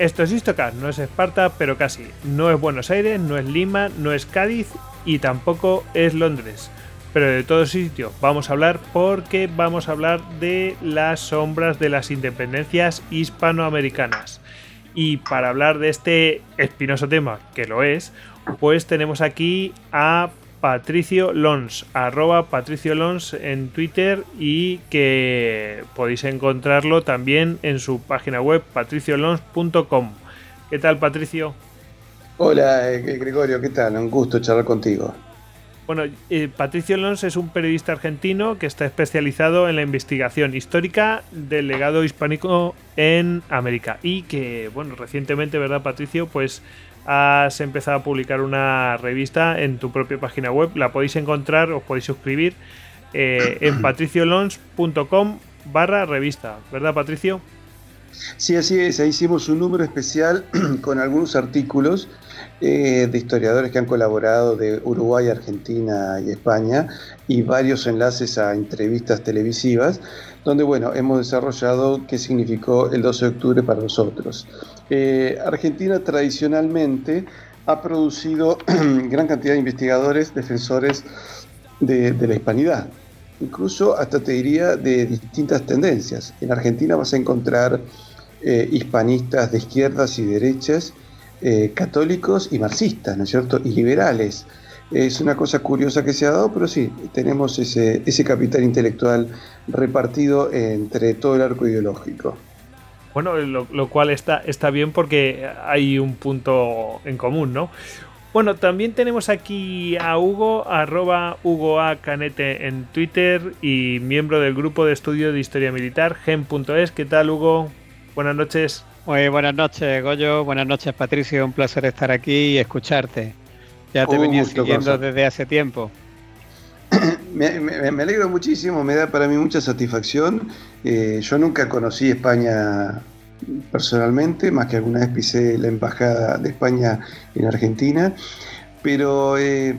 Esto es Istocast, no es Esparta, pero casi. No es Buenos Aires, no es Lima, no es Cádiz y tampoco es Londres. Pero de todo sitio vamos a hablar porque vamos a hablar de las sombras de las independencias hispanoamericanas. Y para hablar de este espinoso tema, que lo es, pues tenemos aquí a Patricio Lons, arroba Patricio Lons en Twitter y que podéis encontrarlo también en su página web patriciolons.com. ¿Qué tal, Patricio? Hola, eh, Gregorio, ¿qué tal? Un gusto charlar contigo. Bueno, eh, Patricio Lons es un periodista argentino que está especializado en la investigación histórica del legado hispánico en América y que, bueno, recientemente, ¿verdad, Patricio? Pues has empezado a publicar una revista en tu propia página web. La podéis encontrar, os podéis suscribir eh, en patriciolons.com barra revista, ¿verdad Patricio? Sí, así es. Ahí hicimos un número especial con algunos artículos eh, de historiadores que han colaborado de Uruguay, Argentina y España y varios enlaces a entrevistas televisivas donde bueno, hemos desarrollado qué significó el 12 de octubre para nosotros. Eh, Argentina tradicionalmente ha producido gran cantidad de investigadores defensores de, la hispanidad, incluso hasta te diría de distintas tendencias. En Argentina vas a encontrar eh, hispanistas de izquierdas y derechas, eh, católicos y marxistas, ¿no es cierto? Y liberales. Es una cosa curiosa que se ha dado, pero sí, tenemos ese, ese capital intelectual repartido entre todo el arco ideológico. Bueno, lo, cual está, está bien porque hay un punto en común, ¿no? Bueno, también tenemos aquí a Hugo, arroba Hugo A. Canete en Twitter y miembro del grupo de estudio de historia militar, gen.es. ¿Qué tal, Hugo? Buenas noches. Muy buenas noches, Goyo. Buenas noches, Patricio. Un placer estar aquí y escucharte. Ya te venía siguiendo desde hace tiempo. me, alegro muchísimo, me da para mí mucha satisfacción. Eh, yo nunca conocí España personalmente, más que alguna vez pisé la embajada de España en Argentina, pero eh,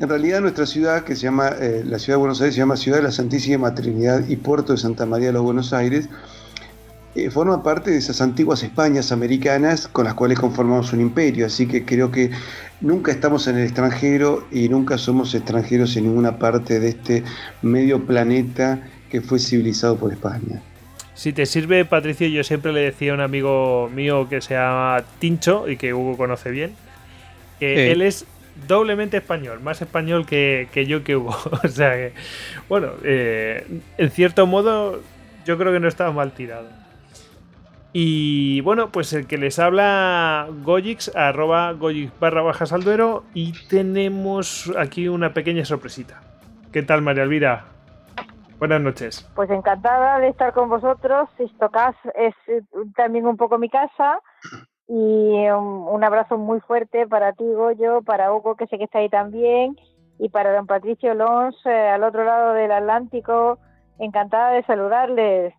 en realidad nuestra ciudad, que se llama, eh, la ciudad de Buenos Aires, se llama Ciudad de la Santísima Trinidad y Puerto de Santa María de los Buenos Aires, forma parte de esas antiguas Españas americanas con las cuales conformamos un imperio, así que creo que nunca estamos en el extranjero y nunca somos extranjeros en ninguna parte de este medio planeta que fue civilizado por España. Si te sirve, Patricio, yo siempre le decía a un amigo mío que se llama Tincho y que Hugo conoce bien, que él es doblemente español, más español que, yo que Hugo. o sea que, bueno, eh, en cierto modo, yo creo que no estaba mal tirado. Y bueno, pues el que les habla Gojix, arroba Gojix barra baja salduero. Y tenemos aquí una pequeña sorpresita. ¿Qué tal, María Elvira? Buenas noches. Pues encantada de estar con vosotros. Istocas es eh, también un poco mi casa. Y un, abrazo muy fuerte para ti, Goyo, para Hugo, que sé que está ahí también, y para don Patricio Lons, eh, al otro lado del Atlántico. Encantada de saludarles.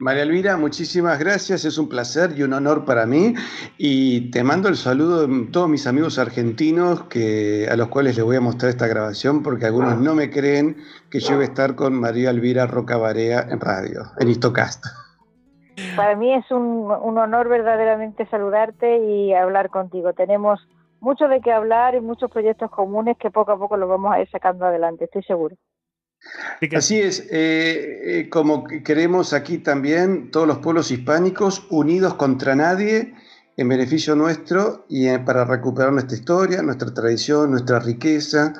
María Elvira, muchísimas gracias, es un placer y un honor para mí y te mando el saludo de todos mis amigos argentinos que, a los cuales les voy a mostrar esta grabación porque algunos no me creen que yo voy a estar con María Elvira Rocabarea en radio, en Histocast. Para mí es un, un honor verdaderamente saludarte y hablar contigo. Tenemos mucho de qué hablar y muchos proyectos comunes que poco a poco los vamos a ir sacando adelante, estoy seguro. Así es, eh, eh, como queremos aquí también todos los pueblos hispánicos unidos contra nadie en beneficio nuestro y para recuperar nuestra historia, nuestra tradición, nuestra riqueza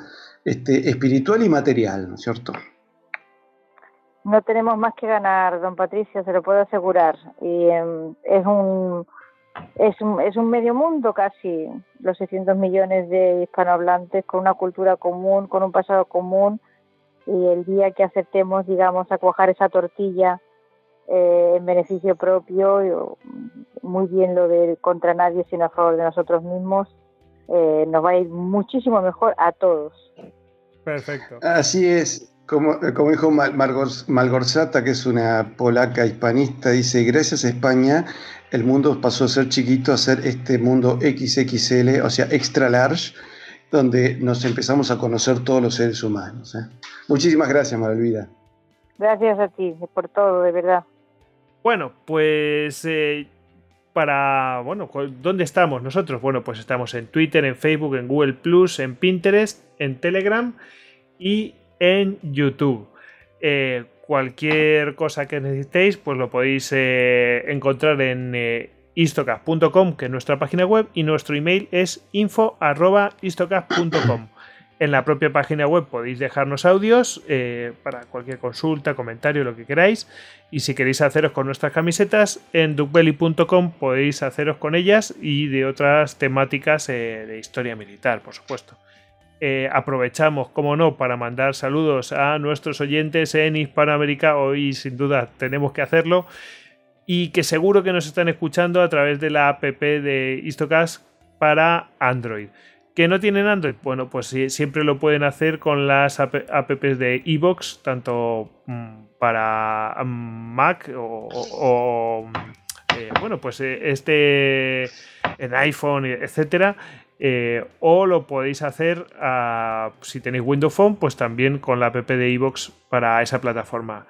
este, espiritual y material, ¿no es cierto? No tenemos más que ganar, don Patricio, se lo puedo asegurar. Y em, es un es un, es un medio mundo casi, los 600 millones de hispanohablantes con una cultura común, con un pasado común, y el día que aceptemos, digamos, a cuajar esa tortilla eh, en beneficio propio, muy bien lo de contra nadie, sino a favor de nosotros mismos, eh, nos va a ir muchísimo mejor a todos. Perfecto. Así es. Como, como dijo Malgorzata, que es una polaca hispanista, dice, gracias a España el mundo pasó a ser chiquito, a ser este mundo XXL, o sea, extra large, donde nos empezamos a conocer todos los seres humanos. ¿eh? Muchísimas gracias, Maravilla. Gracias a ti por todo, de verdad. Bueno, pues eh, para, bueno, ¿dónde estamos nosotros? Bueno, pues estamos en Twitter, en Facebook, en Google Plus, en Pinterest, en Telegram y en YouTube. Eh, cualquier cosa que necesitéis, pues lo podéis eh, encontrar en eh, istocast.com, que es nuestra página web, y nuestro email es info.istocast.com. En la propia página web podéis dejarnos audios para cualquier consulta, comentario, lo que queráis. Y si queréis haceros con nuestras camisetas, en duckbelly.com podéis haceros con ellas y de otras temáticas de historia militar, por supuesto. Eh, aprovechamos, como no, para mandar saludos a nuestros oyentes en Hispanoamérica. Hoy, sin duda, tenemos que hacerlo. Y que seguro que nos están escuchando a través de la app de Istocast para Android. ¿Que no tienen Android? Bueno, pues siempre lo pueden hacer con las apps de Evox, tanto mm, para mm, Mac o, eh, bueno, pues eh, este en iPhone, etcétera. Eh, o lo podéis hacer ah, si tenéis Windows Phone, pues también con la app de iVoox para esa plataforma.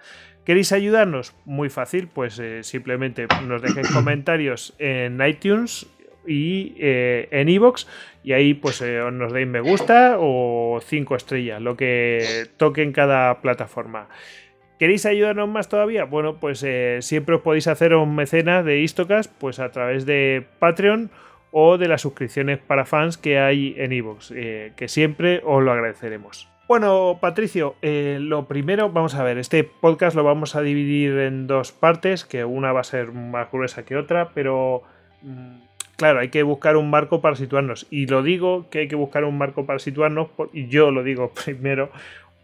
¿Queréis ayudarnos? Muy fácil, pues eh, simplemente nos dejéis comentarios en iTunes y eh, en iVoox y ahí pues nos deis me gusta o cinco estrellas, lo que toque en cada plataforma. ¿Queréis ayudarnos más todavía? Bueno, pues siempre os podéis hacer un mecenas de Istocast pues a través de Patreon o de las suscripciones para fans que hay en eh, que siempre os lo agradeceremos. Bueno, Patricio, eh, lo primero, vamos a ver, este podcast lo vamos a dividir en dos partes, que una va a ser más gruesa que otra, pero mm, claro, hay que buscar un marco para situarnos. Y lo digo que hay que buscar un marco para situarnos, y yo lo digo primero,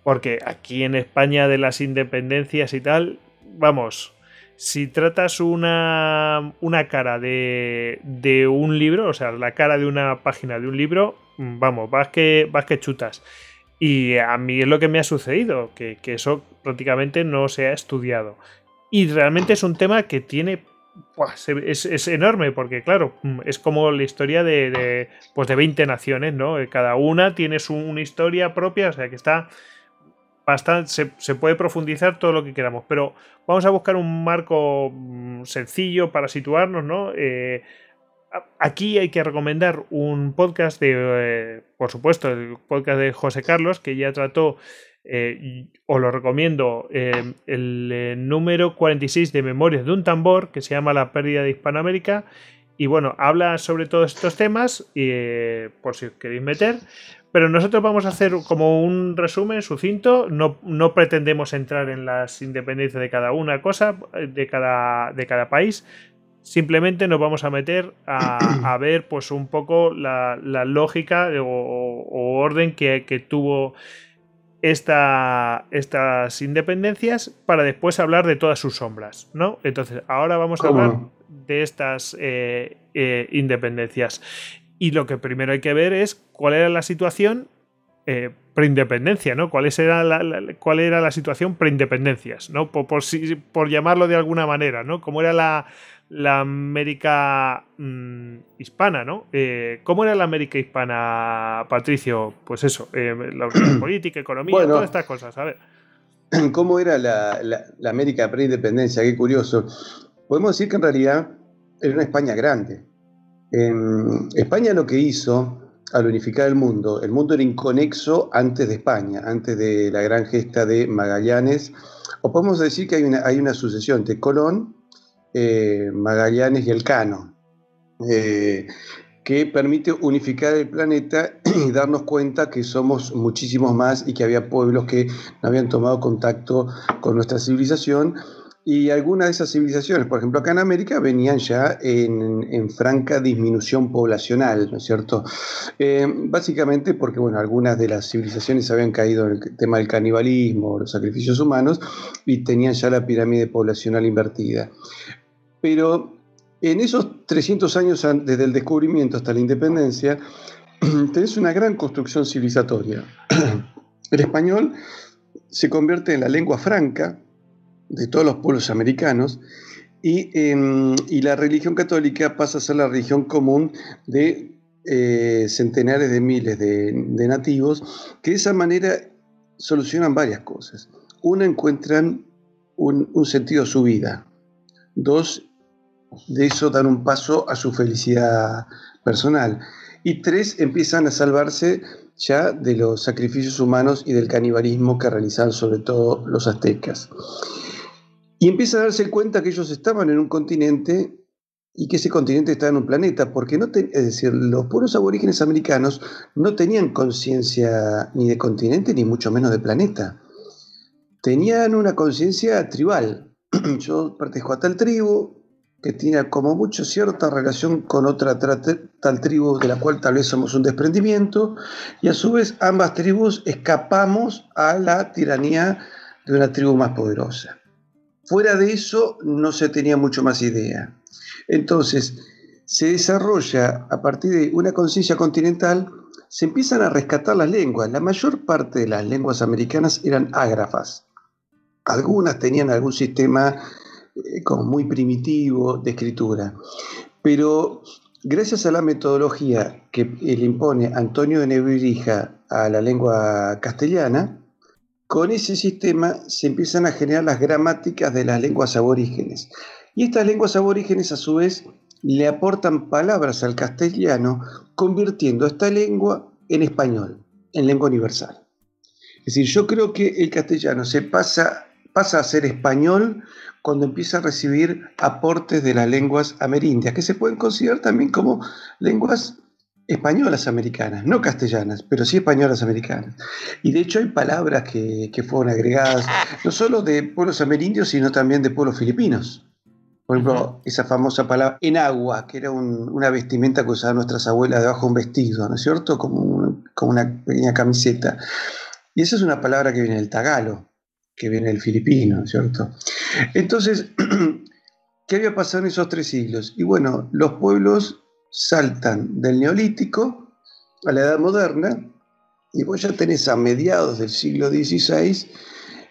porque aquí en España de las independencias y tal, vamos, si tratas una, una cara de, de, un libro, o sea, la cara de una página de un libro, mm, vamos, vas que, vas que chutas. Y a mí es lo que me ha sucedido, que, eso prácticamente no se ha estudiado. Y realmente es un tema que tiene es, es, enorme porque, claro, mm, es como la historia de, pues de 20 naciones, ¿no? Cada una tiene su, historia propia, o sea que está bastante, se, puede profundizar todo lo que queramos, pero vamos a buscar un marco mm, sencillo para situarnos, ¿no? Eh, aquí hay que recomendar un podcast de, eh, por supuesto, el podcast de José Carlos, que ya trató, eh, os lo recomiendo, el número 46 de Memorias de un tambor, que se llama La pérdida de Hispanoamérica. Y bueno, habla sobre todos estos temas, por si os queréis meter. Pero nosotros vamos a hacer como un resumen sucinto, no, no pretendemos entrar en las independencias de cada una cosa, de cada, de cada país, simplemente nos vamos a meter a, ver pues un poco la, lógica o, orden que, tuvo esta, estas independencias para después hablar de todas sus sombras, ¿no? Entonces, ahora vamos a hablar de estas eh, eh, independencias. Y lo que primero hay que ver es cuál era la situación eh, preindependencia, ¿no? ¿Cuál era la, cuál era la situación preindependencias, ¿no? Por, por, llamarlo de alguna manera, ¿no? ¿Cómo era la, América mm, hispana, ¿no? Eh, ¿Cómo era la América hispana, Patricio? Pues eso, eh, la política, economía, todas estas cosas, a ver. ¿Cómo era la, la América preindependencia? Qué curioso. Podemos decir que en realidad era una España grande España lo que hizo al unificar el mundo, el mundo era inconexo antes de España, antes de la gran gesta de Magallanes, o podemos decir que hay una, hay una sucesión de Colón, eh, Magallanes y Elcano. eh, que permite unificar el planeta y darnos cuenta que somos muchísimos más y que había pueblos que no habían tomado contacto con nuestra civilización. Y algunas de esas civilizaciones, por ejemplo acá en América, venían ya en, franca disminución poblacional, ¿no es cierto? Eh, básicamente porque, bueno, algunas de las civilizaciones habían caído en el tema del canibalismo, los sacrificios humanos, y tenían ya la pirámide poblacional invertida. Pero en esos 300 años desde el descubrimiento hasta la independencia, tenés una gran construcción civilizatoria. El español se convierte en la lengua franca de todos los pueblos americanos y, em, la religión católica pasa a ser la religión común de eh, centenares de miles de, nativos que de esa manera solucionan varias cosas. Una, encuentran un, un sentido a su vida. Dos, de eso dan un paso a su felicidad personal. Y tres, empiezan a salvarse ya de los sacrificios humanos y del canibalismo que realizaban sobre todo los aztecas. Y empiezan a darse cuenta que ellos estaban en un continente y que ese continente estaba en un planeta, porque no es decir, los pueblos aborígenes americanos no tenían conciencia ni de continente ni mucho menos de planeta. Tenían una conciencia tribal. Yo pertenezco a tal tribu, que tiene como mucho cierta relación con otra tal tribu de la cual tal vez somos un desprendimiento, y a su vez ambas tribus escapamos a la tiranía de una tribu más poderosa. Fuera de eso no se tenía mucho más idea. Entonces, se desarrolla a partir de una conciencia continental, se empiezan a rescatar las lenguas. La mayor parte de las lenguas americanas eran ágrafas. Algunas tenían algún sistema como muy primitivo de escritura. Pero gracias a la metodología que le impone Antonio de Nebrija a la lengua castellana, con ese sistema se empiezan a generar las gramáticas de las lenguas aborígenes. Y estas lenguas aborígenes a su vez le aportan palabras al castellano, convirtiendo esta lengua en español, en lengua universal. Es decir, yo creo que el castellano se pasa, pasa a ser español cuando empieza a recibir aportes de las lenguas amerindias, que se pueden considerar también como lenguas españolas americanas, no castellanas, pero sí españolas americanas. Y de hecho hay palabras que, fueron agregadas, no solo de pueblos amerindios, sino también de pueblos filipinos. Por ejemplo, esa famosa palabra en agua, que era una vestimenta que usaban nuestras abuelas debajo de un vestido, ¿no es cierto? Como, como una pequeña camiseta. Y esa es una palabra que viene del tagalo que viene el filipino, ¿cierto? Entonces, ¿qué había pasado en esos tres siglos? Y bueno, los pueblos saltan del neolítico a la edad moderna, y vos ya tenés a mediados del siglo XVI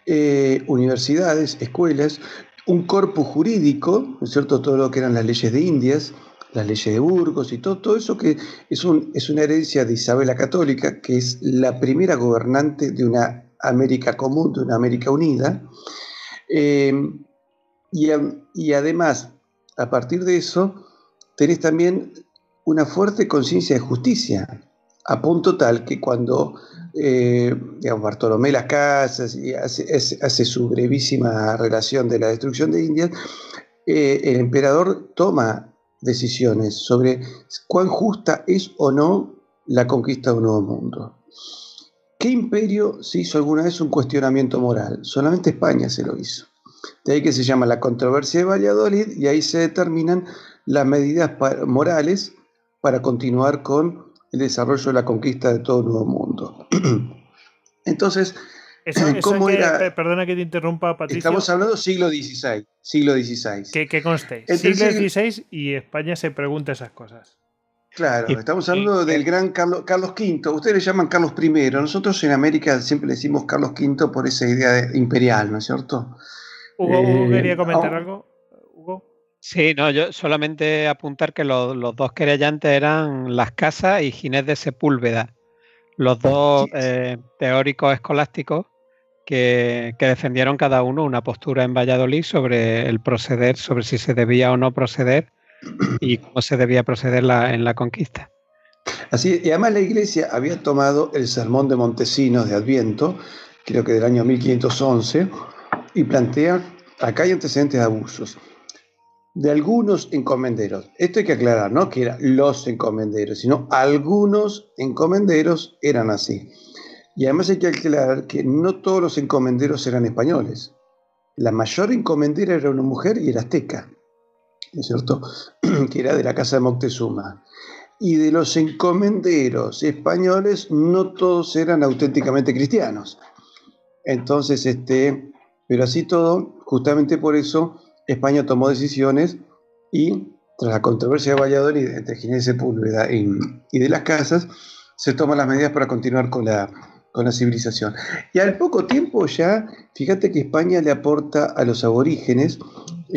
eh, universidades, escuelas, un corpus jurídico, ¿no es cierto? Todo lo que eran las leyes de Indias, las leyes de Burgos y todo, todo eso que es, es una herencia de Isabel la Católica, que es la primera gobernante de una América común, de una América unida. Eh, y, además, a partir de eso, tenés también una fuerte conciencia de justicia, a punto tal que cuando eh, Bartolomé Las Casas hace, su brevísima relación de la destrucción de Indias, eh, el emperador toma decisiones sobre cuán justa es o no la conquista de un nuevo mundo. ¿Qué imperio se hizo alguna vez un cuestionamiento moral? Solamente España se lo hizo. De ahí que se llama la controversia de Valladolid y ahí se determinan las medidas morales para continuar con el desarrollo de la conquista de todo el nuevo mundo. Entonces, ¿cómo era? Perdona que te interrumpa, Patricio. Estamos hablando siglo XVI. Siglo XVI. Que, que conste. siglo XVI y España se pregunta esas cosas. Claro, estamos hablando del gran Carlos, Carlos, V. Ustedes le llaman Carlos I. Nosotros en América siempre le decimos Carlos V por esa idea imperial, ¿no es cierto? Hugo, eh, quería comentar algo. Hugo. Sí, no, yo solamente apuntar que los, dos querellantes eran Las Casas y Ginés de Sepúlveda, los dos eh, teóricos escolásticos que, que, defendieron cada uno una postura en Valladolid sobre el proceder, sobre si se debía o no proceder y cómo se debía proceder en la conquista. Así, y además la iglesia había tomado el sermón de Montesinos de Adviento, creo que del año 1511, y plantea, acá hay antecedentes de abusos. de algunos encomenderos. Esto hay que aclarar, no que eran los encomenderos, sino algunos encomenderos eran así. Y además hay que aclarar que no todos los encomenderos eran españoles. La mayor encomendera era una mujer y era azteca, ¿no es cierto? que era de la casa de Moctezuma. Y de los encomenderos españoles, no todos eran auténticamente cristianos. Entonces, este, pero así todo, justamente por eso España tomó decisiones y tras la controversia de Valladolid entre Ginés Sepúlveda y, y de las casas, se toman las medidas para continuar con la, con la civilización. Y al poco tiempo ya, fíjate que España le aporta a los aborígenes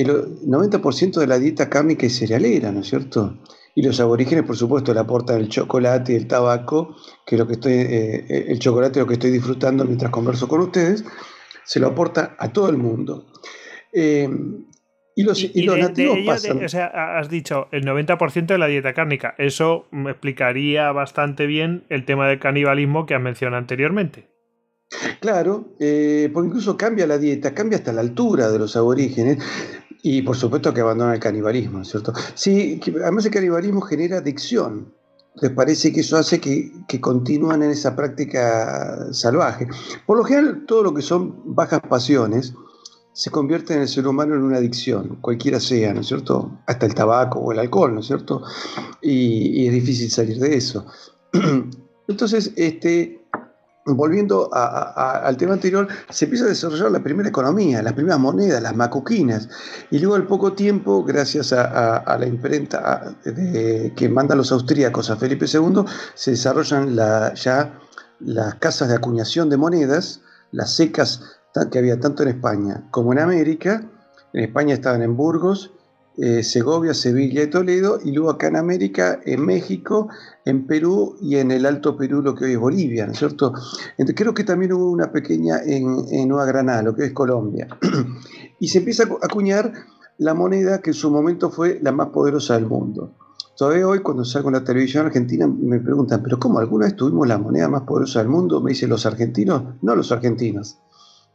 el 90% de la dieta cárnica y cerealera, ¿no es cierto? Y los aborígenes, por supuesto, le aportan el chocolate y el tabaco, que lo que estoy, eh, el chocolate lo que estoy disfrutando mientras converso con ustedes, se lo aporta a todo el mundo. Eh, y los, nativos pasan. o sea, has dicho el 90% de la dieta cárnica. Eso me explicaría bastante bien el tema del canibalismo que has mencionado anteriormente. Claro, eh, porque incluso cambia la dieta, cambia hasta la altura de los aborígenes. Y por supuesto que abandona el canibalismo, ¿cierto? Sí, además el canibalismo genera adicción. Les parece que eso hace que, que continúen en esa práctica salvaje. Por lo general, todo lo que son bajas pasiones, se convierte en el ser humano en una adicción, cualquiera sea, ¿no es cierto? Hasta el tabaco o el alcohol, ¿no es cierto? Y, es difícil salir de eso. Entonces, este, volviendo al tema anterior, se empieza a desarrollar la primera economía, las primeras monedas, las macuquinas, y luego al poco tiempo, gracias a, la imprenta que mandan los austríacos a Felipe II, se desarrollan ya las casas de acuñación de monedas, las secas que había tanto en España como en América. En España estaban en Burgos, eh, Segovia, Sevilla y Toledo, y luego acá en América, en México, en Perú y en el Alto Perú, lo que hoy es Bolivia, ¿no es cierto? Entonces, creo que también hubo una pequeña en, Nueva Granada, lo que es Colombia. y se empieza a acuñar la moneda que en su momento fue la más poderosa del mundo. Todavía hoy cuando salgo en la televisión argentina me preguntan, pero ¿cómo alguna vez tuvimos la moneda más poderosa del mundo? Me dicen los argentinos, no los argentinos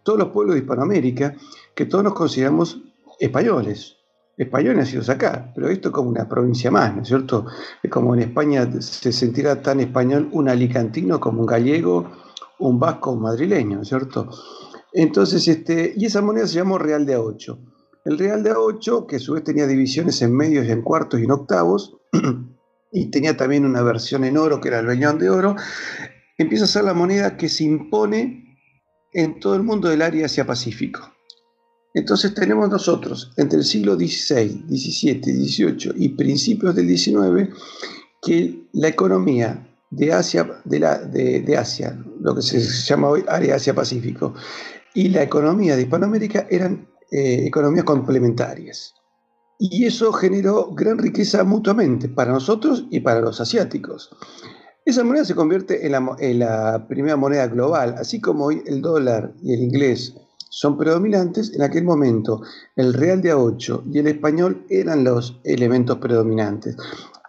todos los pueblos de Hispanoamérica, que todos nos consideramos españoles. Españoles nacidos acá, pero esto como una provincia más, ¿no es cierto? Es como en España se sentirá tan español un alicantino como un gallego, un vasco, un madrileño, ¿no es cierto? Entonces, este, y esa moneda se llamó Real de A8. El Real de A8, que a su vez tenía divisiones en medios y en cuartos y en octavos, y tenía también una versión en oro, que era el veñón de oro, empieza a ser la moneda que se impone en todo el mundo del área Asia-Pacífico. Entonces tenemos nosotros, entre el siglo XVI, XVII, XVIII y principios del XIX, que la economía de Asia, de, Asia, lo que se llama hoy área Asia-Pacífico, y la economía de Hispanoamérica eran eh, economías complementarias. Y eso generó gran riqueza mutuamente para nosotros y para los asiáticos. Esa moneda se convierte en la, primera moneda global, así como hoy el dólar y el inglés son predominantes, en aquel momento el real de A8 y el español eran los elementos predominantes.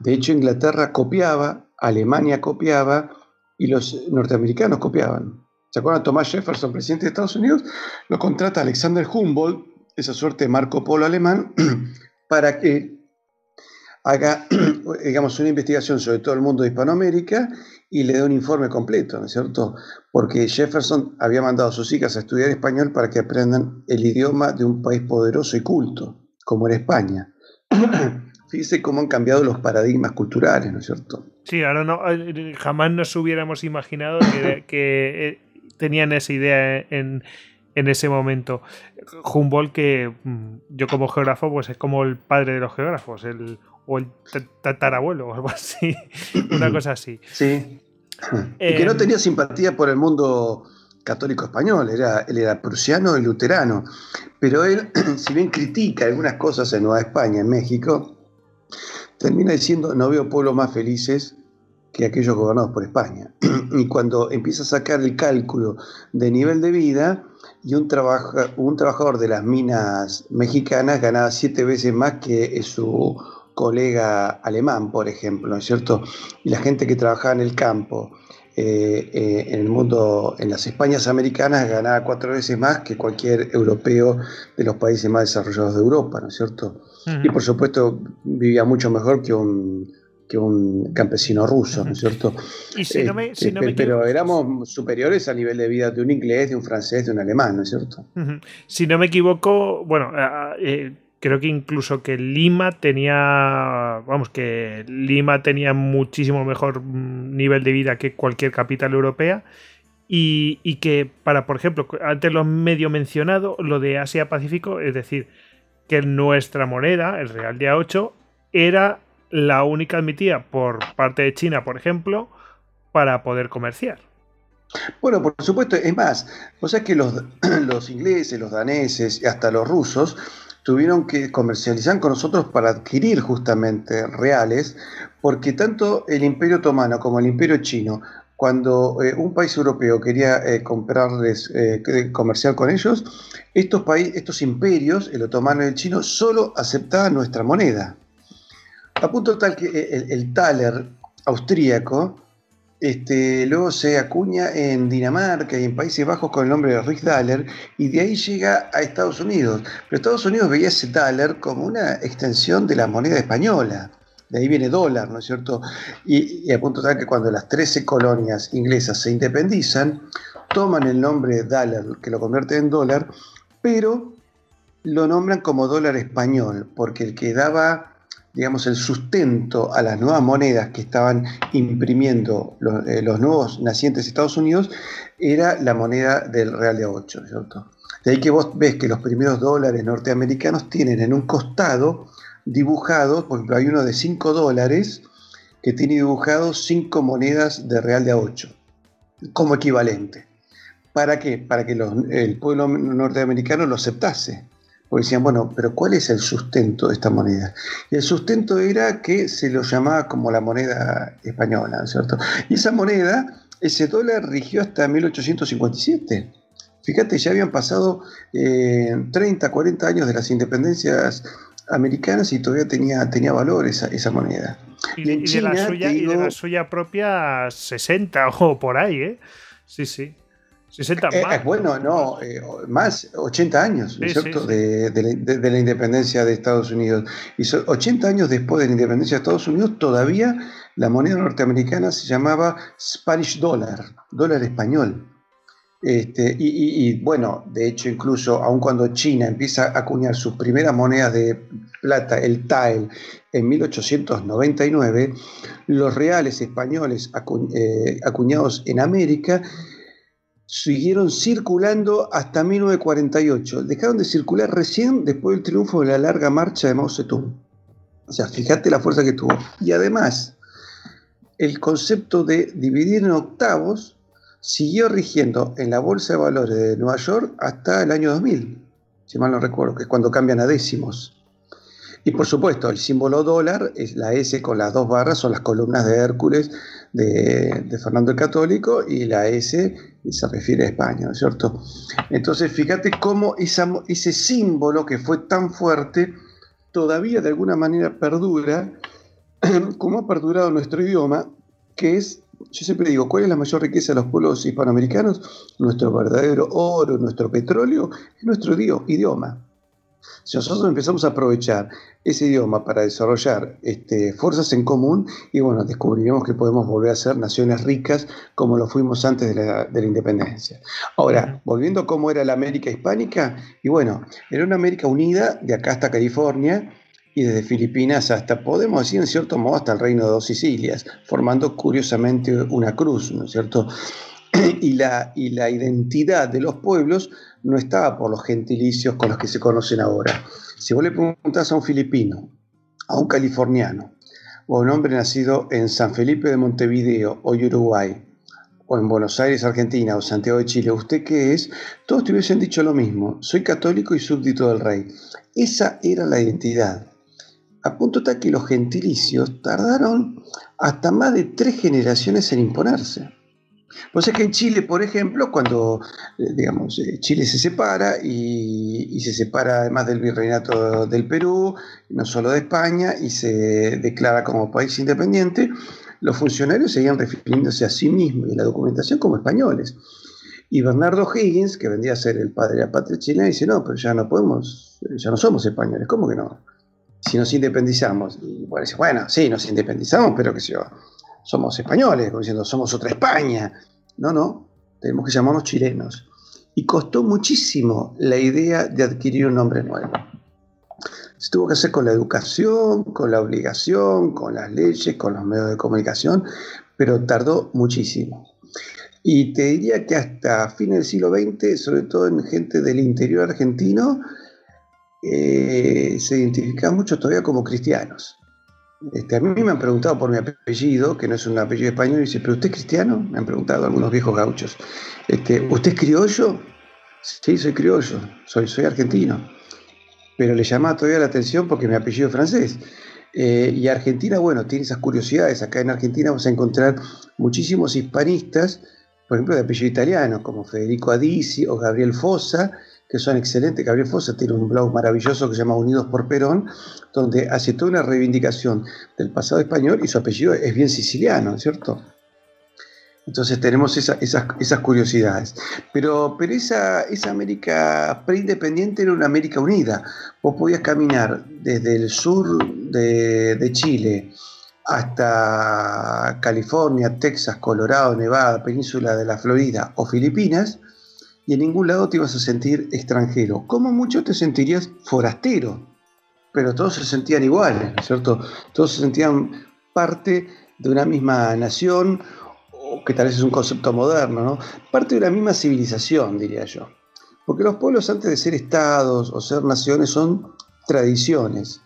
De hecho, Inglaterra copiaba, Alemania copiaba y los norteamericanos copiaban. ¿Se acuerdan? Thomas Jefferson, presidente de Estados Unidos, lo contrata Alexander Humboldt, esa suerte de Marco Polo alemán, para que haga, digamos, una investigación sobre todo el mundo de Hispanoamérica y le dé un informe completo, ¿no es cierto? Porque Jefferson había mandado a sus hijas a estudiar español para que aprendan el idioma de un país poderoso y culto, como era España. Fíjese cómo han cambiado los paradigmas culturales, ¿no es cierto? Sí, ahora no, eh, jamás nos hubiéramos imaginado que, eh, tenían esa idea en, en ese momento. Humboldt, que mm, yo como geógrafo, pues es como el padre de los geógrafos, el, o el tatarabuelo o algo así, una cosa así. Sí. Y que no em, tenía simpatía por el mundo católico español, era, él era prusiano y luterano, pero él, si bien critica algunas cosas en Nueva España, en México, termina diciendo, no veo pueblos más felices que aquellos gobernados por España. y cuando empieza a sacar el cálculo de nivel de vida, y un, un trabajador de las minas mexicanas ganaba siete veces más que su colega alemán, por ejemplo, ¿no es cierto? Y la gente que trabajaba en el campo eh, eh, en el mundo, en las Españas americanas, ganaba cuatro veces más que cualquier europeo de los países más desarrollados de Europa, ¿no es cierto? Y por supuesto vivía mucho mejor que un, que un campesino ruso, ¿no es cierto? Este, pero éramos superiores a nivel de vida de un inglés, de un francés, de un alemán, ¿no es cierto? Si no me equivoco, bueno, eh, creo que incluso que Lima tenía, vamos, que Lima tenía muchísimo mejor mm, nivel de vida que cualquier capital europea. Y, y que para, por ejemplo, antes lo medio mencionado, lo de Asia-Pacífico, es decir, que nuestra moneda, el real de A8, era la única admitida por parte de China, por ejemplo, para poder comerciar. Bueno, por supuesto, es más, o sea que los, los ingleses, los daneses y hasta los rusos tuvieron que comercializar con nosotros para adquirir justamente reales, porque tanto el Imperio Otomano como el Imperio Chino, cuando eh, un país europeo quería eh, comprarles, eh, comerciar con ellos, estos, estos imperios, el otomano y el chino, solo aceptaban nuestra moneda. A punto tal que el, taler austríaco este, luego se acuña en Dinamarca y en Países Bajos con el nombre de Riksdaler y de ahí llega a Estados Unidos. Pero Estados Unidos veía ese taler como una extensión de la moneda española. De ahí viene dólar, ¿no es cierto? Y, y a punto tal que cuando las 13 colonias inglesas se independizan, toman el nombre Daler, que lo convierte en dólar, pero lo nombran como dólar español, porque el que daba digamos, el sustento a las nuevas monedas que estaban imprimiendo eh, los, nuevos nacientes Estados Unidos era la moneda del Real de 8, ¿cierto? De ahí que vos ves que los primeros dólares norteamericanos tienen en un costado dibujado, por ejemplo, hay uno de 5 dólares que tiene dibujado 5 monedas de Real de 8 como equivalente. ¿Para qué? Para que el pueblo norteamericano lo aceptase. Porque decían, bueno, pero ¿cuál es el sustento de esta moneda? Y el sustento era que se lo llamaba como la moneda española, ¿cierto? Y esa moneda, ese dólar rigió hasta 1857. Fíjate, ya habían pasado 30, eh, 40 años de las independencias americanas y todavía tenía, tenía valor esa, moneda. Y, de la suya, y de la suya propia 60 o por ahí, ¿eh? Sí, sí. 60 eh, más. bueno, no, eh, más, 80 años, ¿no es cierto?, De, la, independencia de Estados Unidos. Y 80 años después de la independencia de Estados Unidos, todavía la moneda norteamericana se llamaba Spanish Dollar, dólar español. Este, y, bueno, de hecho, incluso aun cuando China empieza a acuñar sus primeras monedas de plata, el TAEL, en 1899, los reales españoles eh, acuñados en América siguieron circulando hasta 1948. Dejaron de circular recién después del triunfo de la larga marcha de Mao Zedong. O sea, fíjate la fuerza que tuvo. Y además, el concepto de dividir en octavos siguió rigiendo en la Bolsa de Valores de Nueva York hasta el año 2000, si mal no recuerdo, que es cuando cambian a décimos. Y por supuesto, el símbolo dólar, es la S con las dos barras, son las columnas de Hércules de, Fernando el Católico y la S se refiere a España, ¿no es cierto? Entonces, fíjate cómo ese símbolo que fue tan fuerte todavía de alguna manera perdura, como ha perdurado nuestro idioma, que es, yo siempre digo, ¿cuál es la mayor riqueza de los pueblos hispanoamericanos? Nuestro verdadero oro, nuestro petróleo, es nuestro idioma. Si nosotros empezamos a aprovechar ese idioma para desarrollar este, fuerzas en común, y bueno, descubriremos que podemos volver a ser naciones ricas como lo fuimos antes de la, independencia. Ahora, volviendo a cómo era la América hispánica, y bueno, era una América unida de acá hasta California, y desde Filipinas hasta, podemos decir en cierto modo, hasta el reino de dos Sicilias, formando curiosamente una cruz, ¿no es cierto? y la, y la identidad de los pueblos no estaba por los gentilicios con los que se conocen ahora. Si vos le preguntás a un filipino, a un californiano, o a un hombre nacido en San Felipe de Montevideo o Uruguay, o en Buenos Aires, Argentina, o Santiago de Chile, ¿usted qué es? Todos te hubiesen dicho lo mismo, soy católico y súbdito del rey. Esa era la identidad. A punto tal que los gentilicios tardaron hasta más de tres generaciones en imponerse. Pues es que en Chile, por ejemplo, cuando eh, digamos, eh, Chile se separa y, se separa además del virreinato del Perú, no solo de España, y se declara como país independiente, los funcionarios seguían refiriéndose a sí mismos y a la documentación como españoles. Y Bernardo Higgins, que vendría a ser el padre de la patria chilena, dice, no, pero ya no podemos, ya no somos españoles, ¿cómo que no? Si nos independizamos. Y bueno, dice, bueno, sí, nos independizamos, pero que si somos españoles, como diciendo, somos otra España. No, no, tenemos que llamarnos chilenos. Y costó muchísimo la idea de adquirir un nombre nuevo. Se tuvo que hacer con la educación, con la obligación, con las leyes, con los medios de comunicación, pero tardó muchísimo. Y te diría que hasta fines del siglo XX, sobre todo en gente del interior argentino, eh, se identificaban mucho todavía como cristianos. Este, a mí me han preguntado por mi apellido, que no es un apellido español, y dice, ¿pero usted es cristiano? Me han preguntado algunos viejos gauchos. Este, ¿Usted es criollo? Sí, soy criollo, soy, soy argentino. Pero le llama todavía la atención porque mi apellido es francés. Eh, y Argentina, bueno, tiene esas curiosidades. Acá en Argentina vamos a encontrar muchísimos hispanistas, por ejemplo, de apellido italiano, como Federico Adisi o Gabriel Fossa, que son excelentes. Gabriel Fossa tiene un blog maravilloso que se llama Unidos por Perón, donde hace toda una reivindicación del pasado español y su apellido es bien siciliano, ¿cierto? Entonces tenemos esas, curiosidades. Pero, pero esa, América preindependiente era una América unida. Vos podías caminar desde el sur de Chile hasta California, Texas, Colorado, Nevada, Península de la Florida o Filipinas, y en ningún lado te ibas a sentir extranjero. Como mucho te sentirías forastero, pero todos se sentían iguales, ¿cierto? Todos se sentían parte de una misma nación, o que tal vez es un concepto moderno, ¿no? Parte de una misma civilización, diría yo. Porque los pueblos antes de ser estados o ser naciones son tradiciones.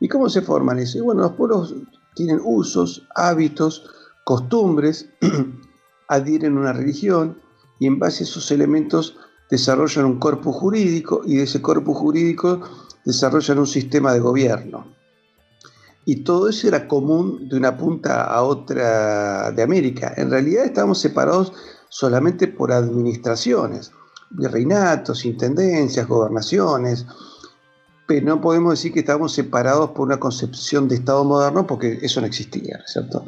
¿Y cómo se forman eso? Bueno, los pueblos tienen usos, hábitos, costumbres, adhieren una religión, y en base a esos elementos desarrollan un cuerpo jurídico y de ese cuerpo jurídico desarrollan un sistema de gobierno. Y todo eso era común de una punta a otra de América. En realidad estábamos separados solamente por administraciones, virreinatos, intendencias, gobernaciones, pero no podemos decir que estábamos separados por una concepción de Estado moderno porque eso no existía, ¿cierto?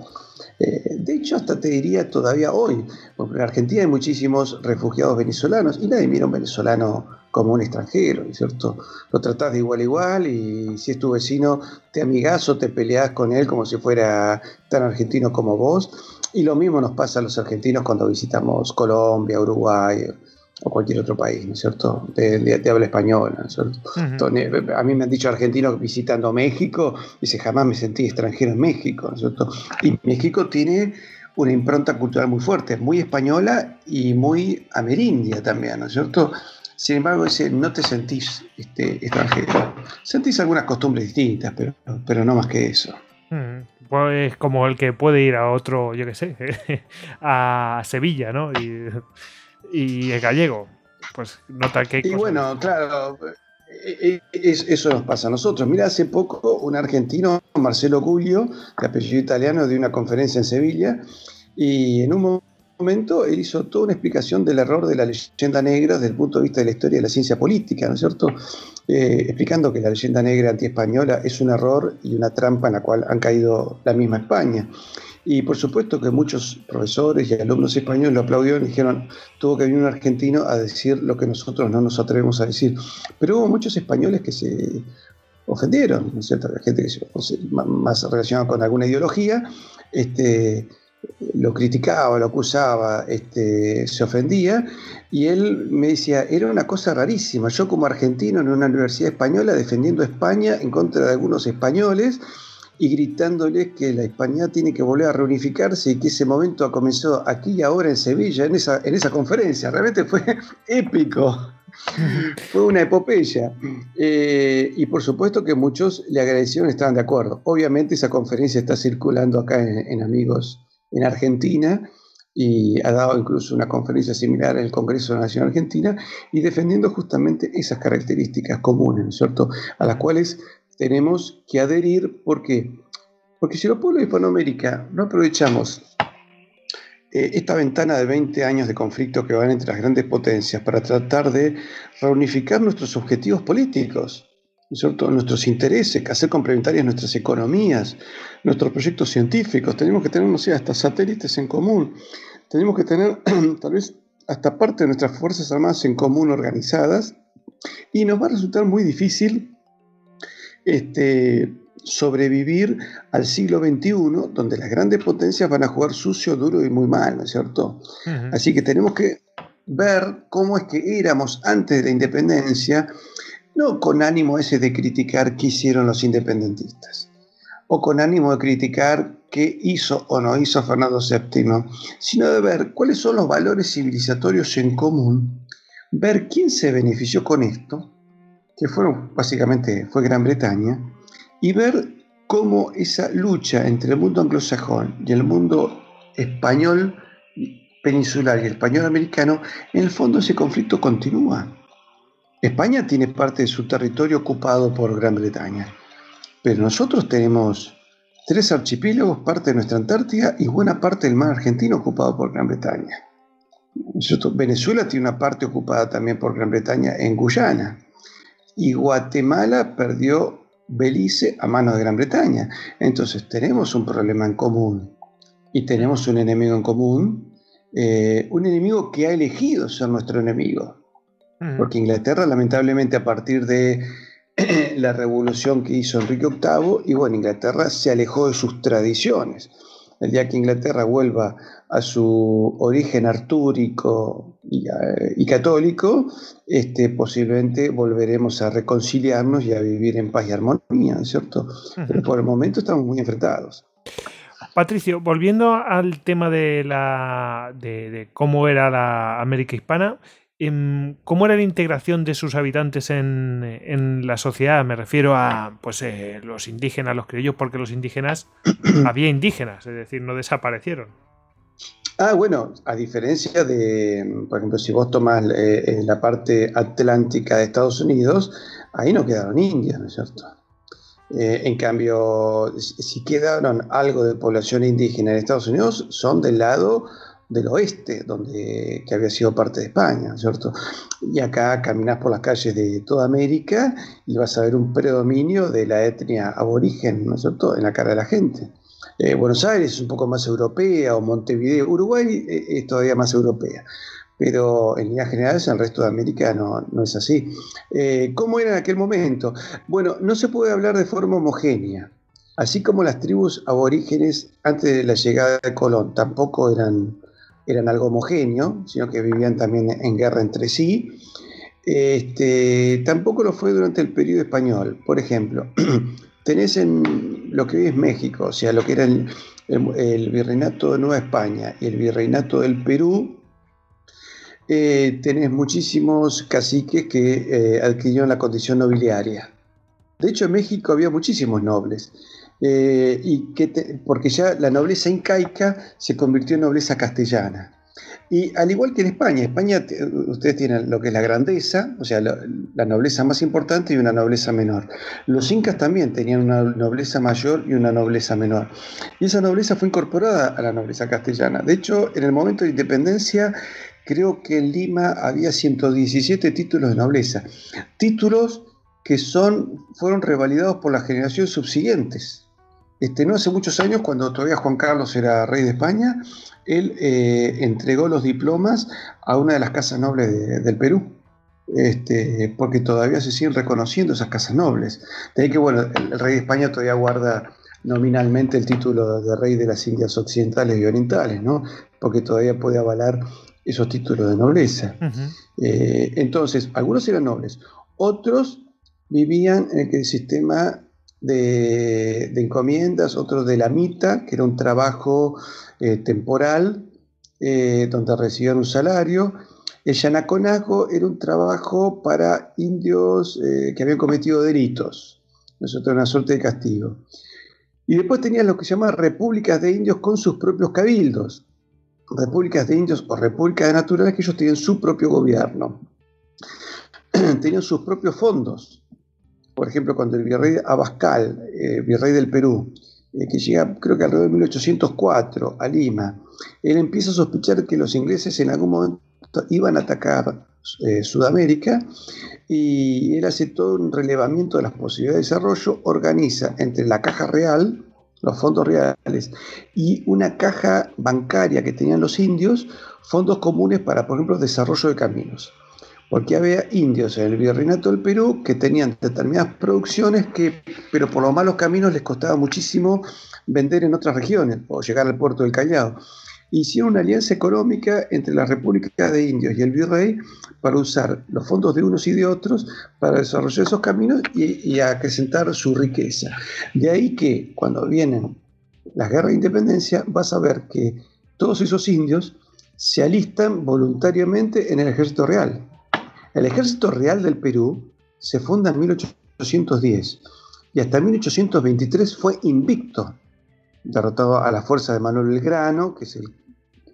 Eh, de hecho, hasta te diría todavía hoy, porque en Argentina hay muchísimos refugiados venezolanos y nadie mira a un venezolano como un extranjero, ¿cierto? Lo tratás de igual a igual y si es tu vecino, te amigas o te peleas con él como si fuera tan argentino como vos. Y lo mismo nos pasa a los argentinos cuando visitamos Colombia, Uruguay o cualquier otro país, ¿no es cierto? De, habla española, ¿no es cierto? A mí me han dicho argentinos visitando México, dice, jamás me sentí extranjero en México, ¿no es cierto? Y México tiene una impronta cultural muy fuerte, muy española y muy amerindia también, ¿no es cierto? Sin embargo, dice, no te sentís este, extranjero. Sentís algunas costumbres distintas, pero, pero no más que eso. Pues como el que puede ir a otro, yo qué sé, a Sevilla, ¿no? Y y el gallego, pues nota que... Y bueno, claro, e, e, eso nos pasa a nosotros. Mira, hace poco un argentino, Marcelo Guglio, de apellido italiano, de una conferencia en Sevilla, y en un momento él hizo toda una explicación del error de la leyenda negra desde el punto de vista de la historia de la ciencia política, ¿no es cierto? Eh, explicando que la leyenda negra antiespañola es un error y una trampa en la cual han caído la misma España. Y por supuesto que muchos profesores y alumnos españoles lo aplaudieron y dijeron, tuvo que venir un argentino a decir lo que nosotros no nos atrevemos a decir. Pero hubo muchos españoles que se ofendieron, ¿no es cierto? La gente que se, más relacionada con alguna ideología, este, lo criticaba, lo acusaba, este, se ofendía, y él me decía, era una cosa rarísima, yo como argentino en una universidad española defendiendo España en contra de algunos españoles, y gritándoles que la España tiene que volver a reunificarse y que ese momento ha comenzado aquí y ahora en Sevilla, en esa, en esa conferencia. Realmente fue épico. fue una epopeya. Eh, y por supuesto que muchos le agradecieron y estaban de acuerdo. Obviamente esa conferencia está circulando acá en, Amigos en Argentina y ha dado incluso una conferencia similar en el Congreso de la Nación Argentina y defendiendo justamente esas características comunes, ¿cierto? A las cuales tenemos que adherir. ¿Por qué? Porque si los pueblos de Hispanoamérica no aprovechamos eh, esta ventana de 20 años de conflicto que van entre las grandes potencias para tratar de reunificar nuestros objetivos políticos, nuestros intereses, hacer complementarias nuestras economías, nuestros proyectos científicos. Tenemos que tener, no hasta satélites en común. Tenemos que tener tal vez hasta parte de nuestras Fuerzas Armadas en común organizadas. Y nos va a resultar muy difícil este, sobrevivir al siglo XXI, donde las grandes potencias van a jugar sucio, duro y muy mal, ¿no es cierto? Así que tenemos que ver cómo es que éramos antes de la independencia, no con ánimo ese de criticar qué hicieron los independentistas, o con ánimo de criticar qué hizo o no hizo Fernando VII, sino de ver cuáles son los valores civilizatorios en común, ver quién se benefició con esto, que fueron básicamente fue Gran Bretaña, y ver cómo esa lucha entre el mundo anglosajón y el mundo español peninsular y español americano, en el fondo ese conflicto continúa. España tiene parte de su territorio ocupado por Gran Bretaña, pero nosotros tenemos tres archipiélagos, parte de nuestra Antártida y buena parte del mar argentino ocupado por Gran Bretaña. Venezuela tiene una parte ocupada también por Gran Bretaña en Guyana y Guatemala perdió Belice a manos de Gran Bretaña. Entonces tenemos un problema en común y tenemos un enemigo en común, eh, un enemigo que ha elegido ser nuestro enemigo. Porque Inglaterra, lamentablemente, a partir de la revolución que hizo Enrique VIII, y bueno, Inglaterra se alejó de sus tradiciones el día que Inglaterra vuelva a su origen artúrico y, eh, católico, este, posiblemente volveremos a reconciliarnos y a vivir en paz y armonía, ¿cierto? Pero por el momento estamos muy enfrentados. Patricio, volviendo al tema de, la, de cómo era la América hispana, ¿Cómo era la integración de sus habitantes en, la sociedad? Me refiero a pues, eh, los indígenas, los criollos, porque los indígenas, había indígenas, es decir, no desaparecieron. Ah, bueno, a diferencia de, por ejemplo, si vos tomás eh, la parte atlántica de Estados Unidos, ahí no quedaron indios, ¿no es cierto? Eh, en cambio, si quedaron algo de población indígena en Estados Unidos, son del lado del oeste, donde, que había sido parte de España, ¿cierto? Y acá caminás por las calles de toda América y vas a ver un predominio de la etnia aborigen, ¿no es cierto?, en la cara de la gente. Eh, Buenos Aires es un poco más europea, o Montevideo, Uruguay eh, es todavía más europea, pero en líneas generales en el resto de América no, no es así. Eh, ¿Cómo era en aquel momento? Bueno, no se puede hablar de forma homogénea. Así como las tribus aborígenes antes de la llegada de Colón tampoco eran eran algo homogéneo, sino que vivían también en guerra entre sí. Este, tampoco lo fue durante el periodo español. Por ejemplo, tenés en lo que hoy es México, o sea, lo que era el, virreinato de Nueva España y el virreinato del Perú, eh, tenés muchísimos caciques que eh, adquirieron la condición nobiliaria. De hecho, en México había muchísimos nobles. Eh, y que porque ya la nobleza incaica se convirtió en nobleza castellana. Y al igual que en España, España ustedes tienen lo que es la grandeza, o sea, la, nobleza más importante y una nobleza menor. Los incas también tenían una nobleza mayor y una nobleza menor. Y esa nobleza fue incorporada a la nobleza castellana. De hecho, en el momento de independencia, creo que en Lima había 117 títulos de nobleza. Títulos que son, fueron revalidados por las generaciones subsiguientes. Este, no hace muchos años, cuando todavía Juan Carlos era rey de España, él eh, entregó los diplomas a una de las casas nobles del Perú, este, porque todavía se siguen reconociendo esas casas nobles. De ahí que, bueno, el, rey de España todavía guarda nominalmente el título de rey de las Indias Occidentales y Orientales, ¿no? Porque todavía puede avalar esos títulos de nobleza. Eh, entonces, algunos eran nobles, otros vivían en el sistema de, encomiendas, otro de la mita, que era un trabajo eh, temporal, eh, donde recibían un salario. El yanaconago era un trabajo para indios eh, que habían cometido delitos. Eso era una suerte de castigo. Y después tenían lo que se llama repúblicas de indios con sus propios cabildos. Repúblicas de indios o repúblicas de naturales que ellos tenían su propio gobierno. tenían sus propios fondos por ejemplo, cuando el virrey Abascal, eh, virrey del Perú, eh, que llega creo que alrededor de 1804 a Lima, él empieza a sospechar que los ingleses en algún momento iban a atacar eh, Sudamérica, y él hace todo un relevamiento de las posibilidades de desarrollo, organiza entre la caja real, los fondos reales, y una caja bancaria que tenían los indios, fondos comunes para, por ejemplo, desarrollo de caminos. Porque había indios en el virreinato del Perú que tenían determinadas producciones que, pero por los malos caminos les costaba muchísimo vender en otras regiones o llegar al puerto del Callao hicieron una alianza económica entre la República de Indios y el virrey para usar los fondos de unos y de otros para desarrollar esos caminos y, acrecentar su riqueza. De ahí que cuando vienen las guerras de independencia vas a ver que todos esos indios se alistan voluntariamente en el ejército real. El ejército real del Perú se funda en 1810 y hasta 1823 fue invicto derrotado a la fuerza de Manuel Belgrano, que es el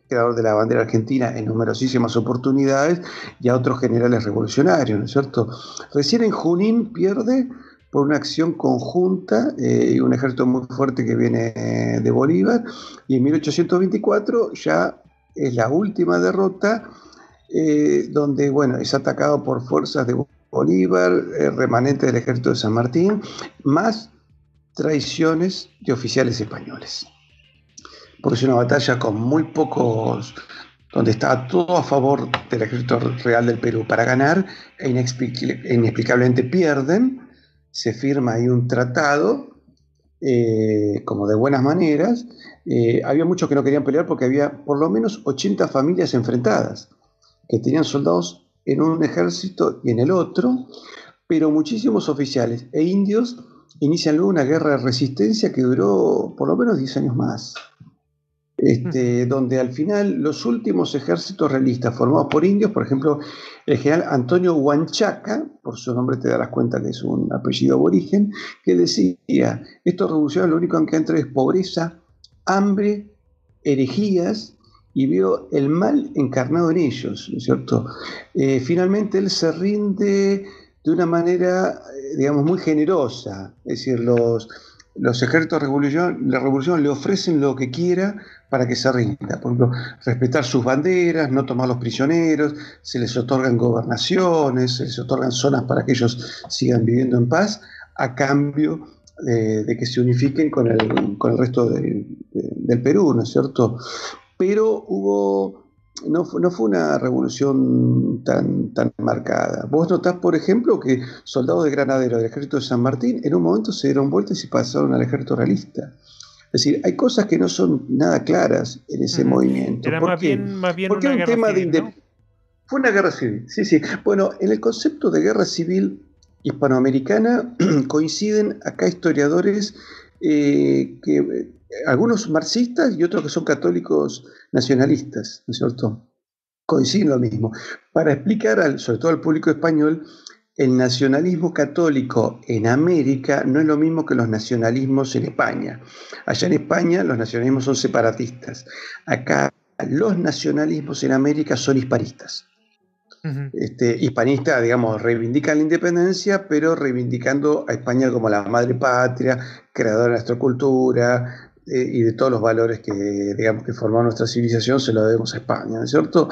creador de la bandera argentina en numerosísimas oportunidades, y a otros generales revolucionarios, ¿no es cierto? Recién en Junín pierde por una acción conjunta eh, y un ejército muy fuerte que viene de Bolívar, y en 1824 ya es la última derrota, eh, donde, bueno, es atacado por fuerzas de Bolívar, remanente del ejército de San Martín, más traiciones de oficiales españoles. Porque es una batalla con muy pocos, donde está todo a favor del ejército real del Perú. Para ganar, e inexplicablemente pierden, se firma ahí un tratado, eh, como de buenas maneras, eh, había muchos que no querían pelear porque había por lo menos 80 familias enfrentadas, que tenían soldados en un ejército y en el otro, pero muchísimos oficiales e indios inician luego una guerra de resistencia que duró por lo menos 10 años más. Este, donde al final los últimos ejércitos realistas formados por indios, por ejemplo, el general Antonio Huanchaca, por su nombre te darás cuenta que es un apellido aborigen, que decía, estos revolucionarios lo único que han traído es pobreza, hambre, herejías, y vio el mal encarnado en ellos, ¿no es cierto? Eh, finalmente él se rinde de una manera, eh, digamos, muy generosa, es decir, los, los ejércitos de revolución, la revolución le ofrecen lo que quiera para que se rinda. Por ejemplo, respetar sus banderas, no tomar los prisioneros, se les otorgan gobernaciones, se les otorgan zonas para que ellos sigan viviendo en paz, a cambio de, que se unifiquen con el, con el resto del Perú, ¿no es cierto? Pero hubo, no, no fue una revolución tan, tan marcada. Vos notás, por ejemplo, que soldados de Granadero del ejército de San Martín en un momento se dieron vueltas y pasaron al ejército realista. Es decir, hay cosas que no son nada claras en ese movimiento. Era más bien, más bien Porque tema civil, de ¿no? Fue una guerra civil, sí, sí. Bueno, en el concepto de guerra civil hispanoamericana coinciden acá historiadores eh, que algunos marxistas y otros que son católicos nacionalistas, ¿no es cierto? Coinciden lo mismo. Para explicar, al, sobre todo al público español, el nacionalismo católico en América no es lo mismo que los nacionalismos en España. Allá en España los nacionalismos son separatistas. Acá los nacionalismos en América son hispanistas. Este, hispanista, digamos, reivindican la independencia, pero reivindicando a España como la madre patria, creadora de nuestra cultura y de todos los valores que, digamos, que formaron nuestra civilización, se lo debemos a España, ¿no es cierto?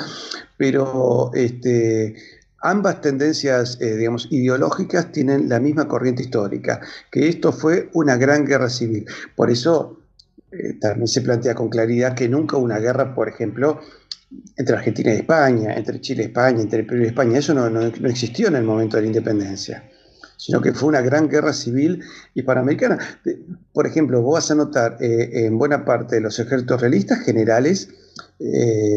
Pero este, Ambas tendencias, eh, digamos, ideológicas tienen la misma corriente histórica, que esto fue una gran guerra civil. Por eso eh, también se plantea con claridad que nunca una guerra, por ejemplo, entre Argentina y España, entre Chile y España, entre Perú y España, eso no, existió en el momento de la independencia, sino que fue una gran guerra civil hispanoamericana. Por ejemplo, vos vas a notar eh, en buena parte de los ejércitos realistas generales,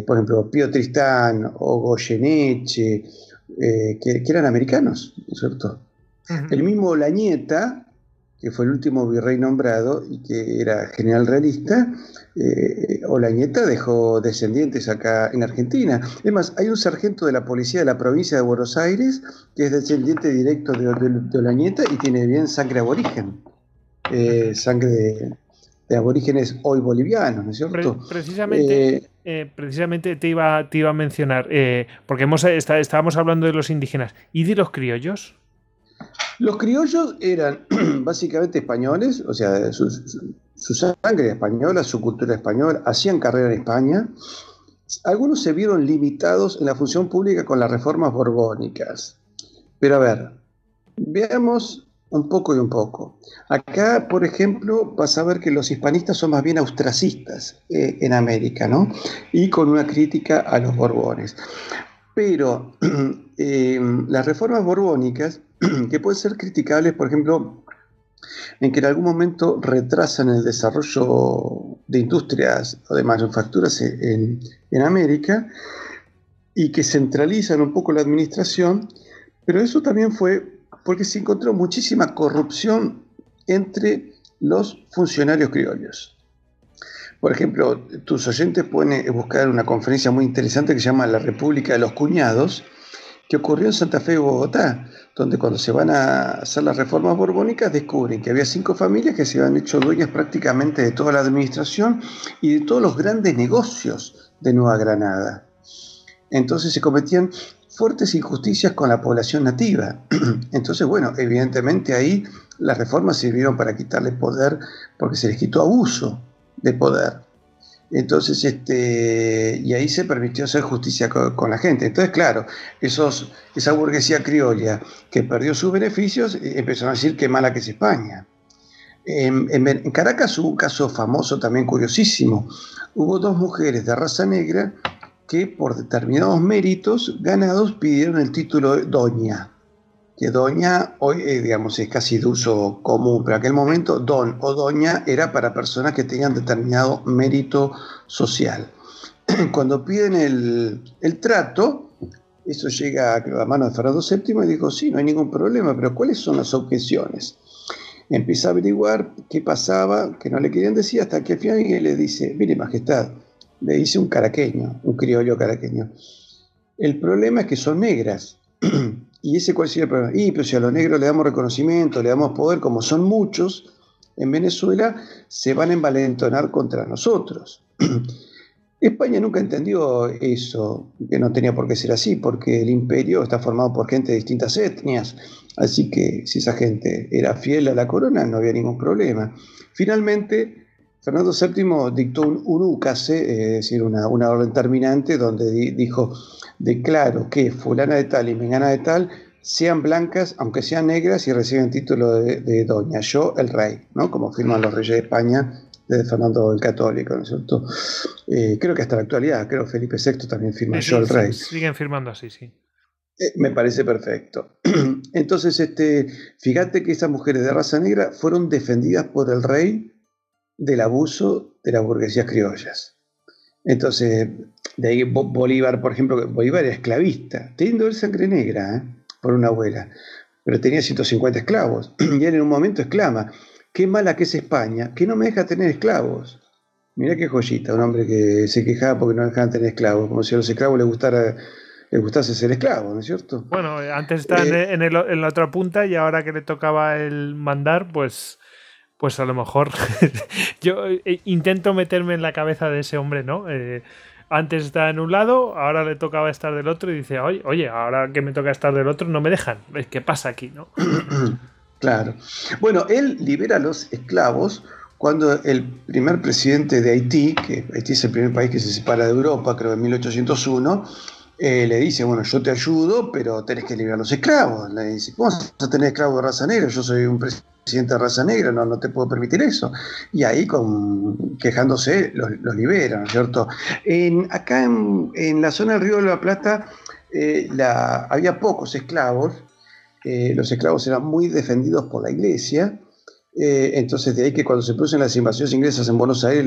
por ejemplo, Pío Tristán o Goyeneche, eh, que, eran americanos, ¿no es cierto? El mismo Lañeta, que fue el último virrey nombrado y que era general realista, eh, Olañeta dejó descendientes acá en Argentina. Es más, hay un sargento de la policía de la provincia de Buenos Aires que es descendiente directo de, de, Olañeta y tiene bien sangre aborigen, eh, sangre de, de aborígenes hoy bolivianos, ¿no es cierto? precisamente, eh, eh, precisamente te iba, te iba a mencionar, eh, porque hemos, estábamos hablando de los indígenas, ¿y de los criollos? Los criollos eran básicamente españoles, o sea, su, sangre española, su cultura española, hacían carrera en España, algunos se vieron limitados en la función pública con las reformas borbónicas. Pero a ver, veamos un poco y un poco. Acá, por ejemplo, vas a ver que los hispanistas son más bien austracistas eh, en América, ¿no? Y con una crítica a los borbones. Pero eh, las reformas borbónicas, que pueden ser criticables, por ejemplo, en que en algún momento retrasan el desarrollo de industrias o de manufacturas en, en América y que centralizan un poco la administración, pero eso también fue porque se encontró muchísima corrupción entre los funcionarios criollos. Por ejemplo, tus oyentes pueden buscar una conferencia muy interesante que se llama La República de los Cuñados, que ocurrió en Santa Fe, Bogotá, donde cuando se van a hacer las reformas borbónicas descubren que había cinco familias que se habían hecho dueñas prácticamente de toda la administración y de todos los grandes negocios de Nueva Granada. Entonces se cometían fuertes injusticias con la población nativa. Entonces, bueno, evidentemente ahí las reformas sirvieron para quitarle poder porque se les quitó abuso de poder. Entonces, este, y ahí se permitió hacer justicia con, la gente. Entonces, claro, esos, esa burguesía criolla que perdió sus beneficios eh, empezó a decir qué mala que es España. En, en, Caracas hubo un caso famoso, también curiosísimo. Hubo dos mujeres de raza negra que por determinados méritos ganados pidieron el título de doña, que doña hoy, eh, digamos, es casi de uso común, pero en aquel momento don o doña era para personas que tenían determinado mérito social. Cuando piden el, trato, eso llega a la mano de Fernando VII y dijo, sí, no hay ningún problema, pero ¿cuáles son las objeciones? Empieza a averiguar qué pasaba, que no le querían decir, hasta que al final le dice, mire, majestad, le dice un caraqueño, un criollo caraqueño. El problema es que son negras. ¿Y ese cuál sería el problema? Y pero si a los negros le damos reconocimiento, le damos poder, como son muchos en Venezuela, se van a envalentonar contra nosotros. España nunca entendió eso, que no tenía por qué ser así, porque el imperio está formado por gente de distintas etnias, así que si esa gente era fiel a la corona no había ningún problema. Finalmente, Fernando VII dictó un, un es decir, una, orden terminante, donde dijo, declaro que fulana de tal y mengana de tal sean blancas, aunque sean negras, y reciben título de, doña, yo el rey, ¿no? como firman los reyes de España desde Fernando el Católico, ¿no es cierto? Eh, creo que hasta la actualidad, creo que Felipe VI también firma yo el rey. Siguen firmando así, sí. Eh, me parece perfecto. Entonces, este, fíjate que esas mujeres de raza negra fueron defendidas por el rey del abuso de las burguesías criollas. Entonces, de ahí Bolívar, por ejemplo, Bolívar era esclavista, teniendo el sangre negra ¿eh? por una abuela, pero tenía 150 esclavos. Y él en un momento exclama, qué mala que es España, que no me deja tener esclavos. Mirá qué joyita, un hombre que se quejaba porque no dejaban tener esclavos, como si a los esclavos les gustara les gustase ser esclavos, ¿no es cierto? Bueno, antes estaba eh, en, en, la otra punta y ahora que le tocaba el mandar, pues pues a lo mejor yo eh, intento meterme en la cabeza de ese hombre, ¿no? Eh, antes estaba en un lado, ahora le tocaba estar del otro y dice, oye, ahora que me toca estar del otro no me dejan. ¿Qué pasa aquí, no? claro. Bueno, él libera a los esclavos cuando el primer presidente de Haití, que Haití es el primer país que se separa de Europa, creo en 1801, eh, le dice, bueno, yo te ayudo, pero tenés que liberar a los esclavos. Le dice, ¿cómo vas a tener esclavos de raza negra? Yo soy un presidente presidente de raza negra, no, no te puedo permitir eso. Y ahí, con, quejándose, los, liberan, ¿no es cierto? En, acá en, la zona del Río de la Plata eh, la, había pocos esclavos, eh, los esclavos eran muy defendidos por la iglesia, eh, entonces de ahí que cuando se producen las invasiones inglesas en Buenos Aires,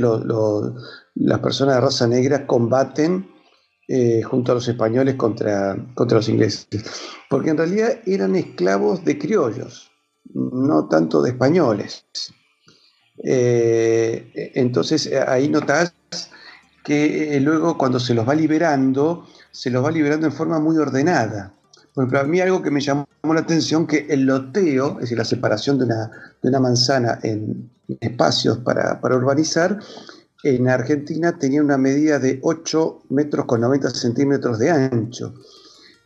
las personas de raza negra combaten junto a los españoles contra, contra los ingleses, porque en realidad eran esclavos de criollos no tanto de españoles. Eh, entonces ahí notas que eh, luego cuando se los va liberando, se los va liberando en forma muy ordenada. Por ejemplo, a mí algo que me llamó la atención, que el loteo, es decir, la separación de una, de una manzana en espacios para, para, urbanizar, en Argentina tenía una medida de 8 metros con 90 centímetros de ancho.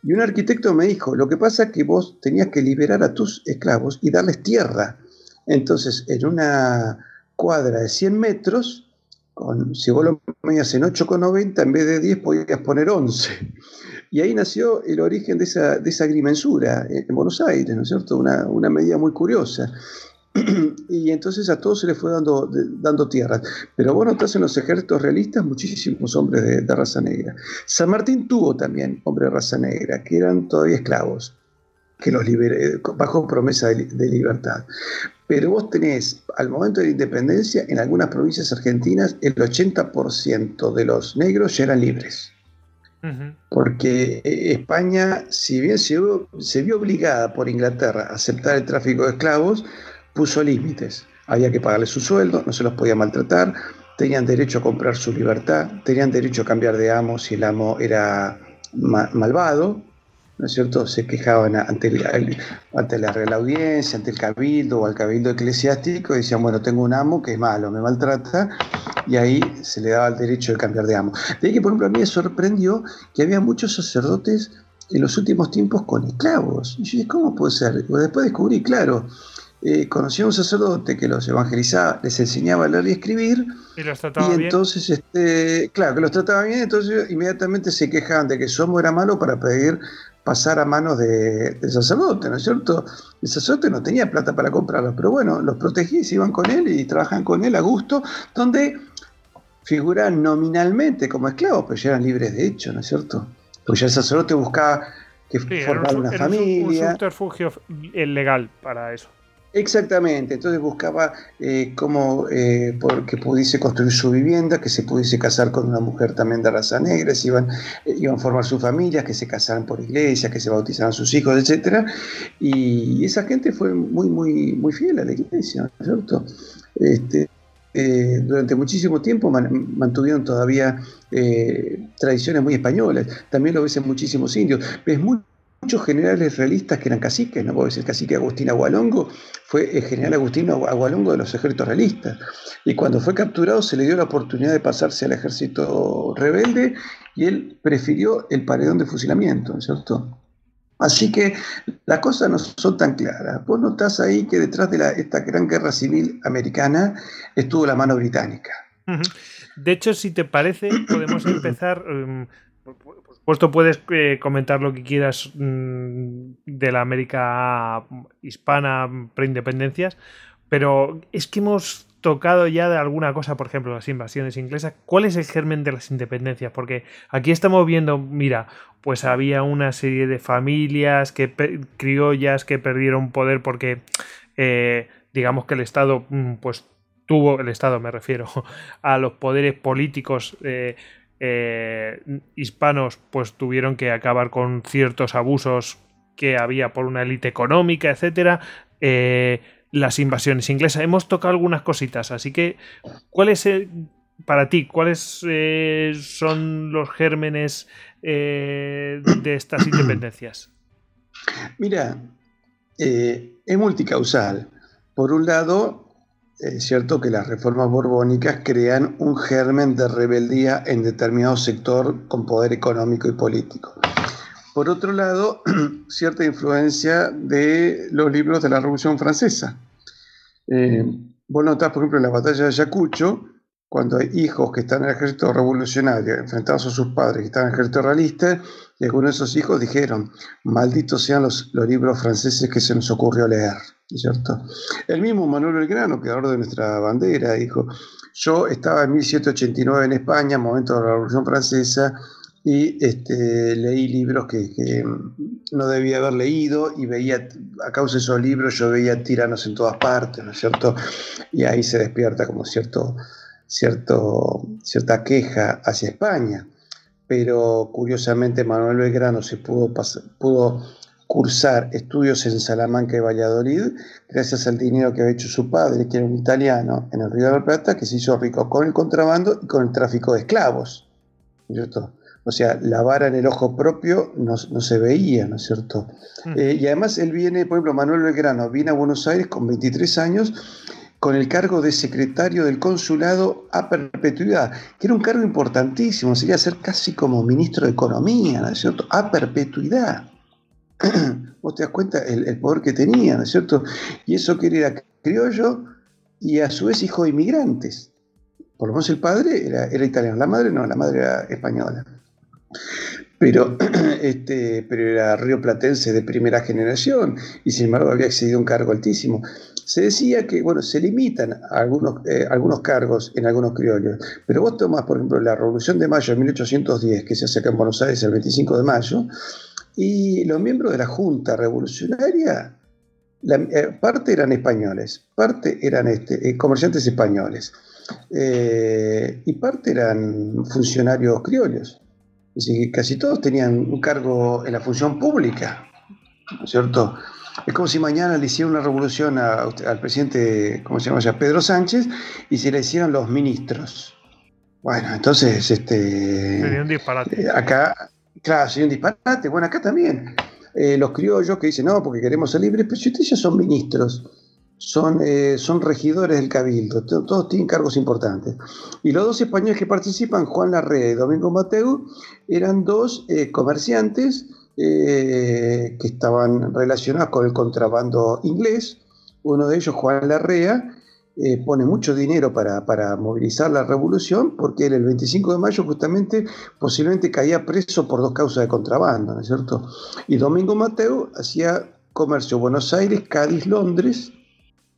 Y un arquitecto me dijo, lo que pasa es que vos tenías que liberar a tus esclavos y darles tierra. Entonces, en una cuadra de 100 metros, con, si vos lo medías en 8,90, en vez de 10 podías poner 11. Y ahí nació el origen de esa, de esa agrimensura en Buenos Aires, ¿no es cierto? Una, una medida muy curiosa. y entonces a todos se les fue dando, dando tierras. Pero vos notás en los ejércitos realistas muchísimos hombres de, raza negra. San Martín tuvo también hombres de raza negra, que eran todavía esclavos, que los liberé, bajo promesa de, libertad. Pero vos tenés, al momento de la independencia, en algunas provincias argentinas, el 80% de los negros ya eran libres. Porque eh, España, si bien se, se vio obligada por Inglaterra a aceptar el tráfico de esclavos, puso límites. Había que pagarle su sueldo, no se los podía maltratar, tenían derecho a comprar su libertad, tenían derecho a cambiar de amo si el amo era malvado, ¿no es cierto? Se quejaban ante, ante la Real Audiencia, ante el Cabildo o al Cabildo Eclesiástico y decían, bueno, tengo un amo que es malo, me maltrata, y ahí se le daba el derecho de cambiar de amo. De ahí que, por ejemplo, a mí me sorprendió que había muchos sacerdotes en los últimos tiempos con esclavos. Y yo dije, ¿cómo puede ser? después descubrí, claro, eh, conocía a un sacerdote que los evangelizaba, les enseñaba a leer y escribir. Y los trataba y entonces, este, claro, que los trataba bien, entonces inmediatamente se quejaban de que Somo era malo para pedir pasar a manos de, sacerdote, ¿no es cierto? El sacerdote no tenía plata para comprarlos, pero bueno, los protegía y se iban con él y trabajaban con él a gusto, donde figuraban nominalmente como esclavos, pero ya eran libres de hecho, ¿no es cierto? Porque ya el sacerdote buscaba que formara una familia. Un subterfugio legal para eso. Exactamente, entonces buscaba eh, cómo eh, que pudiese construir su vivienda, que se pudiese casar con una mujer también de raza negra, iban, eh, iban a formar sus familias, que se casaran por iglesia, que se bautizaran sus hijos, etc. Y esa gente fue muy, muy, muy fiel a la iglesia, ¿no es cierto? Este, durante muchísimo tiempo mantuvieron todavía tradiciones muy españolas, también lo ves en muchísimos indios, ves muy muchos generales realistas que eran caciques, no puedo decir cacique Agustín Agualongo, fue el general Agustín Agualongo de los ejércitos realistas. Y cuando fue capturado se le dio la oportunidad de pasarse al ejército rebelde y él prefirió el paredón de fusilamiento, ¿no es cierto? Así que las cosas no son tan claras. Vos notás ahí que detrás de esta gran guerra civil americana estuvo la mano británica. De hecho, si te parece, podemos empezar... Em, por supuesto, puedes eh, comentar lo que quieras mm, de la América hispana preindependencias, pero es que hemos tocado ya de alguna cosa, por ejemplo, las invasiones inglesas. ¿Cuál es el germen de las independencias? Porque aquí estamos viendo, mira, pues había una serie de familias que criollas que perdieron poder porque, eh, digamos que el Estado, mm, pues tuvo, el Estado me refiero, a los poderes políticos eh, eh, hispanos pues tuvieron que acabar con ciertos abusos que había por una élite económica, etcétera. Eh, las invasiones inglesas. Hemos tocado algunas cositas, así que ¿cuál es para ti cuáles eh, son los gérmenes de estas independencias? Mira, es multicausal. Por un lado, es cierto que las reformas borbónicas crean un germen de rebeldía en determinado sector con poder económico y político. Por otro lado, cierta influencia de los libros de la Revolución Francesa. Eh, vos notás, por ejemplo, en la batalla de Ayacucho, cuando hay hijos que están en el ejército revolucionario enfrentados a sus padres que están en el ejército realista, y algunos de esos hijos dijeron, malditos sean los, los libros franceses que se nos ocurrió leer. ¿cierto? El mismo Manuel Belgrano, creador de nuestra bandera, dijo, yo estaba en 1789 en España, momento de la Revolución Francesa, y este, leí libros que, no debía haber leído y veía, a causa de esos libros, yo veía tiranos en todas partes, ¿no es cierto? Y ahí se despierta como cierto, cierto, cierta queja hacia España. Pero curiosamente Manuel Belgrano se pudo, pudo cursar estudios en Salamanca y Valladolid, gracias al dinero que había hecho su padre, que era un italiano, en el Río de la Plata, que se hizo rico con el contrabando y con el tráfico de esclavos. ¿cierto? O sea, la vara en el ojo propio no, se veía, ¿no es cierto? Mm. Eh, y además él viene, por ejemplo, Manuel Belgrano, viene a Buenos Aires con 23 años con el cargo de secretario del consulado a perpetuidad, que era un cargo importantísimo, sería ser casi como ministro de Economía, ¿no es cierto? A perpetuidad. vos te das cuenta el, poder que tenía, ¿no es cierto? Y eso que era criollo y a su vez hijo de inmigrantes. Por lo menos el padre era, era italiano, la madre no, la madre era española pero, este, pero era rioplatense de primera generación y sin embargo había accedido a un cargo altísimo. Se decía que, bueno, se limitan algunos, eh, algunos cargos en algunos criollos, pero vos tomás, por ejemplo, la Revolución de Mayo de 1810, que se hace acá en Buenos Aires el 25 de mayo, y los miembros de la Junta Revolucionaria, eh, parte eran españoles, parte eran este, eh, comerciantes españoles, y parte eran funcionarios criollos casi todos tenían un cargo en la función pública, ¿no es cierto? Es como si mañana le hicieran una revolución al presidente, ¿cómo se llama ya? Pedro Sánchez, y se le hicieran los ministros. Bueno, entonces, este. Sería un disparate. Eh, acá, claro, sería un disparate. Bueno, acá también. Eh, los criollos que dicen, no, porque queremos ser libres, pero si ustedes ya son ministros, son, eh, son regidores del cabildo, todos tienen cargos importantes. Y los dos españoles que participan, Juan Larrea y Domingo Mateu, eran dos comerciantes eh, que estaban relacionados con el contrabando inglés. Uno de ellos, Juan Larrea, pone mucho dinero para, para, movilizar la revolución, porque él el 25 de mayo justamente posiblemente caía preso por dos causas de contrabando, ¿no es cierto? Y Domingo Mateu hacía comercio Buenos Aires, Cádiz, Londres,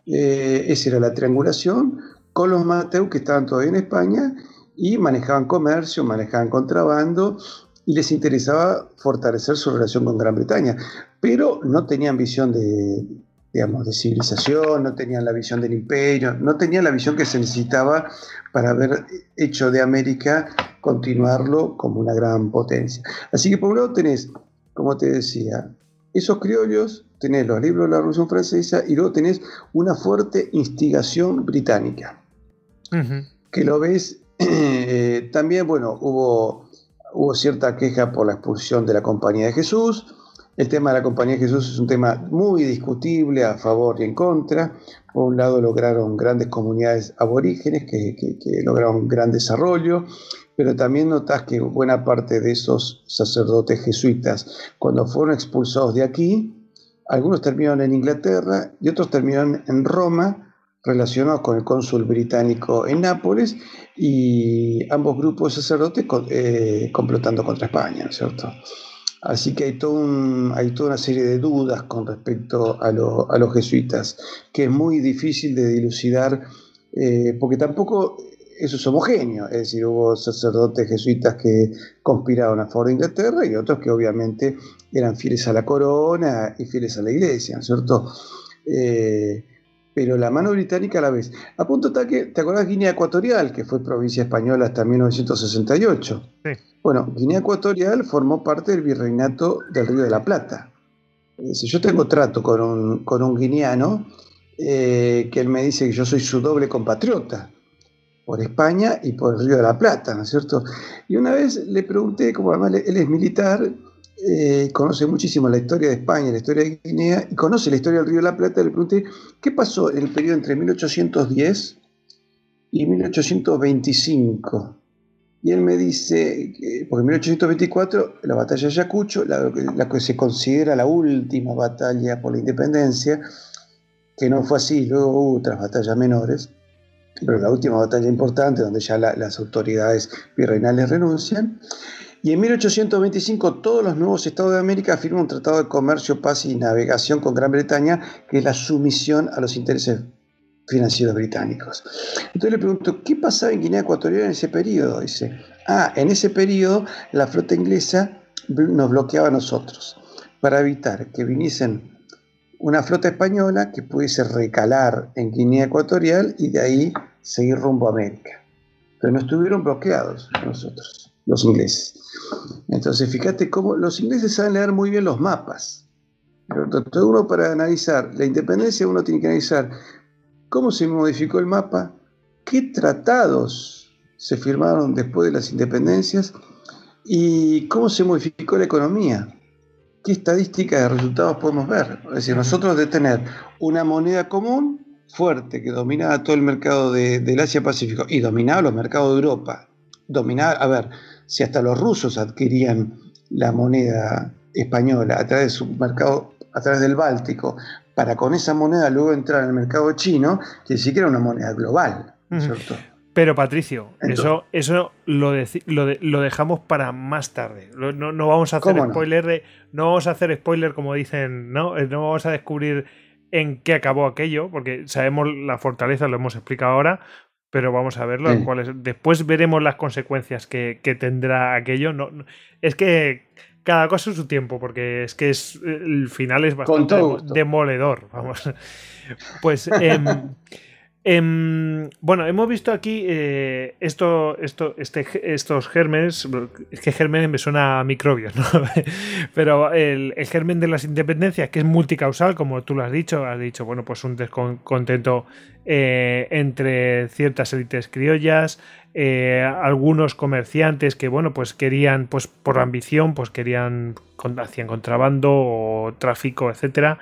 eh, esa era la triangulación, con los Mateu que estaban todavía en España y manejaban comercio, manejaban contrabando y les interesaba fortalecer su relación con Gran Bretaña, pero no tenían visión de, digamos, de civilización, no tenían la visión del imperio, no tenían la visión que se necesitaba para haber hecho de América continuarlo como una gran potencia. Así que por un lado tenés, como te decía, esos criollos tenés los libros de la Revolución Francesa y luego tenés una fuerte instigación británica. Que lo ves, eh, también, bueno, hubo, hubo cierta queja por la expulsión de la Compañía de Jesús. El tema de la Compañía de Jesús es un tema muy discutible a favor y en contra. Por un lado lograron grandes comunidades aborígenes que, que lograron gran desarrollo, pero también notas que buena parte de esos sacerdotes jesuitas, cuando fueron expulsados de aquí, algunos terminaron en Inglaterra y otros terminaron en Roma, relacionados con el cónsul británico en Nápoles, y ambos grupos de sacerdotes eh, complotando contra España, ¿no es cierto? Así que hay, todo hay toda una serie de dudas con respecto a, los jesuitas, que es muy difícil de dilucidar, eh, porque tampoco eso es homogéneo, es decir, hubo sacerdotes jesuitas que conspiraron a favor de Inglaterra y otros que obviamente eran fieles a la corona y fieles a la iglesia, ¿no es cierto? Eh, pero la mano británica a la vez. A punto está que, ¿te acordás Guinea Ecuatorial, que fue provincia española hasta 1968? Sí. Bueno, Guinea Ecuatorial formó parte del virreinato del Río de la Plata. Si yo tengo trato con un, con un guineano, eh, que él me dice que yo soy su doble compatriota por España y por el Río de la Plata, ¿no es cierto? Y una vez le pregunté, como además él es militar, eh, conoce muchísimo la historia de España, la historia de Guinea, y conoce la historia del Río de la Plata, le pregunté, ¿qué pasó en el periodo entre 1810 y 1825? Y él me dice, porque en 1824, la batalla de Ayacucho, la, la, que se considera la última batalla por la independencia, que no fue así, luego hubo otras batallas menores, pero la última batalla importante donde ya las autoridades virreinales renuncian. Y en 1825 todos los nuevos estados de América firman un tratado de comercio, paz y navegación con Gran Bretaña, que es la sumisión a los intereses financieros británicos. Entonces le pregunto, ¿qué pasaba en Guinea Ecuatorial en ese periodo? Dice, ah, en ese periodo la flota inglesa nos bloqueaba a nosotros para evitar que viniesen una flota española que pudiese recalar en Guinea Ecuatorial y de ahí seguir rumbo a América. Pero no estuvieron bloqueados nosotros, los ingleses. Entonces, fíjate cómo los ingleses saben leer muy bien los mapas. Entonces, uno para analizar la independencia, uno tiene que analizar cómo se modificó el mapa, qué tratados se firmaron después de las independencias y cómo se modificó la economía. ¿Qué estadísticas de resultados podemos ver? Es decir, nosotros de tener una moneda común fuerte que dominaba todo el mercado de, del Asia-Pacífico y dominaba los mercados de Europa. Dominaba, a ver, si hasta los rusos adquirían la moneda española a través de su mercado, a través del Báltico, para con esa moneda luego entrar en el mercado chino, que sí que era una moneda global, ¿cierto? Pero Patricio, eso, eso lo, lo, dejamos para más tarde. No, no vamos a hacer spoiler de, no vamos a hacer spoiler como dicen, ¿no? Eh, no vamos a descubrir en qué acabó aquello, porque sabemos la fortaleza, lo hemos explicado ahora, pero vamos a verlo. Después veremos las consecuencias que, tendrá aquello. No, es que cada cosa en su tiempo, porque es que es el final es bastante demoledor. Vamos. Pues em, Em, bueno, hemos visto aquí eh, esto, este, estos gérmenes. Es que gérmenes me suena a microbios, ¿no? Pero el, germen de las independencias, que es multicausal, como tú lo has dicho, has dicho, bueno, pues un descontento eh, entre ciertas élites criollas, eh, algunos comerciantes que, bueno, pues querían, pues por ambición, pues querían, hacían contrabando o tráfico, etcétera.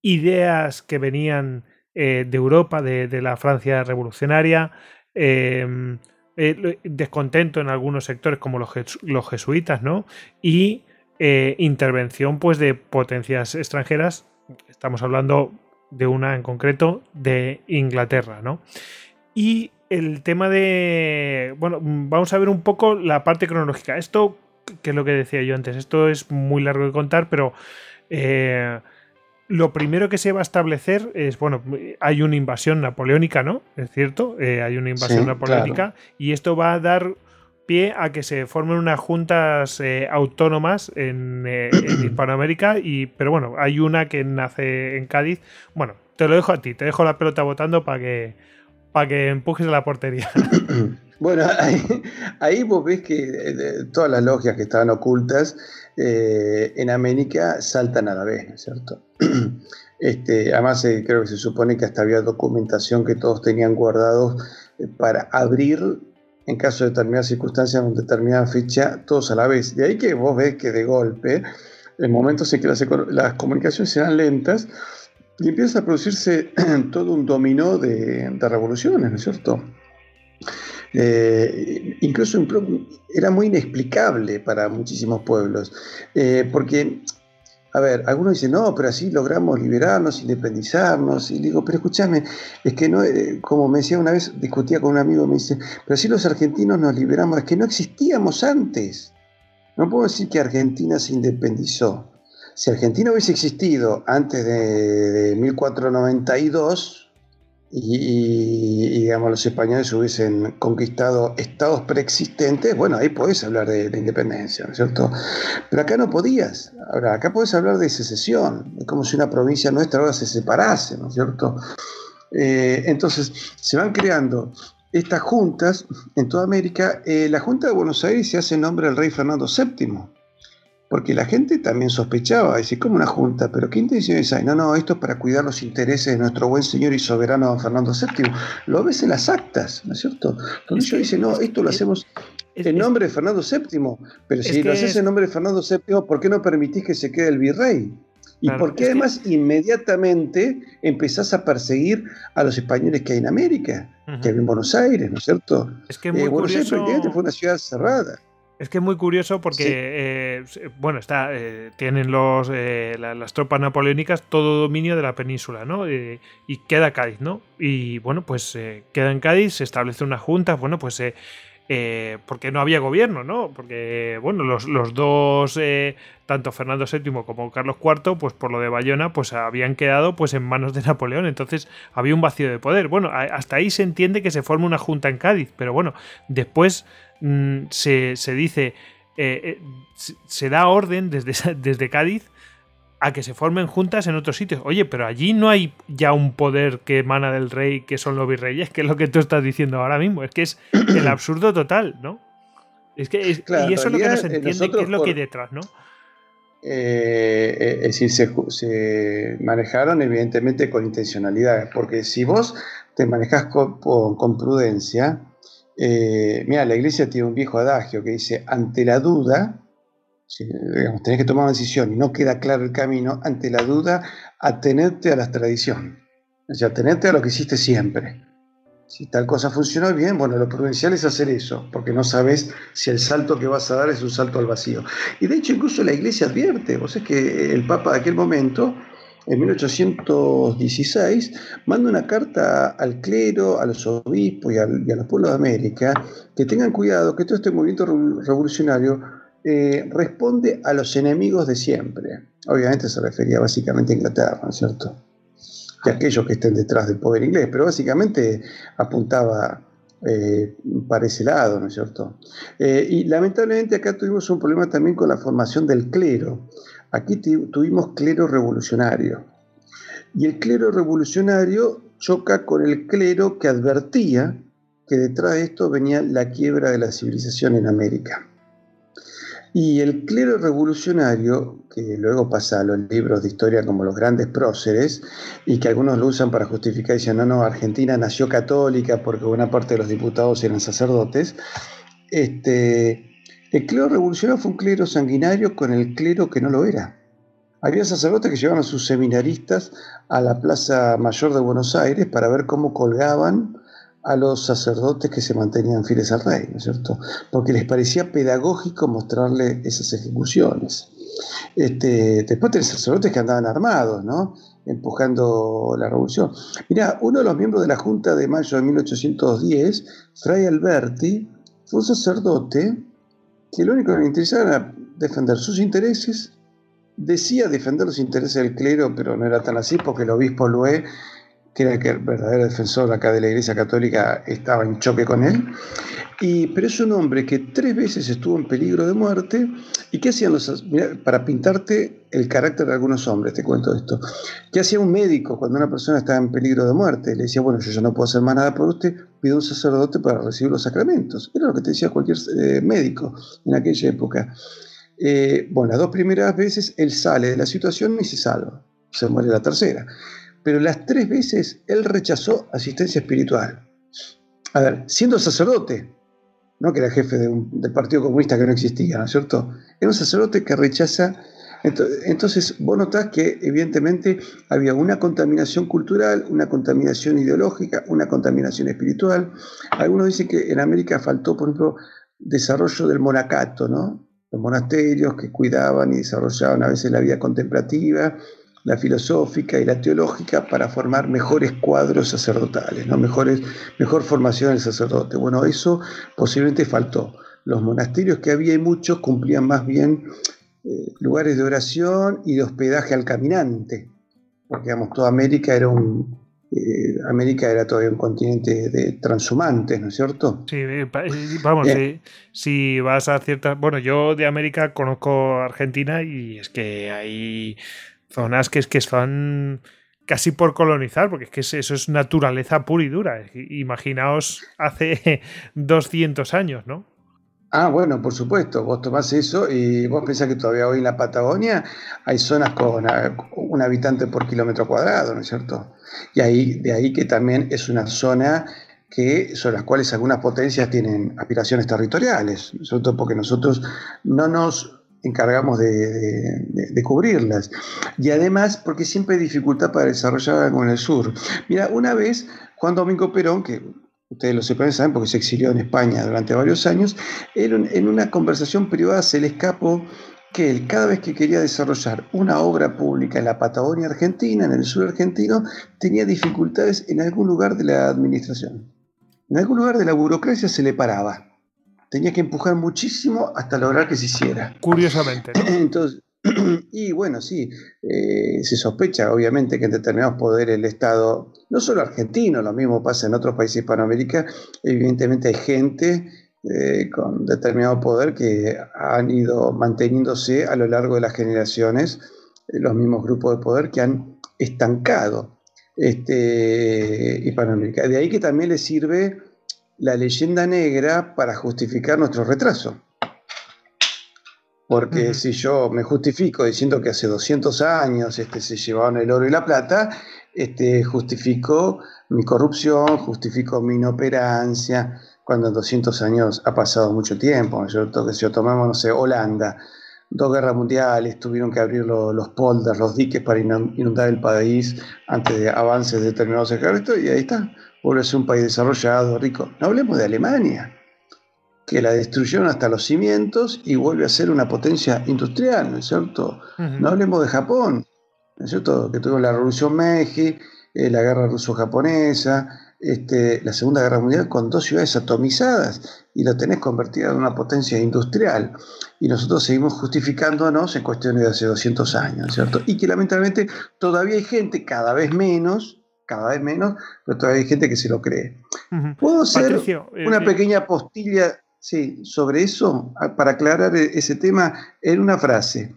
ideas que venían eh, de Europa, de, la Francia revolucionaria, em, eh, descontento en algunos sectores como los, los jesuitas, ¿no? Y eh, intervención pues de potencias extranjeras, estamos hablando de una en concreto, de Inglaterra, ¿no? Y el tema de, bueno, vamos a ver un poco la parte cronológica. Esto, que es lo que decía yo antes, esto es muy largo de contar, pero lo primero que se va a establecer es, bueno, hay una invasión napoleónica, ¿no? Es cierto, eh, hay una invasión napoleónica y esto va a dar pie a que se formen unas juntas eh, autónomas en, eh, en, Hispanoamérica, y, pero bueno, hay una que nace en Cádiz. Bueno, te lo dejo a ti, te dejo la pelota votando para que, para que empujes a la portería. Bueno, ahí, vos ves que todas las logias que estaban ocultas en América saltan a la vez, ¿no es cierto? Este, además, eh, creo que se supone que hasta había documentación que todos tenían guardados eh, para abrir en caso de determinadas circunstancias, en determinada fecha, todos a la vez. De ahí que vos ves que de golpe, en momentos en que las, comunicaciones eran lentas, y empieza a producirse todo un dominó de, revoluciones, ¿no es cierto? Eh, incluso era muy inexplicable para muchísimos pueblos, porque a ver, algunos dicen, no, pero así logramos liberarnos, independizarnos. Y digo, pero escúchame, es que no, eh, como me decía una vez, discutía con un amigo, me dice, pero así los argentinos nos liberamos, es que no existíamos antes. No puedo decir que Argentina se independizó. Si Argentina hubiese existido antes de, de 1492, y, digamos los españoles hubiesen conquistado estados preexistentes, bueno, ahí podés hablar de, independencia, ¿no es cierto? Pero acá no podías. Ahora, acá podés hablar de secesión, es como si una provincia nuestra ahora se separase, ¿no es cierto? Eh, entonces, se van creando estas juntas en toda América. Eh, la Junta de Buenos Aires se hace nombre del rey Fernando VII porque la gente también sospechaba, decir, como una junta, pero ¿qué intenciones hay? No, no, esto es para cuidar los intereses de nuestro buen señor y soberano don Fernando VII. Lo ves en las actas, ¿no es cierto? Donde ellos dicen, no, esto lo hacemos en nombre de Fernando VII, pero si lo haces en nombre de Fernando VII, ¿por qué no permitís que se quede el virrey? ¿Y por qué además inmediatamente empezás a perseguir a los españoles que hay en América, que hay en Buenos Aires, ¿no es cierto? Es que eh, Buenos Aires prácticamente fue una ciudad cerrada. Es que es muy curioso porque, eh, bueno, está, eh, tienen los, eh, las tropas napoleónicas todo dominio de la península, ¿no? y queda Cádiz, ¿no? Y bueno, pues queda en Cádiz, se establece una junta, bueno, pues porque no había gobierno, ¿no? Porque, bueno, los, dos, tanto Fernando VII como Carlos IV, pues por lo de Bayona, pues habían quedado pues en manos de Napoleón, entonces había un vacío de poder. Bueno, hasta ahí se entiende que se forma una junta en Cádiz, pero bueno, después Mm, se, dice, eh, eh, se da orden desde, desde Cádiz a que se formen juntas en otros sitios. Oye, pero allí no hay ya un poder que emana del rey, que son los virreyes, que es lo que tú estás diciendo ahora mismo. Es que es el absurdo total, ¿no? Es que y eso es lo que no se entiende, qué es lo que hay detrás, ¿no? Eh, es decir, se, se, manejaron evidentemente con intencionalidad, porque si vos te manejas con, con prudencia, eh, mira, la iglesia tiene un viejo adagio que dice, ante la duda, si, tenés que tomar una decisión y no queda claro el camino, ante la duda, atenerte a las tradiciones, o sea, atenerte a lo que hiciste siempre. Si tal cosa funcionó bien, bueno, lo prudencial es hacer eso, porque no sabes si el salto que vas a dar es un salto al vacío. Y de hecho, incluso la iglesia advierte, vos es que el Papa de aquel momento en 1816, manda una carta al clero, a los obispos y, a los pueblos de América que tengan cuidado que todo este movimiento revolucionario eh, responde a los enemigos de siempre. Obviamente se refería básicamente a Inglaterra, ¿no es cierto? Y a aquellos que estén detrás del poder inglés, pero básicamente apuntaba eh, para ese lado, ¿no es cierto? Eh, y lamentablemente acá tuvimos un problema también con la formación del clero. Aquí tuvimos clero revolucionario. Y el clero revolucionario choca con el clero que advertía que detrás de esto venía la quiebra de la civilización en América. Y el clero revolucionario, que luego pasa a los libros de historia como los grandes próceres, y que algunos lo usan para justificar, diciendo, no, no, Argentina nació católica porque buena parte de los diputados eran sacerdotes, este, el clero revolucionario fue un clero sanguinario con el clero que no lo era. Había sacerdotes que llevaban a sus seminaristas a la Plaza Mayor de Buenos Aires para ver cómo colgaban a los sacerdotes que se mantenían fieles al rey, ¿no es cierto? Porque les parecía pedagógico mostrarle esas ejecuciones. Este, después tenés sacerdotes que andaban armados, ¿no? empujando la revolución. Mira, uno de los miembros de la Junta de mayo de 1810, Fray Alberti, fue un sacerdote que lo único que le interesaba era defender sus intereses, decía defender los intereses del clero, pero no era tan así porque el obispo Lué que el verdadero defensor acá de la Iglesia Católica, estaba en choque con él. Y, pero es un hombre que tres veces estuvo en peligro de muerte. ¿Y qué hacían los.? para pintarte el carácter de algunos hombres, te cuento esto. ¿Qué hacía un médico cuando una persona estaba en peligro de muerte? Le decía, bueno, yo ya no puedo hacer más nada por usted, pido un sacerdote para recibir los sacramentos. Era lo que te decía cualquier eh, médico en aquella época. Eh, bueno, las dos primeras veces él sale de la situación y se salva. Se muere la tercera pero las tres veces él rechazó asistencia espiritual. A ver, siendo sacerdote, no que era jefe del Partido Comunista que no existía, ¿no es cierto? Era un sacerdote que rechaza. Entonces, vos notás que evidentemente había una contaminación cultural, una contaminación ideológica, una contaminación espiritual. Algunos dicen que en América faltó, por ejemplo, desarrollo del monacato, ¿no? Los monasterios que cuidaban y desarrollaban a veces la vida contemplativa, la filosófica y la teológica para formar mejores cuadros sacerdotales, ¿no? Mejores, mejor formación del sacerdote. Bueno, eso posiblemente faltó. Los monasterios que había y muchos cumplían más bien eh, lugares de oración y de hospedaje al caminante, porque digamos, toda América era un, eh, América era todavía un continente de transhumantes, ¿no es cierto? Sí, eh, vamos, si vas a ciertas... Bueno, yo de América conozco Argentina y es que hay Zonas que es que están casi por colonizar, porque es que eso es naturaleza pura y dura. Imaginaos hace 200 años, ¿no? Ah, bueno, por supuesto, vos tomás eso y vos pensás que todavía hoy en la Patagonia hay zonas con un habitante por kilómetro cuadrado, ¿no es cierto? Y ahí, de ahí que también es una zona que, sobre las cuales algunas potencias tienen aspiraciones territoriales, sobre todo porque nosotros no nos encargamos de, cubrirlas. Y además, porque siempre hay dificultad para desarrollar algo en el sur. Mira, una vez Juan Domingo Perón, que ustedes lo sepan, saben porque se exilió en España durante varios años, en una conversación privada se le escapó que él cada vez que quería desarrollar una obra pública en la Patagonia Argentina, en el sur argentino, tenía dificultades en algún lugar de la administración. En algún lugar de la burocracia se le paraba tenía que empujar muchísimo hasta lograr que se hiciera. Curiosamente. Entonces, y bueno, sí, eh, se sospecha obviamente que en determinados poderes el Estado, no solo argentino, lo mismo pasa en otros países de Hispanoamérica, evidentemente hay gente eh, con determinado poder que han ido manteniéndose a lo largo de las generaciones, eh, los mismos grupos de poder que han estancado este, Hispanoamérica. De ahí que también le sirve la leyenda negra para justificar nuestro retraso. Porque si yo me justifico diciendo que hace 200 años este, se llevaban el oro y la plata, este, justifico mi corrupción, justifico mi inoperancia, cuando en 200 años ha pasado mucho tiempo. Yo, que si yo tomamos, no sé, Holanda, dos guerras mundiales, tuvieron que abrir los, los polders, los diques para inundar el país antes de avances de determinados ejércitos, y ahí está vuelve a ser un país desarrollado, rico. No hablemos de Alemania, que la destruyeron hasta los cimientos y vuelve a ser una potencia industrial, ¿no es cierto? No hablemos de Japón, ¿no es cierto? Que tuvimos la Revolución Meiji, eh, la Guerra Ruso-Japonesa, este, la Segunda Guerra Mundial con dos ciudades atomizadas y lo tenés convertida en una potencia industrial. Y nosotros seguimos justificándonos en cuestiones de hace 200 años, ¿cierto? Y que lamentablemente todavía hay gente, cada vez menos, cada vez menos, pero todavía hay gente que se lo cree. ¿Puedo hacer eh, una eh, pequeña postilla sí, sobre eso para aclarar e-, ese tema en una frase?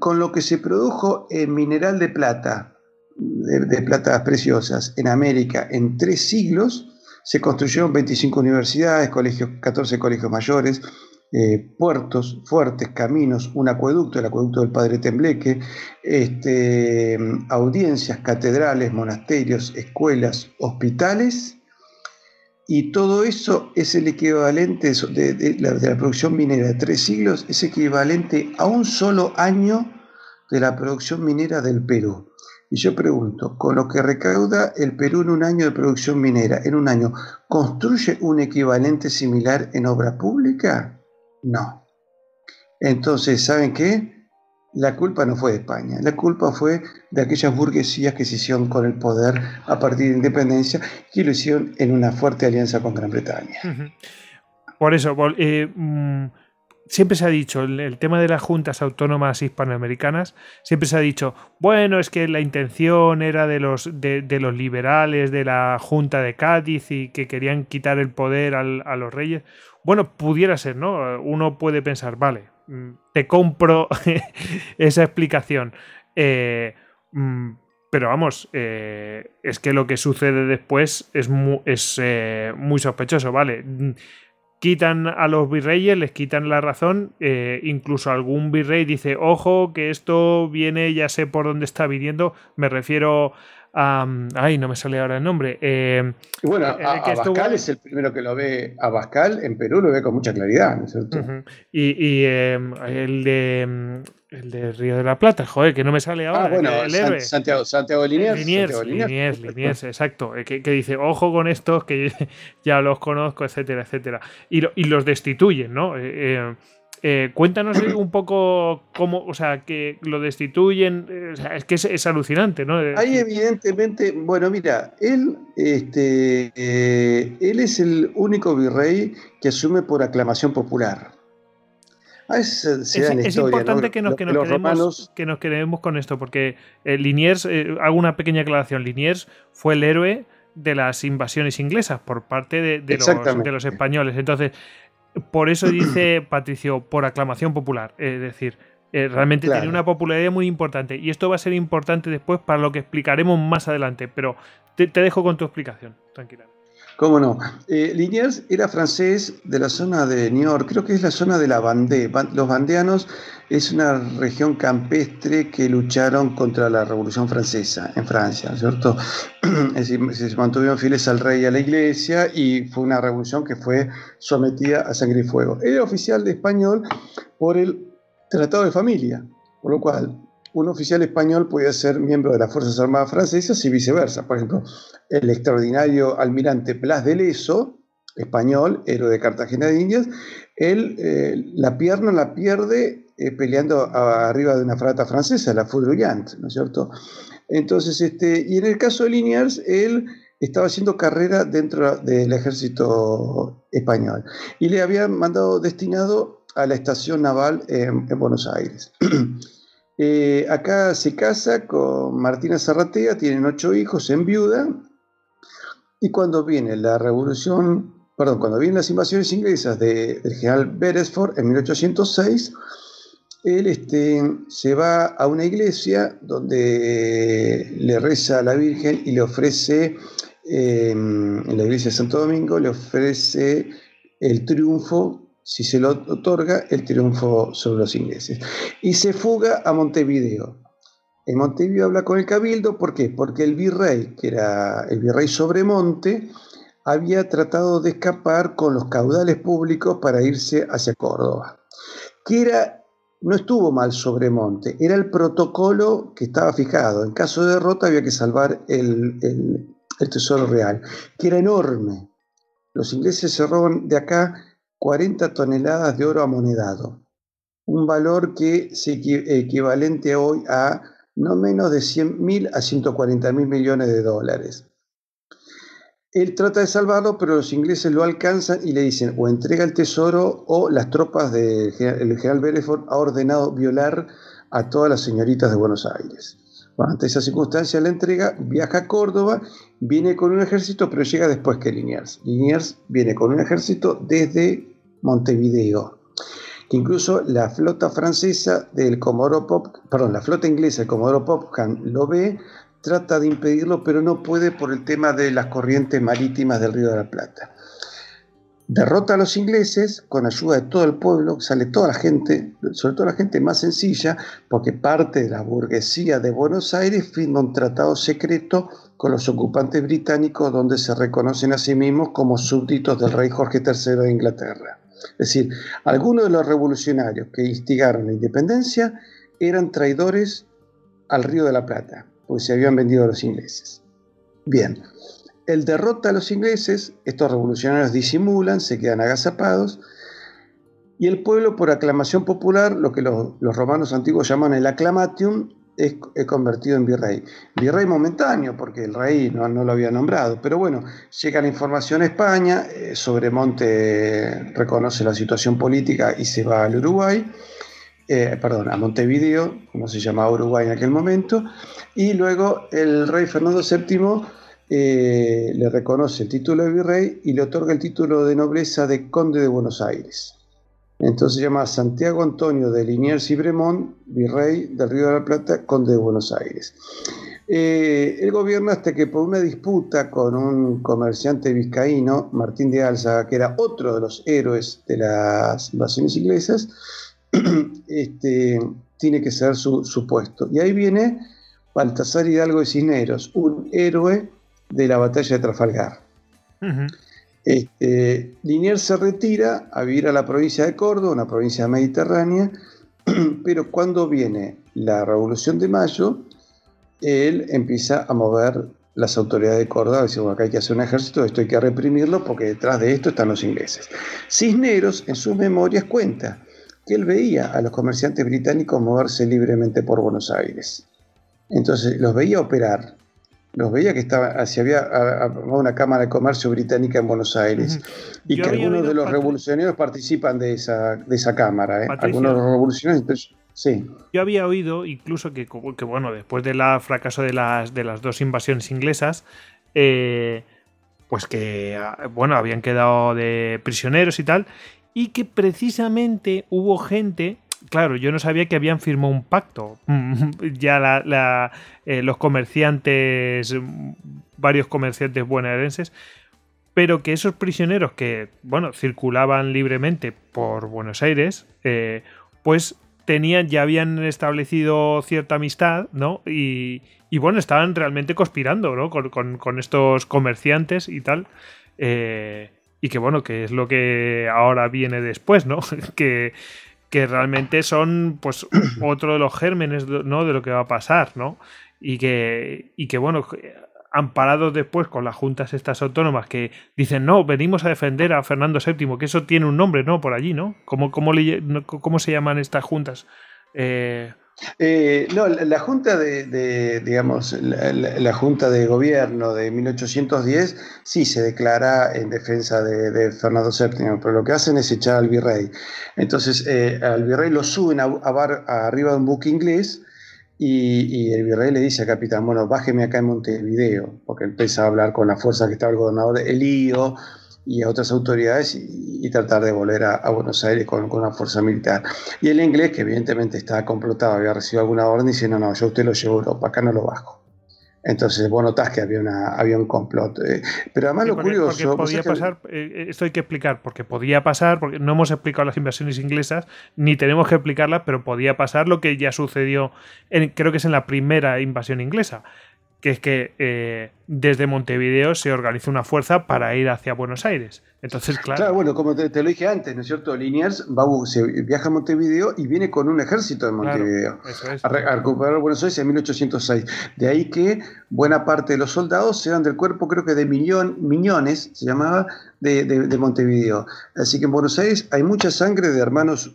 con lo que se produjo en mineral de plata, de, platas preciosas en América en tres siglos, se construyeron 25 universidades, colegios, 14 colegios mayores, eh, puertos fuertes, caminos, un acueducto, el acueducto del Padre Tembleque, este, audiencias, catedrales, monasterios, escuelas, hospitales, y todo eso es el equivalente de, la, de la producción minera de tres siglos, es equivalente a un solo año de la producción minera del Perú. Y yo pregunto, con lo que recauda el Perú en un año de producción minera, en un año, ¿construye un equivalente similar en obra pública? No. Entonces, ¿saben qué? La culpa no fue de España, la culpa fue de aquellas burguesías que se hicieron con el poder a partir de independencia y lo hicieron en una fuerte alianza con Gran Bretaña. Por eso, eh, mm, siempre se ha dicho, el, tema de las juntas autónomas hispanoamericanas, siempre se ha dicho, bueno, es que la intención era de los, de, los liberales de la Junta de Cádiz y que querían quitar el poder a los reyes. Bueno, pudiera ser, ¿no? Uno puede pensar, vale, mm, te compro esa explicación. Eh, mm, pero vamos, eh, es que lo que sucede después es, eh, muy sospechoso, ¿vale? quitan a los virreyes, les quitan la razón, eh, incluso algún virrey dice, ojo, que esto viene, ya sé por dónde está viniendo, me refiero Ay, no me sale ahora el nombre. Eh, bueno, Abascal es el primero que lo ve, Abascal en Perú lo ve con mucha claridad, ¿no es cierto? Y, em, el de el de Río de la Plata, joder, que no me sale ahora. Ah, bueno, Santiago, Santiago Liniers. Liniers, Liniers, Liniers exacto. Eh, que, dice, ojo con estos, que ya los conozco, etcétera, etcétera. Y, y los destituyen, ¿no? Eh, eh, cuéntanos un poco cómo, o sea, que lo destituyen, o sea, es que es, alucinante, ¿no? Ahí evidentemente, bueno, mira, él, este, él es el único virrey que asume por aclamación popular. Ah, es, importante que, nos, quedemos, con esto, porque eh, Liniers, eh, hago una pequeña aclaración, Liniers fue el héroe de las invasiones inglesas por parte de, los, españoles. Entonces, por eso dice Patricio, por aclamación popular. Es decir, eh, realmente tiene una popularidad muy importante. Y esto va a ser importante después para lo que explicaremos más adelante. Pero te, te dejo con tu explicación, tranquila. ¿Cómo no? Eh, Liniers era francés de la zona de Niort, creo que es la zona de la Vendée. Los vandeanos es una región campestre que lucharon contra la Revolución Francesa en Francia, ¿cierto? Es decir, se mantuvieron fieles al rey y a la iglesia y fue una revolución que fue sometida a sangre y fuego. Era oficial de español por el Tratado de Familia, por lo cual un oficial español podía ser miembro de las Fuerzas Armadas francesas y viceversa. Por ejemplo, el extraordinario almirante Blas de Leso, español, héroe de Cartagena de Indias, él eh, la pierna la pierde eh, peleando arriba de una fragata francesa, la Foudroyant, ¿no es cierto? Entonces, este, y en el caso de Liniers, él estaba haciendo carrera dentro del ejército español y le habían mandado destinado a la estación naval en Buenos Aires. Eh, acá se casa con Martina Zarratea, tienen ocho hijos en viuda, y cuando viene la revolución, perdón, cuando vienen las invasiones inglesas del general Beresford en 1806, él este, se va a una iglesia donde le reza a la Virgen y le ofrece, em, en la iglesia de Santo Domingo, le ofrece el triunfo si se lo otorga, el triunfo sobre los ingleses. Y se fuga a Montevideo. En Montevideo habla con el cabildo, ¿por qué? Porque el virrey, que era el virrey Sobremonte, había tratado de escapar con los caudales públicos para irse hacia Córdoba. Que era, no estuvo mal Sobremonte, era el protocolo que estaba fijado. En caso de derrota había que salvar el, el tesoro real, que era enorme. Los ingleses se roban de acá 40 toneladas de oro amonedado. un valor que es equivalente hoy a no menos de 100 mil a 140 mil millones de dólares. Él trata de salvarlo, pero los ingleses lo alcanzan y le dicen o entrega el tesoro o las tropas del general Bereford ha ordenado violar a todas las señoritas de Buenos Aires. ante esa circunstancia la entrega, viaja a Córdoba, viene con un ejército, pero llega después que Liniers. Liniers viene con un ejército desde Montevideo, que incluso la flota francesa del Comodoro Pop, perdón, la flota inglesa del Comodoro Popcan lo ve, trata de impedirlo, pero no puede por el tema de las corrientes marítimas del Río de la Plata. Derrota a los ingleses con ayuda de todo el pueblo, sale toda la gente, sobre todo la gente más sencilla, porque parte de la burguesía de Buenos Aires firma un tratado secreto con los ocupantes británicos donde se reconocen a sí mismos como súbditos del rey Jorge III de Inglaterra. Es decir, algunos de los revolucionarios que instigaron la independencia eran traidores al Río de la Plata porque se habían vendido a los ingleses. Bien, el derrota a los ingleses, estos revolucionarios disimulan, se quedan agazapados, y el pueblo, por aclamación popular, lo que los, romanos antiguos llaman el acclamatium, es, convertido en virrey. Virrey momentáneo, porque el rey no, lo había nombrado, pero bueno, llega la información a España, eh, Sobremonte reconoce la situación política y se va al Uruguay, eh, perdón, a Montevideo, como se llamaba Uruguay en aquel momento, y luego el rey Fernando VII eh, le reconoce el título de virrey y le otorga el título de nobleza de conde de Buenos Aires. Entonces se llama Santiago Antonio de Liniers y Bremont, virrey del Río de la Plata, conde de Buenos Aires. Eh, el gobierno hasta que por una disputa con un comerciante vizcaíno, Martín de Alza, que era otro de los héroes de las invasiones inglesas, este, tiene que ser su, puesto. Y ahí viene Baltasar Hidalgo de Cisneros, un héroe de la batalla de Trafalgar. Este, Liniers se retira a vivir a la provincia de Córdoba, una provincia mediterránea, pero cuando viene la Revolución de Mayo, él empieza a mover las autoridades de Córdoba, dice, bueno, acá hay que hacer un ejército, esto hay que reprimirlo porque detrás de esto están los ingleses. Cisneros en sus memorias cuenta que él veía a los comerciantes británicos moverse libremente por Buenos Aires. Entonces los veía operar, los veía que estaba, si había una Cámara de Comercio británica en Buenos Aires y que algunos de los revolucionarios participan de esa, de esa Cámara. ¿eh? Algunos de los revolucionarios, sí. Yo había oído incluso que, que bueno, después del fracaso de las, de las dos invasiones inglesas, eh, pues que bueno, habían quedado de prisioneros y tal, y que precisamente hubo gente claro, yo no sabía que habían firmado un pacto. ya eh, los comerciantes, varios comerciantes bonaerenses, pero que esos prisioneros que, bueno, circulaban libremente por Buenos Aires, eh, pues tenían, ya habían establecido cierta amistad, ¿no? Y, bueno, estaban realmente conspirando, ¿no? Con, estos comerciantes y tal. Eh, y que bueno, que es lo que ahora viene después, ¿no? que, que realmente son pues otro de los gérmenes ¿no? de lo que va a pasar, ¿no? Y que, y que bueno, amparados después con las juntas estas autónomas que dicen, no, venimos a defender a Fernando VII, que eso tiene un nombre, ¿no? Por allí, ¿no? ¿Cómo, cómo, cómo se llaman estas juntas? Eh, eh, no, la, Junta de, digamos, la, Junta de Gobierno de 1810 sí se declara en defensa de, Fernando VII, pero lo que hacen es echar al virrey. Entonces, eh, al virrey lo suben a, arriba de un buque inglés y, el virrey le dice al capitán, bueno, bájeme acá en Montevideo, porque empieza a hablar con la fuerza que estaba el gobernador Elío, y a otras autoridades y, tratar de volver a, Buenos Aires con, una fuerza militar. Y el inglés, que evidentemente estaba complotado, había recibido alguna orden, dice, no, no, yo usted lo llevo a Europa, acá no lo bajo. Entonces, vos notás que había, una, había un complot. Eh, pero además lo curioso... podía pasar, eh, esto hay que explicar, porque podía pasar, porque no hemos explicado las invasiones inglesas, ni tenemos que explicarlas, pero podía pasar lo que ya sucedió, en, creo que es en la primera invasión inglesa que es que eh, desde Montevideo se organiza una fuerza para ir hacia Buenos Aires. Entonces, claro. Claro, bueno, como te, lo dije antes, ¿no es cierto? Liniers va, se viaja a Montevideo y viene con un ejército de Montevideo a, recuperar Buenos Aires en 1806. De ahí que buena parte de los soldados eran del cuerpo, creo que de Millón, Miñones, se llamaba, de, de, Montevideo. Así que en Buenos Aires hay mucha sangre de hermanos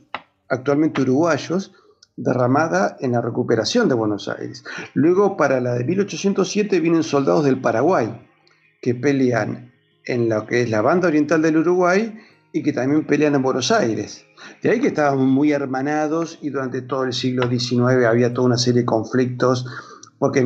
actualmente uruguayos, derramada en la recuperación de Buenos Aires. Luego, para la de 1807, vienen soldados del Paraguay, que pelean en lo que es la banda oriental del Uruguay y que también pelean en Buenos Aires. De ahí que estaban muy hermanados y durante todo el siglo XIX había toda una serie de conflictos, porque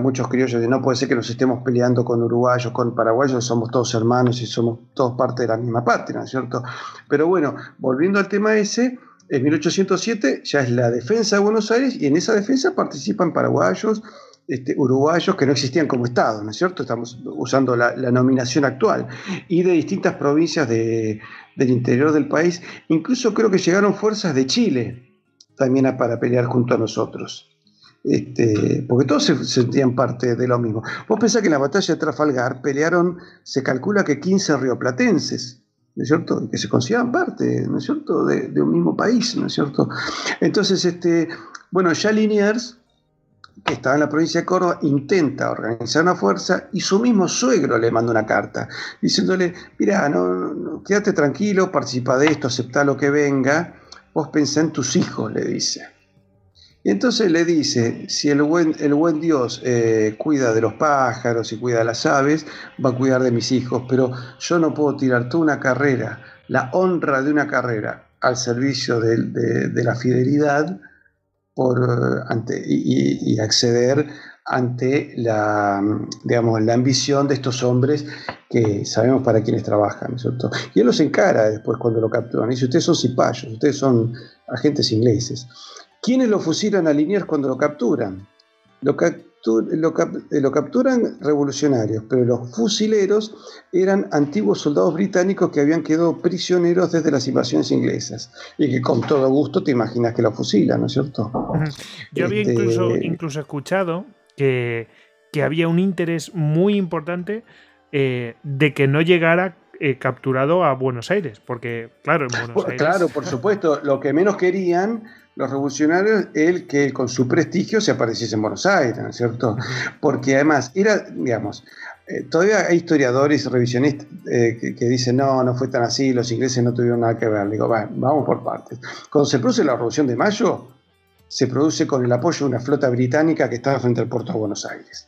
muchos criollos dicen, no puede ser que nos estemos peleando con uruguayos, con paraguayos, somos todos hermanos y somos todos parte de la misma patria, ¿no es cierto? Pero bueno, volviendo al tema ese, en 1807 ya es la defensa de Buenos Aires y en esa defensa participan paraguayos, este, uruguayos que no existían como Estado, ¿no es cierto? Estamos usando la, nominación actual, y de distintas provincias del interior del país, incluso creo que llegaron fuerzas de Chile también para pelear junto a nosotros. Este, porque todos se sentían parte de lo mismo. Vos pensás que en la batalla de Trafalgar pelearon, se calcula que 15 rioplatenses, ¿no es cierto? Que se consideran parte, ¿no es cierto?, de, un mismo país, ¿no es cierto? Entonces, este, bueno, ya Liniers que estaba en la provincia de Córdoba, intenta organizar una fuerza y su mismo suegro le manda una carta diciéndole, mira, no, quédate tranquilo, participa de esto, acepta lo que venga, vos pensá en tus hijos, le dice. Y entonces le dice, si el buen, el buen Dios eh, cuida de los pájaros y cuida de las aves, va a cuidar de mis hijos, pero yo no puedo tirar toda una carrera, la honra de una carrera al servicio de la fidelidad, por, eh, ante, y, acceder ante la, digamos, la ambición de estos hombres que sabemos para quienes trabajan. Y él los encara después cuando lo capturan. Dice, ustedes son cipayos, ustedes son agentes ingleses. ¿Quiénes lo fusilan a Liniers cuando lo capturan? Lo, lo, capturan revolucionarios, pero los fusileros eran antiguos soldados británicos que habían quedado prisioneros desde las invasiones inglesas y que con todo gusto te imaginas que los fusilan, ¿no es cierto? Yo había este, incluso, incluso escuchado que, había un interés muy importante eh, de que no llegara eh, capturado a Buenos Aires, porque claro, en Buenos Aires... Claro, por supuesto, lo que menos querían los revolucionarios el que con su prestigio se apareciese en Buenos Aires, ¿no es cierto? Porque además era, digamos, eh, todavía hay historiadores revisionistas eh, que, dicen, no, no fue tan así, los ingleses no tuvieron nada que ver. Digo, vamos por partes. Cuando se produce la Revolución de Mayo, se produce con el apoyo de una flota británica que estaba frente al puerto de Buenos Aires.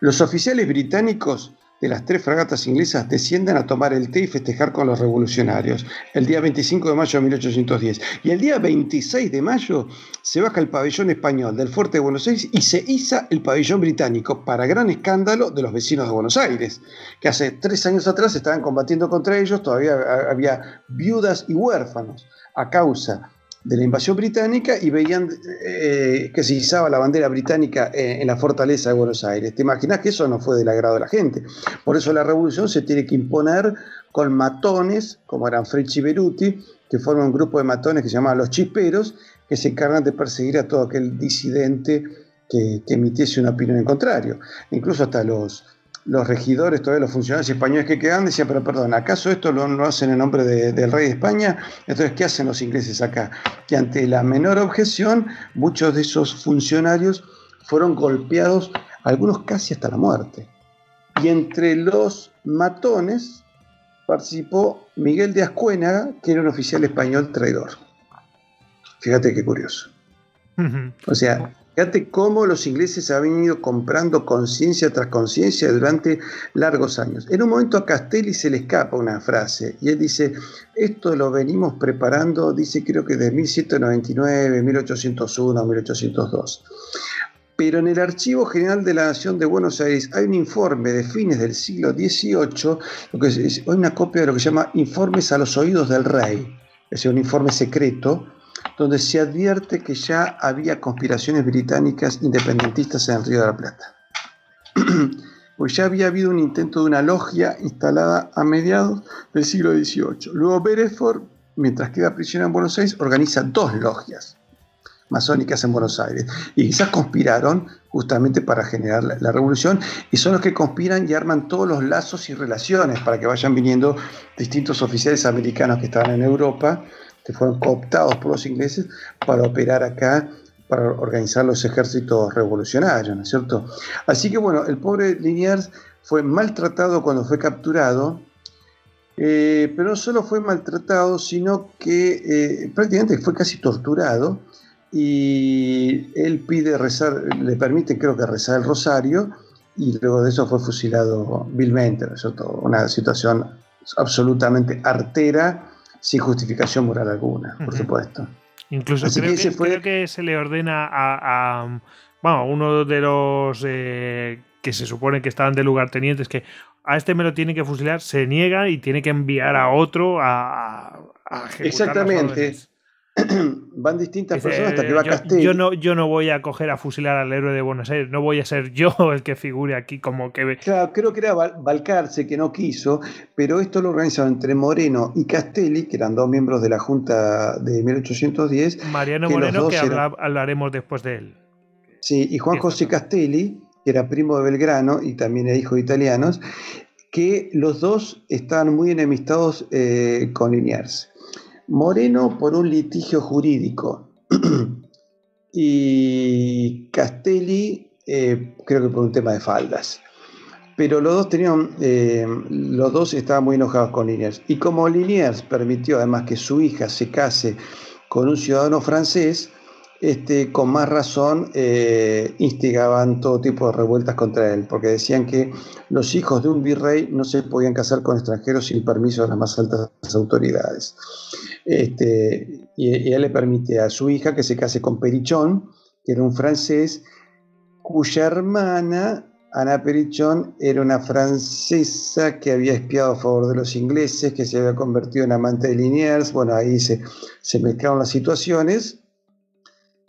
Los oficiales británicos de las tres fragatas inglesas descienden a tomar el té y festejar con los revolucionarios el día 25 de mayo de 1810. Y el día 26 de mayo se baja el pabellón español del fuerte de Buenos Aires y se iza el pabellón británico para gran escándalo de los vecinos de Buenos Aires, que hace tres años atrás estaban combatiendo contra ellos, todavía había viudas y huérfanos a causa de la invasión británica y veían eh, que se izaba la bandera británica en, la fortaleza de Buenos Aires. ¿Te imaginas que eso no fue del agrado de la gente? Por eso la revolución se tiene que imponer con matones, como eran Frecci Beruti, que forman un grupo de matones que se llamaban los chisperos, que se encargan de perseguir a todo aquel disidente que, que emitiese una opinión en contrario. Incluso hasta los, los regidores, todavía los funcionarios españoles que quedan, decían, pero perdón, ¿acaso esto lo, lo hacen en nombre del rey de España? Entonces, ¿qué hacen los ingleses acá? Que ante la menor objeción, muchos de esos funcionarios fueron golpeados, algunos casi hasta la muerte. Y entre los matones participó Miguel de Ascuénaga, que era un oficial español traidor. Fíjate qué curioso. O sea, Fíjate cómo los ingleses han ido comprando conciencia tras conciencia durante largos años. En un momento a Castelli se le escapa una frase y él dice, esto lo venimos preparando, dice creo que de 1799, 1801, 1802. Pero en el Archivo General de la Nación de Buenos Aires hay un informe de fines del siglo XVIII, lo que es, hay una copia de lo que se llama Informes a los Oídos del Rey, es un informe secreto, donde se advierte que ya había conspiraciones británicas independentistas en el Río de la Plata. pues ya había habido un intento de una logia instalada a mediados del siglo XVIII. Luego Beresford, mientras queda prisionero en Buenos Aires, organiza dos logias masónicas en Buenos Aires. Y quizás conspiraron justamente para generar la, revolución y son los que conspiran y arman todos los lazos y relaciones para que vayan viniendo distintos oficiales americanos que estaban en Europa fueron cooptados por los ingleses para operar acá, para organizar los ejércitos revolucionarios, ¿no es cierto? Así que bueno, el pobre Liniers fue maltratado cuando fue capturado Eh, pero no solo fue maltratado, sino que eh, prácticamente fue casi torturado y él pide rezar, le permite creo que rezar el rosario y luego de eso fue fusilado vilmente, ¿no es cierto? Una situación absolutamente artera, sin justificación moral alguna, por supuesto. Incluso creo que, creo que, se le ordena a, a uno de los eh, que se supone que estaban de lugartenientes que a este me lo tiene que fusilar, se niega y tiene que enviar a otro a, a Exactamente. Van distintas personas hasta que va yo, Castelli. Yo no, yo no voy a coger a fusilar al héroe de Buenos Aires, no voy a ser yo el que figure aquí como que... Claro, creo que era Balcarce que no quiso, pero esto lo organizaron entre Moreno y Castelli, que eran dos miembros de la Junta de 1810. Mariano Moreno, que hablaremos después de él. Sí, y Juan José Castelli, que era primo de Belgrano y también era hijo de italianos, que los dos estaban muy enemistados eh, con Liniers. Moreno por un litigio jurídico y Castelli eh, creo que por un tema de faldas. Pero los dos tenían, eh, los dos estaban muy enojados con Liniers. Y como Liniers permitió además que su hija se case con un ciudadano francés, este, con más razón eh, instigaban todo tipo de revueltas contra él, porque decían que los hijos de un virrey no se podían casar con extranjeros sin permiso de las más altas autoridades. Este, y, él le permite a su hija que se case con Perichón, que era un francés, cuya hermana, Ana Perichón, era una francesa que había espiado a favor de los ingleses, que se había convertido en amante de Liniers. Bueno, ahí se, se mezclaron las situaciones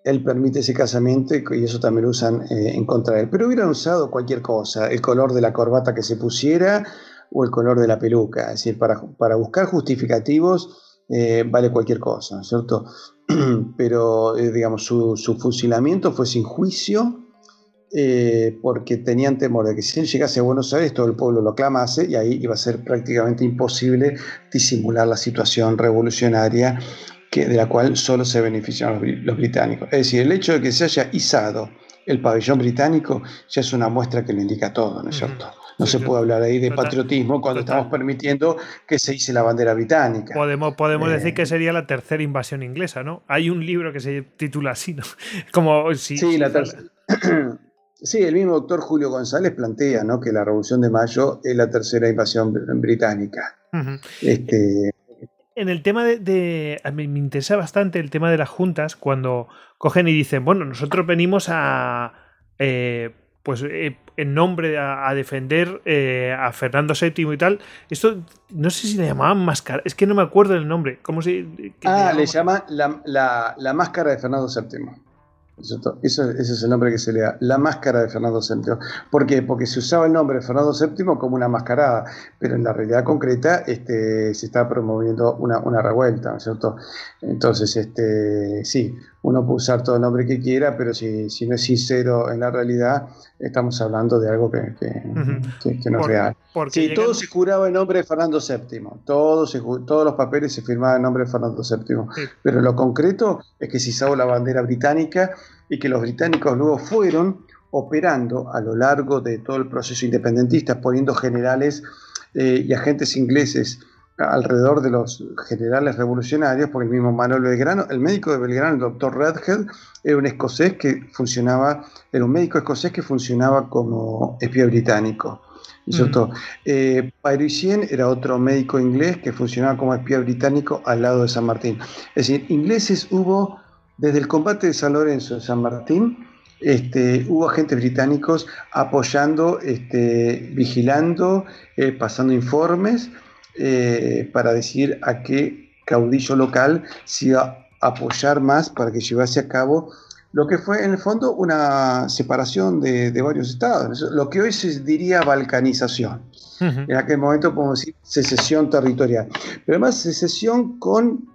él permite ese casamiento y eso también lo usan eh, en contra de él. Pero hubieran usado cualquier cosa, el color de la corbata que se pusiera o el color de la peluca. Es decir, para, para buscar justificativos eh, vale cualquier cosa, ¿no es cierto? Pero, eh, digamos, su, fusilamiento fue sin juicio. porque tenían temor de que si él llegase a Buenos Aires todo el pueblo lo clamase y ahí iba a ser prácticamente imposible disimular la situación revolucionaria que, de la cual solo se benefician los, británicos. Es decir, el hecho de que se haya izado el pabellón británico ya es una muestra que lo indica todo, ¿no es cierto? No se puede hablar ahí de patriotismo cuando estamos permitiendo que se hice la bandera británica. Podemos, podemos eh, decir que sería la tercera invasión inglesa, ¿no? Hay un libro que se titula así, ¿no? Como si, sí, la tercera. Sí, el mismo doctor Julio González plantea ¿no? que la Revolución de Mayo es la tercera invasión británica. este, en el tema de, me, interesa bastante el tema de las juntas cuando cogen y dicen, bueno, nosotros venimos a, eh, pues eh, en nombre a, defender eh, a Fernando VII y tal. Esto no sé si le llamaban máscara, es que no me acuerdo del nombre. ¿Cómo se? Ah, le, llama la, la, máscara de Fernando VII. Eso, ese es el nombre que se le da, la máscara de Fernando VII. ¿Por qué? Porque se usaba el nombre de Fernando VII como una mascarada, pero en la realidad concreta este, se está promoviendo una, una revuelta, ¿no es cierto? Entonces, este, sí, uno puede usar todo el nombre que quiera, pero si, si no es sincero en la realidad, estamos hablando de algo que, que, no es real. Sí, todo se juraba en nombre de Fernando VII, todos los papeles se firmaban en nombre de Fernando VII, pero lo concreto es que se hizo la bandera británica y que los británicos luego fueron operando a lo largo de todo el proceso independentista, poniendo generales eh, y agentes ingleses alrededor de los generales revolucionarios, porque el mismo Manuel Belgrano, el médico de Belgrano, el doctor Redhead, era un escocés que funcionaba, era un médico escocés que funcionaba como espía británico. ¿cierto? Mm. Eh, era otro médico inglés que funcionaba como espía británico al lado de San Martín. Es decir, ingleses hubo, desde el combate de San Lorenzo de San Martín, este, hubo agentes británicos apoyando, este, vigilando, eh, pasando informes eh, para decir a qué caudillo local se iba a apoyar más para que llevase a cabo lo que fue en el fondo una separación de, varios estados, lo que hoy se diría balcanización. En aquel momento podemos decir secesión territorial, pero además secesión con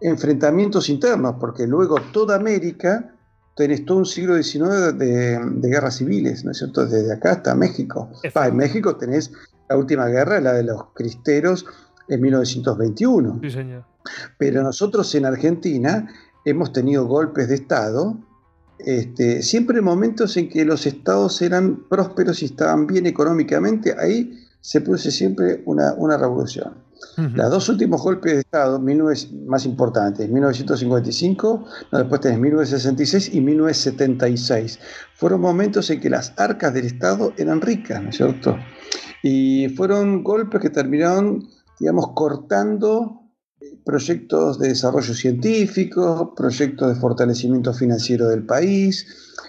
enfrentamientos internos, porque luego toda América tenés todo un siglo XIX de, guerras civiles, ¿no es cierto? Desde acá hasta México. en México tenés la última guerra, la de los cristeros, en 1921. Sí, señor. Pero nosotros en Argentina hemos tenido golpes de Estado, este, siempre en momentos en que los estados eran prósperos y estaban bien económicamente, ahí se produce siempre una, revolución. Los dos últimos golpes de Estado más importantes, 1955, después tenés 1966 y 1976, fueron momentos en que las arcas del Estado eran ricas, ¿no es cierto? Y fueron golpes que terminaron, digamos, cortando proyectos de desarrollo científico, proyectos de fortalecimiento financiero del país,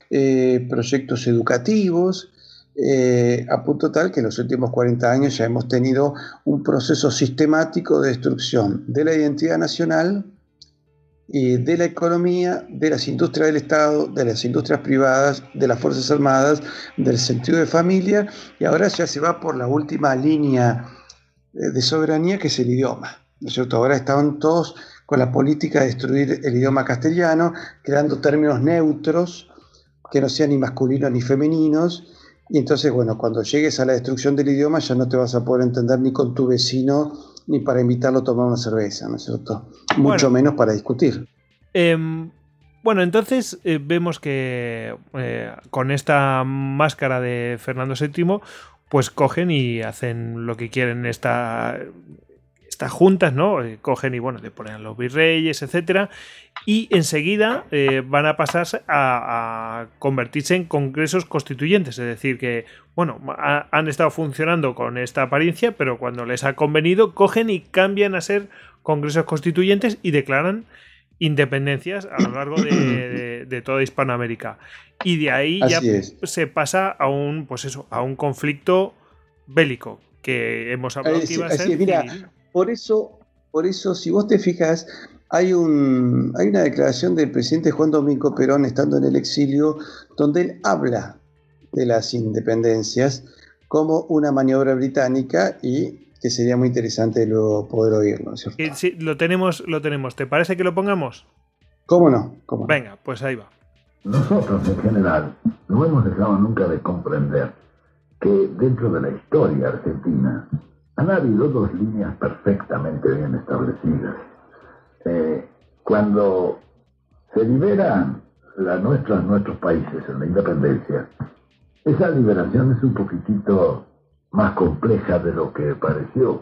eh, proyectos educativos, eh, a punto tal que en los últimos 40 años ya hemos tenido un proceso sistemático de destrucción de la identidad nacional, de la economía, de las industrias del Estado, de las industrias privadas, de las Fuerzas Armadas, del sentido de familia, y ahora ya se va por la última línea eh, de soberanía que es el idioma. ¿no es? Ahora estaban todos con la política de destruir el idioma castellano, creando términos neutros que no sean ni masculinos ni femeninos. Y entonces, bueno, cuando llegues a la destrucción del idioma ya no te vas a poder entender ni con tu vecino ni para invitarlo a tomar una cerveza, ¿no es cierto? Mucho menos para discutir. Em, bueno, entonces eh, vemos que eh, con esta máscara de Fernando VII, pues cogen y hacen lo que quieren esta, estas juntas, ¿no? Eh, cogen y bueno, le ponen a los virreyes, etcétera, y enseguida eh, van a pasar a, convertirse en congresos constituyentes, es decir, que bueno, han estado funcionando con esta apariencia, pero cuando les ha convenido, cogen y cambian a ser congresos constituyentes y declaran independencias a lo largo de, toda Hispanoamérica. Y de ahí ya se pasa a un, pues eso, a un conflicto bélico que hemos hablado que iba a ser. Por eso, por eso, si vos te fijas, hay, un, hay una declaración del presidente Juan Domingo Perón estando en el exilio, donde él habla de las independencias como una maniobra británica y que sería muy interesante luego poder oírlo. Sí, lo tenemos, lo tenemos. ¿Te parece que lo pongamos? ¿Cómo no? Venga, pues ahí va. Nosotros en general no hemos dejado nunca de comprender que dentro de la historia argentina han habido dos líneas perfectamente bien establecidas. Eh, cuando se liberan nuestros países en la independencia, esa liberación es un poquitito más compleja de lo que pareció,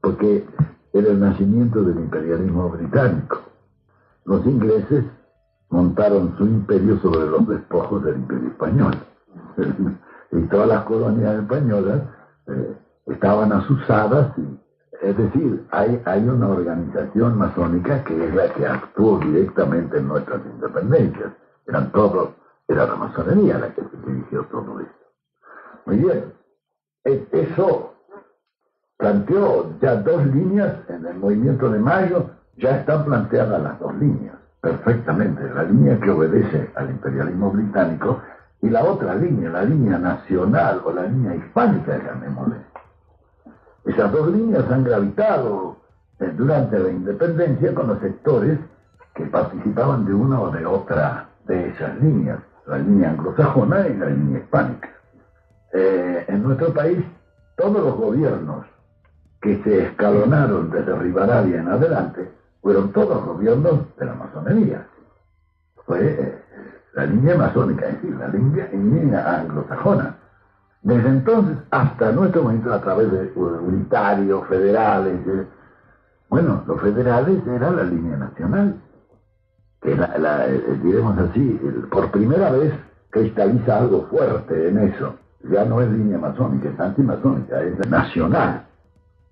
porque era el nacimiento del imperialismo británico. Los ingleses montaron su imperio sobre los despojos del imperio español. y todas las colonias españolas eh, estaban asusadas, es decir, hay, hay una organización masónica que es la que actuó directamente en nuestras independencias. Eran todos, era la masonería la que dirigió todo esto. Muy bien, eso planteó ya dos líneas en el movimiento de mayo, ya están planteadas las dos líneas, perfectamente, la línea que obedece al imperialismo británico y la otra línea, la línea nacional o la línea hispánica, llamémosle. Esas dos líneas han gravitado eh, durante la independencia con los sectores que participaban de una o de otra de esas líneas, la línea anglosajona y la línea hispánica. Eh, en nuestro país, todos los gobiernos que se escalonaron desde Rivadavia en adelante fueron todos gobiernos de la masonería. Fue eh, la línea masónica, es decir, la línea, anglosajona. Desde entonces hasta nuestro momento, a través de unitarios, federales, bueno, los federales era la línea nacional, que la, eh, diremos así, por primera vez cristaliza algo fuerte en eso. Ya no es línea masónica, es antimasónica, es nacional.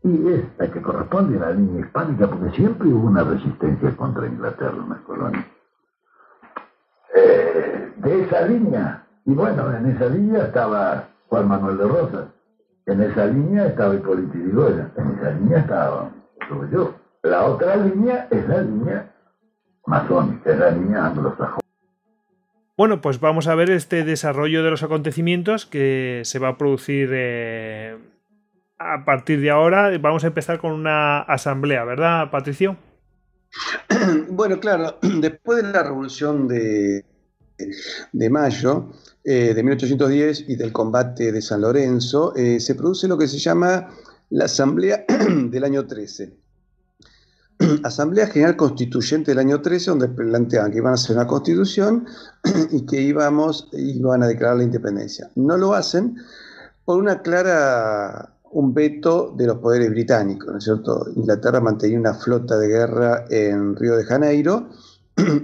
Y es la que corresponde a la línea hispánica, porque siempre hubo una resistencia contra Inglaterra en las colonias. Eh, de esa línea, y bueno, en esa línea estaba Juan Manuel de Rosas. En esa línea estaba Hipólito Yrigoyen, en esa línea estaba yo. La otra línea es la línea masónica, es la línea anglosajona. Bueno, pues vamos a ver este desarrollo de los acontecimientos que se va a producir eh, a partir de ahora. Vamos a empezar con una asamblea, ¿verdad, Patricio? Bueno, claro, después de la revolución de, de mayo, eh, de 1810 y del combate de San Lorenzo, eh, se produce lo que se llama la Asamblea del año 13. Asamblea General Constituyente del año 13, donde planteaban que iban a hacer una constitución y que íbamos, iban a declarar la independencia. No lo hacen por una clara un veto de los poderes británicos, ¿no es cierto? Inglaterra mantenía una flota de guerra en Río de Janeiro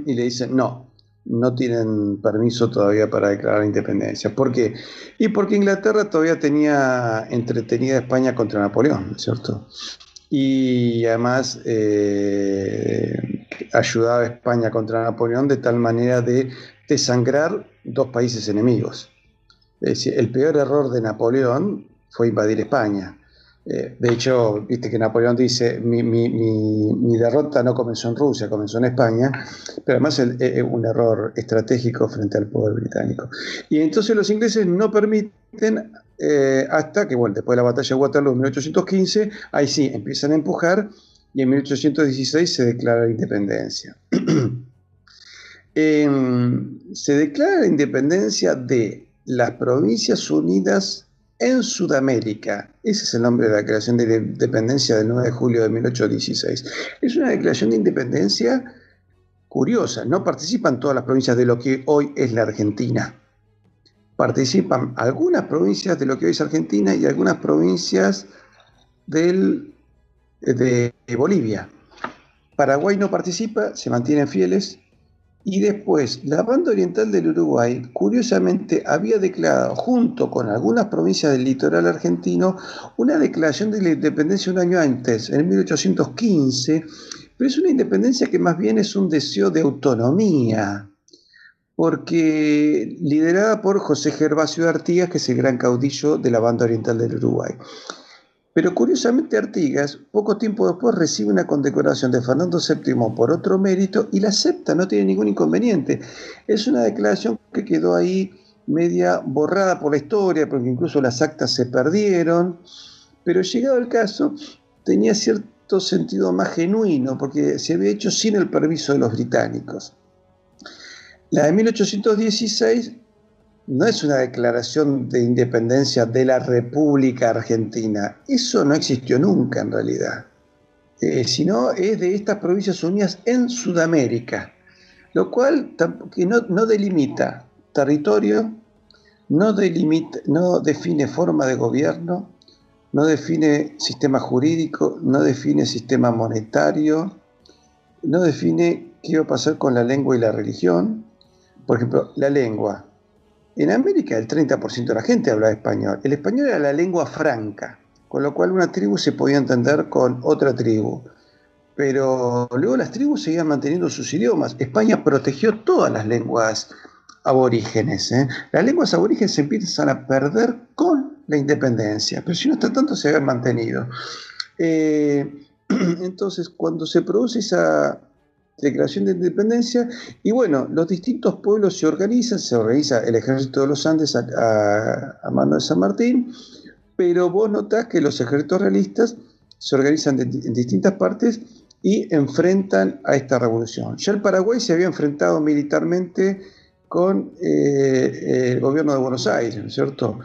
y le dicen, no, no tienen permiso todavía para declarar independencia. ¿Por qué? Y porque Inglaterra todavía tenía entretenida a España contra Napoleón, ¿no es cierto? Y además eh, ayudaba a España contra Napoleón de tal manera de desangrar dos países enemigos. Es decir, el peor error de Napoleón fue invadir España. Eh, de hecho, viste que Napoleón dice, mi, derrota no comenzó en Rusia, comenzó en España, pero además es un error estratégico frente al poder británico. Y entonces los ingleses no permiten, eh, hasta que, bueno, después de la batalla de Waterloo en 1815, ahí sí, empiezan a empujar y en 1816 se declara la independencia. se declara la independencia de las Provincias Unidas en Sudamérica. Ese es el nombre de la Declaración de Independencia del 9 de julio de 1816. Es una declaración de independencia curiosa. No participan todas las provincias de lo que hoy es la Argentina. Participan algunas provincias de lo que hoy es Argentina y algunas provincias del, de Bolivia. Paraguay no participa, se mantienen fieles y después, la banda oriental del Uruguay, curiosamente, había declarado, junto con algunas provincias del litoral argentino, una declaración de la independencia un año antes, en 1815, pero es una independencia que más bien es un deseo de autonomía, porque liderada por José Gervasio Artigas, que es el gran caudillo de la banda oriental del Uruguay. Pero curiosamente Artigas, poco tiempo después, recibe una condecoración de Fernando VII por otro mérito y la acepta, no tiene ningún inconveniente. Es una declaración que quedó ahí media borrada por la historia, porque incluso las actas se perdieron, pero llegado el caso, tenía cierto sentido más genuino, porque se había hecho sin el permiso de los británicos. La de 1816 no es una declaración de independencia de la República Argentina. Eso no existió nunca en realidad. Eh, sino es de estas provincias unidas en Sudamérica, lo cual que no, delimita territorio, no, delimita, no define forma de gobierno, no define sistema jurídico, no define sistema monetario, no define qué va a pasar con la lengua y la religión. Por ejemplo, la lengua. En América el 30% de la gente hablaba español. El español era la lengua franca, con lo cual una tribu se podía entender con otra tribu. Pero luego las tribus seguían manteniendo sus idiomas. España protegió todas las lenguas aborígenes. ¿eh? Las lenguas aborígenes se empiezan a perder con la independencia, pero si no está tanto se habían mantenido. Eh, entonces, cuando se produce esa Declaración de Independencia, y bueno, los distintos pueblos se organizan, se organiza el ejército de los Andes a, mano de San Martín, pero vos notás que los ejércitos realistas se organizan en distintas partes y enfrentan a esta revolución. Ya el Paraguay se había enfrentado militarmente con eh, el gobierno de Buenos Aires, ¿no es cierto?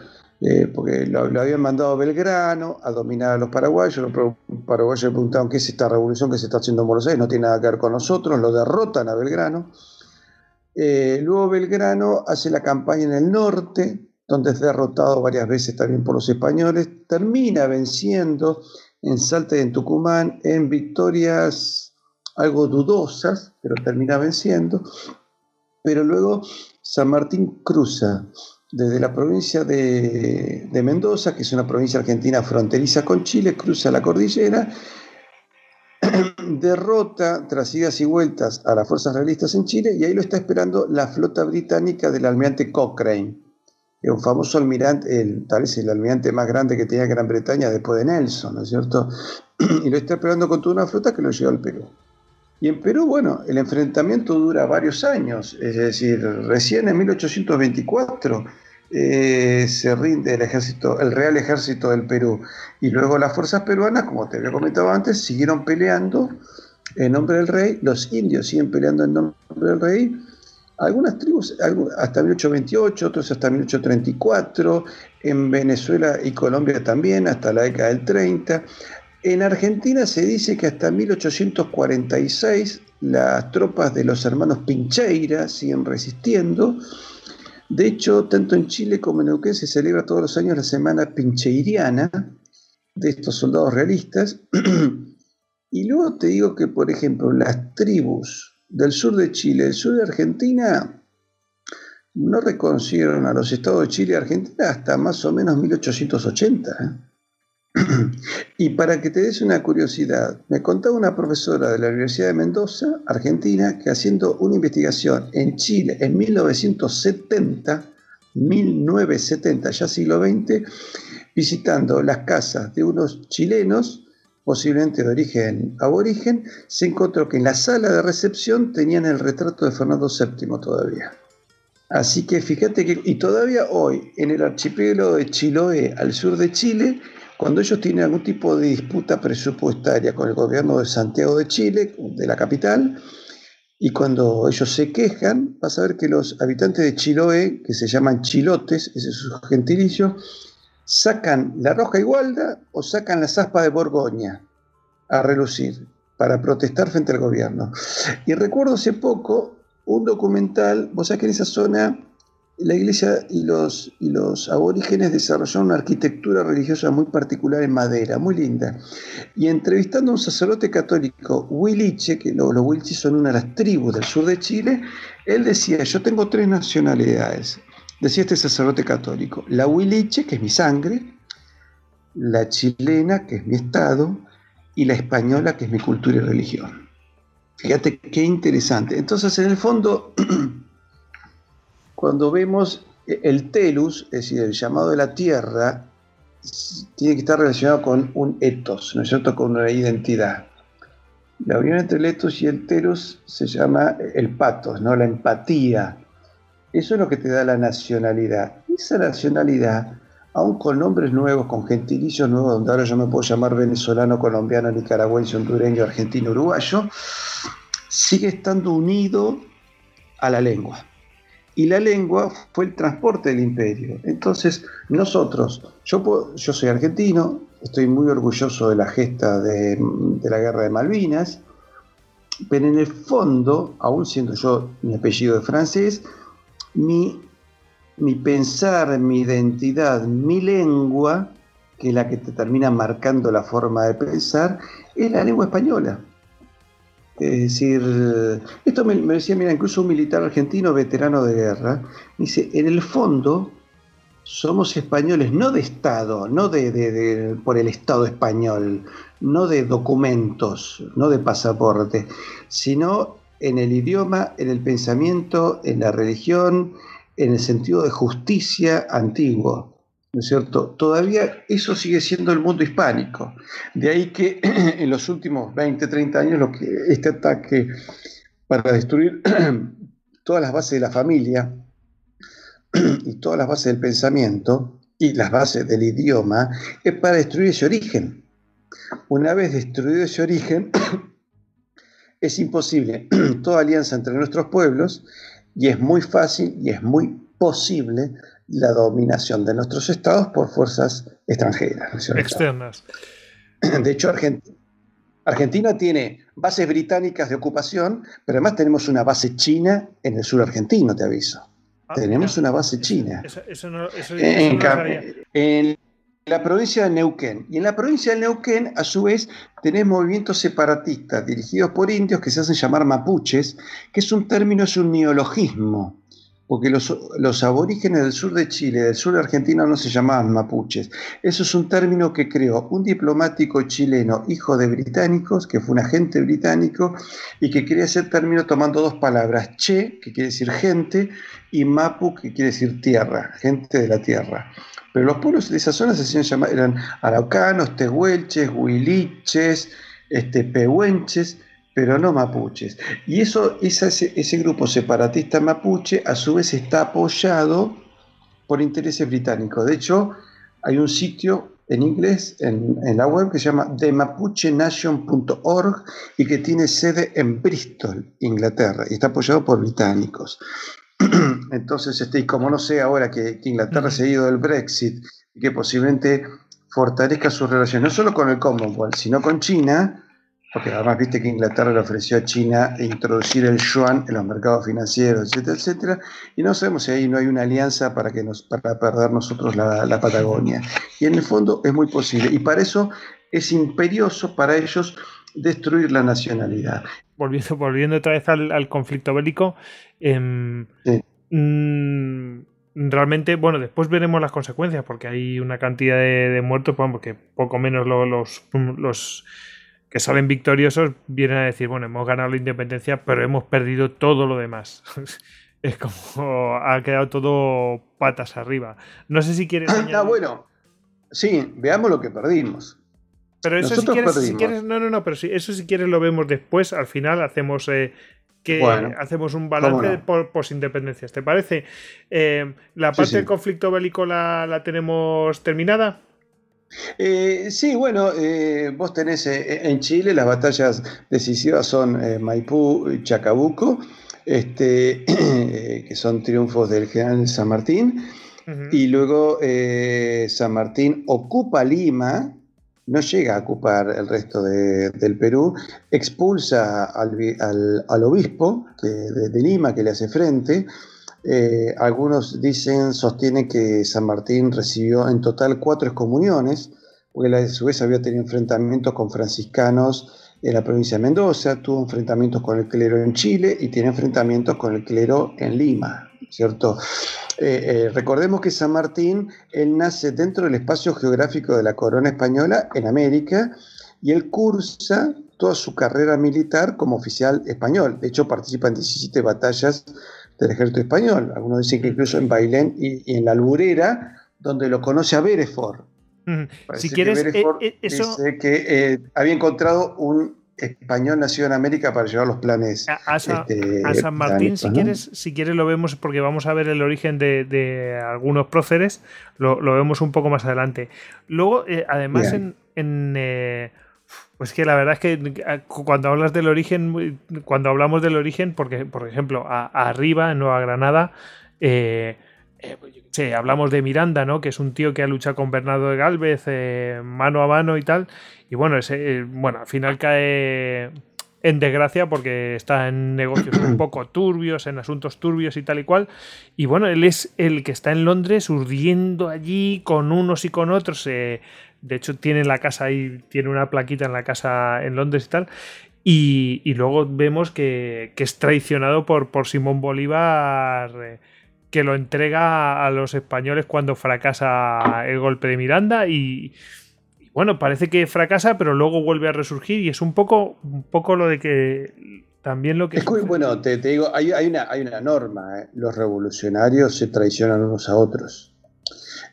Eh, porque lo, habían mandado a Belgrano a dominar a los paraguayos. Los paraguayos le preguntaban qué es esta revolución que se está haciendo en Buenos Aires, no tiene nada que ver con nosotros, lo derrotan a Belgrano. Eh, luego Belgrano hace la campaña en el norte, donde es derrotado varias veces también por los españoles, termina venciendo en Salta y en Tucumán en victorias algo dudosas, pero termina venciendo. Pero luego San Martín cruza desde la provincia de, Mendoza, que es una provincia argentina fronteriza con Chile, cruza la cordillera, derrota tras idas y vueltas a las fuerzas realistas en Chile y ahí lo está esperando la flota británica del almirante Cochrane, que es un famoso almirante, tal vez el almirante más grande que tenía Gran Bretaña después de Nelson, ¿no es cierto? y lo está esperando con toda una flota que lo lleva al Perú. Y en Perú, bueno, el enfrentamiento dura varios años, es decir, recién en 1824 eh, se rinde el ejército, el Real Ejército del Perú. Y luego las fuerzas peruanas, como te había comentado antes, siguieron peleando en nombre del rey, los indios siguen peleando en nombre del rey, algunas tribus hasta 1828, otros hasta 1834, en Venezuela y Colombia también, hasta la década del 30. En Argentina se dice que hasta 1846 las tropas de los hermanos Pincheira siguen resistiendo de hecho, tanto en Chile como en Neuquén se celebra todos los años la Semana Pincheiriana, de estos soldados realistas. y luego te digo que, por ejemplo, las tribus del sur de Chile, del sur de Argentina, no reconocieron a los estados de Chile y Argentina hasta más o menos 1880. y para que te des una curiosidad, me contaba una profesora de la Universidad de Mendoza, Argentina, que haciendo una investigación en Chile en 1970, 1970, ya siglo XX, visitando las casas de unos chilenos, posiblemente de origen aborigen, se encontró que en la sala de recepción tenían el retrato de Fernando VII todavía. Así que fíjate que, y todavía hoy, en el archipiélago de Chiloé, al sur de Chile, cuando ellos tienen algún tipo de disputa presupuestaria con el gobierno de Santiago de Chile, de la capital, y cuando ellos se quejan, vas a ver que los habitantes de Chiloé, que se llaman chilotes, ese es su gentilicio, sacan la roja igualda o sacan la zaspa de Borgoña a relucir para protestar frente al gobierno. Y recuerdo hace poco un documental, vos sabés que en esa zona la iglesia y los, aborígenes desarrollaron una arquitectura religiosa muy particular en madera, muy linda. Y entrevistando a un sacerdote católico, Huiliche, que los, los son una de las tribus del sur de Chile, él decía, yo tengo tres nacionalidades, decía este sacerdote católico, la Huiliche, que es mi sangre, la chilena, que es mi estado, y la española, que es mi cultura y religión. Fíjate qué interesante. Entonces, en el fondo, cuando vemos el telus, es decir, el llamado de la tierra, tiene que estar relacionado con un etos, ¿no es cierto?, con una identidad. La unión entre el etos y el telus se llama el patos, ¿no? la empatía. Eso es lo que te da la nacionalidad. Esa nacionalidad, aún con nombres nuevos, con gentilicios nuevos, donde ahora yo me puedo llamar venezolano, colombiano, nicaragüense, hondureño, argentino, uruguayo, sigue estando unido a la lengua. Y la lengua fue el transporte del imperio. Entonces, nosotros, yo, soy argentino, estoy muy orgulloso de la gesta de, la guerra de Malvinas, pero en el fondo, aún siendo yo mi apellido de francés, mi pensar, mi identidad, mi lengua, que es la que te termina marcando la forma de pensar, es la lengua española. Es decir, esto me, decía, mira, incluso un militar argentino veterano de guerra, dice, en el fondo somos españoles, no de Estado, no de, por el Estado español, no de documentos, no de pasaporte, sino en el idioma, en el pensamiento, en la religión, en el sentido de justicia antiguo. ¿No es cierto? Todavía eso sigue siendo el mundo hispánico. De ahí que en los últimos 20, 30 años lo que, este ataque para destruir todas las bases de la familia y todas las bases del pensamiento y las bases del idioma es para destruir ese origen. Una vez destruido ese origen, es imposible toda alianza entre nuestros pueblos y es muy fácil y es muy posible la dominación de nuestros estados por fuerzas extranjeras. Externas. De hecho, Argentina, tiene bases británicas de ocupación, pero además tenemos una base china en el sur argentino, te aviso. Ah, tenemos una base china. en, en, la provincia de Neuquén. Y en la provincia de Neuquén, a su vez, tenemos movimientos separatistas dirigidos por indios que se hacen llamar mapuches, que es un término, es un neologismo porque los, aborígenes del sur de Chile, del sur de Argentina, no se llamaban mapuches. Eso es un término que creó un diplomático chileno, hijo de británicos, que fue un agente británico, y que quería ese término tomando dos palabras, che, que quiere decir gente, y mapu, que quiere decir tierra, gente de la tierra. Pero los pueblos de esa zona se hacían llamar, eran araucanos, tehuelches, huiliches, este, pehuenches, pero no mapuches. Y eso, ese, ese, grupo separatista mapuche a su vez está apoyado por intereses británicos. De hecho, hay un sitio en inglés en, la web que se llama themapuchenation.org y que tiene sede en Bristol, Inglaterra, y está apoyado por británicos. Entonces, este, y como no sé ahora que, Inglaterra se ha ido del Brexit y que posiblemente fortalezca su relación no solo con el Commonwealth, sino con China, porque además viste que Inglaterra le ofreció a China introducir el yuan en los mercados financieros, etcétera, etcétera, y no sabemos si ahí no hay una alianza para, que nos, para perder nosotros la, Patagonia. Y en el fondo es muy posible, y para eso es imperioso para ellos destruir la nacionalidad. Volviendo, volviendo otra vez al, conflicto bélico, em, mm, realmente, bueno, después veremos las consecuencias, porque hay una cantidad de, muertos, pues, porque poco menos los, los que salen victoriosos vienen a decir, bueno, hemos ganado la independencia, pero hemos perdido todo lo demás. es como ha quedado todo patas arriba. No sé si quieres. Ah, bueno. Sí, veamos lo que perdimos. Pero eso si quieres, no, no, no, pero si, eso si quieres lo vemos después, al final hacemos eh, que hacemos un balance por posindependencias. ¿Te parece? Eh, ¿La parte del conflicto bélico la tenemos terminada? Eh, sí, bueno, eh, vos tenés eh, en Chile las batallas decisivas son Maipú y Chacabuco, este, que son triunfos del general San Martín, y luego San Martín ocupa Lima, no llega a ocupar el resto del Perú, expulsa al, obispo de, Lima que le hace frente, eh, algunos dicen, sostienen que San Martín recibió en total cuatro excomuniones, porque a su vez había tenido enfrentamientos con franciscanos en la provincia de Mendoza, tuvo enfrentamientos con el clero en Chile y tiene enfrentamientos con el clero en Lima, ¿cierto? Eh, eh, recordemos que San Martín, él nace dentro del espacio geográfico de la corona española en América y él cursa toda su carrera militar como oficial español. De hecho, participa en 17 batallas del ejército español. Algunos dicen que incluso en Bailén y, en la Alburera, donde lo conoce a Berefort. Si quieres, eh, eh, eso... dice que eh, había encontrado un español nacido en América para llevar los planes. A, este, San Martín, si, quieres, si quieres, lo vemos porque vamos a ver el origen de, algunos próceres, lo, vemos un poco más adelante. Luego, además, en, pues que la verdad es que cuando hablas del origen, cuando hablamos del origen, porque, por ejemplo, arriba, en Nueva Granada, eh, eh, hablamos de Miranda, ¿no? Que es un tío que ha luchado con Bernardo de Galvez eh, mano a mano y tal. Y bueno, ese, bueno, al final cae en desgracia porque está en negocios un poco turbios, en asuntos turbios y tal y cual. Y bueno, él es el que está en Londres urdiendo allí con unos y con otros. De hecho, tiene la casa ahí, tiene una plaquita en la casa en Londres y tal. Y, luego vemos que, es traicionado por, por Simón Bolívar, eh, que lo entrega a los españoles cuando fracasa el golpe de Miranda. Y, bueno, parece que fracasa, pero luego vuelve a resurgir. Y es un poco, un poco lo de que también lo que. Es muy bueno, te, digo, hay, una, hay una norma: ¿eh? los revolucionarios se traicionan unos a otros.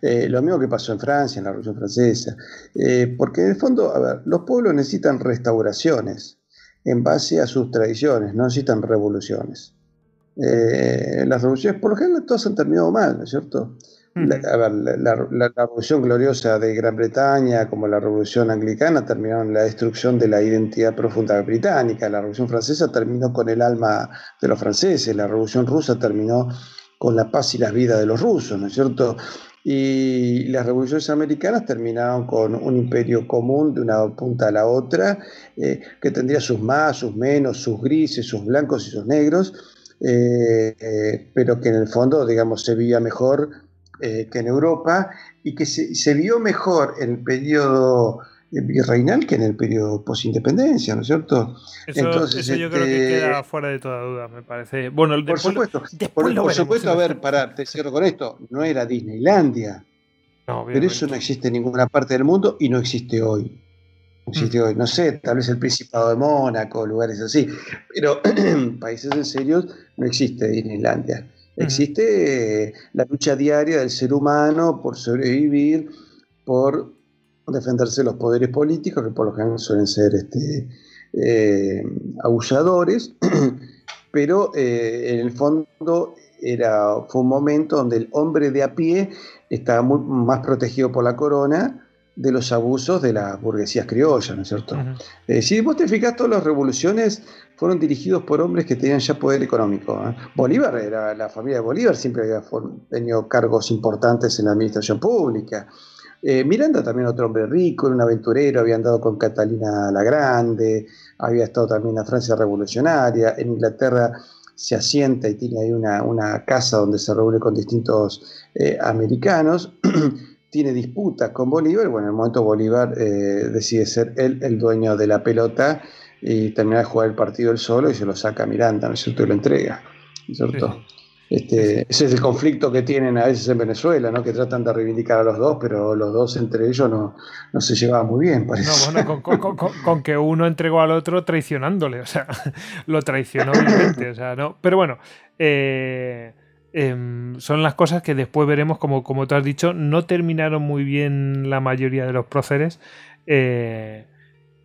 Eh, lo mismo que pasó en Francia, en la Revolución Francesa. Eh, porque en el fondo, a ver, los pueblos necesitan restauraciones en base a sus tradiciones, no necesitan revoluciones. Eh, las revoluciones, por lo general, todas han terminado mal, ¿no es cierto? La, a ver, la, revolución gloriosa de Gran Bretaña, como la revolución anglicana, terminaron en la destrucción de la identidad profunda británica. La revolución francesa terminó con el alma de los franceses. La revolución rusa terminó con la paz y la vida de los rusos, ¿no es cierto? Y las revoluciones americanas terminaron con un imperio común de una punta a la otra, eh, que tendría sus más, sus menos, sus grises, sus blancos y sus negros, eh, eh, pero que en el fondo, digamos, se vivía mejor que en Europa y que se, se vio mejor en el periodo virreinal que en el periodo posindependencia, ¿no es cierto? Eso, Entonces, eso yo creo que este, queda fuera de toda duda, me parece. Bueno, por supuesto, por, supuesto, a ver, para, te cierro con esto, no era Disneylandia. pero eso no existe en ninguna parte del mundo y no existe hoy. No existe mm. hoy, no sé, tal vez el Principado de Mónaco, lugares así, pero países en serio no existe Disneylandia. Existe la lucha diaria del ser humano por sobrevivir, por defenderse los poderes políticos, que por lo general suelen ser este, eh, aulladores, pero eh, en el fondo era, fue un momento donde el hombre de a pie estaba más protegido por la corona de los abusos de las burguesías criollas, ¿no es cierto? Eh, si vos te fijas, todas las revoluciones fueron dirigidos por hombres que tenían ya poder económico. Bolívar, era la familia de Bolívar, siempre había tenido cargos importantes en la administración pública. Eh, Miranda también otro hombre rico, un aventurero, había andado con Catalina la Grande, había estado también en la Francia revolucionaria, en Inglaterra se asienta y tiene ahí una, casa donde se reúne con distintos eh, americanos, tiene disputas con Bolívar, bueno, en el momento Bolívar eh, decide ser él el dueño de la pelota y termina de jugar el partido él solo y se lo saca a Miranda, ¿no es cierto? Y lo entrega, ¿no es cierto? Este, ese es el conflicto que tienen a veces en Venezuela, ¿no? que tratan de reivindicar a los dos, pero los dos entre ellos no, no se llevaban muy bien. No, bueno, con, que uno entregó al otro traicionándole, o sea, lo traicionó obviamente, o sea, no. Pero bueno, eh, em, son las cosas que después veremos, como, como tú has dicho, no terminaron muy bien la mayoría de los próceres. Eh,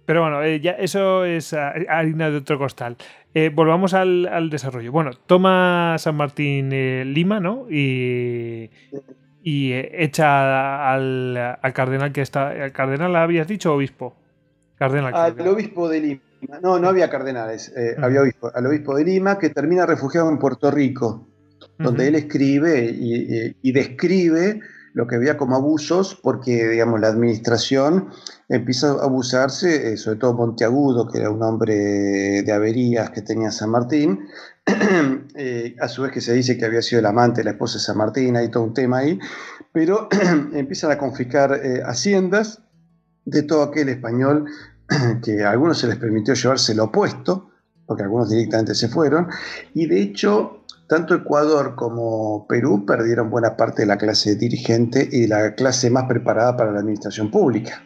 pero bueno, eh, ya eso es harina de otro costal. Eh, volvamos al, desarrollo. Bueno, toma San Martín eh, Lima, ¿no? Y, y echa al, cardenal que está. ¿El cardenal habías dicho obispo? Cardenal. Al obispo de Lima. No, no había cardenales, había obispo. Al obispo de Lima que termina refugiado en Puerto Rico, donde él escribe y describe lo que había como abusos, porque digamos, la administración empieza a abusarse, eh, sobre todo Monteagudo, que era un hombre de averías que tenía San Martín, eh, a su vez que se dice que había sido el amante de la esposa de San Martín, hay todo un tema ahí, pero empiezan a confiscar eh, haciendas de todo aquel español que a algunos se les permitió llevarse lo opuesto, porque algunos directamente se fueron, y de hecho tanto Ecuador como Perú perdieron buena parte de la clase dirigente y la clase más preparada para la administración pública.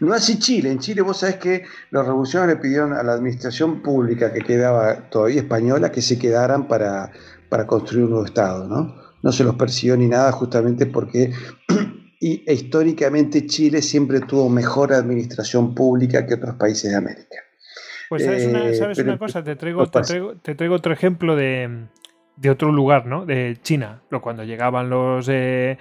No así Chile. En Chile vos sabés que los revolucionarios le pidieron a la administración pública que quedaba todavía española que se quedaran para, para construir un nuevo Estado. ¿no? no se los persiguió ni nada justamente porque y, e históricamente Chile siempre tuvo mejor administración pública que otros países de América. Pues sabes, una, eh, cosa, te traigo, te traigo, otro ejemplo de, de otro lugar, ¿no? De China. Cuando llegaban los, eh,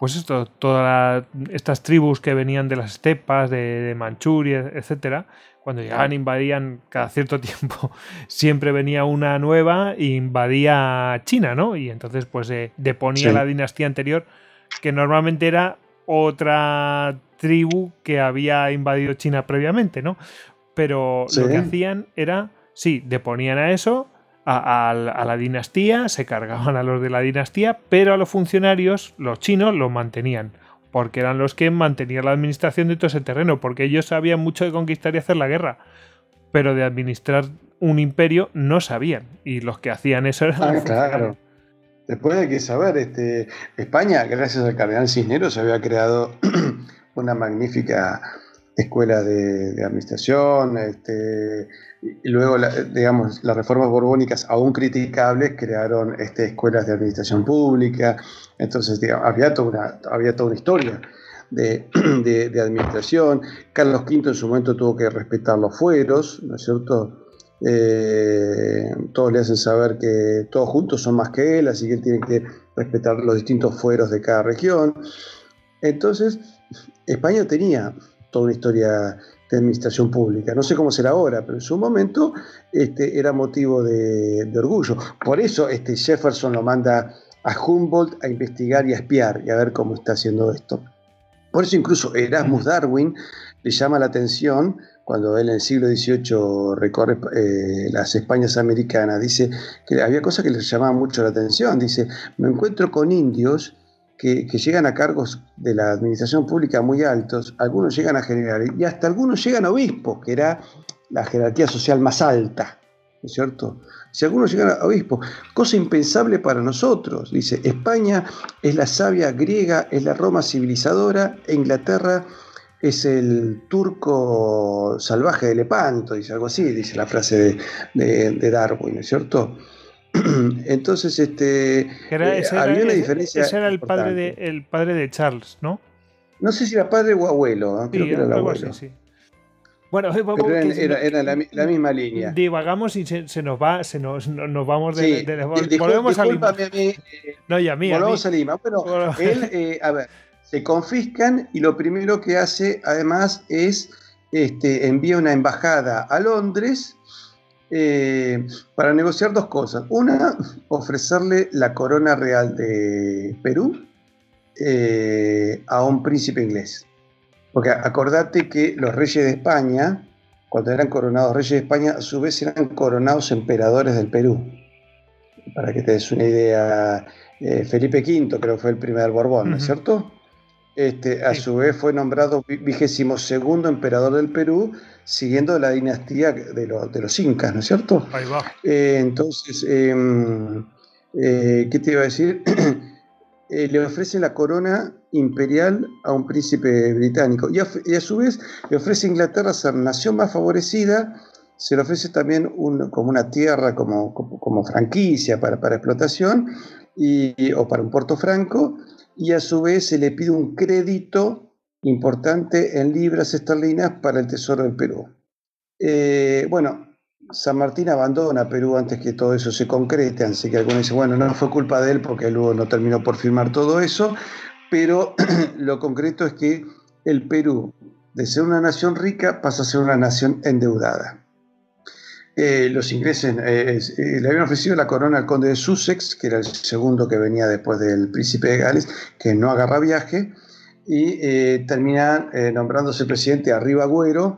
pues esto, todas estas tribus que venían de las estepas, de, Manchuria, etcétera, cuando llegaban invadían cada cierto tiempo, siempre venía una nueva e invadía China, ¿no? Y entonces pues eh, deponía la dinastía anterior, que normalmente era otra tribu que había invadido China previamente, ¿no? Pero lo que hacían era, sí, deponían a eso, a, la dinastía, se cargaban a los de la dinastía, pero a los funcionarios, los chinos, los mantenían, porque eran los que mantenían la administración de todo ese terreno, porque ellos sabían mucho de conquistar y hacer la guerra, pero de administrar un imperio no sabían, y los que hacían eso eran... Ah, claro. Después hay que saber, este, España, gracias al cardenal Cisneros, había creado una magnífica escuela de, administración, este, y luego, digamos, las reformas borbónicas, aún criticables, crearon este, escuelas de administración pública. Entonces, había, toda una, había toda una historia de, administración. Carlos V en su momento tuvo que respetar los fueros, ¿no es cierto? Eh, todos le hacen saber que todos juntos son más que él, así que él tiene que respetar los distintos fueros de cada región. Entonces, España tenía toda una historia de administración pública. No sé cómo será ahora, pero en su momento este, era motivo de, orgullo. Por eso este Jefferson lo manda a Humboldt a investigar y a espiar y a ver cómo está haciendo esto. Por eso incluso Erasmus Darwin le llama la atención cuando él en el siglo XVIII recorre eh, las Españas americanas, dice que había cosas que le llamaban mucho la atención. Dice, me encuentro con indios que, llegan a cargos de la administración pública muy altos, algunos llegan a general y hasta algunos llegan a obispos, que era la jerarquía social más alta, ¿no es cierto? Si algunos llegan a obispos, cosa impensable para nosotros, dice, España es la sabia griega, es la Roma civilizadora, e Inglaterra es el turco salvaje de Lepanto, dice algo así, dice la frase de, de Darwin, ¿no es cierto? Entonces, este, eh, había una diferencia. Ese era el padre, de, el padre de Charles, ¿no? No sé si era padre o abuelo, creo que era el abuelo. Bueno, era, la, misma línea. Divagamos y se, nos va, se nos, nos vamos de, volvemos a Lima. Eh, no, y a mí. Volvemos a, Lima. Bueno, él, eh, a ver, se confiscan y lo primero que hace, además, es este, envía una embajada a Londres eh, para negociar dos cosas. Una, ofrecerle la corona real de Perú eh, a un príncipe inglés. Porque acordate que los reyes de España, cuando eran coronados reyes de España, a su vez eran coronados emperadores del Perú. Para que te des una idea, eh, Felipe V creo que fue el primer Borbón, ¿no es cierto? Este, a su vez fue nombrado vigésimo segundo emperador del Perú, siguiendo la dinastía de, los incas, ¿no es cierto? Ahí va. Eh, entonces, em, eh, ¿qué te iba a decir? Eh, le ofrece la corona imperial a un príncipe británico y a, su vez le ofrece a Inglaterra ser nación más favorecida, se le ofrece también como una tierra como, como, franquicia para, para explotación y, o para un puerto franco y a su vez se le pide un crédito importante en libras esterlinas para el Tesoro del Perú. Eh, bueno, San Martín abandona Perú antes que todo eso se concrete, así que algunos dicen, bueno, no fue culpa de él porque luego no terminó por firmar todo eso, pero lo concreto es que el Perú, de ser una nación rica, pasa a ser una nación endeudada. Eh, los ingleses eh, eh, le habían ofrecido la corona al conde de Sussex, que era el segundo que venía después del príncipe de Gales, que no agarra viaje, y termina nombrándose presidente a Ribagüero,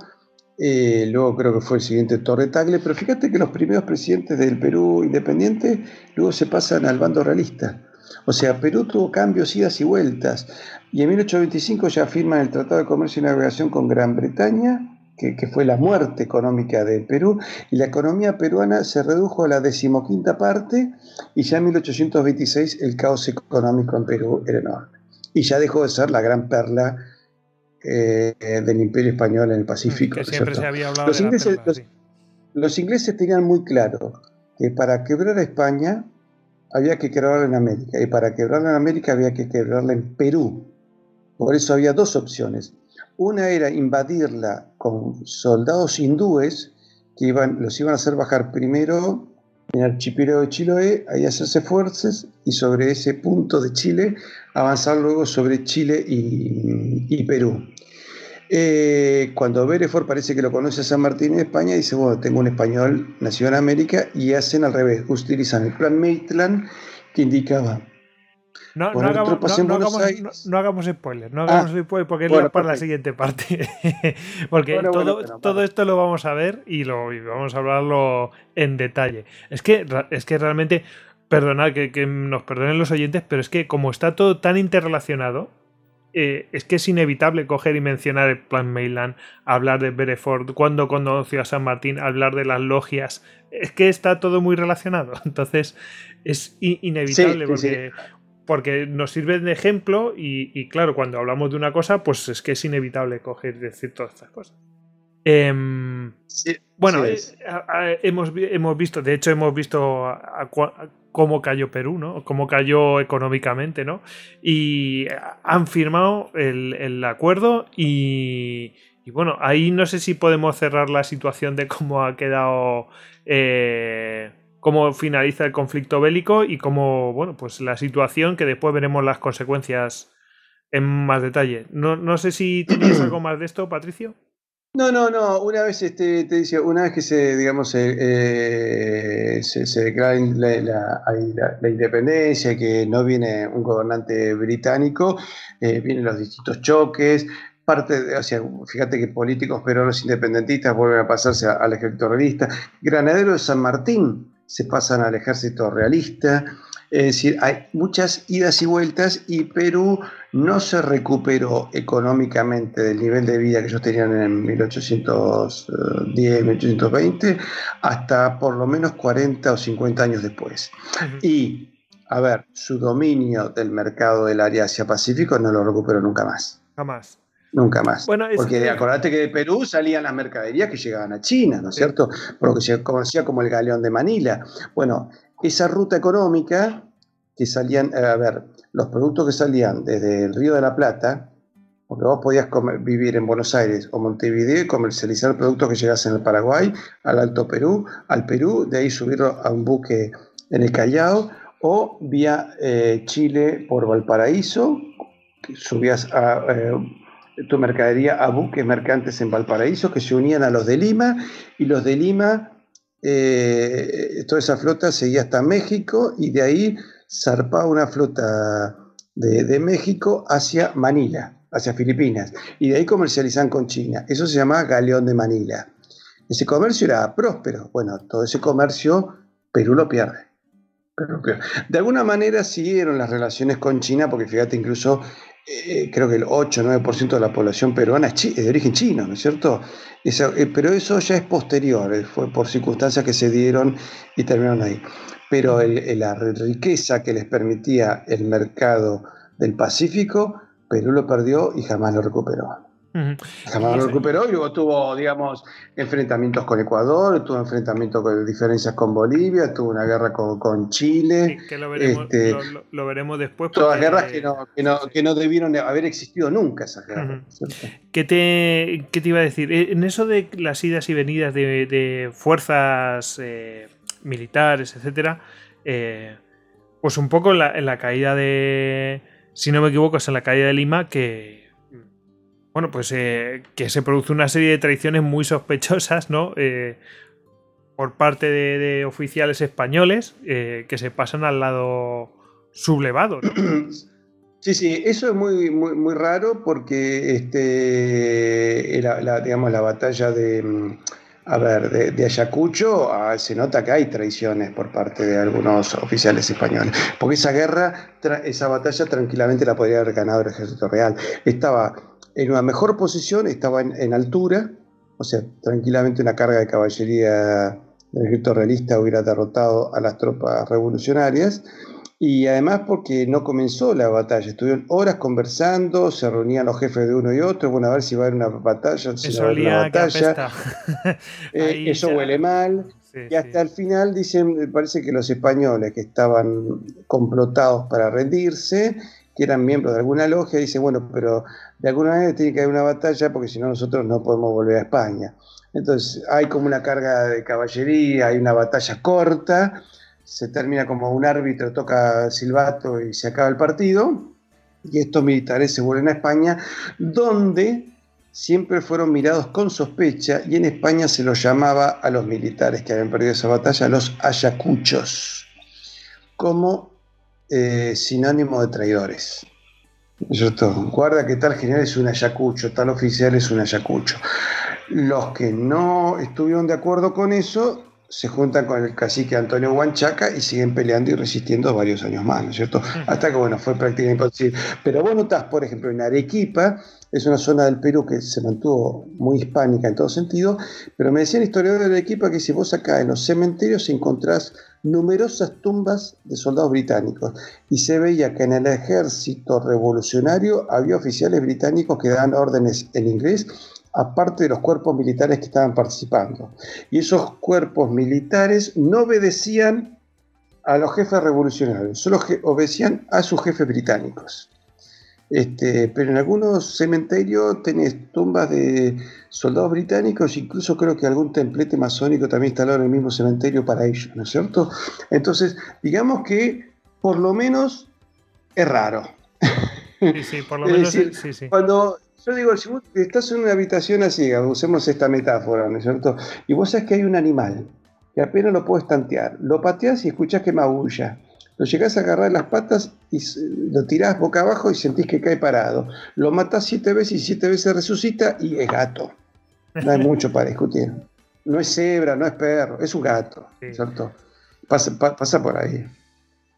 eh, luego creo que fue el siguiente Torre Tagle, pero fíjate que los primeros presidentes del Perú independiente luego se pasan al bando realista. O sea, Perú tuvo cambios, idas y vueltas. Y en 1825 ya firman el Tratado de Comercio y Navegación con Gran Bretaña, que, fue la muerte económica del Perú, y la economía peruana se redujo a la decimoquinta parte, y ya en 1826 el caos económico en Perú era enorme. Y ya dejó de ser la gran perla eh, del Imperio Español en el Pacífico. los, ingleses, tenían muy claro que para quebrar a España había que quebrarla en América y para quebrarla en América había que quebrarla en Perú. Por eso había dos opciones. Una era invadirla con soldados hindúes que iban, los iban a hacer bajar primero en el archipiélago de Chiloé, ahí hacerse fuerzas y sobre ese punto de Chile avanzar luego sobre Chile y, Perú. Eh, cuando Berefort parece que lo conoce a San Martín en España, dice, bueno, tengo un español, nació en América, y hacen al revés, utilizan el plan Maitland que indicaba no, hagamos, no, hagamos, spoilers, no hagamos ah, spoilers porque es para la siguiente parte. porque todo, todo esto lo vamos a ver y lo vamos a hablarlo en detalle. Es que, es que realmente, perdonad que, nos perdonen los oyentes, pero es que como está todo tan interrelacionado, eh, es que es inevitable coger y mencionar el plan Mainland, hablar de Bereford, cuando conoció a San Martín, hablar de las logias. Es que está todo muy relacionado. Entonces es inevitable porque porque nos sirve de ejemplo y, claro, cuando hablamos de una cosa, pues es que es inevitable coger y decir todas estas cosas. Em, bueno, eh, hemos, hemos, visto, de hecho hemos visto cómo cayó Perú, ¿no? Cómo cayó económicamente, ¿no? Y han firmado el, acuerdo y, bueno, ahí no sé si podemos cerrar la situación de cómo ha quedado... Eh, cómo finaliza el conflicto bélico y cómo, bueno, pues la situación que después veremos las consecuencias en más detalle. No, no sé si tienes algo más de esto, Patricio. No, no, no. Una vez este, te dice, una vez que se, digamos, eh, se, declara la, independencia, que no viene un gobernante británico, eh, vienen los distintos choques. Parte de, o sea, fíjate que políticos peruanos independentistas vuelven a pasarse al ejército realista. Granadero de San Martín, se pasan al ejército realista. Es decir, hay muchas idas y vueltas y Perú no se recuperó económicamente del nivel de vida que ellos tenían en 1810, 1820, hasta por lo menos 40 o 50 años después. Y, a ver, su dominio del mercado del área Asia-Pacífico no lo recuperó nunca más. Jamás. Nunca más. Porque acordate que de Perú salían las mercaderías que llegaban a China, ¿no es cierto? Por lo que se conocía como el galeón de Manila. Bueno, esa ruta económica que salían, eh, a ver, los productos que salían desde el Río de la Plata, porque vos podías vivir en Buenos Aires o Montevideo y comercializar productos que llegasen al Paraguay, al Alto Perú, al Perú, de ahí subirlo a un buque en el Callao, o vía eh, Chile por Valparaíso, subías a eh, tu mercadería a buques mercantes en Valparaíso que se unían a los de Lima y los de Lima, eh, toda esa flota seguía hasta México y de ahí zarpaba una flota de, México hacia Manila, hacia Filipinas, y de ahí comercializaban con China. Eso se llama galeón de Manila. Ese comercio era próspero. Bueno, todo ese comercio Perú lo pierde. De alguna manera siguieron las relaciones con China, porque fíjate, incluso eh, creo que el 8 o 9% de la población peruana es, de origen chino, ¿no es cierto? Eh, pero eso ya es posterior, eh, fue por circunstancias que se dieron y terminaron ahí. Pero la riqueza que les permitía el mercado del Pacífico, Perú lo perdió y jamás lo recuperó. Jamás lo recuperó y luego tuvo, digamos, enfrentamientos con Ecuador, tuvo enfrentamientos con diferencias con Bolivia, tuvo una guerra con, Chile. que lo veremos, este, lo, veremos después. Todas guerras que no, que, no, que no, debieron haber existido nunca esas guerras. ¿Qué, te, ¿Qué, te, iba a decir? Eh, en eso de las idas y venidas de, fuerzas eh, militares, etcétera, eh, pues un poco en la, en la caída de. Si no me equivoco, es en la caída de Lima que bueno, pues eh, que se produce una serie de traiciones muy sospechosas, ¿no? Eh, por parte de, oficiales españoles eh, que se pasan al lado sublevado, ¿no? Sí, sí, eso es muy, muy, muy raro porque este, la, digamos, la batalla de, mm, a ver, de, Ayacucho ah, se nota que hay traiciones por parte de algunos oficiales españoles, porque esa guerra, esa batalla tranquilamente la podría haber ganado el ejército real. Estaba en una mejor posición, estaba en, altura, o sea, tranquilamente una carga de caballería del ejército realista hubiera derrotado a las tropas revolucionarias. Y además porque no comenzó la batalla, estuvieron horas conversando, se reunían los jefes de uno y otro, bueno, a ver si va a haber una batalla, si va a haber una batalla. Eh, eso huele mal. y hasta el final dicen, parece que los españoles que estaban complotados para rendirse, que eran miembros de alguna logia, dicen, bueno, pero de alguna manera tiene que haber una batalla porque si no nosotros no podemos volver a España. Entonces hay como una carga de caballería, hay una batalla corta, se termina como un árbitro toca silbato y se acaba el partido, y estos militares se vuelven a España, donde siempre fueron mirados con sospecha y en España se los llamaba a los militares que habían perdido esa batalla los ayacuchos, como eh, sinónimo de traidores. Guarda que tal general es un ayacucho, tal oficial es un ayacucho. Los que no estuvieron de acuerdo con eso se juntan con el cacique Antonio Huanchaca y siguen peleando y resistiendo varios años más, ¿no es cierto? Hasta que, bueno, fue prácticamente imposible. Pero vos notás, por ejemplo, en Arequipa, es una zona del Perú que se mantuvo muy hispánica en todo sentido, pero me decían historiadores de Arequipa que si vos acá en los cementerios encontrás numerosas tumbas de soldados británicos y se veía que en el ejército revolucionario había oficiales británicos que daban órdenes en inglés aparte de los cuerpos militares que estaban participando. Y esos cuerpos militares no obedecían a los jefes revolucionarios, solo obedecían a sus jefes británicos. Este, pero en algunos cementerios tenés tumbas de soldados británicos, incluso creo que algún templete masónico también instalado en el mismo cementerio para ellos, ¿no es cierto? Entonces, digamos que por lo menos es raro. Sí, sí, por lo menos sí, sí. Cuando yo digo, si vos estás en una habitación así, usemos esta metáfora, ¿no es cierto? Y vos sabes que hay un animal que apenas lo puedes tantear, lo pateás y escuchás que maulla lo llegás a agarrar las patas y lo tirás boca abajo y sentís que cae parado. Lo matás siete veces y siete veces resucita y es gato. No hay mucho para discutir. No es cebra, no es perro, es un gato, ¿cierto? Pasa, por ahí.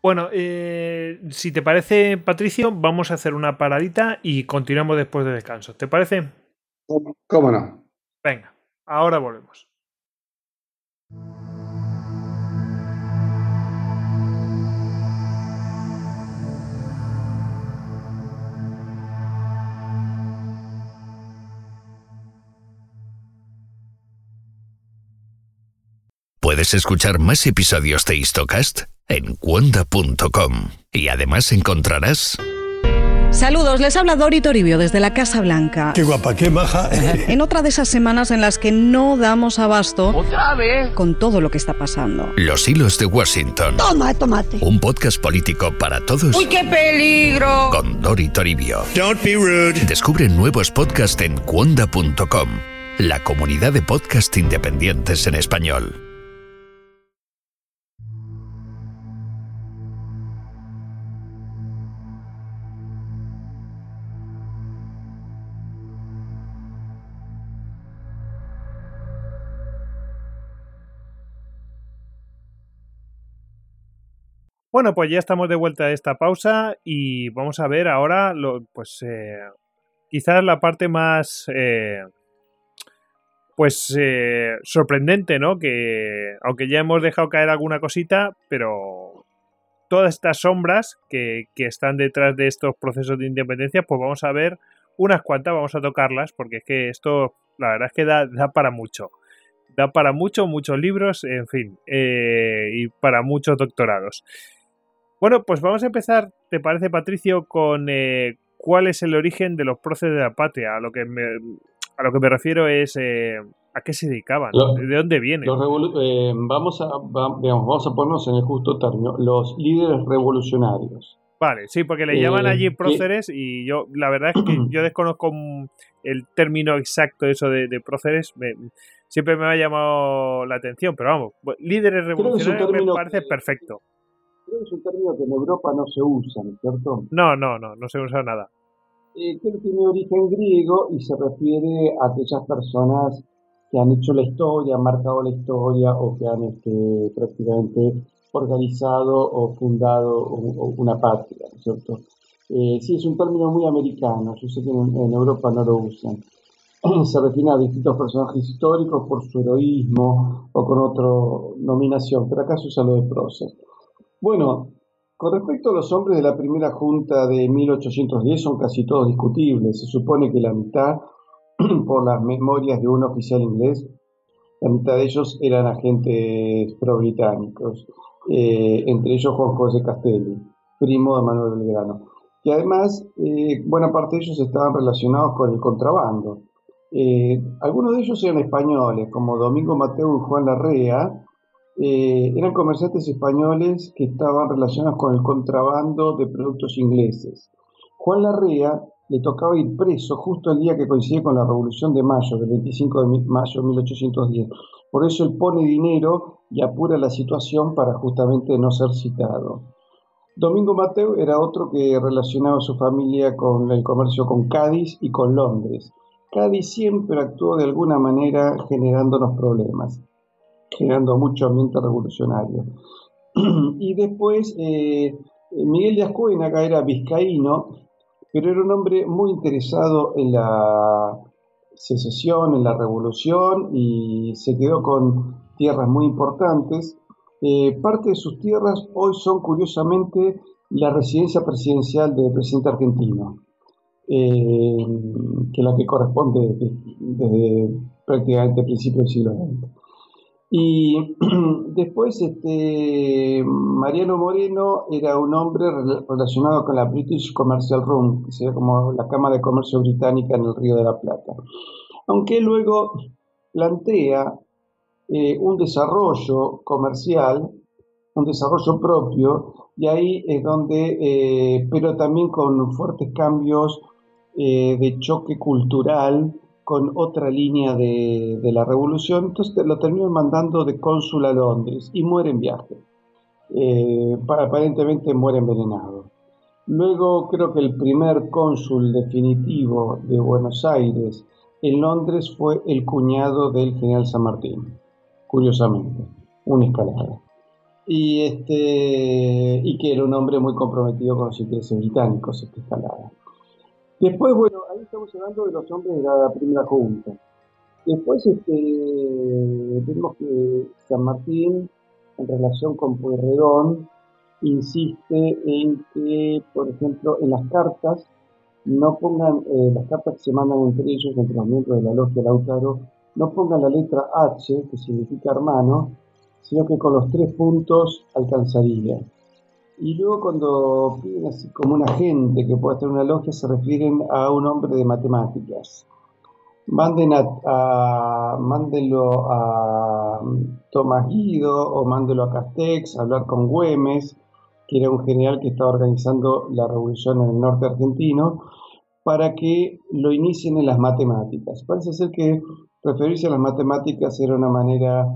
Bueno, eh, si te parece, Patricio, vamos a hacer una paradita y continuamos después de descanso. ¿Te parece? ¿Cómo no? Venga, ahora volvemos. Puedes escuchar más episodios de Histocast en cuonda.com y además encontrarás... Saludos, les habla Dori Toribio desde la Casa Blanca. Qué guapa, qué maja. En otra de esas semanas en las que no damos abasto ¿Otra vez? con todo lo que está pasando. Los hilos de Washington. Toma, tomate. Un podcast político para todos. ¡Uy, qué peligro! Con Dori Toribio. Don't be rude. Descubre nuevos podcasts en cuonda.com, la comunidad de podcast independientes en español. Bueno, pues ya estamos de vuelta de esta pausa y vamos a ver ahora, lo, pues eh, quizás la parte más, eh, pues eh, sorprendente, ¿no? Que aunque ya hemos dejado caer alguna cosita, pero todas estas sombras que, están detrás de estos procesos de independencia, pues vamos a ver unas cuantas, vamos a tocarlas, porque es que esto, la verdad es que da, da para mucho. Da para mucho, muchos libros, en fin, eh, y para muchos doctorados. Bueno, pues vamos a empezar, ¿te parece, Patricio, con eh, cuál es el origen de los próceres de la patria? A lo que me, a lo que me refiero es eh, a qué se dedicaban, de dónde vienen. Eh, vamos, a, vamos a ponernos en el justo término, los líderes revolucionarios. Vale, sí, porque le llaman allí próceres y yo, la verdad es que yo desconozco el término exacto eso de, próceres, siempre me ha llamado la atención, pero vamos, líderes revolucionarios me parece perfecto. Es un término que en Europa no se usa, ¿no es cierto? No, no, no, no se usa nada. Eh, que tiene origen griego y se refiere a aquellas personas que han hecho la historia, han marcado la historia o que han este, prácticamente organizado o fundado una patria, ¿no es cierto? Eh, sí, es un término muy americano, yo sé que en, Europa no lo usan. Se refiere a distintos personajes históricos por su heroísmo o con otra nominación, pero acá se usa lo de prócer. Bueno, con respecto a los hombres de la primera junta de 1810 son casi todos discutibles. Se supone que la mitad, por las memorias de un oficial inglés, la mitad de ellos eran agentes pro-británicos, eh, entre ellos Juan José Castelli, primo de Manuel Belgrano. Y además, eh, buena parte de ellos estaban relacionados con el contrabando. Eh, algunos de ellos eran españoles, como Domingo Mateo y Juan Larrea, eh, eran comerciantes españoles que estaban relacionados con el contrabando de productos ingleses. Juan Larrea le tocaba ir preso justo el día que coincide con la Revolución de Mayo, del 25 de mayo de 1810. Por eso él pone dinero y apura la situación para justamente no ser citado. Domingo Mateo era otro que relacionaba a su familia con el comercio con Cádiz y con Londres. Cádiz siempre actuó de alguna manera generándonos problemas generando mucho ambiente revolucionario. y después eh, Miguel de acá era vizcaíno, pero era un hombre muy interesado en la secesión, en la revolución y se quedó con tierras muy importantes. Eh, parte de sus tierras hoy son curiosamente la residencia presidencial del presidente argentino, eh, que es la que corresponde desde, prácticamente el principio del siglo XX. Y después este, Mariano Moreno era un hombre relacionado con la British Commercial Room, que sería como la Cámara de Comercio Británica en el Río de la Plata. Aunque luego plantea eh, un desarrollo comercial, un desarrollo propio, y ahí es donde, eh, pero también con fuertes cambios eh, de choque cultural, con otra línea de, la revolución, entonces lo terminan mandando de cónsul a Londres y muere en viaje. Eh, aparentemente muere envenenado. Luego creo que el primer cónsul definitivo de Buenos Aires en Londres fue el cuñado del general San Martín, curiosamente, un escalada. Y, este, y que era un hombre muy comprometido con los intereses británicos, esta escalada. Después, bueno, estamos hablando de los hombres de la primera junta. Después este, vemos que San Martín, en relación con Pueyrredón, insiste en que, por ejemplo, en las cartas, no pongan, eh, las cartas que se mandan entre ellos, entre los miembros de la logia Lautaro, no pongan la letra H, que significa hermano, sino que con los tres puntos alcanzaría. Y luego cuando piden así como un agente que pueda tener una logia, se refieren a un hombre de matemáticas. Manden a, mándenlo a Tomás Guido o mándenlo a Castex a hablar con Güemes, que era un general que estaba organizando la revolución en el norte argentino, para que lo inicien en las matemáticas. Parece ser que referirse a las matemáticas era una manera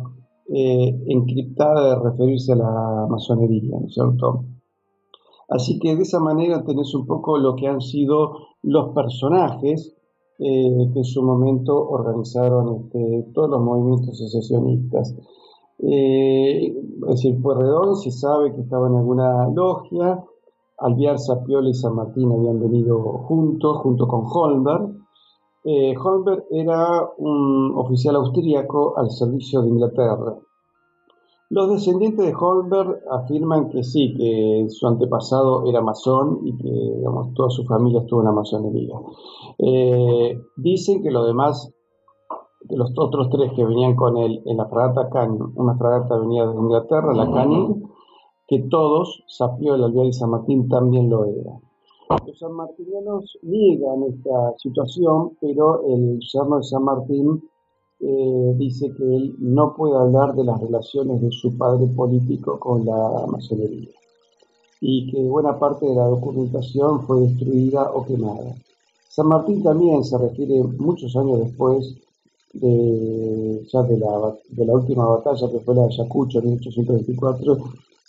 eh, encriptada de referirse a la masonería, ¿no es cierto? Así que de esa manera tenés un poco lo que han sido los personajes eh, que en su momento organizaron este, todos los movimientos secesionistas. Eh, es decir, Puerredón se sabe que estaba en alguna logia, Alviar, Sapiola y San Martín habían venido juntos, junto con Holmberg. Eh, Holmberg era un oficial austríaco al servicio de Inglaterra. Los descendientes de Holmberg afirman que sí, que su antepasado era masón y que digamos, toda su familia estuvo en la masonería. Eh, dicen que los demás, que los otros tres que venían con él en la fragata Canning, una fragata venía de Inglaterra, la Canning, que todos, Sapiola, Alvear y San Martín también lo eran. Los sanmartinianos niegan esta situación, pero el yerno de San Martín eh, dice que él no puede hablar de las relaciones de su padre político con la masonería y que buena parte de la documentación fue destruida o quemada. San Martín también se refiere muchos años después de, ya de la, de la última batalla que fue la de Ayacucho en 1824,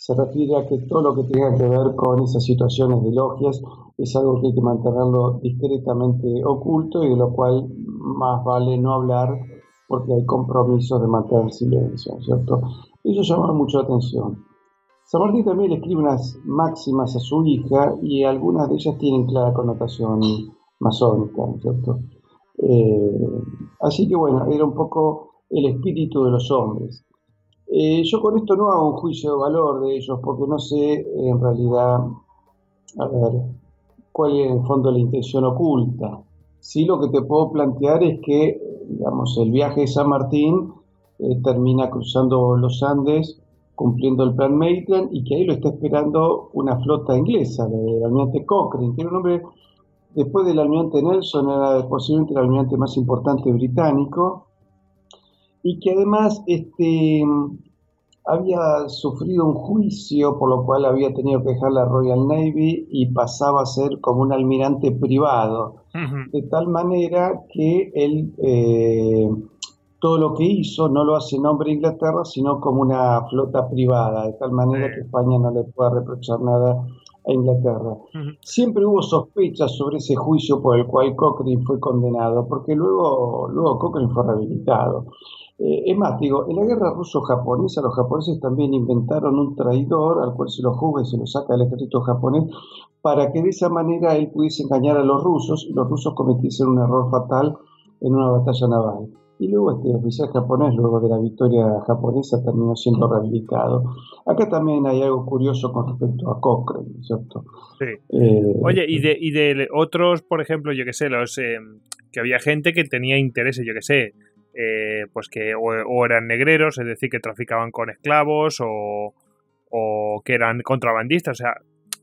se refiere a que todo lo que tenga que ver con esas situaciones de logias es algo que hay que mantenerlo discretamente oculto y de lo cual más vale no hablar porque hay compromisos de mantener silencio, ¿cierto? Eso llama mucho la atención. San Martín también le escribe unas máximas a su hija y algunas de ellas tienen clara connotación masónica, ¿cierto? Eh, así que bueno, era un poco el espíritu de los hombres. Eh, yo con esto no hago un juicio de valor de ellos porque no sé en realidad, a ver, cuál es en el fondo la intención oculta. Sí lo que te puedo plantear es que, digamos, el viaje de San Martín eh, termina cruzando los Andes cumpliendo el plan Maitland y que ahí lo está esperando una flota inglesa, el almirante Cochrane, que era un hombre, después del almirante Nelson, era posiblemente el almirante más importante británico, y que además este, había sufrido un juicio por lo cual había tenido que dejar la Royal Navy y pasaba a ser como un almirante privado, de tal manera que él eh, todo lo que hizo no lo hace en nombre de Inglaterra, sino como una flota privada, de tal manera que España no le pueda reprochar nada a Inglaterra. Siempre hubo sospechas sobre ese juicio por el cual Cochrane fue condenado, porque luego, luego Cochrane fue rehabilitado. Eh, es más, digo, en la guerra ruso-japonesa los japoneses también inventaron un traidor al cual se lo juzga y se lo saca del ejército japonés para que de esa manera él pudiese engañar a los rusos y los rusos cometiesen un error fatal en una batalla naval. Y luego este oficial japonés, luego de la victoria japonesa, terminó siendo rehabilitado. Acá también hay algo curioso con respecto a Cochrane, ¿cierto? Sí. Eh, Oye, y de, y de otros, por ejemplo, yo que sé, los eh, que había gente que tenía intereses, yo que sé, eh, pues que o, eran negreros, es decir, que traficaban con esclavos o, o que eran contrabandistas, o sea,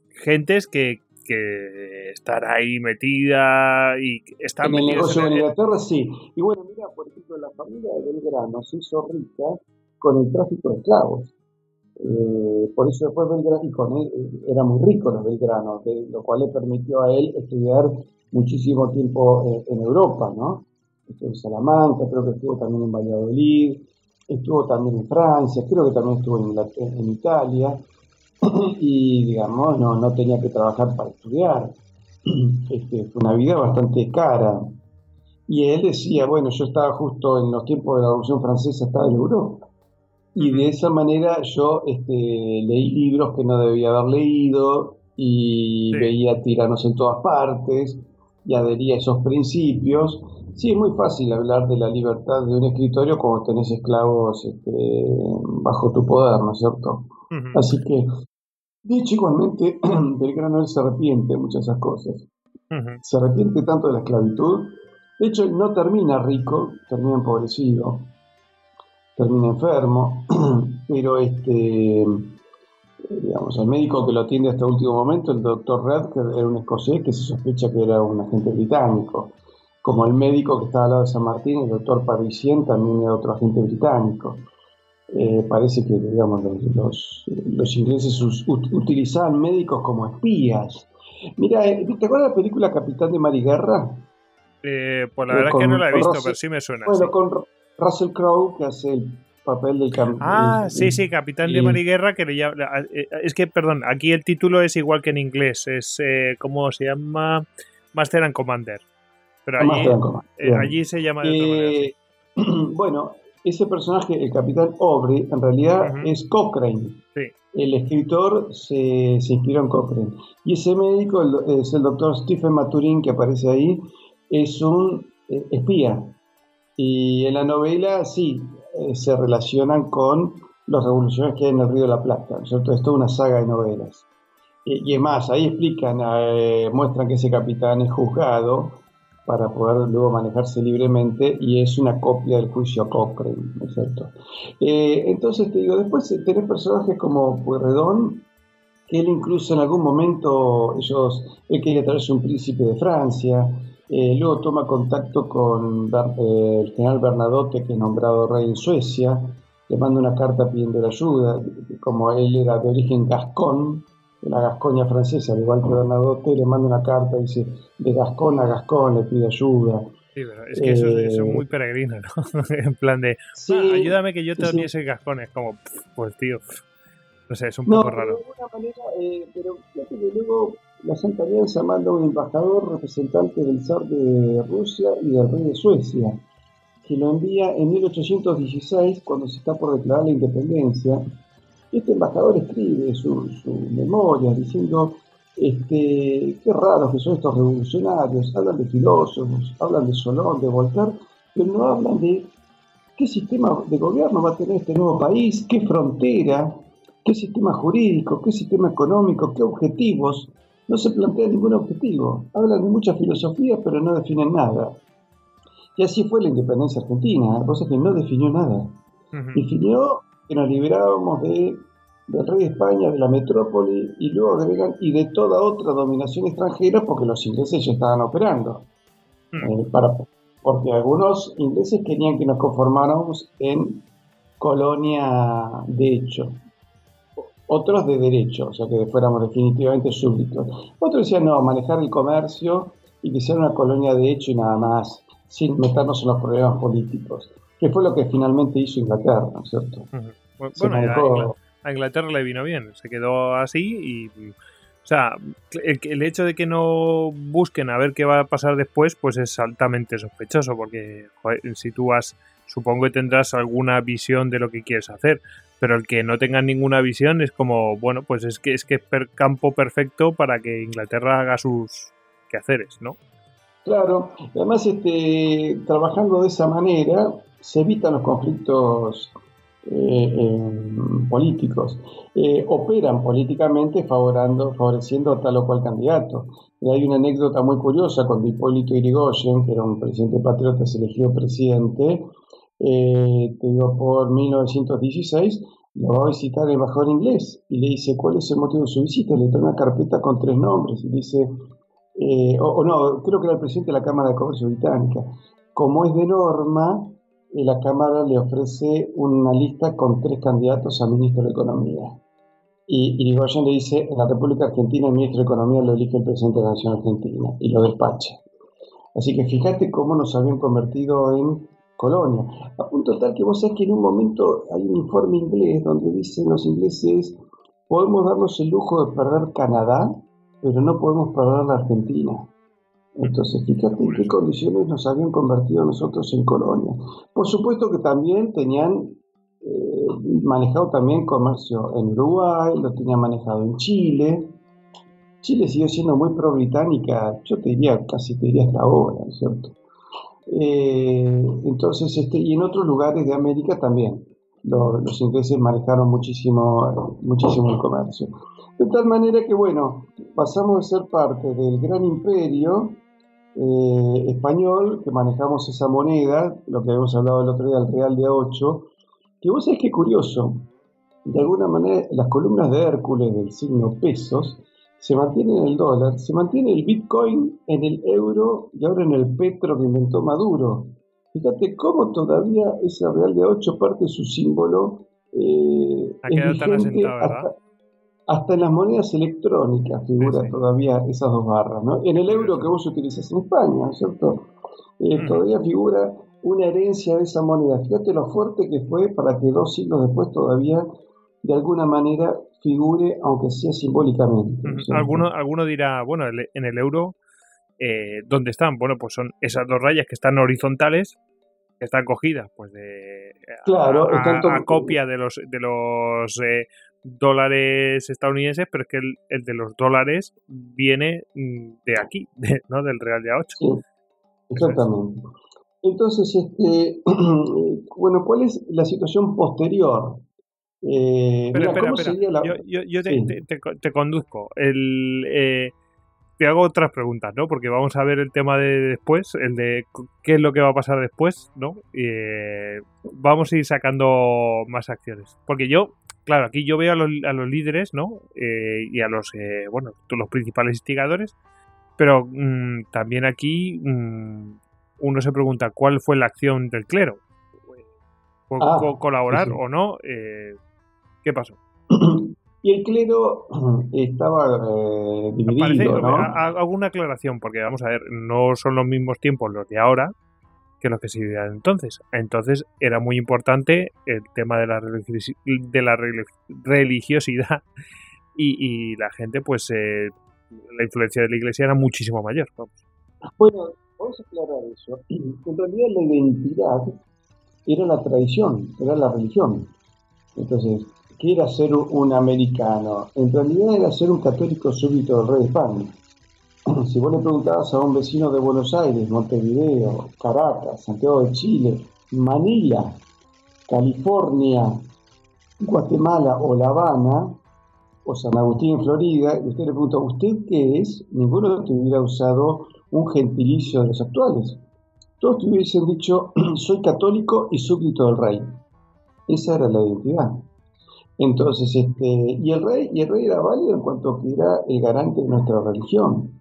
gentes que, que están ahí metida y están en el negocio de Inglaterra, sí. Y bueno, mira, por ejemplo, la familia de Belgrano se hizo rica con el tráfico de esclavos. Eh, por eso después Belgrano, y con él eh, era muy rico los Belgrano, lo cual le permitió a él estudiar muchísimo tiempo en Europa, ¿no? Estuvo en Salamanca, creo que estuvo también en Valladolid, estuvo también en Francia, creo que también estuvo en, Italia, y digamos, no, no tenía que trabajar para estudiar. Este, fue una vida bastante cara. Y él decía, bueno, yo estaba justo en los tiempos de la Revolución Francesa, estaba en Europa. Y de esa manera yo este, leí libros que no debía haber leído y veía tiranos en todas partes y adhería a esos principios Sí, es muy fácil hablar de la libertad de un escritorio cuando tenés esclavos este, bajo tu poder, ¿no es cierto? Así que, dicho igualmente, Belgrano él se arrepiente de muchas de esas cosas. Se arrepiente tanto de la esclavitud. De hecho, no termina rico, termina empobrecido, termina enfermo, pero este, digamos, el médico que lo atiende hasta el último momento, el doctor Red, que era un escocés que se sospecha que era un agente británico como el médico que estaba al lado de San Martín, el doctor Parisien, también era otro agente británico. Eh, parece que digamos, los, los, ingleses utilizaban médicos como espías. Mira, eh, ¿te acuerdas de la película Capitán de Mariguerra? Eh, pues la verdad es que no la he visto, pero sí me suena. Bueno, con Russell Crowe, que hace el papel del capitán. Ah, sí, sí, Capitán de Mariguerra, que le llama, eh, es que, perdón, aquí el título es igual que en inglés, es, ¿cómo se llama? Master and Commander. Pero allí, eh, allí se llama de otra manera. Bueno, ese personaje, el capitán Aubrey, en realidad es Cochrane. El escritor se, se, inspiró en Cochrane. Y ese médico es el doctor Stephen Maturin que aparece ahí, es un eh, espía. Y en la novela sí, eh, se relacionan con los revolucionarios que hay en el Río de la Plata. ¿cierto? Es toda una saga de novelas. Y, es más, ahí explican, eh, muestran que ese capitán es juzgado para poder luego manejarse libremente y es una copia del juicio Cochrane, ¿no es cierto? Eh, entonces te digo, después tenés personajes como Pueyrredón, que él incluso en algún momento, ellos, él quería traerse un príncipe de Francia, eh, luego toma contacto con eh, el general Bernadotte, que es nombrado rey en Suecia, le manda una carta pidiendo ayuda, como él era de origen gascón, la Gascoña francesa, al igual que Bernadotte, le manda una carta, dice, de Gascón a Gascón, le pide ayuda. Sí, pero es que eso, es eh, muy peregrino, ¿no? en plan de, ah, ayúdame que yo también soy Gascón, es como, pues tío, no sé, es un poco raro. De alguna manera, eh, pero fíjate que luego la Santa Alianza manda un embajador representante del zar de Rusia y del rey de Suecia, que lo envía en 1816, cuando se está por declarar la independencia, este embajador escribe su, su memoria diciendo este, qué raros que son estos revolucionarios, hablan de filósofos, hablan de Solón, de Voltaire, pero no hablan de qué sistema de gobierno va a tener este nuevo país, qué frontera, qué sistema jurídico, qué sistema económico, qué objetivos. No se plantea ningún objetivo. Hablan de muchas filosofías, pero no definen nada. Y así fue la independencia argentina, cosa que no definió nada. Definió que nos liberábamos de, del rey de España, de la metrópoli, y luego agregan, y de toda otra dominación extranjera, porque los ingleses ya estaban operando. Hmm. Eh, para, porque algunos ingleses querían que nos conformáramos en colonia de hecho, otros de derecho, o sea que fuéramos definitivamente súbditos. Otros decían, no, manejar el comercio y que sea una colonia de hecho y nada más, sin meternos en los problemas políticos que fue lo que finalmente hizo Inglaterra, ¿no es cierto? Bueno, a Inglaterra le vino bien, se quedó así y... O sea, el, hecho de que no busquen a ver qué va a pasar después, pues es altamente sospechoso, porque si tú vas, supongo que tendrás alguna visión de lo que quieres hacer, pero el que no tenga ninguna visión es como, bueno, pues es que es que es campo perfecto para que Inglaterra haga sus quehaceres, ¿no? Claro, además este, trabajando de esa manera, se evitan los conflictos eh, políticos, eh, operan políticamente favoreciendo a tal o cual candidato. Hay una anécdota muy curiosa cuando Hipólito Yrigoyen, que era un presidente patriota, se eligió presidente, eh, te digo, por 1916, lo va a visitar el embajador inglés y le dice cuál es el motivo de su visita. Le trae una carpeta con tres nombres y dice, o no, creo que era el presidente de la Cámara de Comercio Británica. Como es de norma, la Cámara le ofrece una lista con tres candidatos a ministro de Economía. Y Irigoyen le dice, en la República Argentina el ministro de Economía lo elige el presidente de la Nación Argentina y lo despacha. Así que fíjate cómo nos habían convertido en colonia. A punto tal que vos sabés que en un momento hay un informe inglés donde dicen los ingleses, podemos darnos el lujo de perder Canadá, pero no podemos perder la Argentina. Entonces, fíjate en qué condiciones nos habían convertido nosotros en colonia. Por supuesto que también tenían eh, manejado también comercio en Uruguay, lo tenían manejado en Chile. Chile siguió siendo muy pro-británica, yo te diría, casi te diría hasta ahora, ¿cierto? Eh, entonces, este, y en otros lugares de América también. Los, ingleses manejaron muchísimo, muchísimo el comercio. De tal manera que, bueno, pasamos a ser parte del gran imperio eh, español, que manejamos esa moneda, lo que habíamos hablado el otro día, el Real de 8, que vos sabés que curioso, de alguna manera las columnas de Hércules del signo pesos se mantienen en el dólar, se mantiene el Bitcoin en el euro y ahora en el petro que inventó Maduro. Fíjate cómo todavía ese Real de 8 parte su símbolo. Eh, ha quedado tan asentado, ¿verdad? Hasta en las monedas electrónicas figura todavía esas dos barras, ¿no? En el euro que vos utilizas en España, ¿cierto? Eh, mm. Todavía figura una herencia de esa moneda. Fíjate lo fuerte que fue para que dos siglos después todavía de alguna manera figure, aunque sea simbólicamente. Alguno, alguno dirá, bueno, en el euro, eh, ¿dónde están? Bueno, pues son esas dos rayas que están horizontales Está cogida, pues de claro, a, copia de los de los eh, dólares estadounidenses, pero es que el, de los dólares viene mm, de aquí, ¿no? Del Real de A8. Sí, exactamente. Entonces, este, bueno, ¿cuál es la situación posterior? Eh, espera, espera, Yo, te, conduzco. El, eh, te hago otras preguntas, ¿no? Porque vamos a ver el tema de después, el de qué es lo que va a pasar después, ¿no? Eh, vamos a ir sacando más acciones. Porque yo, claro, aquí yo veo a los, a los líderes, ¿no? Eh, y a los, eh, bueno, los principales instigadores, pero mm, también aquí mm, uno se pregunta cuál fue la acción del clero. Ah, ¿Colaborar o no? ¿Qué pasó? Y el clero estaba eh, dividido, ¿no? Hago una aclaración, porque vamos a ver, no son los mismos tiempos los de ahora que los que se vivían entonces. Entonces era muy importante el tema de la, de la religiosidad y, la gente, pues, eh, la influencia de la iglesia era muchísimo mayor. Bueno, vamos a aclarar eso. En realidad la identidad era la tradición, era la religión. Entonces, ¿Qué era ser un americano? En realidad era ser un católico súbdito del rey de España. Si vos le preguntabas a un vecino de Buenos Aires, Montevideo, Caracas, Santiago de Chile, Manila, California, Guatemala o La Habana, o San Agustín, Florida, y usted le pregunta, ¿usted qué es? Ninguno te hubiera usado un gentilicio de los actuales. Todos te hubiesen dicho, soy católico y súbdito del rey. Esa era la identidad. Entonces, este, y el rey, y el rey era válido en cuanto que era el garante de nuestra religión.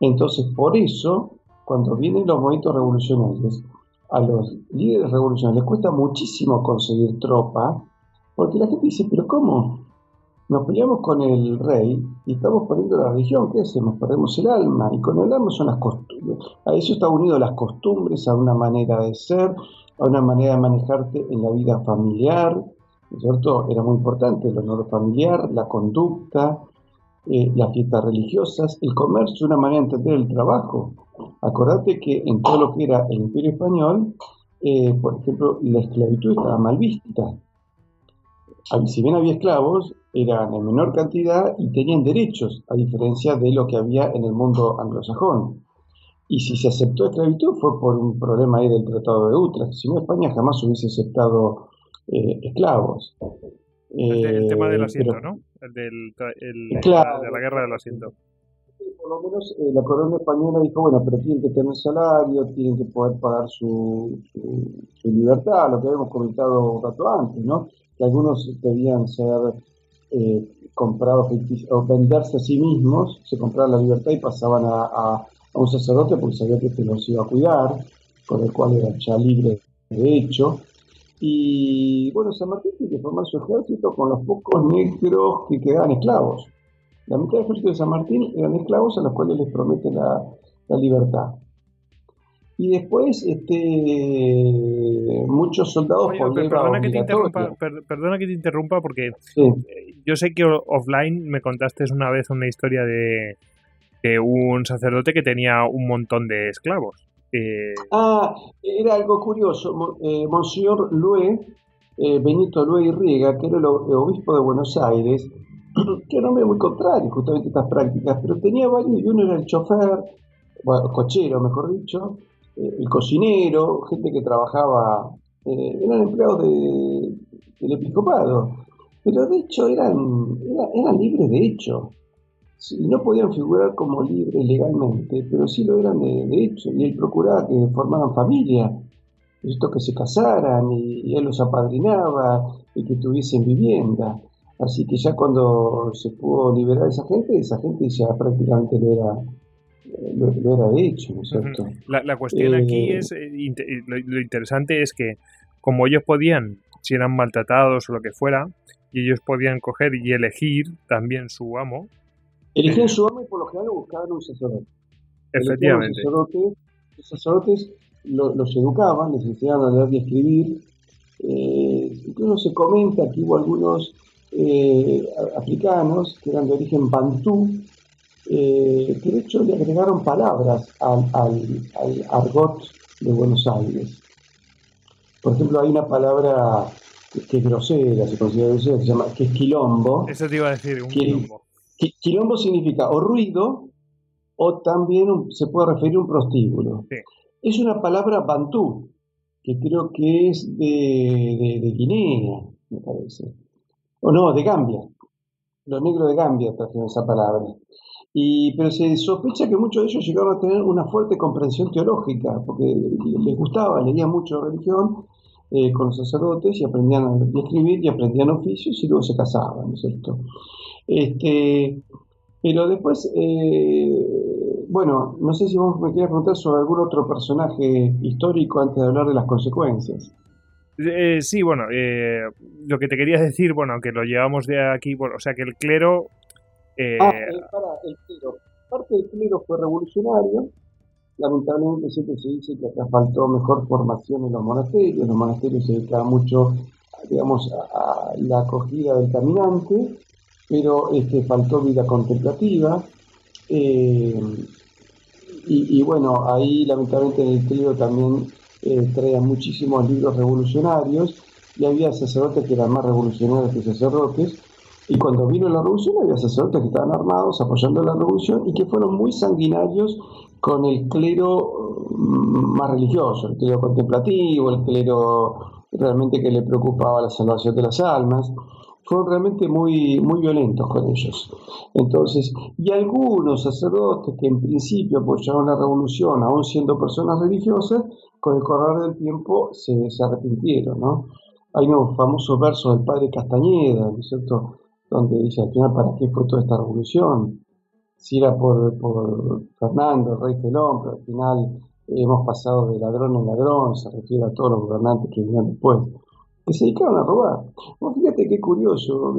Entonces, por eso, cuando vienen los movimientos revolucionarios, a los líderes revolucionarios les cuesta muchísimo conseguir tropa, porque la gente dice, pero ¿cómo? Nos peleamos con el rey y estamos poniendo la religión, ¿qué hacemos? Perdemos el alma, y con el alma son las costumbres. A eso está unido las costumbres, a una manera de ser, a una manera de manejarte en la vida familiar, cierto? Era muy importante el honor familiar, la conducta, eh, las fiestas religiosas, el comercio, una manera de entender el trabajo. Acordate que en todo lo que era el Imperio Español, eh, por ejemplo, la esclavitud estaba mal vista. Si bien había esclavos, eran en menor cantidad y tenían derechos, a diferencia de lo que había en el mundo anglosajón. Y si se aceptó esclavitud fue por un problema ahí del Tratado de Utrecht. Si no, España jamás hubiese aceptado eh, esclavos. el, tema del eh, asiento, ¿no? El, del, de la guerra del asiento. Por lo menos eh, la corona española dijo, bueno, pero tienen que tener salario, tienen que poder pagar su, su, libertad, lo que habíamos comentado rato antes, ¿no? Que algunos debían ser comprados o venderse a sí mismos, se compraban la libertad y pasaban a, a, un sacerdote porque sabía que te los iba a cuidar, con el cual era ya libre de hecho. Y bueno, San Martín tiene que formar su ejército con los pocos negros que quedaban esclavos. La mitad del ejército de San Martín eran esclavos a los cuales les promete la, libertad. Y después, este, muchos soldados perdona, que te interrumpa, perdona que te interrumpa porque yo sé que offline me contaste una vez una historia de, de un sacerdote que tenía un montón de esclavos. Eh, ah, era algo curioso. Eh, Monseñor Lue, eh, Benito Lue y Riega, que era el, obispo de Buenos Aires, que era un hombre muy contrario justamente estas prácticas, pero tenía varios, y uno era el chofer, bueno, cochero, mejor dicho, el cocinero, gente que trabajaba, eran empleados del episcopado, pero de hecho eran, eran libres de hecho no podían figurar como libres legalmente, pero sí lo eran de, hecho, y él procuraba que formaran familia, esto que se casaran, y, él los apadrinaba, y que tuviesen vivienda. Así que ya cuando se pudo liberar a esa gente, esa gente ya prácticamente lo era, lo, era de hecho, ¿no es cierto? La, cuestión aquí eh, es, eh, lo, interesante es que como ellos podían, si eran maltratados o lo que fuera, y ellos podían coger y elegir también su amo, Eligieron su amo y por lo general buscaban un sacerdote. Efectivamente. los sacerdotes los educaban, les enseñaban a leer y escribir. Eh, incluso se comenta que hubo algunos eh, africanos que eran de origen bantú, eh, que de hecho le agregaron palabras al, al, argot de Buenos Aires. Por ejemplo, hay una palabra que es grosera, se considera grosera, que se llama, que es quilombo. Eso te iba a decir, un quilombo. Quilombo significa o ruido o también se puede referir a un prostíbulo. Es una palabra bantú, que creo que es de, de, Guinea, me parece. O no, de Gambia. Los negros de Gambia trajeron esa palabra. Y, pero se sospecha que muchos de ellos llegaron a tener una fuerte comprensión teológica, porque les gustaba, leían mucho religión eh, con los sacerdotes y aprendían a escribir y aprendían oficios y luego se casaban, ¿no es cierto? Este, pero después, eh, bueno, no sé si vos me quieres preguntar sobre algún otro personaje histórico antes de hablar de las consecuencias. Eh, sí, bueno, lo que te quería decir, bueno, que lo llevamos de aquí, bueno, o sea, que el clero... ah, para, el clero. Parte del clero fue revolucionario, lamentablemente siempre se dice que acá faltó mejor formación en los monasterios. Los monasterios se dedicaban mucho, digamos, a, la acogida del caminante, pero este, faltó vida contemplativa. Eh, y, bueno, ahí lamentablemente en el trío también eh, traían muchísimos libros revolucionarios y había sacerdotes que eran más revolucionarios que sacerdotes. Y cuando vino la revolución había sacerdotes que estaban armados apoyando la revolución y que fueron muy sanguinarios con el clero mm, más religioso, el clero contemplativo, el clero realmente que le preocupaba la salvación de las almas. Fueron realmente muy, muy violentos con ellos. Entonces, y algunos sacerdotes que en principio apoyaron la revolución, aún siendo personas religiosas, con el correr del tiempo se, se arrepintieron, ¿no? Hay unos famosos versos del padre Castañeda, ¿no es cierto?, donde dice, al final, ¿para qué fue toda esta revolución? Si era por, por Fernando, el rey Felón, pero al final hemos pasado de ladrón en ladrón, se refiere a todos los gobernantes que vinieron después, que se dedicaron a robar. fíjate qué curioso,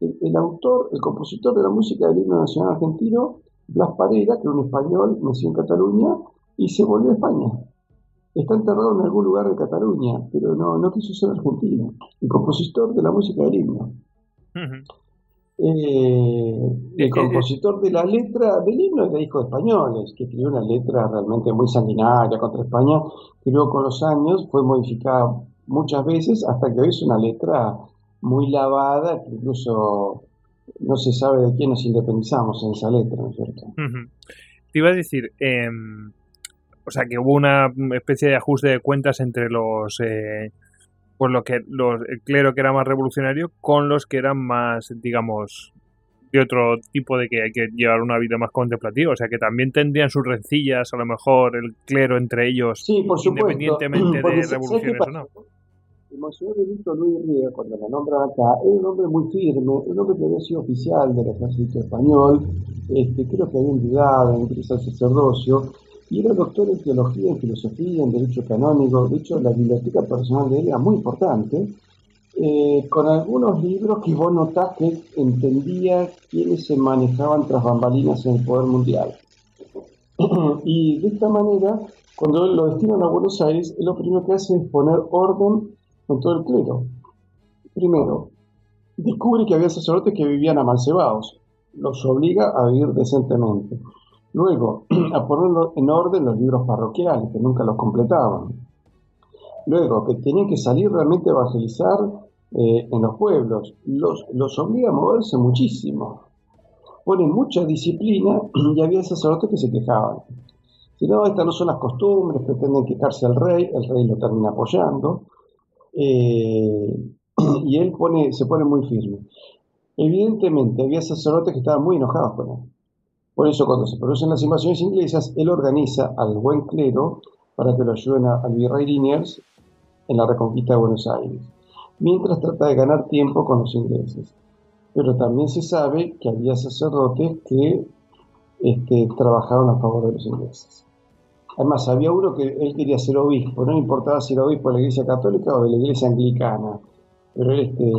el, autor, el compositor de la música del himno nacional argentino, Blas Parera, que era un español, nació en Cataluña y se volvió a España. Está enterrado en algún lugar de Cataluña, pero no, no quiso ser argentino. El compositor de la música del himno. Eh, el compositor de la letra del himno era hijo de españoles, que escribió una letra realmente muy sanguinaria contra España, que luego con los años fue modificada muchas veces hasta que hoy es una letra muy lavada, que incluso no se sabe de quién nos independizamos en esa letra, ¿no es cierto? Te iba a decir, em, o sea, que hubo una especie de ajuste de cuentas entre los eh, pues lo que los, el clero que era más revolucionario con los que eran más, digamos, de otro tipo de que hay que llevar una vida más contemplativa. O sea, que también tendrían sus rencillas, a lo mejor, el clero entre ellos, sí, por independientemente de revoluciones o no. El monseñor Benito Luis Ríos, cuando lo nombra acá, es un hombre muy firme, un hombre que había sido oficial del ejército español, este, creo que había enviado, ingresado al sacerdocio, y era doctor en teología, en filosofía, en derecho canónico. De hecho, la biblioteca personal de él era muy importante, eh, con algunos libros que vos notás que entendía quiénes se manejaban tras bambalinas en el poder mundial. y de esta manera, cuando lo destinan a Buenos Aires, lo primero que hace es poner orden con todo el clero. Primero, descubre que había sacerdotes que vivían amancebados, los obliga a vivir decentemente. Luego, a ponerlo en orden los libros parroquiales, que nunca los completaban. Luego, que tenían que salir realmente a evangelizar eh, en los pueblos. Los, los obliga a moverse muchísimo. Ponen mucha disciplina y había sacerdotes que se quejaban. Si no, estas no son las costumbres, pretenden quejarse al rey, el rey lo termina apoyando. Eh, y él pone, se pone muy firme. Evidentemente, había sacerdotes que estaban muy enojados con él por eso cuando se producen las invasiones inglesas, él organiza al buen clero para que lo ayuden al virrey Liniers en la reconquista de Buenos Aires, mientras trata de ganar tiempo con los ingleses. Pero también se sabe que había sacerdotes que este, trabajaron a favor de los ingleses. Además, había uno que él quería ser obispo, no importaba si era obispo de la iglesia católica o de la iglesia anglicana, pero este,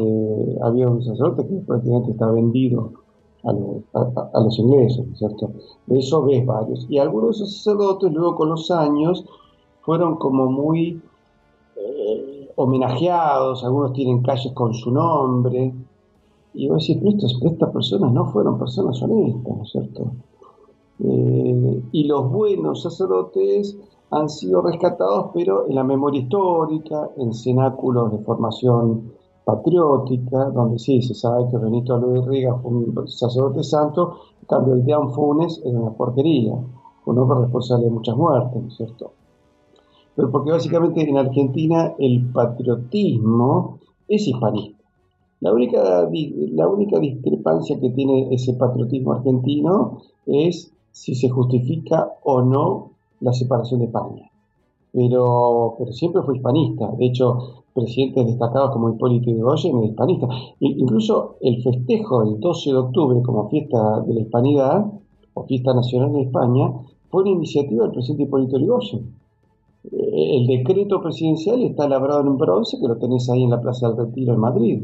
había un sacerdote que prácticamente está vendido a, los ingleses, ¿cierto? De eso ves varios. Y algunos de esos sacerdotes luego con los años fueron como muy eh, homenajeados, algunos tienen calles con su nombre. Y vos decís, pero, estas personas no fueron personas honestas, ¿no es cierto? Eh, y los buenos sacerdotes han sido rescatados, pero en la memoria histórica, en cenáculos de formación patriótica, donde sí se sabe que Benito Luis Riga fue un sacerdote santo, en cambio el de Funes era una porquería, un hombre responsable de muchas muertes, ¿no es cierto? Pero porque básicamente en Argentina el patriotismo es hispanista. La única, la única discrepancia que tiene ese patriotismo argentino es si se justifica o no la separación de España. Pero, pero siempre fue hispanista. De hecho, presidentes destacados como Hipólito Yrigoyen es hispanista. Incluso el festejo del 12 de octubre como fiesta de la hispanidad o fiesta nacional de España fue una iniciativa del presidente Hipólito Yrigoyen. Eh, el decreto presidencial está labrado en bronce, que lo tenés ahí en la Plaza del Retiro en Madrid.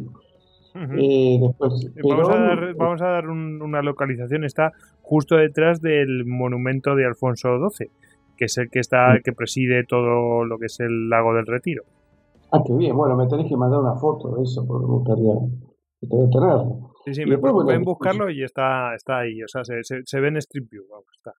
Eh, después, vamos, a dar, una localización, está justo detrás del monumento de Alfonso XII, que es el que está, que preside todo lo que es el lago del Retiro. Ah, qué bien, bueno, me tenés que mandar una foto de eso, porque me gustaría, tenerlo. Sí, sí, me pueden buscarlo y está, está ahí, o sea, se, se, ve en Street View, vamos, está.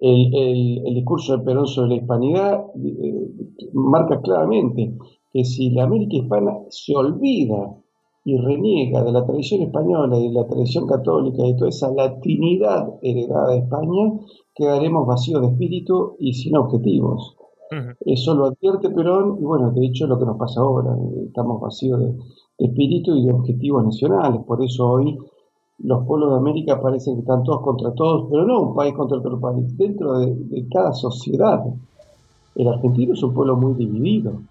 El, el, el, discurso de Perón sobre la hispanidad eh, marca claramente que si la América hispana se olvida y reniega de la tradición española y de la tradición católica y toda esa latinidad heredada de España, quedaremos vacíos de espíritu y sin objetivos. Eso lo advierte Perón y bueno, de hecho es lo que nos pasa ahora, estamos vacíos de, espíritu y de objetivos nacionales, por eso hoy los pueblos de América parecen que están todos contra todos, pero no un país contra otro país, dentro de, de cada sociedad. El argentino es un pueblo muy dividido,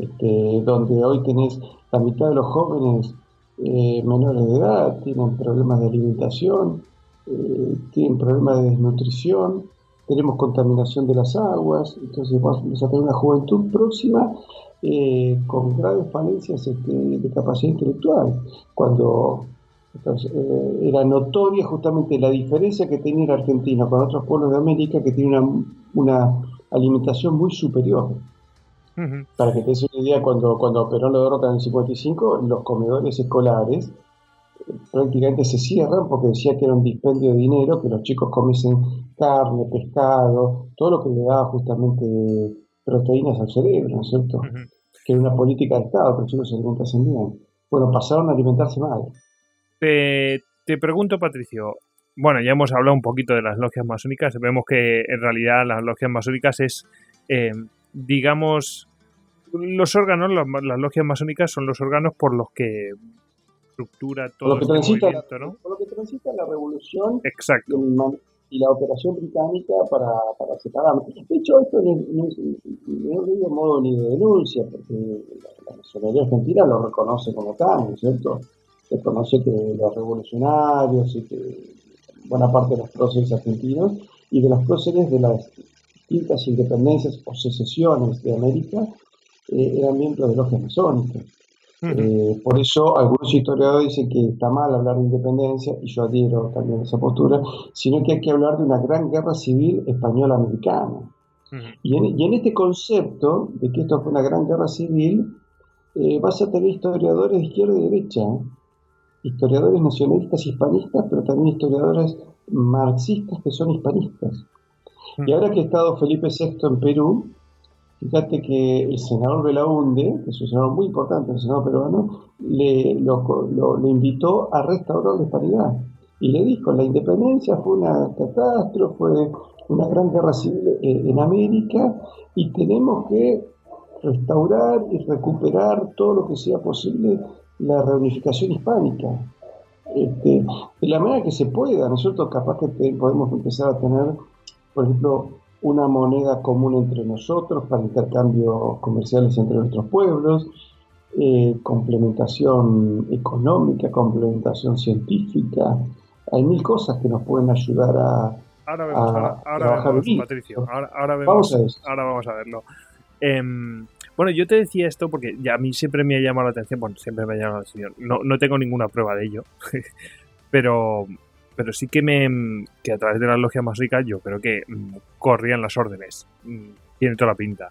este, donde hoy tenés la mitad de los jóvenes eh, menores de edad tienen problemas de alimentación, eh, tienen problemas de desnutrición, tenemos contaminación de las aguas, entonces vamos a tener una juventud próxima eh, con graves falencias este, de capacidad intelectual, cuando era notoria justamente la diferencia que tenía la Argentina con otros pueblos de América que tienen una, una alimentación muy superior. Para que te des una idea, cuando, cuando Perón lo derrota en el 55, los comedores escolares eh, prácticamente se cierran porque decía que era un dispendio de dinero, que los chicos comiesen carne, pescado, todo lo que le daba justamente proteínas al cerebro, ¿no es cierto? Que era una política de Estado, que los chicos se alimentasen bien. Bueno, pasaron a alimentarse mal. Te, te pregunto, Patricio, bueno, ya hemos hablado un poquito de las logias masónicas, vemos que en realidad las logias masónicas es eh, digamos, los órganos, las, logias masónicas son los órganos por los que estructura todo lo que este transita, ¿no? Por lo que transita la revolución Exacto. Y, la operación británica para, para separar. De hecho, esto no, no, no modo ni de denuncia, porque la, nacionalidad argentina lo reconoce como tal, ¿no es cierto? Reconoce que los revolucionarios y que buena parte de los próceres argentinos y de los próceres de las distintas independencias o secesiones de América eh, eran miembros de logias masónicas. Eh, por eso algunos historiadores dicen que está mal hablar de independencia, y yo adhiero también a esa postura, sino que hay que hablar de una gran guerra civil española-americana. y, en, este concepto de que esto fue una gran guerra civil, eh, vas a tener historiadores de izquierda y derecha, historiadores nacionalistas hispanistas, pero también historiadores marxistas que son hispanistas. Y ahora que ha estado Felipe VI en Perú, fíjate que el senador Belaunde, que es un senador muy importante, el senador peruano, le, lo, invitó a restaurar la paridad. Y le dijo, la independencia fue una catástrofe, una gran guerra civil eh, en América y tenemos que restaurar y recuperar todo lo que sea posible la reunificación hispánica. Este, de la manera que se pueda, nosotros capaz que podemos empezar a tener por ejemplo, una moneda común entre nosotros para intercambios comerciales entre nuestros pueblos, eh, complementación económica, complementación científica. Hay mil cosas que nos pueden ayudar a, ahora vemos, ahora, vemos, Patricio, ahora, vemos, vamos a ahora vamos a verlo. Em, bueno, yo te decía esto porque ya a mí siempre me ha llamado la atención, bueno, siempre me ha llamado la atención, no, no tengo ninguna prueba de ello, pero pero sí que me que a través de las logias más ricas yo creo que mm, corrían las órdenes. Mm, tiene toda la pinta.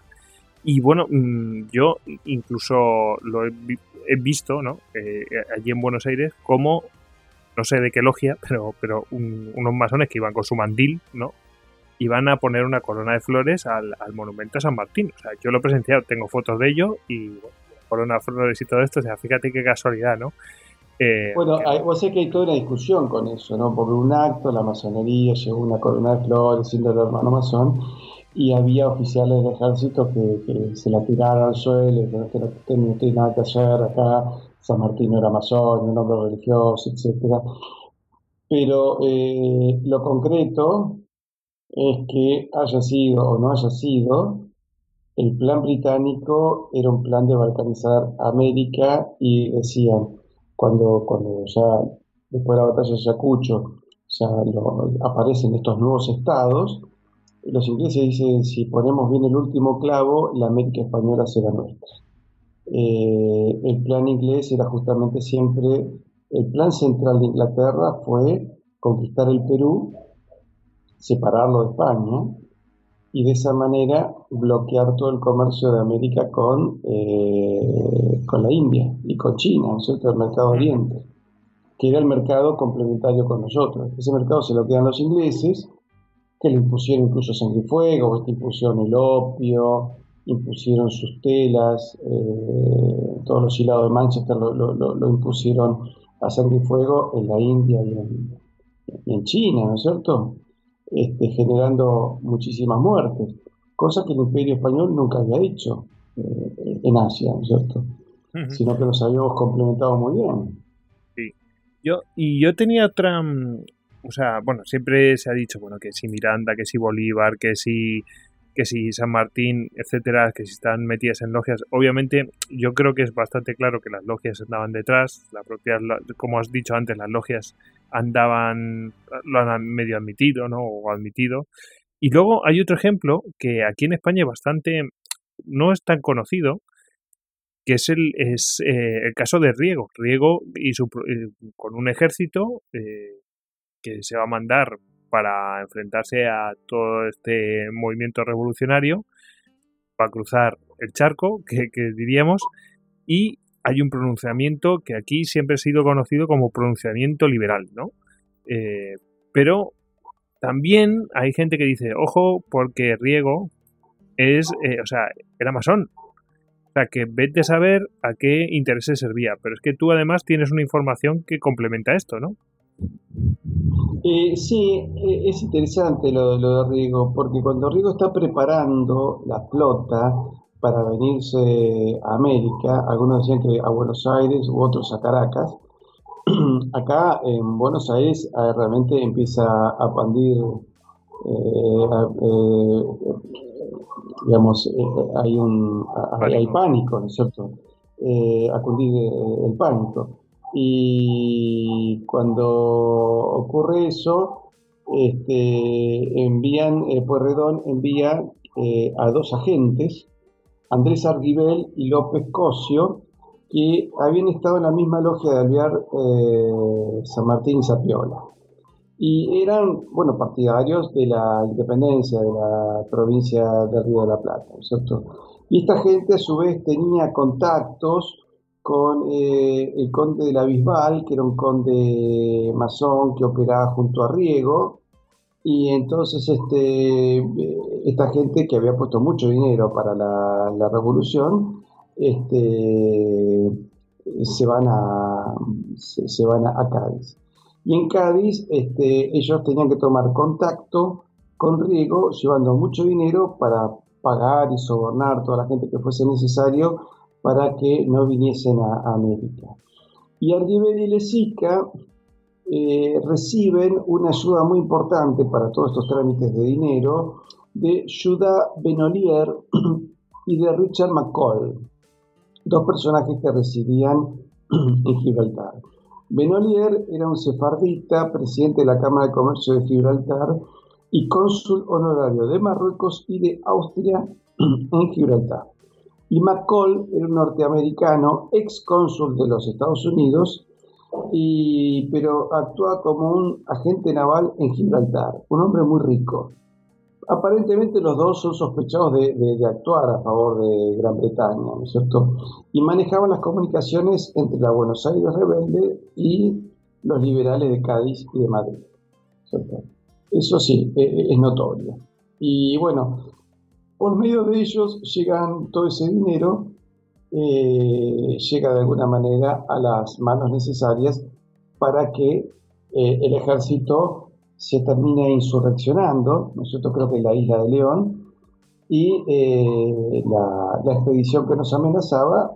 Y bueno, mm, yo incluso lo he, visto, ¿no? Eh, allí en Buenos Aires, como, no sé de qué logia, pero, pero unos masones que iban con su mandil, ¿no? iban a poner una corona de flores al, monumento a San Martín. O sea, yo lo he presenciado, tengo fotos de ello y bueno, corona de flores y todo esto, o sea, fíjate qué casualidad, ¿no? Eh, bueno, hay, vos sé que hay toda una discusión con eso, ¿no? Porque un acto, la masonería llevó una corona de flores, siendo el hermano masón, y había oficiales del ejército que, se la tiraron al suelo, que no, tiene nada que hacer acá, San Martín no era masón, un hombre religioso, etcétera. Pero eh, lo concreto es que haya sido o no haya sido, el plan británico era un plan de balcanizar América y decían, cuando, cuando ya después de la batalla de Ayacucho ya aparecen estos nuevos estados, los ingleses dicen, si ponemos bien el último clavo, la América española será nuestra. Eh, el plan inglés era justamente siempre, el plan central de Inglaterra fue conquistar el Perú, separarlo de España y de esa manera bloquear todo el comercio de América con, eh, con la India y con China, ¿no es cierto? El mercado oriente, que era el mercado complementario con nosotros. Ese mercado se lo quedan los ingleses que le impusieron incluso sangre y fuego, que impusieron el opio, impusieron sus telas, eh, todos los hilados de Manchester lo, impusieron a sangre y fuego en la India y en, China, ¿no es cierto? Este, generando muchísimas muertes, cosa que el Imperio Español nunca había hecho eh, en Asia, ¿no es cierto? Sino que los habíamos complementado muy bien. Sí. Yo, y yo tenía otra, o sea, bueno, siempre se ha dicho, bueno, que si Miranda, que si Bolívar, que si que si San Martín, etcétera, que si están metidas en logias. Obviamente, yo creo que es bastante claro que las logias andaban detrás, la propia, como has dicho antes, las logias andaban, lo han medio admitido, ¿no? O admitido. Y luego hay otro ejemplo que aquí en España es bastante, no es tan conocido, que es el, es, eh, el caso de Riego. Riego y su, eh, con un ejército eh, que se va a mandar para enfrentarse a todo este movimiento revolucionario, va a cruzar el charco, que, diríamos, y hay un pronunciamiento que aquí siempre ha sido conocido como pronunciamiento liberal, ¿no? Eh, pero también hay gente que dice, ojo, porque Riego es, eh, o sea, era masón. O sea, que vete a saber a qué intereses servía. Pero es que tú además tienes una información que complementa esto, ¿no? Eh, sí, eh, es interesante lo, de Rigo, porque cuando Rigo está preparando la flota para venirse a América, algunos decían que a Buenos Aires u otros a Caracas, acá en Buenos Aires eh, realmente empieza a pandir, digamos, hay, un, hay, pánico, ¿no es cierto? a cundir el pánico. Y cuando ocurre eso, este, envían, eh, Puerredón envía eh, a dos agentes, Andrés Arguibel y López Cosio, que habían estado en la misma logia de Alvear eh, San Martín y Zapiola. Y eran, bueno, partidarios de la independencia de la provincia de Río de la Plata, ¿cierto? Y esta gente a su vez tenía contactos con eh, el conde de la Bisbal, que era un conde masón que operaba junto a Riego, y entonces este, eh, esta gente que había puesto mucho dinero para la, revolución, este, se van a, se, van a, Cádiz. Y en Cádiz este, ellos tenían que tomar contacto con Riego, llevando mucho dinero para pagar y sobornar a toda la gente que fuese necesario para que no viniesen a, América. Y Arguibel y Lezica eh, reciben una ayuda muy importante para todos estos trámites de dinero de Judas Benolier y de Richard McCall, dos personajes que residían en Gibraltar. Benolier era un sefardita, presidente de la Cámara de Comercio de Gibraltar y cónsul honorario de Marruecos y de Austria en Gibraltar y McCall era un norteamericano, ex cónsul de los Estados Unidos, y, pero actúa como un agente naval en Gibraltar, un hombre muy rico. Aparentemente los dos son sospechados de, actuar a favor de Gran Bretaña, ¿no es cierto? Y manejaban las comunicaciones entre la Buenos Aires rebelde y los liberales de Cádiz y de Madrid. Eso sí, eh, es notorio. Y bueno, por medio de ellos llegan todo ese dinero, eh, llega de alguna manera a las manos necesarias para que eh, el ejército se termine insurreccionando, nosotros creo que en la isla de León, y la, expedición que nos amenazaba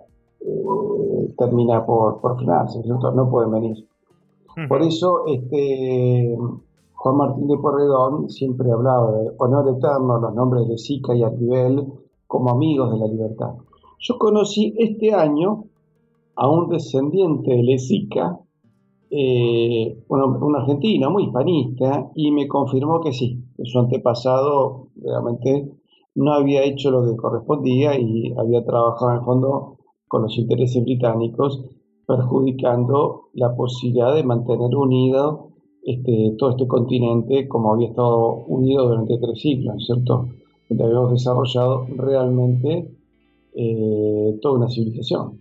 termina por, por frenarse, no pueden venir. Por eso este, Juan Martín de Porredón siempre hablaba de honor eterno, los nombres de Sica y Artibel como amigos de la libertad. Yo conocí este año a un descendiente de Lezica, eh, un, argentino muy hispanista, y me confirmó que sí, que su antepasado realmente no había hecho lo que correspondía y había trabajado en el fondo con los intereses británicos, perjudicando la posibilidad de mantener unido este, todo este continente como había estado unido durante tres siglos, ¿cierto? Donde habíamos desarrollado realmente eh, toda una civilización.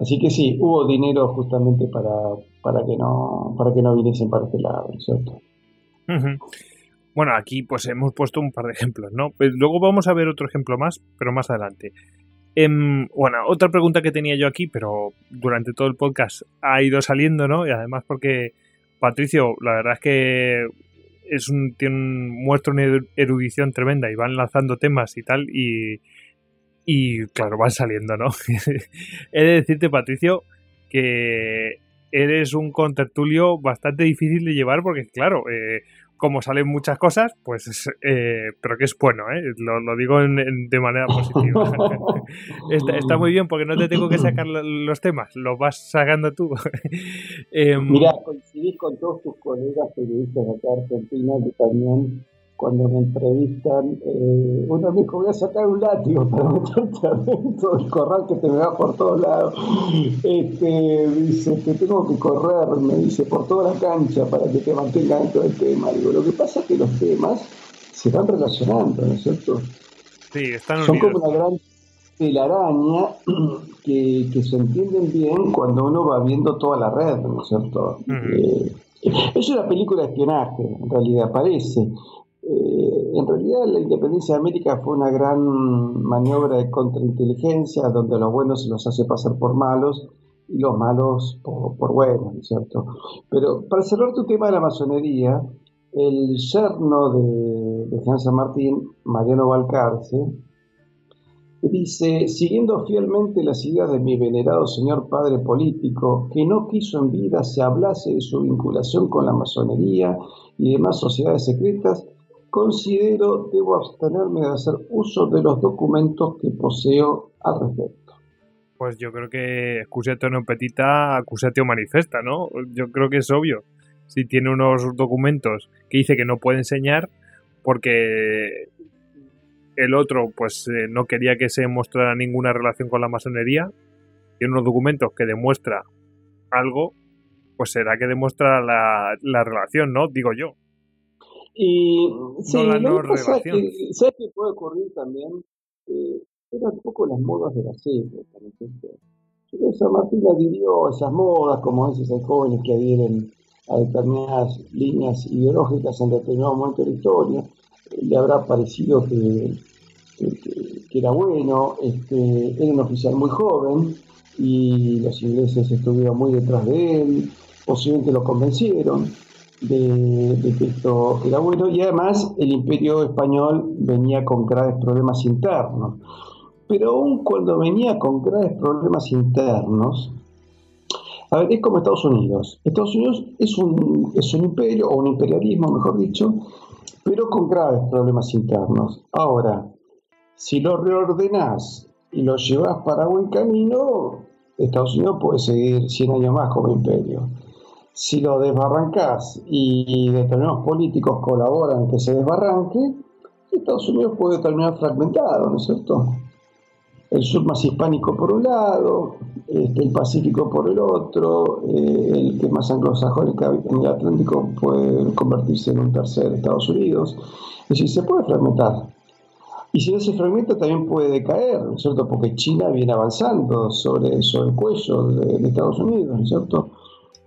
Así que sí, hubo dinero justamente para, para, que, no, para que no viniesen para este lado, ¿cierto? Bueno, aquí pues hemos puesto un par de ejemplos, ¿no? Pues luego vamos a ver otro ejemplo más, pero más adelante. Em, bueno, otra pregunta que tenía yo aquí, pero durante todo el podcast ha ido saliendo, ¿no? Y además porque Patricio, la verdad es que es un, tiene un, muestra una erudición tremenda y van lanzando temas y tal y, y claro, van saliendo, ¿no? He de decirte, Patricio, que eres un contertulio bastante difícil de llevar porque, claro, eh, como salen muchas cosas, pues, eh, pero que es bueno, ¿eh? lo, digo de manera positiva. está, muy bien porque no te tengo que sacar los temas, los vas sacando tú. Em, Mira, coincidís con todos tus colegas periodistas acá Argentina que también cuando me entrevistan, eh, uno me dijo, voy a sacar un látigo para meterte adentro del corral que te me va por todos lados. Este, dice, te tengo que correr, me dice, por toda la cancha para que te mantenga dentro del tema. Digo, lo que pasa es que los temas se van relacionando, ¿no es cierto? Sí, están Son como una gran telaraña que, que se entienden bien cuando uno va viendo toda la red, ¿no es cierto? Eh, es una película de espionaje, en realidad, parece. Eh, en realidad la independencia de América fue una gran maniobra de contrainteligencia donde los buenos se los hace pasar por malos y los malos por, buenos, cierto? Pero para cerrar tu tema de la masonería, el yerno de, de San Martín, Mariano Valcarce, dice, siguiendo fielmente las ideas de mi venerado señor padre político, que no quiso en vida se hablase de su vinculación con la masonería y demás sociedades secretas, considero debo abstenerme de hacer uso de los documentos que poseo al respecto. Pues yo creo que excusatio no petita, acusatio manifesta, ¿no? Yo creo que es obvio. Si tiene unos documentos que dice que no puede enseñar porque el otro pues eh, no quería que se mostrara ninguna relación con la masonería, tiene unos documentos que demuestra algo, pues será que demuestra la, la relación, ¿no? Digo yo. Y sí, lo que pasa es que, ¿sabes qué puede ocurrir también? Eh, eran un poco las modas de la serie, San Martín adhirió esas modas, como dices, hay jóvenes que adhieren a determinadas líneas ideológicas en determinado momento de la historia. Le habrá parecido que, que, era bueno, este, era un oficial muy joven y los ingleses estuvieron muy detrás de él, posiblemente lo convencieron de, que esto era bueno y además el imperio español venía con graves problemas internos. Pero aún cuando venía con graves problemas internos, a ver, es como Estados Unidos. Estados Unidos es un, es un imperio, o un imperialismo, mejor dicho, pero con graves problemas internos. Ahora, si lo reordenás y lo llevas para buen camino, Estados Unidos puede seguir 100 años más como imperio si lo desbarrancás y determinados políticos colaboran que se desbarranque, Estados Unidos puede terminar fragmentado, ¿no es cierto? El sur más hispánico por un lado, este, el Pacífico por el otro, eh, el que más anglosajónico en el Atlántico puede convertirse en un tercer Estados Unidos. Es decir, se puede fragmentar. Y si no se fragmenta también puede decaer, ¿no es cierto? Porque China viene avanzando sobre, sobre el cuello de Estados Unidos, ¿no es cierto?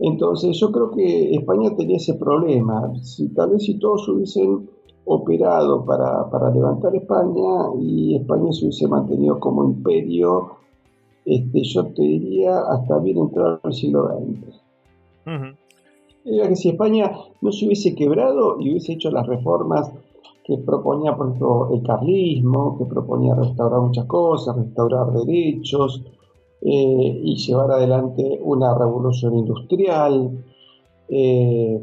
Entonces yo creo que España tenía ese problema. Si, tal vez si todos hubiesen operado para, para levantar España y España se hubiese mantenido como imperio, este, yo te diría hasta bien entrado el siglo XX. Era que si España no se hubiese quebrado y hubiese hecho las reformas que proponía, por ejemplo, el carlismo, que proponía restaurar muchas cosas, restaurar derechos eh, y llevar adelante una revolución industrial, eh,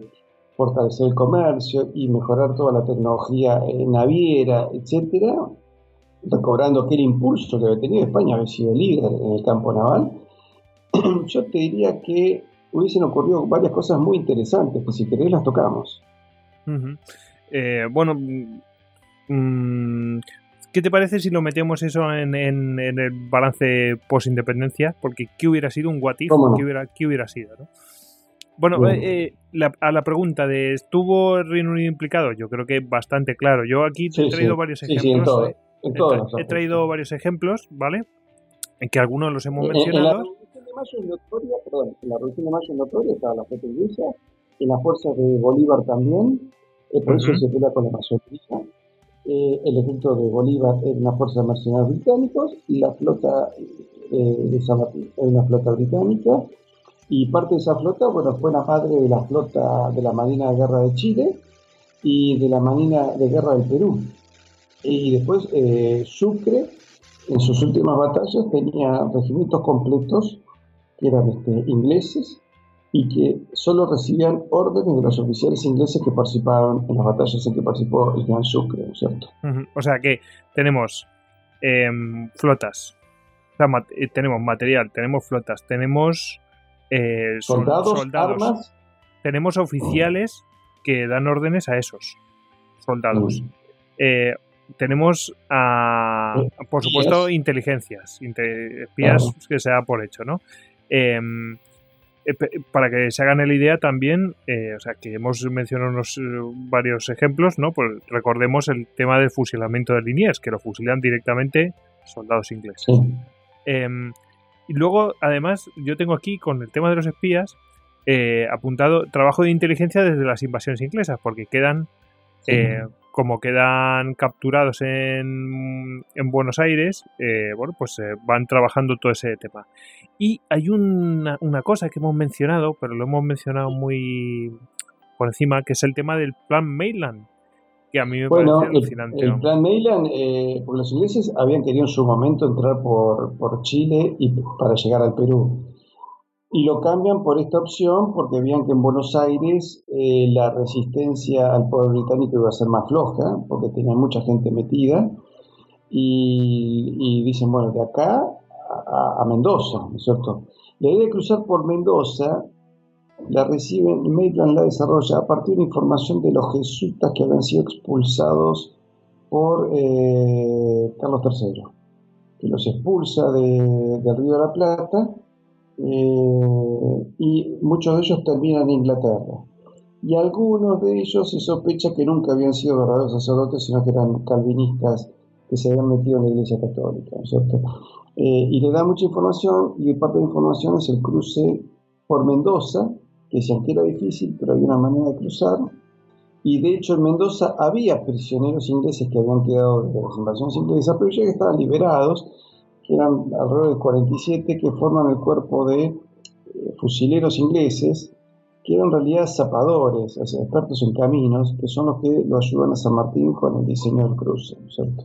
fortalecer el comercio y mejorar toda la tecnología naviera, etcétera, recobrando aquel impulso que había tenido España, había sido líder en el campo naval, yo te diría que hubiesen ocurrido varias cosas muy interesantes, que si querés las tocamos. Eh, bueno, mm, ¿qué te parece si lo metemos eso en, el balance post-independencia? Porque ¿qué hubiera sido un what if? ¿Qué, hubiera, ¿Qué, hubiera, sido? Bueno, eh, eh, a la pregunta de ¿estuvo el Reino Unido implicado? Yo creo que bastante claro. Yo aquí te he traído varios ejemplos. he, traído varios ejemplos, ¿vale? En que algunos los hemos mencionado. En la Revolución de en Notoria, perdón, en la Revolución de Mayo en Notoria estaba la flota inglesa, en las fuerzas de Bolívar también, eh, por eso se pelea con la masonería. Eh, el ejército de Bolívar era una fuerza de mercenarios británicos la flota eh, de San Martín era una flota británica. Y parte de esa flota, bueno, fue la madre de la flota de la Marina de Guerra de Chile y de la Marina de Guerra del Perú. Y después Sucre, en sus últimas batallas, tenía regimientos completos que eran este, ingleses y que solo recibían órdenes de los oficiales ingleses que participaron en las batallas en que participó el Gran Sucre, ¿cierto? O sea que tenemos em, flotas, eh, tenemos material, tenemos flotas, tenemos eh, soldados, armas. Tenemos oficiales que dan órdenes a esos soldados. Eh, tenemos, a, por supuesto, inteligencias, espías que se da por hecho, ¿no? Eh, para que se hagan la idea también, eh, o sea, que hemos mencionado unos, eh, varios ejemplos, ¿no? Pues recordemos el tema del fusilamiento de líneas, que lo fusilan directamente soldados ingleses. Em, y luego, además, yo tengo aquí con el tema de los espías apuntado trabajo de inteligencia desde las invasiones inglesas, porque quedan como quedan capturados en, en Buenos Aires, eh, bueno, pues van trabajando todo ese tema. Y hay una, cosa que hemos mencionado, pero lo hemos mencionado muy por encima, que es el tema del plan Mainland, que a mí me parece alucinante. El, plan Mainland, eh, porque los ingleses habían querido en su momento entrar por, por Chile y para llegar al Perú y lo cambian por esta opción porque veían que en Buenos Aires eh, la resistencia al poder británico iba a ser más floja porque tenían mucha gente metida y, dicen, bueno, de acá a, Mendoza, ¿no es cierto? La idea de cruzar por Mendoza la reciben, Maitland la desarrolla a partir de información de los jesuitas que habían sido expulsados por eh, Carlos III, que los expulsa de, del Río de la Plata eh, y muchos de ellos terminan en Inglaterra. Y algunos de ellos se sospecha que nunca habían sido verdaderos sacerdotes, sino que eran calvinistas que se habían metido en la Iglesia Católica, cierto? Eh, y le da mucha información, y parte de la información es el cruce por Mendoza, que que era difícil, pero había una manera de cruzar. Y de hecho en Mendoza había prisioneros ingleses que habían quedado de las invasiones inglesas, pero ya que estaban liberados que eran alrededor de 47, que forman el cuerpo de eh, fusileros ingleses, que eran en realidad zapadores, o sea, expertos en caminos, que son los que lo ayudan a San Martín con el diseño del cruce, ¿cierto?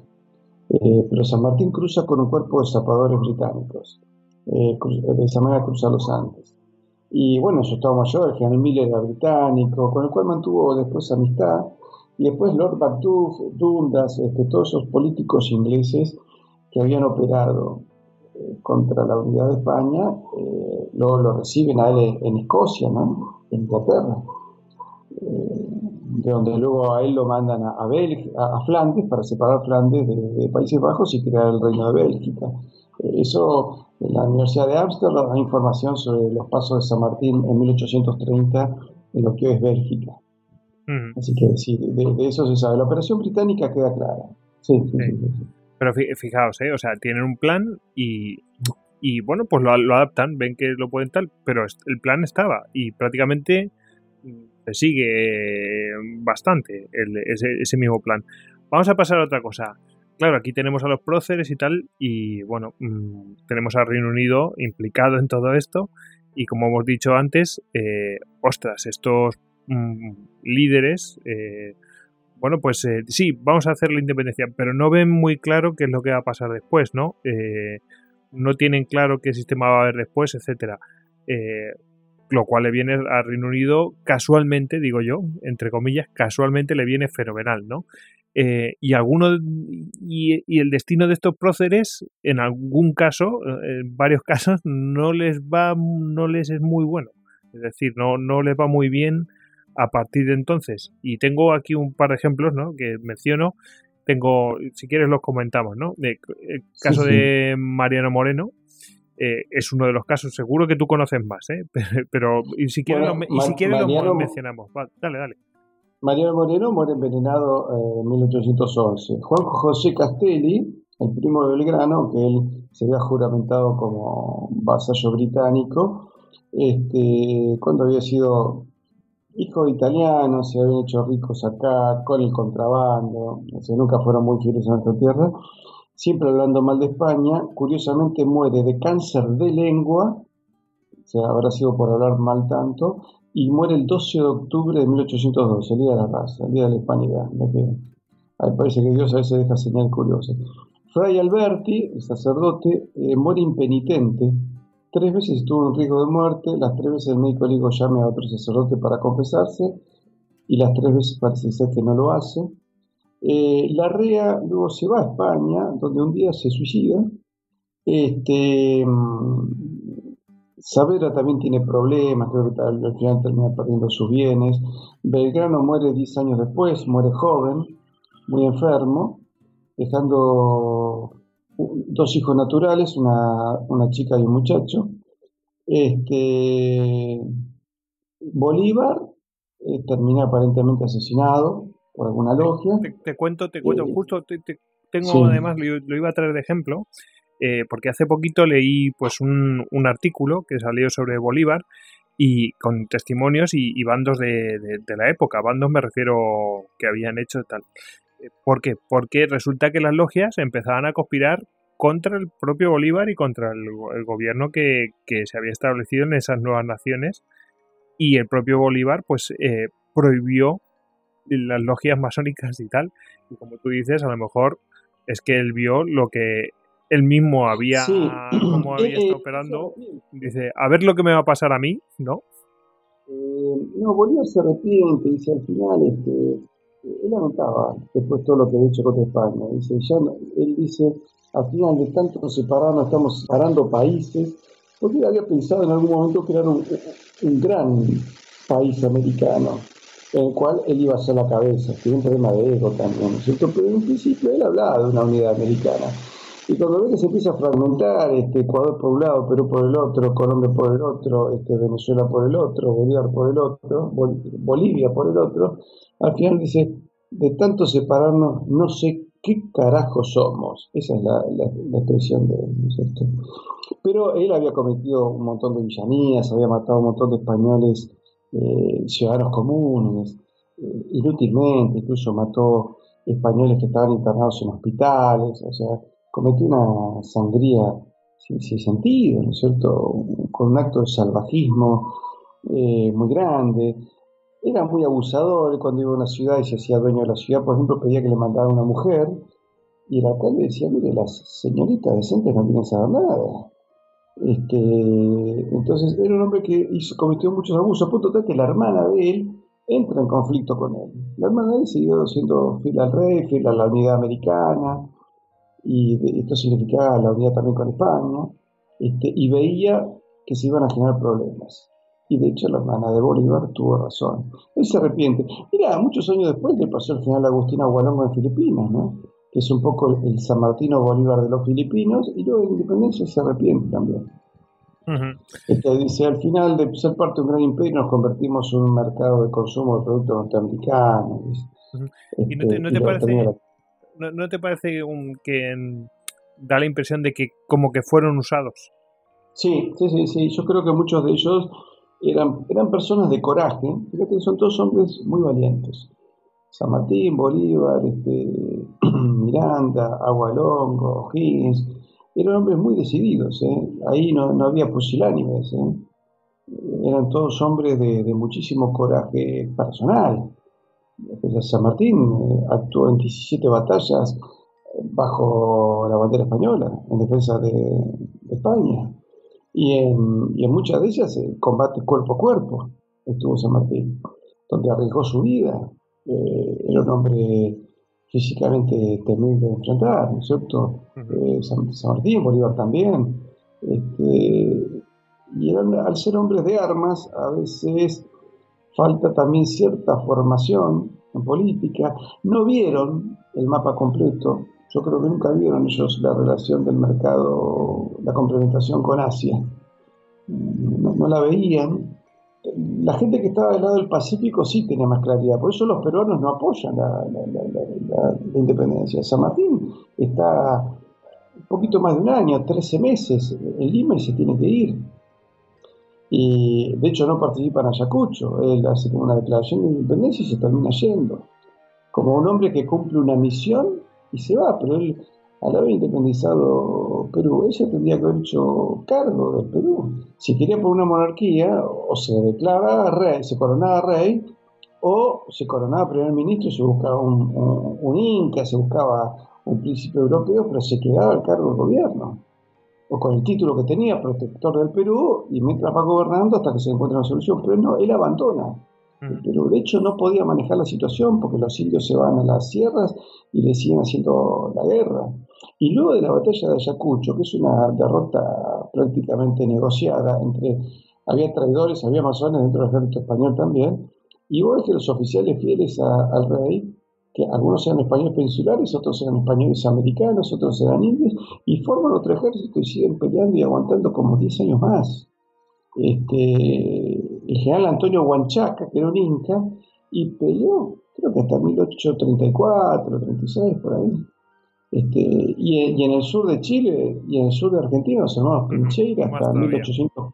Eh, pero San Martín cruza con un cuerpo de zapadores británicos, eh, de esa manera cruza los Andes. Y bueno, su estado mayor, el general Miller era británico, con el cual mantuvo después amistad, y después Lord Macduff, Dundas, este, todos esos políticos ingleses que habían operado eh, contra la unidad de España, eh, luego lo reciben a él en Escocia, ¿no? en Inglaterra, eh, de donde luego a él lo mandan a, a, Flandes para separar Flandes de, Países Bajos y crear el Reino de Bélgica. eso, en la Universidad de Ámsterdam da información sobre los pasos de San Martín en 1830 en lo que hoy es Bélgica. Así que sí, de, eso se sabe. La operación británica queda clara. sí, sí. sí pero fijaos, ¿eh? o sea, tienen un plan y y bueno, pues lo, adaptan, ven que lo pueden tal, pero el plan estaba y prácticamente se sigue bastante ese, mismo plan. Vamos a pasar a otra cosa. Claro, aquí tenemos a los próceres y tal, y bueno, mm, tenemos al Reino Unido implicado en todo esto, y como hemos dicho antes, eh, ostras, estos mm, líderes, eh, bueno, pues eh, sí, vamos a hacer la independencia, pero no ven muy claro qué es lo que va a pasar después, ¿no? no tienen claro qué sistema va a haber después, etcétera. Lo cual le viene al Reino Unido casualmente, digo yo, entre comillas, casualmente le viene fenomenal, ¿no? Eh, y alguno y, el destino de estos próceres en algún caso en varios casos no les va no les es muy bueno. Es decir no no les va muy bien a partir de entonces. Y tengo aquí un par de ejemplos ¿no? que menciono. Tengo si quieres los comentamos no el caso de Mariano Moreno eh, es uno de los casos seguro que tú conoces más ¿eh? pero, y si quieres, lo, y si quieres lo mencionamos dale dale Mariano Moreno muere envenenado eh, en 1811. Juan José Castelli, el primo de Belgrano, que él se había juramentado como vasallo británico, este, cuando había sido hijo de italianos, se habían hecho ricos acá con el contrabando, o nunca fueron muy fieles a nuestra tierra, siempre hablando mal de España, curiosamente muere de cáncer de lengua, o sea, habrá sido por hablar mal tanto, y muere el 12 de octubre de 1812, el día de la raza, el día de la hispanidad. Me parece que Dios a veces deja señal curiosa. Fray Alberti, el sacerdote, eh, muere impenitente. Tres veces estuvo en riesgo de muerte, las tres veces el médico le dijo llame a otro sacerdote para confesarse, y las tres veces parece ser que no lo hace. Eh, la REA luego se va a España, donde un día se suicida. Este, mm, Saavedra también tiene problemas, creo que al final termina perdiendo sus bienes. Belgrano muere 10 años después, muere joven, muy enfermo, dejando dos hijos naturales, una, chica y un muchacho. Este, Bolívar eh, termina aparentemente asesinado por alguna logia. Te, cuento, te cuento, eh, justo tengo además, lo, iba a traer de ejemplo, eh, porque hace poquito leí pues un, artículo que salió sobre Bolívar y con testimonios y, bandos de, la época. Bandos me refiero que habían hecho tal. Eh, ¿Por qué? Porque resulta que las logias empezaban a conspirar contra el propio Bolívar y contra el, gobierno que, se había establecido en esas nuevas naciones y el propio Bolívar pues eh, prohibió las logias masónicas y tal. Y como tú dices, a lo mejor es que él vio lo que él mismo había, como había estado operando, dice, a ver lo que me va a pasar a mí, ¿no? Eh, no, Bolívar se arrepiente, dice al final, este, él lamentaba después todo lo que ha hecho contra España, dice, ya él dice, al final de tanto separarnos, estamos separando países, porque él había pensado en algún momento crear un, un gran país americano, en el cual él iba a ser la cabeza, tiene un problema de ego también, ¿no es cierto? Pero en principio él hablaba de una unidad americana. Y cuando ve que se empieza a fragmentar, este, Ecuador por un lado, Perú por el otro, Colombia por el otro, este, Venezuela por el otro, Bolívar por el otro, Bolivia por el otro, al final dice, de tanto separarnos, no sé qué carajo somos. Esa es la, expresión de él, ¿no es cierto? Pero él había cometido un montón de villanías, había matado un montón de españoles, eh, ciudadanos comunes, eh, inútilmente, incluso mató españoles que estaban internados en hospitales, o sea, cometió una sangría sin, sentido, ¿no es cierto? Con un acto de salvajismo eh, muy grande. Era muy abusador cuando iba a una ciudad y se hacía dueño de la ciudad, por ejemplo, pedía que le mandara una mujer y el alcalde decía, mire, las señoritas decentes no que saber nada. Este, entonces era un hombre que cometió muchos abusos, a punto tal que la hermana de él entra en conflicto con él. La hermana de él siguió siendo fiel al rey, fiel a la unidad americana, y esto significaba la unidad también con España, este, y veía que se iban a generar problemas. Y de hecho la hermana de Bolívar tuvo razón. Él se arrepiente. Mira, muchos años después le pasó el general Agustín Agualongo en Filipinas, ¿no? Que es un poco el San Martino Bolívar de los filipinos, y luego de independencia se arrepiente también. este, dice, al final de ser parte de un gran imperio nos convertimos en un mercado de consumo de productos norteamericanos. ¿Y no te, no te este, parece, ¿no, te parece que da la impresión de que como que fueron usados? Sí, sí, sí, sí. Yo creo que muchos de ellos eran, eran personas de coraje. Creo que son todos hombres muy valientes. San Martín, Bolívar, este, Miranda, Agualongo, Higgins, eran hombres muy decididos. ¿eh? Ahí no, había pusilánimes. ¿eh? Eran todos hombres de, muchísimo coraje personal. San Martín eh, actuó en 17 batallas bajo la bandera española en defensa de España. Y en, muchas de ellas eh, combate cuerpo a cuerpo estuvo San Martín, donde arriesgó su vida. Eh, era un hombre físicamente temible de enfrentar, ¿no es cierto? Eh, San, Martín, Bolívar también. Este, y al ser hombres de armas, a veces falta también cierta formación en política. No vieron el mapa completo, yo creo que nunca vieron ellos la relación del mercado, la complementación con Asia. No, la veían. La gente que estaba del lado del Pacífico sí tenía más claridad, por eso los peruanos no apoyan la, independencia. San Martín está un poquito más de un año, 13 meses en Lima y se tiene que ir. Y de hecho no participa en Ayacucho, él hace una declaración de independencia y se termina yendo. Como un hombre que cumple una misión y se va, pero él, al haber independizado Perú, ella tendría que haber hecho cargo del Perú. Si quería por una monarquía, o se declaraba rey, se coronaba rey, o se coronaba primer ministro, se buscaba un, inca, se buscaba un príncipe europeo, pero se quedaba al cargo del gobierno. O con el título que tenía, protector del Perú, y mientras va gobernando hasta que se encuentra una solución. Pero no, él abandona pero de hecho no podía manejar la situación porque los indios se van a las sierras y le siguen haciendo la guerra. Y luego de la batalla de Ayacucho, que es una derrota prácticamente negociada entre, había traidores, había masones dentro del ejército español también, y vos que los oficiales fieles al rey, que algunos eran españoles peninsulares, otros eran españoles americanos, otros eran indios, y forman otro ejército y siguen peleando y aguantando como 10 años más. Este, el general Antonio Huanchaca, que era un inca, y peleó, creo que hasta 1834, 36, por ahí. Este, y, en el sur de Chile y en el sur de Argentina, los hermanos Pincheira, hasta 1800,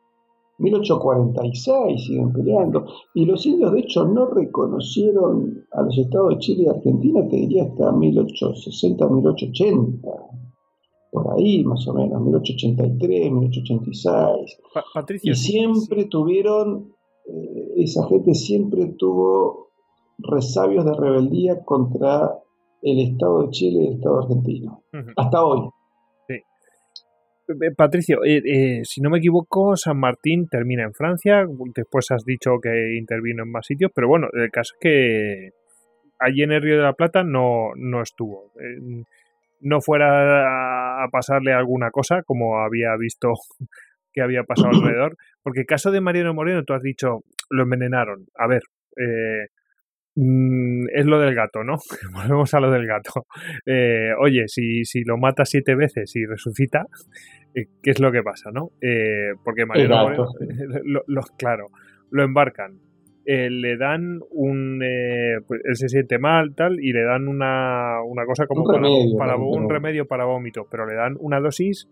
1846 siguen peleando. Y los indios, de hecho, no reconocieron a los estados de Chile y Argentina, te diría hasta 1860, 1880 por ahí más o menos, 1883, 1886. y siempre tuvieron eh, esa gente siempre tuvo resabios de rebeldía contra el Estado de Chile y el Estado argentino. Hasta hoy. Eh, Patricio, eh, si no me equivoco, San Martín termina en Francia, después has dicho que intervino en más sitios, pero bueno, el caso es que allí en el Río de la Plata no, no estuvo. no fuera a pasarle alguna cosa, como había visto que había pasado alrededor. Porque el caso de Mariano Moreno, tú has dicho, lo envenenaron. A ver, eh, mm, es lo del gato, ¿no? Volvemos a lo del gato. Eh, oye, si, si lo mata siete veces y resucita, eh, ¿qué es lo que pasa, no? porque Mariano Moreno, lo, claro, lo embarcan. le dan un. pues él se siente mal, tal, y le dan una, una cosa como un remedio, para, un remedio para vómito, pero le dan una dosis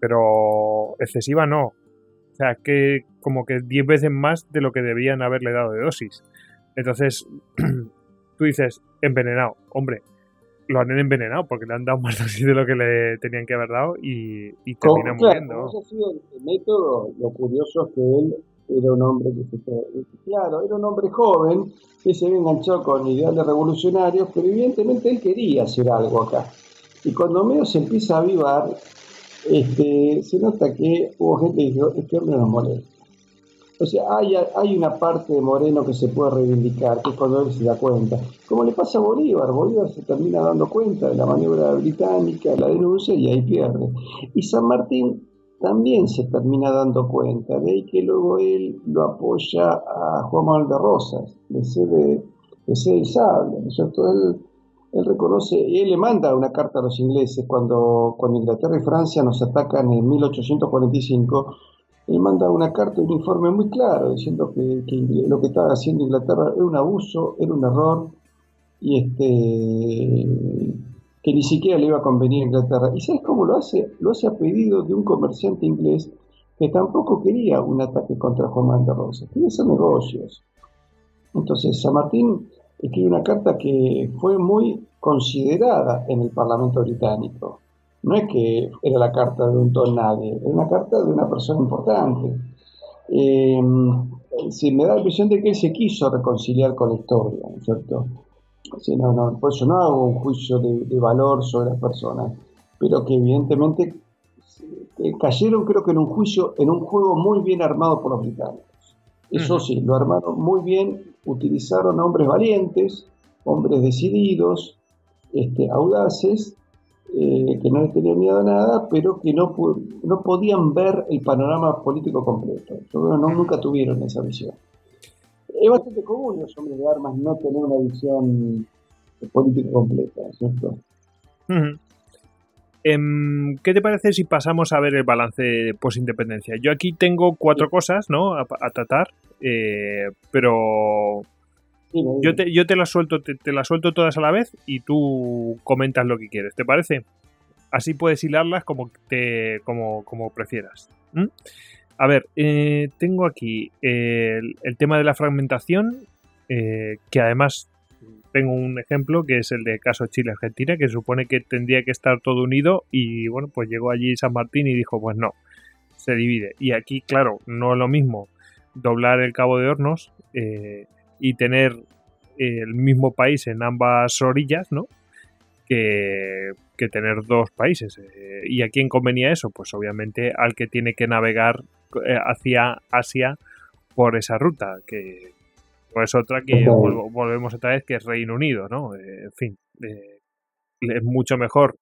pero excesiva no. O sea, que como que 10 veces más de lo que debían haberle dado de dosis. Entonces, tú dices, envenenado. Hombre, lo han envenenado porque le han dado más dosis de lo que le tenían que haber dado y, y termina muriendo. sido el método, lo curioso es que él era un hombre que se claro, era un hombre joven que se había enganchado con ideales revolucionarios, pero evidentemente él quería hacer algo acá. Y cuando medio se empieza a avivar, este, se nota que hubo gente que dijo, este hombre nos molesta. O sea, hay, hay una parte de Moreno que se puede reivindicar, que es cuando él se da cuenta. Como le pasa a Bolívar, Bolívar se termina dando cuenta de la maniobra británica, la denuncia y ahí pierde. Y San Martín también se termina dando cuenta, de ahí que luego él lo apoya a Juan Manuel de Rosas, de sede, de sede el sable, ¿no es cierto? Él él reconoce, y él le manda una carta a los ingleses cuando, cuando Inglaterra y Francia nos atacan en 1845. Él manda una carta, un informe muy claro, diciendo que, lo que estaba haciendo Inglaterra era un abuso, era un error, y este que ni siquiera le iba a convenir a Inglaterra. ¿Y sabes cómo lo hace? Lo hace a pedido de un comerciante inglés que tampoco quería un ataque contra Juan de Rosas, quería hacer negocios. Entonces, San Martín escribe una carta que fue muy considerada en el Parlamento británico. No es que era la carta de un don nadie, era una carta de una persona importante. Eh, me da la impresión de que él se quiso reconciliar con la historia, ¿no es cierto? no, no, por eso no hago un juicio de, valor sobre las personas, pero que evidentemente eh, cayeron creo que en un juicio, en un juego muy bien armado por los británicos. Eso sí, lo armaron muy bien, utilizaron hombres valientes, hombres decididos, este, audaces, eh, que no les tenían miedo a nada, pero que no, no podían ver el panorama político completo. no, nunca tuvieron esa visión. Es bastante común los hombres de armas no tener una visión política completa, ¿cierto? Em, ¿Qué te parece si pasamos a ver el balance post-independencia? Yo aquí tengo cuatro cosas ¿no? a, tratar, eh, pero yo te, yo te las suelto, te, las suelto todas a la vez y tú comentas lo que quieres, ¿te parece? Así puedes hilarlas como te, como, como prefieras. A ver, eh, tengo aquí el, tema de la fragmentación, eh, que además tengo un ejemplo que es el de caso Chile-Argentina, que supone que tendría que estar todo unido y bueno, pues llegó allí San Martín y dijo, pues no, se divide. Y aquí, claro, no es lo mismo doblar el Cabo de Hornos eh, y tener el mismo país en ambas orillas, ¿no? Que, tener dos países. Eh, ¿Y a quién convenía eso? Pues obviamente al que tiene que navegar eh, hacia Asia por esa ruta, que, pues otra que volvemos otra vez que es Reino Unido, ¿no? Eh, en fin, eh, es mucho mejor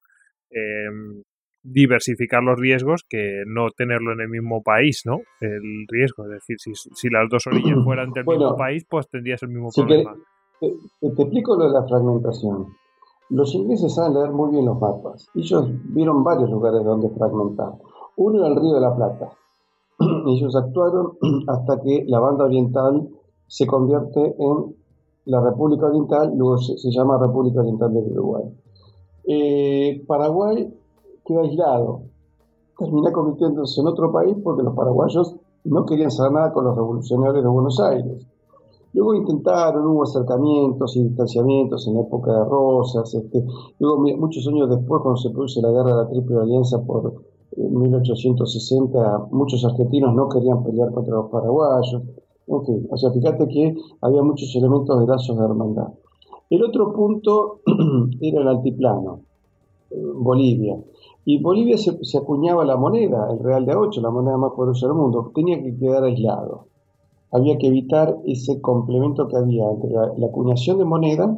diversificar los riesgos que no tenerlo en el mismo país, ¿no? El riesgo, es decir, si, las dos orillas fueran del mismo país, pues tendrías el mismo problema. te, explico lo de la fragmentación. Los ingleses saben leer muy bien los mapas. Ellos vieron varios lugares donde fragmentar. Uno era el Río de la Plata. Ellos actuaron hasta que la banda oriental se convierte en la República Oriental, luego se, llama República Oriental del Uruguay. Eh, Paraguay quedó aislado, termina convirtiéndose en otro país porque los paraguayos no querían saber nada con los revolucionarios de Buenos Aires. Luego intentaron, hubo acercamientos y distanciamientos en la época de Rosas. Este, luego, muchos años después, cuando se produce la guerra de la Triple Alianza por 1860, eh, muchos argentinos no querían pelear contra los paraguayos. Ok, o sea, fíjate que había muchos elementos de lazos de hermandad. El otro punto era el altiplano, eh, Bolivia. Y Bolivia se, acuñaba la moneda, el real de A8, la moneda más poderosa del mundo, tenía que quedar aislado. Había que evitar ese complemento que había entre la, acuñación de moneda,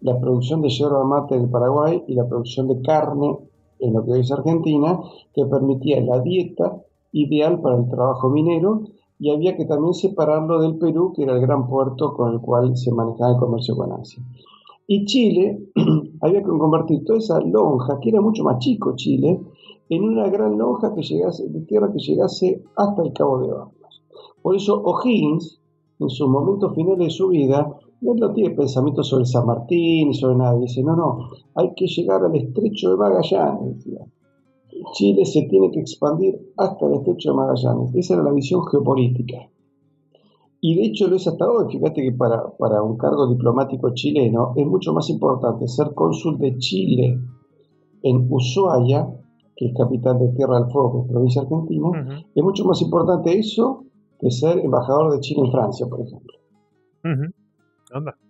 la producción de yerba mate en Paraguay y la producción de carne en lo que hoy es Argentina, que permitía la dieta ideal para el trabajo minero y había que también separarlo del Perú, que era el gran puerto con el cual se manejaba el comercio con Asia. Y Chile, había que convertir toda esa lonja, que era mucho más chico Chile, en una gran lonja que llegase, de tierra que llegase hasta el Cabo de Hornos. Por eso O'Higgins, en sus momentos finales de su vida, no tiene pensamientos sobre San Martín y sobre nada. Dice, no, no, hay que llegar al estrecho de Magallanes. Chile se tiene que expandir hasta el estrecho de Magallanes. Esa era la visión geopolítica. Y de hecho lo es hasta hoy. Fíjate que para, para un cargo diplomático chileno es mucho más importante ser cónsul de Chile en Ushuaia, que es capital de Tierra del Fuego, provincia argentina, es mucho más importante eso que ser embajador de Chile en Francia, por ejemplo.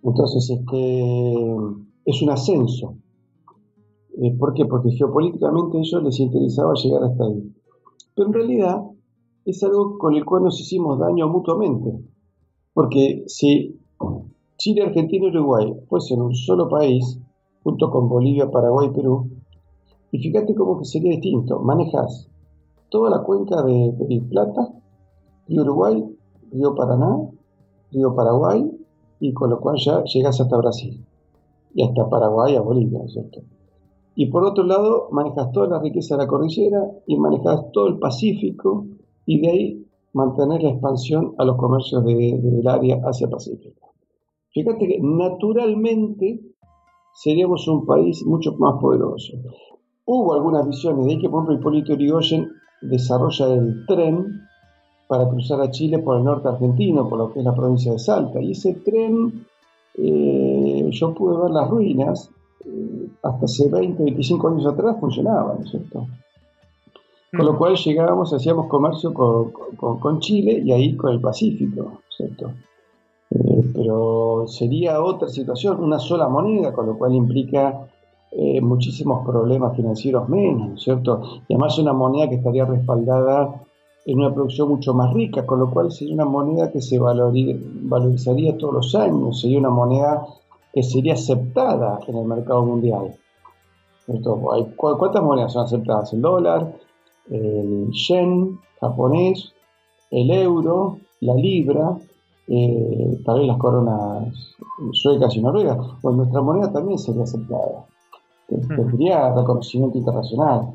Entonces, este, es un ascenso. Eh, ¿Por qué? Porque geopolíticamente a ellos les interesaba llegar hasta ahí. Pero en realidad es algo con el cual nos hicimos daño mutuamente. Porque si Chile, Argentina y Uruguay fuesen un solo país, junto con Bolivia, Paraguay y Perú, y fíjate cómo que sería distinto. Manejas toda la cuenca de, de Plata, Río Uruguay, Río Paraná, Río Paraguay, y con lo cual ya llegas hasta Brasil y hasta Paraguay, a Bolivia, ¿cierto? Y por otro lado, manejas toda la riqueza de la cordillera y manejas todo el Pacífico y de ahí mantener la expansión a los comercios del área Asia-Pacífico. Fíjate que naturalmente seríamos un país mucho más poderoso. Hubo algunas visiones de que, por ejemplo, Hipólito Yrigoyen desarrolla el tren para cruzar a Chile por el norte argentino, por lo que es la provincia de Salta. Y ese tren, eh, yo pude ver las ruinas, eh, hasta hace 20, 25 años atrás funcionaba, ¿no es cierto? Con lo mm. cual llegábamos, hacíamos comercio con, Chile y ahí con el Pacífico, ¿cierto? Eh, pero sería otra situación, una sola moneda, con lo cual implica muchísimos problemas financieros menos, ¿cierto? Y además una moneda que estaría respaldada en una producción mucho más rica, con lo cual sería una moneda que se valorizaría todos los años, sería una moneda que sería aceptada en el mercado mundial. ¿Cuántas monedas son aceptadas? El dólar, el yen japonés, el euro, la libra, eh, tal vez las coronas suecas y noruegas. Pues nuestra moneda también sería aceptada. Tendría reconocimiento internacional.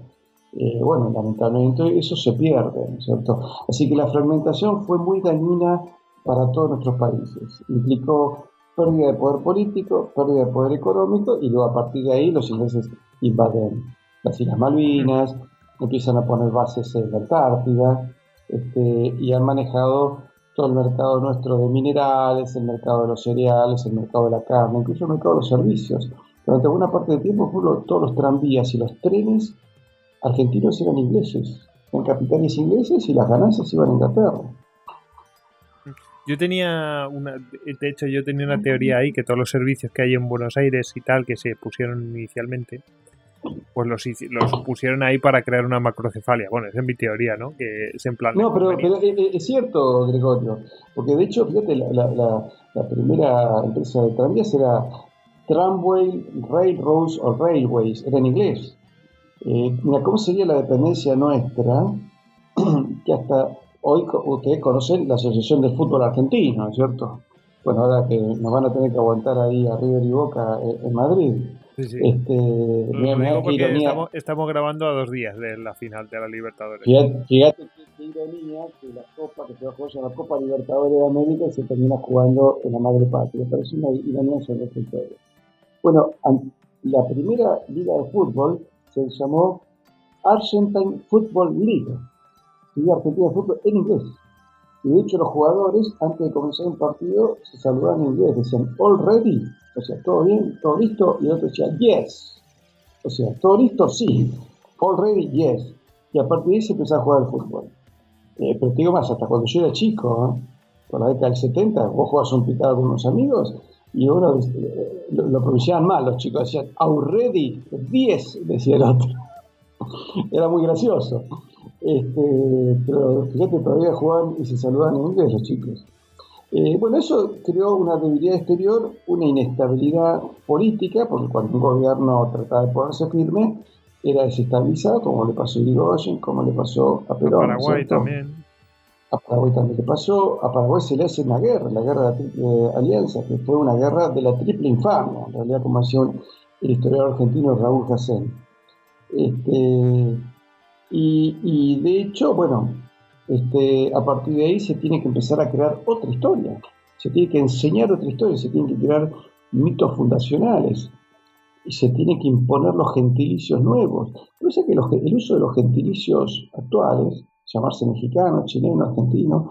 Eh, bueno, lamentablemente eso se pierde, ¿no es cierto? Así que la fragmentación fue muy dañina para todos nuestros países. Implicó pérdida de poder político, pérdida de poder económico y luego a partir de ahí los ingleses invaden las Islas Malvinas, empiezan a poner bases en la Antártida este, y han manejado todo el mercado nuestro de minerales, el mercado de los cereales, el mercado de la carne, incluso el mercado de los servicios. Durante buena parte del tiempo todos los tranvías y los trenes argentinos eran ingleses, en capitales ingleses y las ganancias iban a Inglaterra. Yo tenía una, de hecho yo tenía una teoría ahí que todos los servicios que hay en Buenos Aires y tal que se pusieron inicialmente, pues los, los pusieron ahí para crear una macrocefalia. Bueno, es mi teoría, ¿no? Que es en plan. No, pero, es cierto, Gregorio, porque de hecho, fíjate, la, la primera empresa de tranvías era Tramway Railroads o Railways, era en inglés. Eh, mira, ¿cómo sería la dependencia nuestra? que hasta hoy ustedes conocen la Asociación de Fútbol Argentino, ¿no es cierto? Bueno, ahora que nos van a tener que aguantar ahí a River y Boca eh, en Madrid. Sí, sí. Este, estamos, estamos, grabando a dos días de la final de la Libertadores. Fíjate, fíjate qué ironía que la Copa que se va a jugar la Copa Libertadores de América se termina jugando en la madre patria. Parece una ironía sobre esta historia. Bueno, la primera liga de fútbol se llamó Argentine Football League, Liga Argentina de Fútbol en inglés. Y de hecho los jugadores, antes de comenzar un partido, se saludaban en inglés, decían all ready, o sea, todo bien, todo listo, y el otro decía yes, o sea, todo listo, sí, all ready, yes. Y a partir de ahí se empezó a jugar el fútbol. Eh, pero te digo más, hasta cuando yo era chico, ¿eh? por la década del 70, vos jugabas un picado con unos amigos y uno eh, lo, pronunciaban mal, los chicos decían already 10, decía el otro. Era muy gracioso. Este, pero fíjate, todavía jugaban y se saludaban en inglés los chicos. Eh, bueno, eso creó una debilidad exterior, una inestabilidad política, porque cuando un gobierno trataba de ponerse firme, era desestabilizado, como le pasó a Irigoyen, como le pasó a Perón. Paraguay también. A Paraguay también le pasó. A Paraguay se le hace una guerra, la guerra de la Triple Alianza, que fue una guerra de la triple infamia, en realidad, como hacía el historiador argentino Raúl Jacén. Este, y, de hecho, bueno, este, a partir de ahí se tiene que empezar a crear otra historia. Se tiene que enseñar otra historia, se tienen que crear mitos fundacionales y se tiene que imponer los gentilicios nuevos. Pero sé que el uso de los gentilicios actuales llamarse mexicano, chileno, argentino,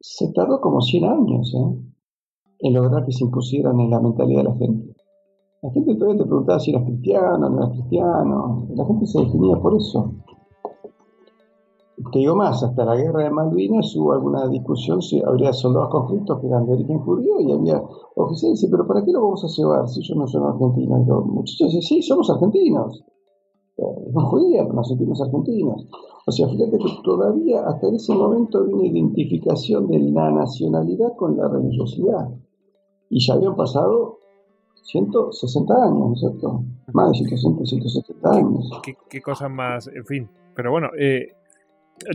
se tardó como 100 años ¿eh? en lograr que se impusieran en la mentalidad de la gente. La gente todavía te preguntaba si eras cristiano no eras cristiano. La gente se definía por eso. Te digo más, hasta la guerra de Malvinas hubo alguna discusión si habría soldados conflictos que eran de origen judío y había oficiales que pero ¿para qué lo vamos a llevar si ellos no son argentinos? Y los muchachos sí, somos argentinos. Eh, no judíos, pero nos sentimos argentinos. O sea, fíjate que todavía hasta ese momento había una identificación de la nacionalidad con la religiosidad. Y ya habían pasado 160 años, ¿no es cierto? Más de 160, 170 años. ¿Qué, cosas más? En fin. Pero bueno, eh,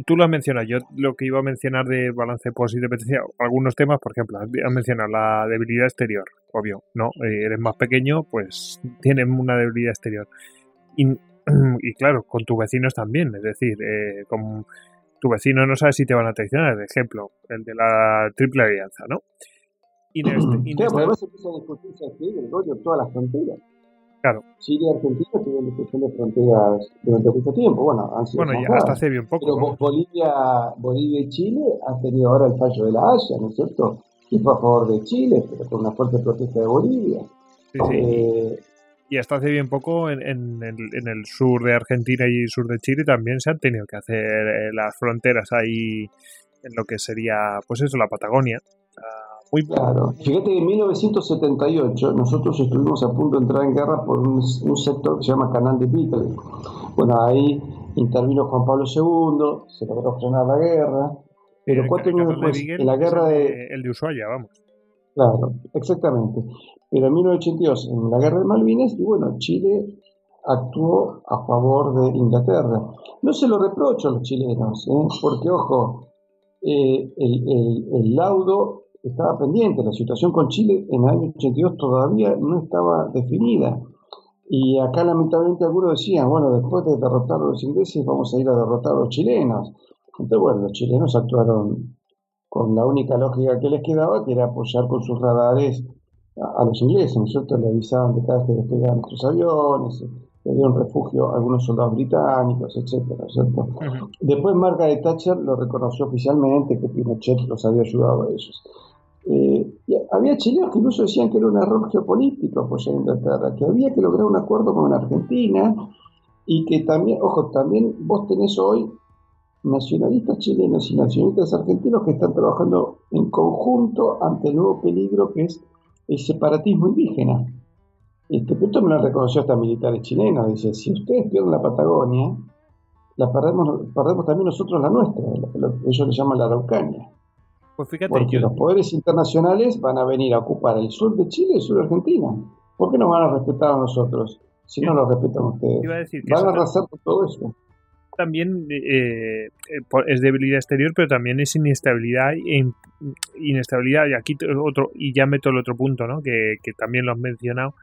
tú lo has mencionado. Yo lo que iba a mencionar de balance post independencia, algunos temas, por ejemplo, has mencionado la debilidad exterior. Obvio, ¿no? Eh, eres más pequeño, pues tienes una debilidad exterior. Y y claro, con tus vecinos también, es decir, eh, con tu vecino no sabe si te van a traicionar, ejemplo, el de la triple alianza, ¿no? Y este, a todas las fronteras. Claro. Chile y Argentina tuvieron discusión de fronteras durante mucho tiempo. Bueno, han sido bueno, ya hasta hace bien poco. Pero Bolivia, Bolivia y Chile han tenido ahora el fallo de la Haya, ¿no es cierto? Que fue a favor de Chile, pero con una fuerte protesta de Bolivia. Sí, sí. Eh, y hasta hace bien poco en, en, el, en, el, sur de Argentina y sur de Chile también se han tenido que hacer eh, las fronteras ahí en lo que sería, pues eso, la Patagonia. Muy claro. Fíjate que en 1978 nosotros estuvimos a punto de entrar en guerra por un, sector que se llama Canal de Beagle. Bueno, ahí intervino Juan Pablo II, se logró frenar la guerra, pero cuatro años después, en la guerra de... El de Ushuaia, vamos. Claro, exactamente. Pero en 1982, en la guerra de Malvinas, y bueno, Chile actuó a favor de Inglaterra. No se lo reprocho a los chilenos, ¿eh? porque ojo, eh, el, el, el laudo estaba pendiente. La situación con Chile en el año 82 todavía no estaba definida. Y acá lamentablemente algunos decían, bueno, después de derrotar a los ingleses vamos a ir a derrotar a los chilenos. Entonces, bueno, los chilenos actuaron con la única lógica que les quedaba, que era apoyar con sus radares a, los ingleses, ¿no Le avisaban de cada vez que despegaban sus aviones, le dieron refugio a algunos soldados británicos, etcétera, ¿cierto? Después Margaret Thatcher lo reconoció oficialmente que Pinochet los había ayudado a ellos. Eh, había chilenos que incluso decían que era un error geopolítico apoyar a Inglaterra, que había que lograr un acuerdo con Argentina y que también, ojo, también vos tenés hoy nacionalistas chilenos y nacionalistas argentinos que están trabajando en conjunto ante el nuevo peligro que es el separatismo indígena. Este, esto me lo reconoció hasta militares chilenos. Dice, si ustedes pierden la Patagonia, la perdemos, perdemos también nosotros la nuestra. Ellos le llaman la Araucania. Pues fíjate, Porque los poderes internacionales van a venir a ocupar el sur de Chile y el sur de Argentina. ¿Por qué no van a respetar a nosotros si no lo respetan ustedes? van a arrasar todo eso. También eh, eh, es debilidad exterior, pero también es inestabilidad e inestabilidad. Y aquí otro, y ya meto el otro punto, ¿no? Que, que también lo has mencionado,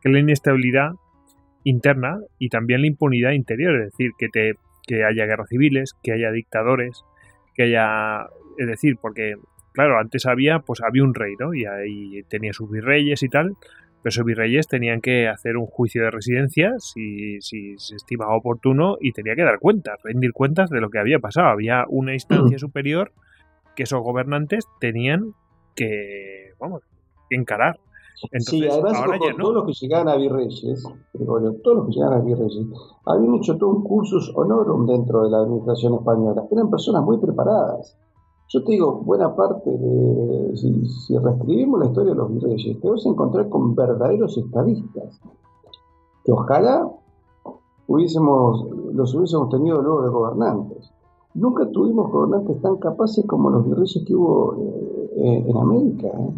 que la inestabilidad interna y también la impunidad interior, es decir, que te que haya guerras civiles, que haya dictadores, que haya es decir, porque, claro, antes había, pues había un rey, ¿no? Y ahí tenía sus virreyes y tal, pero esos virreyes tenían que hacer un juicio de residencia si, si se estimaba oportuno y tenía que dar cuentas, rendir cuentas de lo que había pasado. Había una instancia mm. superior que esos gobernantes tenían que, vamos, que encarar. Entonces, sí, además ahora ya no. todos los que llegaban a virreyes, todos los que llegaban a virreyes, habían hecho todo un cursus honorum dentro de la administración española. Eran personas muy preparadas. Yo te digo, buena parte de, si, reescribimos la historia de los virreyes, te vas a encontrar con verdaderos estadistas, que ojalá hubiésemos, los hubiésemos tenido luego de gobernantes. Nunca tuvimos gobernantes tan capaces como los virreyes que hubo eh, en América. ¿eh?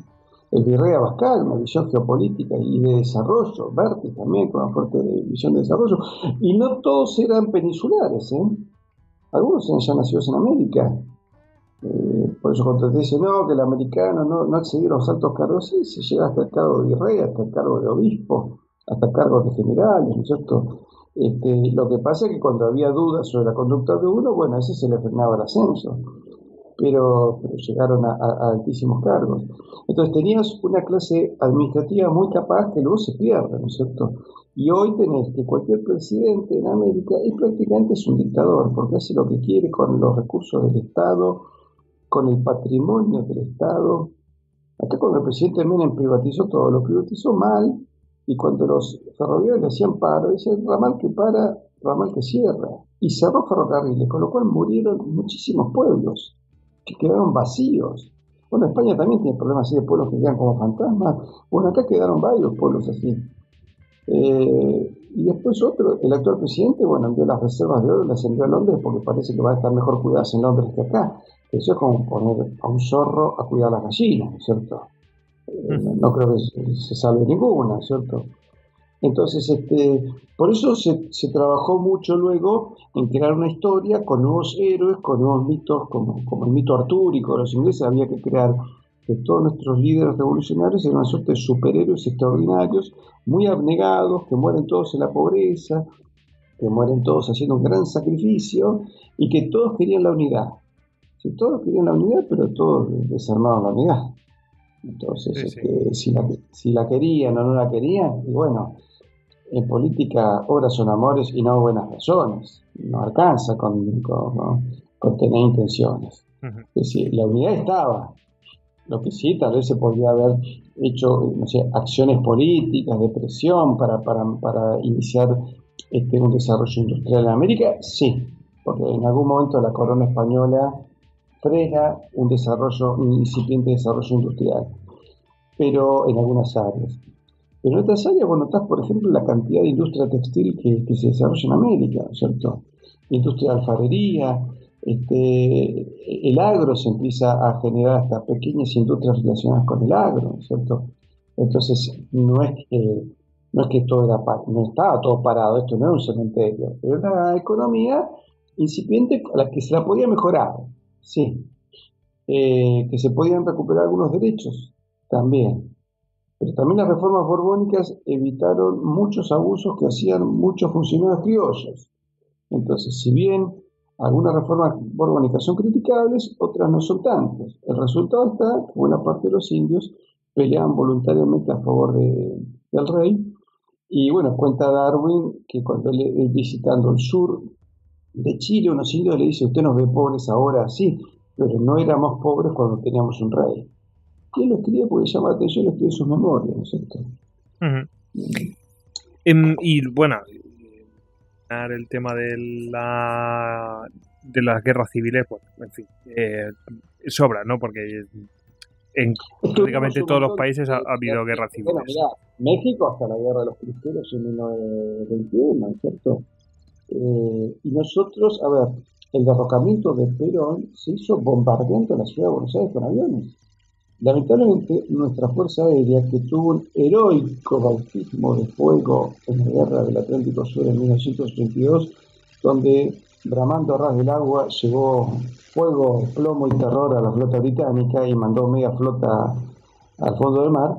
El virrey Abascal, una visión geopolítica y de desarrollo, Berti también con una fuerte visión de desarrollo, y no todos eran peninsulares, ¿eh? algunos eran ya nacidos en América, eh, por eso cuando te dice no, que el americano no, no accedió a los altos cargos, sí, se llega hasta el cargo de virrey, hasta el cargo de obispo, hasta el cargo de general, ¿no es cierto? Este, lo que pasa es que cuando había dudas sobre la conducta de uno, bueno, a ese se le frenaba el ascenso, pero, llegaron a, altísimos cargos. Entonces tenías una clase administrativa muy capaz que luego se pierde, ¿no es cierto? Y hoy tenés que cualquier presidente en América es prácticamente es un dictador, porque hace lo que quiere con los recursos del Estado, con el patrimonio del Estado. Acá cuando el presidente Menem privatizó todo, lo privatizó mal, y cuando los ferroviarios le hacían paro, dice ramal que para, ramal que cierra. Y cerró ferrocarriles, con lo cual murieron muchísimos pueblos que quedaron vacíos. Bueno, España también tiene problemas así de pueblos que quedan como fantasmas. Bueno, acá quedaron varios pueblos así. Eh, y después otro, el actual presidente, bueno, envió las reservas de oro, las envió a Londres porque parece que va a estar mejor cuidadas en Londres que acá. Eso es como poner a un zorro a cuidar las gallinas, ¿cierto? Eh, no creo que se, salve ninguna, ¿cierto? Entonces, este, por eso se, trabajó mucho luego en crear una historia con nuevos héroes, con nuevos mitos, como, como el mito artúrico. Los ingleses había que crear que todos nuestros líderes revolucionarios eran una suerte de superhéroes extraordinarios, muy abnegados, que mueren todos en la pobreza, que mueren todos haciendo un gran sacrificio y que todos querían la unidad. Si todos querían la unidad, pero todos desarmaban la unidad. Entonces, este, Si, la, si, la, querían o no la querían, y bueno, en política horas son amores y no buenas razones. No alcanza con, con, tener intenciones. Es decir, la unidad estaba. Lo que sí, tal vez se podría haber hecho, no sé, acciones políticas de presión para, para, para iniciar este, un desarrollo industrial en América, sí, porque en algún momento la corona española frena un desarrollo, un incipiente desarrollo industrial, pero en algunas áreas. Pero en otras áreas, bueno, estás, por ejemplo, la cantidad de industria textil que, se desarrolla en América, ¿cierto? Industria de alfarería, este, el agro se empieza a generar hasta pequeñas industrias relacionadas con el agro, ¿cierto? Entonces, no es que, no es que todo era, no estaba todo parado, esto no era un cementerio, era una economía incipiente a la que se la podía mejorar, sí. Eh, que se podían recuperar algunos derechos, también. Pero también las reformas borbónicas evitaron muchos abusos que hacían muchos funcionarios criollos. Entonces, si bien algunas reformas borbónicas son criticables, otras no son tantas. El resultado está que buena parte de los indios peleaban voluntariamente a favor del rey. Y bueno, cuenta Darwin que cuando él visitando el sur de Chile, unos indios le dicen, usted nos ve pobres ahora, sí, pero no éramos pobres cuando teníamos un rey. ¿Quién lo escribe? Porque llama la atención, lo escribe sus memorias, ¿no es cierto? Em, y bueno, el tema de la de las guerras civiles, pues, en fin, eh, sobra, ¿no? Porque en prácticamente todos los países ha, habido guerras civiles. Bueno, México hasta la guerra de los cristeros en 1921, ¿no es cierto? Eh, y nosotros, a ver, el derrocamiento de Perón se hizo bombardeando la ciudad de Buenos Aires con aviones. Lamentablemente, nuestra Fuerza Aérea, que tuvo un heroico bautismo de fuego en la Guerra del Atlántico Sur en 1982, donde bramando a ras del agua llevó fuego, plomo y terror a la flota británica y mandó media flota al fondo del mar,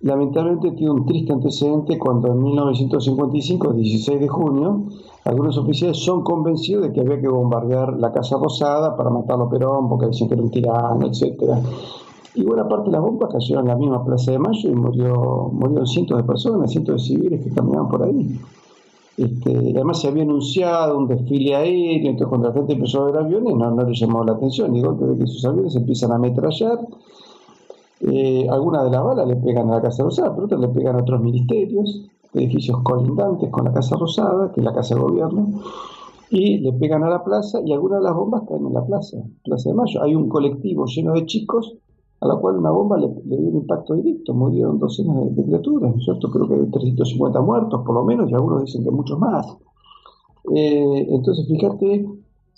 lamentablemente tiene un triste antecedente cuando en 1955, 16 de junio, algunos oficiales son convencidos de que había que bombardear la Casa Rosada para matarlo a Perón porque dicen que era un tirano, etcétera y buena parte de las bombas cayeron en la misma Plaza de Mayo y murió, murieron cientos de personas, cientos de civiles que caminaban por ahí. Este, además se había anunciado un desfile aéreo, entonces cuando la gente empezó a ver aviones no, no le llamó la atención, y de que esos aviones empiezan a ametrallar, eh, algunas de las balas le pegan a la Casa Rosada, pero otras le pegan a otros ministerios, edificios colindantes con la Casa Rosada, que es la Casa de Gobierno, y le pegan a la plaza y algunas de las bombas caen en la plaza, Plaza de Mayo. Hay un colectivo lleno de chicos a la cual una bomba le, dio un impacto directo, murieron docenas de, criaturas, ¿no es cierto? Creo que hay 350 muertos por lo menos, y algunos dicen que muchos más. Eh, entonces, fíjate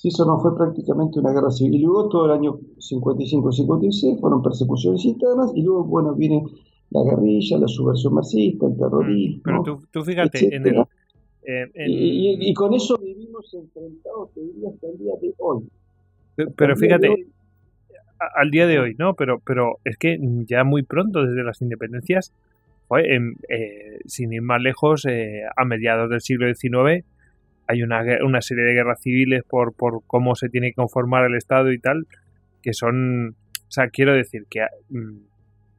si eso no fue prácticamente una guerra civil. Y luego todo el año 55-56 fueron persecuciones internas, y luego, bueno, viene la guerrilla, la subversión marxista, el terrorismo. Pero tú, fíjate, en el, Y, con eso vivimos enfrentados, te diría, hasta el día de hoy. Pero, fíjate, al día de hoy, ¿no? Pero, pero es que ya muy pronto, desde las independencias, eh, sin ir más lejos, eh, a mediados del siglo XIX hay una, una serie de guerras civiles por, por cómo se tiene que conformar el Estado y tal, que son, o sea, quiero decir que mm,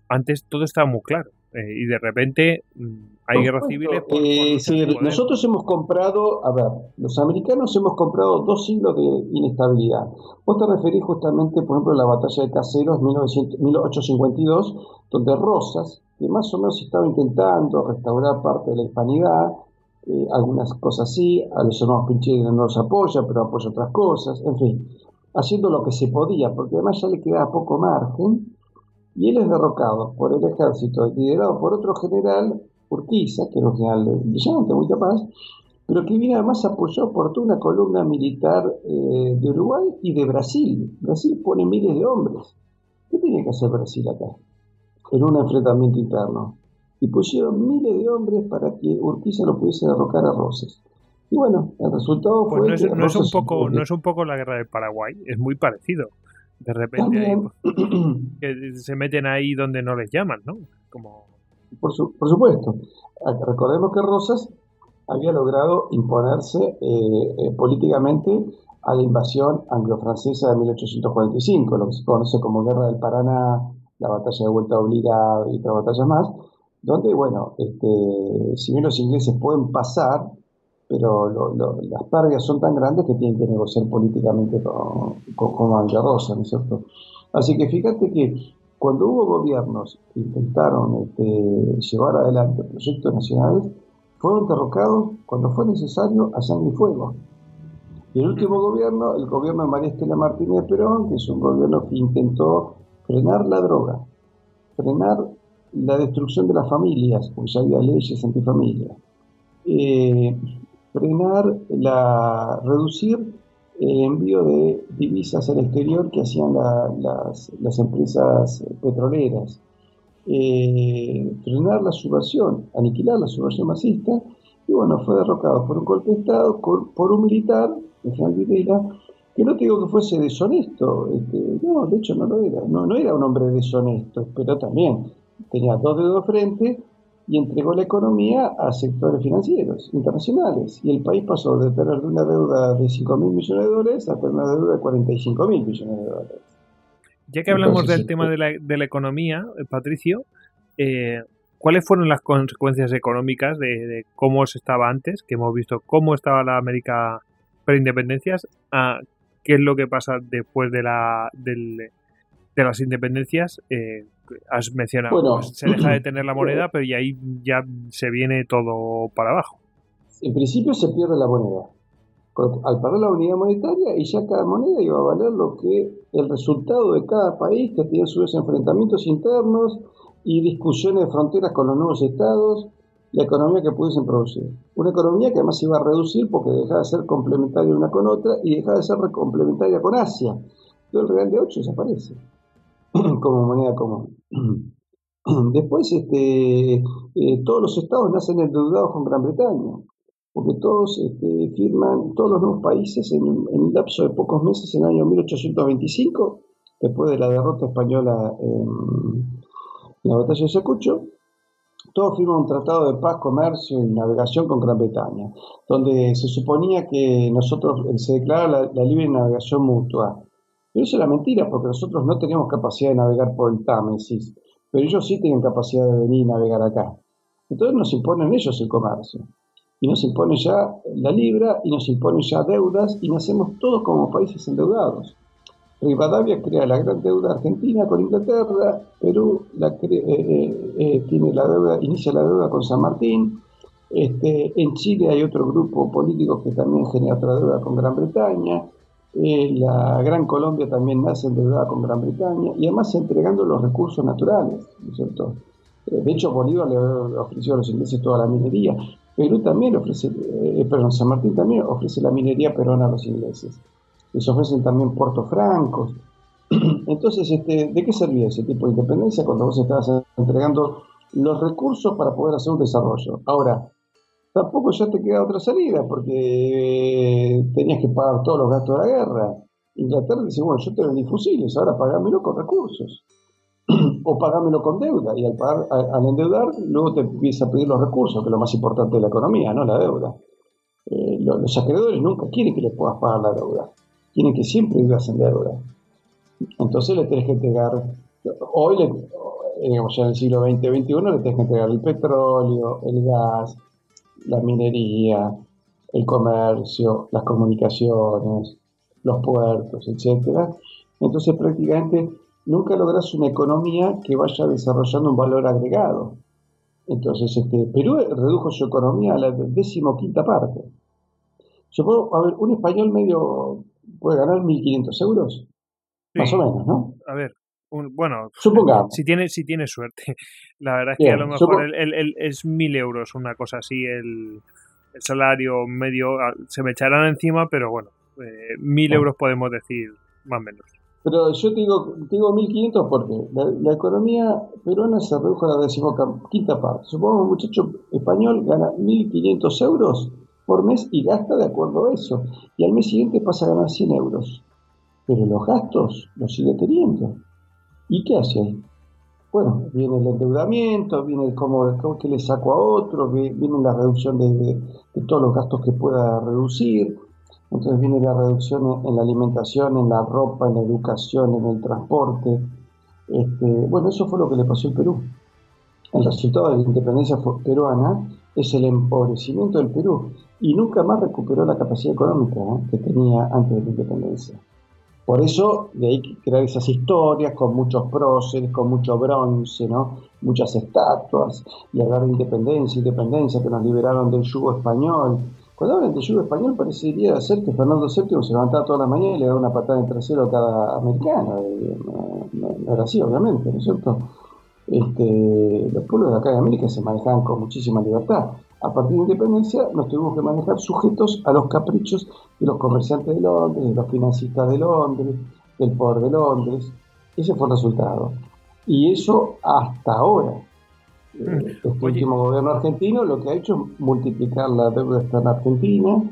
antes todo estaba muy claro. Eh, y de repente mm, hay guerras civiles. Eh, nosotros hemos comprado, a ver, los americanos hemos comprado dos siglos de inestabilidad. Vos te referís justamente, por ejemplo, a la batalla de Caseros 1852, donde Rosas, que más o menos estaba intentando restaurar parte de la hispanidad, eh, algunas cosas sí, a los hermanos Pinchetti no los apoya, pero apoya otras cosas, en fin, haciendo lo que se podía, porque además ya le quedaba poco margen y él es derrocado por el ejército liderado por otro general, Urquiza, que es un general brillante, muy capaz, pero que viene además apoyado por toda una columna militar eh, de Uruguay y de Brasil. Brasil pone miles de hombres. ¿Qué tiene que hacer Brasil acá? En un enfrentamiento interno. Y pusieron miles de hombres para que Urquiza no pudiese derrocar a Rosas. Y bueno, el resultado pues fue. No es, no es un poco, no es un poco la guerra del Paraguay, es muy parecido de repente que se meten ahí donde no les llaman, ¿no? Como... Por, por supuesto. Recordemos que Rosas había logrado imponerse eh, eh, políticamente a la invasión anglo-francesa de 1845, lo que se conoce como Guerra del Paraná, la batalla de vuelta obligada y otra batalla más, donde, bueno, este, si bien los ingleses pueden pasar, pero las pérdidas son tan grandes que tienen que negociar políticamente con, con, con ¿no es cierto? Así que fíjate que cuando hubo gobiernos que intentaron este, llevar adelante proyectos nacionales, fueron derrocados cuando fue necesario a sangre y fuego. Y el último gobierno, el gobierno de María Estela Martínez Perón, que es un gobierno que intentó frenar la droga, frenar la destrucción de las familias, porque ya había leyes antifamilias, eh, frenar la, reducir el envío de divisas al exterior que hacían las, empresas petroleras, eh, frenar la subversión, aniquilar la subversión masista, y bueno, fue derrocado por un golpe de Estado, por un militar, el general Videla, que no te digo que fuese deshonesto, este, no, de hecho no lo era, no, no era un hombre deshonesto, pero también tenía dos dedos frente y entregó la economía a sectores financieros internacionales. Y el país pasó de tener una deuda de 5 mil millones de dólares a tener una deuda de 45 mil millones de dólares. Ya que hablamos del tema de la, de la, economía, eh, Patricio, eh, ¿cuáles fueron las consecuencias económicas de, cómo se estaba antes? Que hemos visto cómo estaba la América preindependencias, a qué es lo que pasa después de, la, de las independencias. Eh, has mencionado, pues, se deja de tener la moneda, pero y ahí ya se viene todo para abajo. En principio se pierde la moneda. Al parar la unidad monetaria y ya cada moneda iba a valer lo que el resultado de cada país que tenía sus enfrentamientos internos y discusiones de fronteras con los nuevos estados, la economía que pudiesen producir. Una economía que además iba a reducir porque dejaba de ser complementaria una con otra y dejaba de ser complementaria con Asia. Todo el real de 8 desaparece como moneda común. Después, este, eh, todos los estados nacen endeudados con Gran Bretaña, porque todos este, firman, todos los nuevos países en, un lapso de pocos meses, en el año 1825, después de la derrota española en, la batalla de Sacucho, todos firman un tratado de paz, comercio y navegación con Gran Bretaña, donde se suponía que nosotros se declaraba la libre navegación mutua pero eso era mentira, porque nosotros no teníamos capacidad de navegar por el Támesis, pero ellos sí tienen capacidad de venir y navegar acá. Entonces nos imponen ellos el comercio. Y nos impone ya la libra, y nos imponen ya deudas, y nacemos todos como países endeudados. Rivadavia crea la gran deuda argentina con Inglaterra, Perú la eh, eh, eh, tiene la deuda, inicia la deuda con San Martín, este, en Chile hay otro grupo político que también genera otra deuda con Gran Bretaña, la Gran Colombia también nace endeudada con Gran Bretaña y además entregando los recursos naturales, ¿no es cierto? Eh, de hecho, Bolívar le ofreció a los ingleses toda la minería. Perú también ofrece, eh, perdón, San Martín también ofrece la minería peruana a los ingleses. Les ofrecen también puertos francos. Entonces, este, ¿de qué servía ese tipo de independencia cuando vos estabas entregando los recursos para poder hacer un desarrollo? Ahora, tampoco ya te queda otra salida, porque tenías que pagar todos los gastos de la guerra. Inglaterra dice, bueno, yo te vendí fusiles, ahora pagámelo con recursos. o pagámelo con deuda. Y al, pagar, al endeudar, luego te empieza a pedir los recursos, que es lo más importante de la economía, no la deuda. Eh, los, acreedores nunca quieren que les puedas pagar la deuda. Quieren que siempre vivas en deuda. Entonces le tenés que entregar, hoy, digamos ya en el siglo XX, XXI, le tenés que entregar el petróleo, el gas, la minería, el comercio, las comunicaciones, los puertos, etcétera. Entonces prácticamente nunca logras una economía que vaya desarrollando un valor agregado. Entonces, este, Perú redujo su economía a la decimoquinta parte. Supongo, a ver, un español medio puede ganar 1.500 euros, más o menos, ¿no? A ver, bueno, Supongamos. Si tiene, si tiene suerte. La verdad es que a lo mejor el, es mil euros, una cosa así, el, salario medio. Ah, se me echarán encima, pero bueno, eh, mil euros podemos decir, más o menos. Pero yo te digo, te digo 1500 porque la, economía peruana se redujo a la decimoquinta parte. Supongo que un muchacho español gana 1500 euros por mes y gasta de acuerdo a eso. Y al mes siguiente pasa a ganar 100 euros. Pero los gastos los sigue teniendo. ¿Y qué hace ahí? Bueno, viene el endeudamiento, viene cómo, que le saco a otro, viene la reducción de, todos los gastos que pueda reducir, entonces viene la reducción en, la alimentación, en la ropa, en la educación, en el transporte. Este, bueno, eso fue lo que le pasó al Perú. El resultado de la independencia peruana es el empobrecimiento del Perú y nunca más recuperó la capacidad económica ¿eh? que tenía antes de la independencia. Por eso, de ahí crear esas historias con muchos próceres, con mucho bronce, ¿no? muchas estatuas, y hablar de independencia, independencia, que nos liberaron del yugo español. Cuando hablan del yugo español, parecería ser que Fernando VII se levantaba toda la mañana y le daba una patada en trasero a cada americano. No, era así, obviamente, ¿no es cierto? Este, los pueblos de acá de América se manejaban con muchísima libertad a partir de la independencia nos tuvimos que manejar sujetos a los caprichos de los comerciantes de Londres, de los financistas de Londres, del poder de Londres. Ese fue el resultado. Y eso hasta ahora. Eh, este último gobierno argentino lo que ha hecho es multiplicar la deuda externa argentina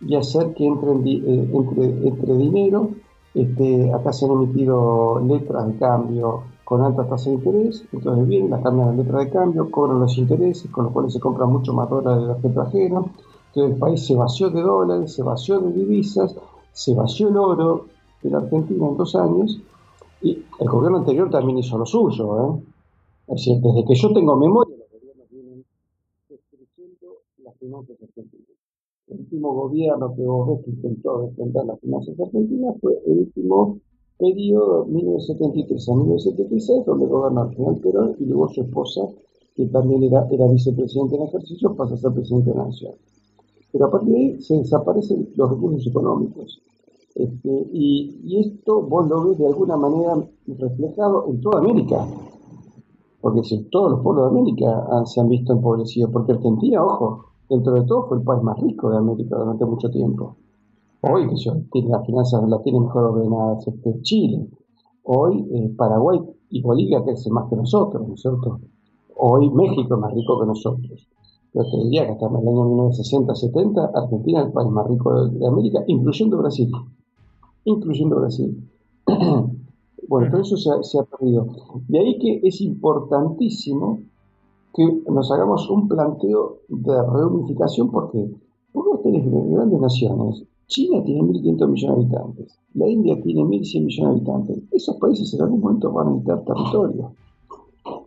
y hacer que entre, eh, entre, entre dinero. Este, acá se han emitido letras de cambio con alta tasa de interés, entonces bien, la cambian la letra de cambio, cobran los intereses, con los cuales se compran mucho más dólares de los trajeron, entonces el país se vació de dólares, se vació de divisas, se vació el oro de la Argentina en dos años, y el gobierno anterior también hizo lo suyo, ¿eh? es decir, desde que yo tengo memoria, los gobiernos vienen destruyendo las finanzas argentinas. El último gobierno que vos ves que intentó defender las finanzas argentinas fue el último periodo 1973 a 1976, donde gobernó general Perón y luego su esposa, que también era, era vicepresidente en ejercicio, pasa a ser presidente de la Nación. Pero a partir de ahí se desaparecen los recursos económicos. Este, y, esto vos lo ves de alguna manera reflejado en toda América. Porque si todos los pueblos de América se han visto empobrecidos, porque Argentina, ojo, dentro de todo fue el país más rico de América durante mucho tiempo. Hoy, las finanzas las tiene mejor ordenadas este, Chile. Hoy eh, Paraguay y Bolivia crecen más que nosotros, ¿no es cierto? Hoy México es más rico que nosotros. Yo te diría que hasta el año 1960-70 Argentina es el país más rico de, América, incluyendo Brasil. Incluyendo Brasil. bueno, todo eso se ha, perdido. De ahí que es importantísimo que nos hagamos un planteo de reunificación porque vos tenés grandes naciones China tiene 1.500 millones de habitantes, la India tiene 1.100 millones de habitantes. Esos países en algún momento van a necesitar territorio.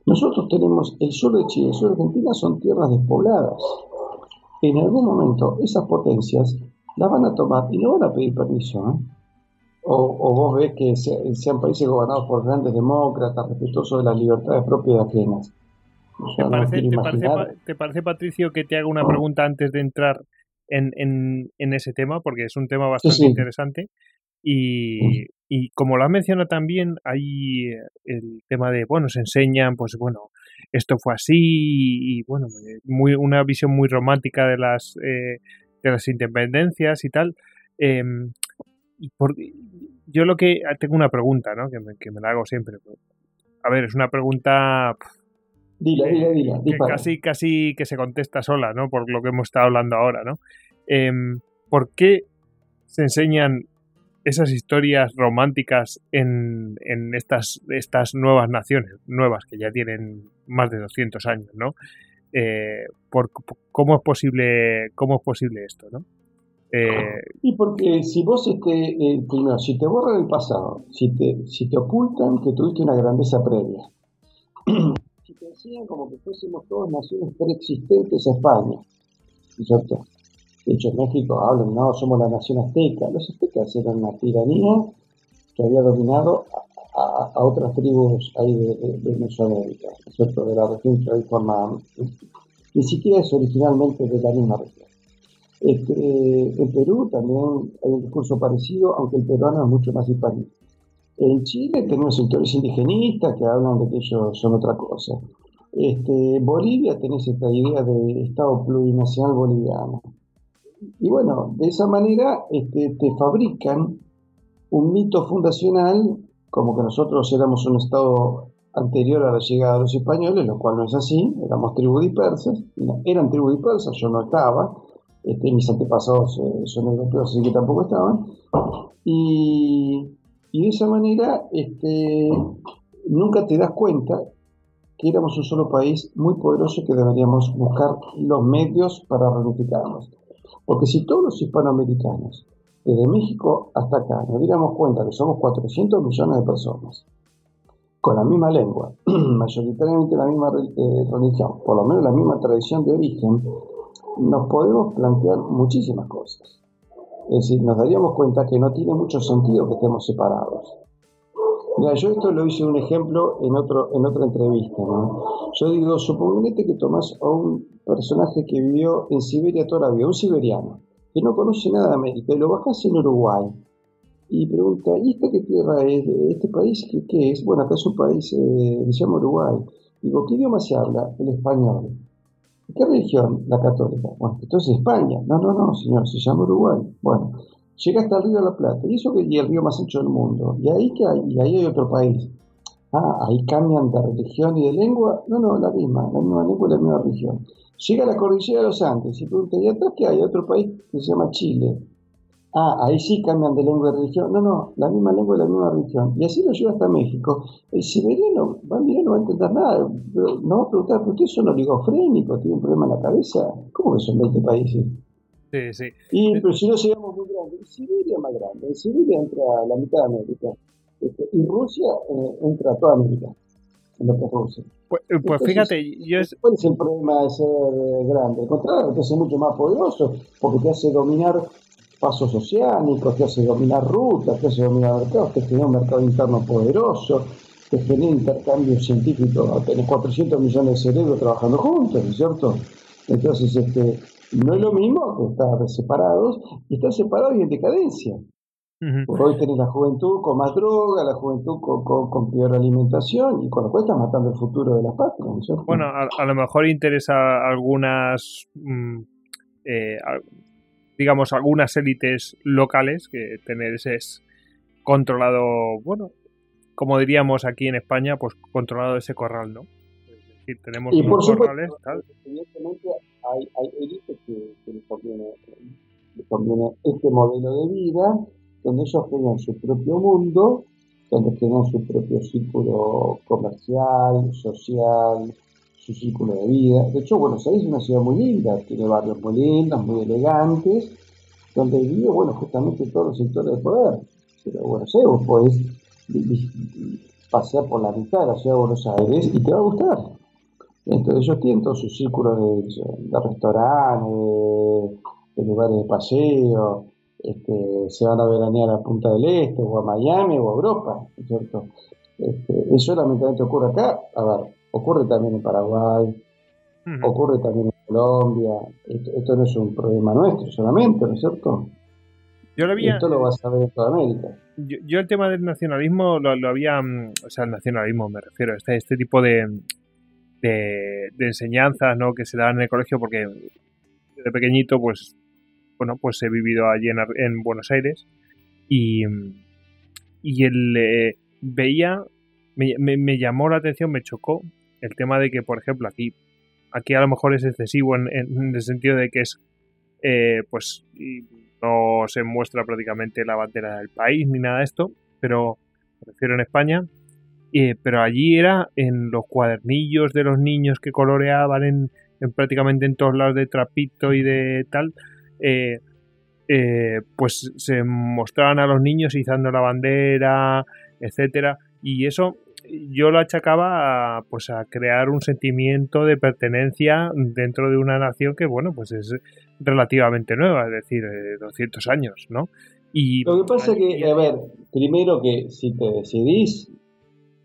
Nosotros tenemos el sur de Chile, el sur de Argentina son tierras despobladas. En algún momento esas potencias las van a tomar y no van a pedir permiso. ¿eh? O, vos ves que sean países gobernados por grandes demócratas, respetuosos de las libertades propias ajenas. ¿Te parece, Patricio, que te haga una pregunta antes de entrar en, en, ese tema, porque es un tema bastante interesante. Y, y, como lo has mencionado también, hay el tema de, bueno, se enseñan, pues bueno, esto fue así, y bueno, eh, muy, una visión muy romántica de las, eh, de las independencias y tal. Em, y por, yo lo que tengo una pregunta, ¿no? Que me, que me la hago siempre. A ver, es una pregunta Dila, dila, dila. Que casi, casi que se contesta sola, ¿no? Por lo que hemos estado hablando ahora, ¿no? Em, ¿Por qué se enseñan esas historias románticas en, en estas, estas nuevas naciones, nuevas que ya tienen más de 200 años, ¿no? Eh, por, ¿Cómo es posible cómo es posible esto, no? Eh, y porque si vos, este, eh, primero, si te borran el pasado, si te, si te ocultan que tuviste una grandeza previa, como que fuésemos todas naciones preexistentes a España, ¿cierto? De hecho, en México hablan, no, somos la nación azteca. Los aztecas eran una tiranía que había dominado a, otras tribus ahí de, Mesoamérica, ¿cierto? De la región que hoy forma, ni siquiera es originalmente de la misma región. Este, en Perú también hay un discurso parecido, aunque el peruano es mucho más hispanista. En Chile tenemos sectores indigenistas que hablan de que ellos son otra cosa. Este, Bolivia tenés esta idea de Estado plurinacional boliviano. Y bueno, de esa manera este, te fabrican un mito fundacional, como que nosotros éramos un Estado anterior a la llegada de los españoles, lo cual no es así, éramos tribus dispersas, eran tribus dispersas, yo no estaba, este, mis antepasados eh, son europeos, así que tampoco estaban, y, y de esa manera este, nunca te das cuenta que éramos un solo país muy poderoso que deberíamos buscar los medios para reunificarnos. Porque si todos los hispanoamericanos, desde México hasta acá, nos diéramos cuenta que somos 400 millones de personas, con la misma lengua, mayoritariamente la misma eh, religión, por lo menos la misma tradición de origen, nos podemos plantear muchísimas cosas. Es decir, nos daríamos cuenta que no tiene mucho sentido que estemos separados. Mira, yo esto lo hice un ejemplo en, otro, en otra entrevista. Yo digo, suponete que tomás a un personaje que vivió en Siberia toda la vida, un siberiano, que no conoce nada de América, y lo bajas en Uruguay, y pregunta, ¿y esta qué tierra es? ¿Este país qué, es? Bueno, acá es un país eh, se llama Uruguay. Digo, ¿qué idioma se habla? El español. ¿Qué religión? La católica. Bueno, entonces España. No, no, no, señor, se llama Uruguay. Bueno, llega hasta el río de la Plata. ¿Y eso que es el río más ancho del mundo? ¿Y ahí qué hay? Y ahí hay otro país. Ah, ahí cambian de religión y de lengua. No, no, la misma, la misma lengua y la misma religión. Llega a la cordillera de los Andes y pregunta, ¿y atrás qué hay? Otro país que se llama Chile. Ah, ahí sí cambian de lengua y religión. No, no, la misma lengua y la misma religión. Y así lo lleva hasta México. El siberiano va a mirar, no va a entender nada. no va a preguntar, ¿por qué son oligofrénicos? ¿Tiene un problema en la cabeza? ¿Cómo que son 20 países? Sí, sí. Y, pero si no llegamos muy grande, Siberia es más grande. En Siberia entra la mitad de América. Este, y Rusia eh, entra toda América. En lo que es Rusia. Pues, eh, pues fíjate, yo es... ¿Cuál es el problema de ser eh, grande? Al contrario, te hace mucho más poderoso porque te hace dominar pasos oceánicos, te hace dominar rutas, te hace dominar mercados, te genera un mercado interno poderoso, te genera intercambio científico, tenés 400 millones de cerebros trabajando juntos, ¿no es cierto? Entonces, este, no es lo mismo que estar separados, y estar separados y en decadencia. Hoy tenés la juventud con más droga, la juventud con, peor alimentación y con lo cual estás matando el futuro de la patria. ¿no es cierto? Bueno, a, lo mejor interesa algunas mm, eh, digamos, algunas élites locales que tener ese controlado, bueno, como diríamos aquí en España, pues controlado ese corral, ¿no? Es decir, tenemos y por corrales, tal. Evidentemente hay, hay élites que, les, conviene, les conviene este modelo de vida, donde ellos crean su propio mundo, donde crean su propio círculo comercial, social, su círculo de vida. De hecho, Buenos Aires es una ciudad muy linda, tiene barrios muy lindos, muy elegantes, donde vive, bueno, justamente todos los sectores de poder. Pero bueno, sé, vos podés pasear por la mitad de la ciudad de Buenos Aires y te va a gustar. Entonces ellos tienen todo su círculo de, restaurantes, de, lugares de paseo, este, se van a veranear a Punta del Este, o a Miami, o a Europa, ¿cierto? Este, eso lamentablemente ocurre acá. A ver, ocurre también en Paraguay, ocurre también en Colombia. Esto, no es un problema nuestro solamente, ¿no es cierto? Yo lo había, Esto lo vas a ver en toda América. Yo, el tema del nacionalismo lo, había, mm, o sea, el nacionalismo me refiero, este, este tipo de, de, enseñanzas ¿no? que se dan en el colegio, porque desde pequeñito, pues, bueno, pues he vivido allí en, Buenos Aires y, y él eh, veía, me, me, llamó la atención, me chocó el tema de que, por ejemplo, aquí, aquí a lo mejor es excesivo en, el sentido de que es, eh, pues, no se muestra prácticamente la bandera del país ni nada de esto, pero me refiero en España, eh, pero allí era en los cuadernillos de los niños que coloreaban en, prácticamente en todos lados de trapito y de tal, eh, pues se mostraban a los niños izando la bandera, etcétera, y eso yo lo achacaba a, pues a crear un sentimiento de pertenencia dentro de una nación que, bueno, pues es relativamente nueva, es decir, 200 eh, años, ¿no? Y lo que pasa es que, a ver, primero que si te decidís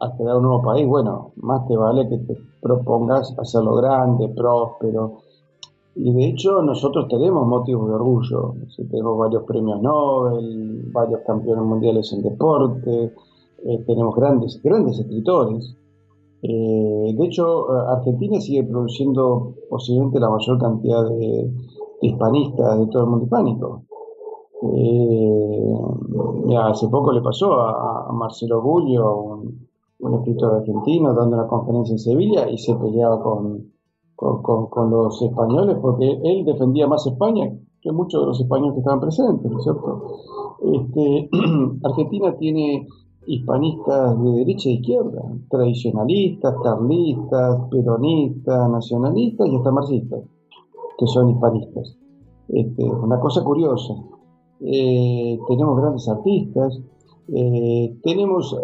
a crear un nuevo país, bueno, más te vale que te propongas hacerlo grande, próspero. Y de hecho nosotros tenemos motivos de orgullo. tenemos varios premios Nobel, varios campeones mundiales en deporte, eh, tenemos grandes, grandes escritores. Eh, de hecho, Argentina sigue produciendo posiblemente la mayor cantidad de, hispanistas de todo el mundo hispánico. Eh, hace poco le pasó a, Marcelo Bullo, un, escritor argentino, dando una conferencia en Sevilla y se peleaba con, con, los españoles porque él defendía más España que muchos de los españoles que estaban presentes, ¿no es cierto? Este, Argentina tiene hispanistas de derecha e izquierda, tradicionalistas, carlistas, peronistas, nacionalistas y hasta marxistas, que son hispanistas. Este, una cosa curiosa. Eh, tenemos grandes artistas, eh, tenemos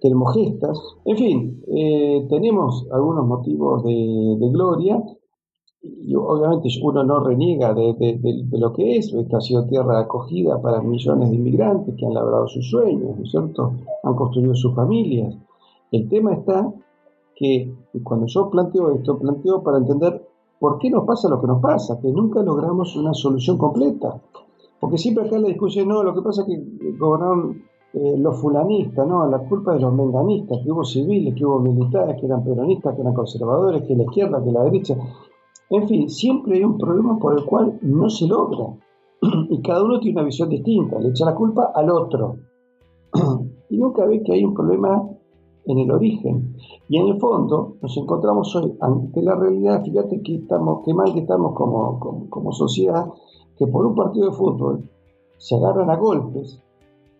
tenemos gestas, en fin, eh, tenemos algunos motivos de, gloria y obviamente uno no reniega de, lo que es, esta ha sido tierra acogida para millones de inmigrantes que han labrado sus sueños, ¿no es cierto? Han construido sus familias. El tema está que cuando yo planteo esto, planteo para entender por qué nos pasa lo que nos pasa, que nunca logramos una solución completa. Porque siempre acá la discusión, no, lo que pasa es que gobernaron eh, los fulanistas, no, la culpa de los menganistas, que hubo civiles, que hubo militares, que eran peronistas, que eran conservadores, que la izquierda, que la derecha. En fin, siempre hay un problema por el cual no se logra. y cada uno tiene una visión distinta, le echa la culpa al otro. y nunca ve que hay un problema en el origen. Y en el fondo nos encontramos hoy ante la realidad, fíjate que estamos, qué mal que estamos como, como sociedad, que por un partido de fútbol se agarran a golpes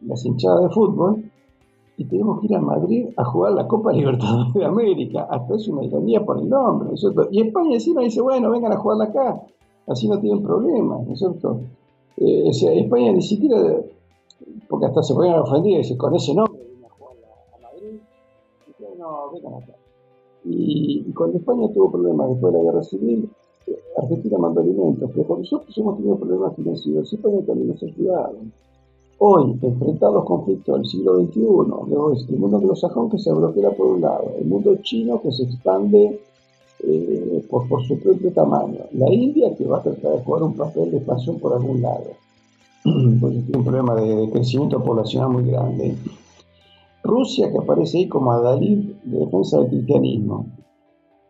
las hinchadas de fútbol y tenemos que ir a Madrid a jugar la Copa Libertadores de América. Hasta es una ironía por el nombre, ¿no es cierto? Y España encima dice, bueno, vengan a jugarla acá, así no tienen problemas, ¿no es cierto? Eh, o sea, España ni siquiera, porque hasta se ponen ofendidos y dicen, con ese nombre vienen a jugar a Madrid, y no, vengan acá. Y, cuando España tuvo problemas después de la guerra civil, eh, Argentina mandó alimentos, pero nosotros hemos tenido problemas financieros, España también nos ha ayudado. Hoy, enfrentados conflictos del siglo XXI, el mundo anglosajón que se bloquea por un lado, el mundo chino que se expande eh, por, su propio tamaño, la India que va a tratar de jugar un papel de expansión por algún lado, porque tiene un problema de, crecimiento poblacional muy grande. Rusia que aparece ahí como adalid de defensa del cristianismo.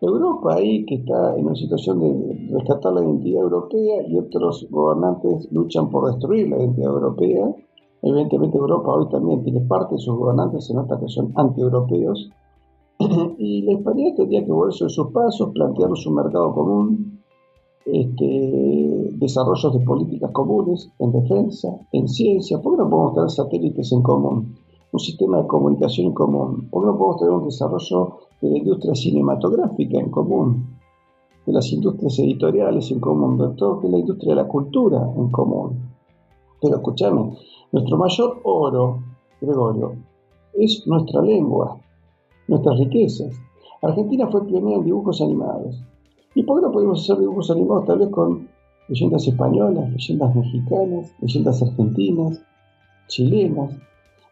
Europa ahí que está en una situación de rescatar la identidad europea y otros gobernantes luchan por destruir la identidad europea. Evidentemente Europa hoy también tiene parte de sus gobernantes, se nota que son anti-europeos. y la España tendría que volverse de sus pasos, plantearnos un mercado común, este, desarrollos de políticas comunes en defensa, en ciencia. ¿Por qué no podemos tener satélites en común? Un sistema de comunicación en común. ¿Por qué no podemos tener un desarrollo de la industria cinematográfica en común? De las industrias editoriales en común, de todo que la industria de la cultura en común. Pero escúchame, nuestro mayor oro, Gregorio, es nuestra lengua, nuestras riquezas. Argentina fue pionera en dibujos animados. ¿Y por qué no podemos hacer dibujos animados tal vez con leyendas españolas, leyendas mexicanas, leyendas argentinas, chilenas,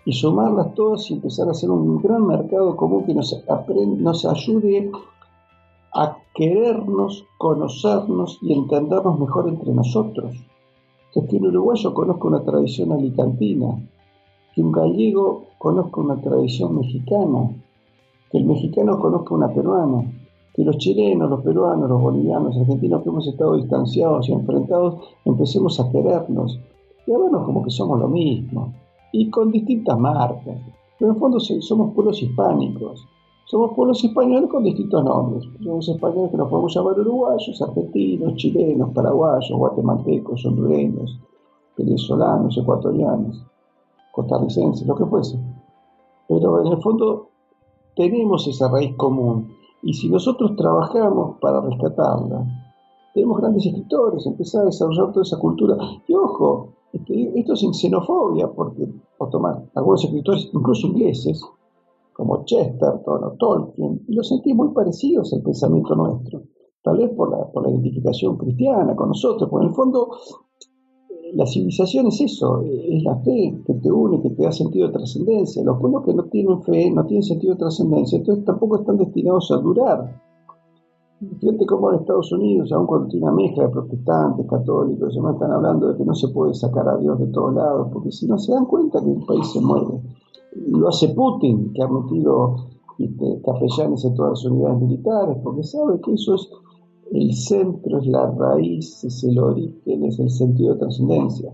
y sumarlas todas y empezar a hacer un gran mercado común que nos, nos ayude a querernos, conocernos y entendernos mejor entre nosotros? Que un uruguayo conozca una tradición alicantina, que un gallego conozca una tradición mexicana, que el mexicano conozca una peruana, que los chilenos, los peruanos, los bolivianos, los argentinos que hemos estado distanciados y enfrentados, empecemos a querernos y a vernos como que somos lo mismo, y con distintas marcas. Pero en el fondo somos pueblos hispánicos, somos pueblos españoles con distintos nombres. Somos españoles que nos podemos llamar uruguayos, argentinos, chilenos, paraguayos, guatemaltecos, hondureños, venezolanos, ecuatorianos, costarricenses, lo que fuese. Pero en el fondo tenemos esa raíz común y si nosotros trabajamos para rescatarla, tenemos grandes escritores, empezar a desarrollar toda esa cultura. Y ojo, esto es sin xenofobia, porque, por tomar algunos escritores, incluso ingleses, como Chesterton o Tolkien, y los sentí muy parecidos al pensamiento nuestro, tal vez por la, por la identificación cristiana con nosotros, porque en el fondo eh, la civilización es eso, eh, es la fe que te une, que te da sentido de trascendencia. Los pueblos que no tienen fe no tienen sentido de trascendencia, entonces tampoco están destinados a durar. Fíjate cómo en Estados Unidos, aun cuando tiene una mezcla de protestantes, católicos, se me están hablando de que no se puede sacar a Dios de todos lados, porque si no se dan cuenta que el país se mueve lo hace Putin, que ha metido capellanes en todas las unidades militares, porque sabe que eso es el centro, es la raíz, es el origen, es el sentido de trascendencia.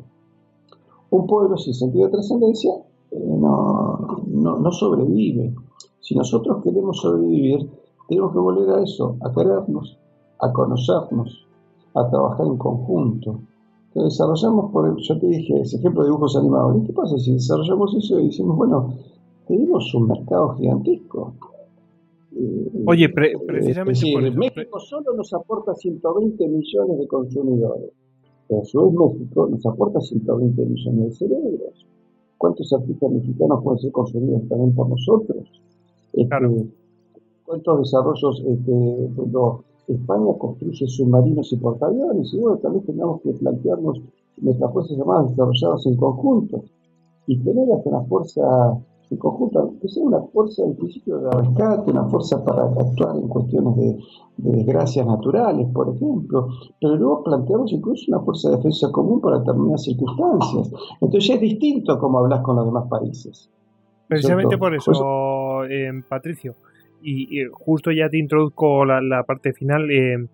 Un pueblo sin sentido de trascendencia eh, no, no, sobrevive. Si nosotros queremos sobrevivir, tenemos que volver a eso, a querernos, a conocernos, a trabajar en conjunto desarrollamos, por yo te dije ese ejemplo de dibujos animados. ¿Y qué pasa si desarrollamos eso y decimos, bueno, tenemos un mercado gigantesco? Eh, Oye, precisamente por México solo nos aporta 120 millones de consumidores. Pero a su vez México nos aporta 120 millones de cerebros. ¿Cuántos artistas mexicanos pueden ser construidos también por nosotros? Este, ¿Cuántos desarrollos este, cuando España construye submarinos y portaaviones? Y bueno, tal vez tengamos que plantearnos nuestras fuerzas armadas desarrolladas en conjunto y tener hasta una fuerza en conjunto, que sea una fuerza en principio de rescate, una fuerza para actuar en cuestiones de, desgracias naturales, por ejemplo, pero luego planteamos incluso una fuerza de defensa común para determinadas circunstancias. Entonces ya es distinto como hablas con los demás países. Precisamente por eso, eh, Patricio, y, justo ya te introduzco la, parte final. Eh,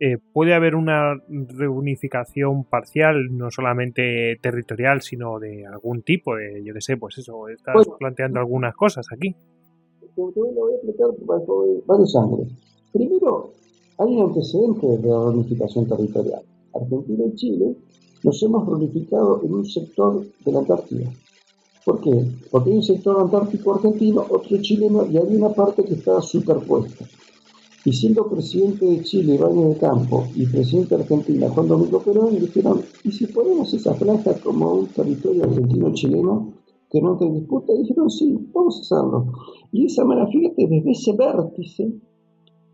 eh, puede haber una reunificación parcial, no solamente territorial, sino de algún tipo, de, yo qué sé, pues eso, estás planteando algunas cosas aquí. Te, lo voy a explicar por varios ángulos. Primero, hay un antecedente de la reunificación territorial. Argentina y Chile nos hemos reunificado en un sector de la Antártida. ¿Por qué? Porque hay un sector antártico argentino, otro chileno y hay una parte que está superpuesta. Y siendo presidente de Chile, Baño de Campo, y presidente de Argentina, Juan Domingo Perón, dijeron, ¿y si ponemos esa franja como un territorio argentino-chileno que no te disputa? Y dijeron, sí, vamos a hacerlo. Y esa manera, fíjate, desde ese vértice,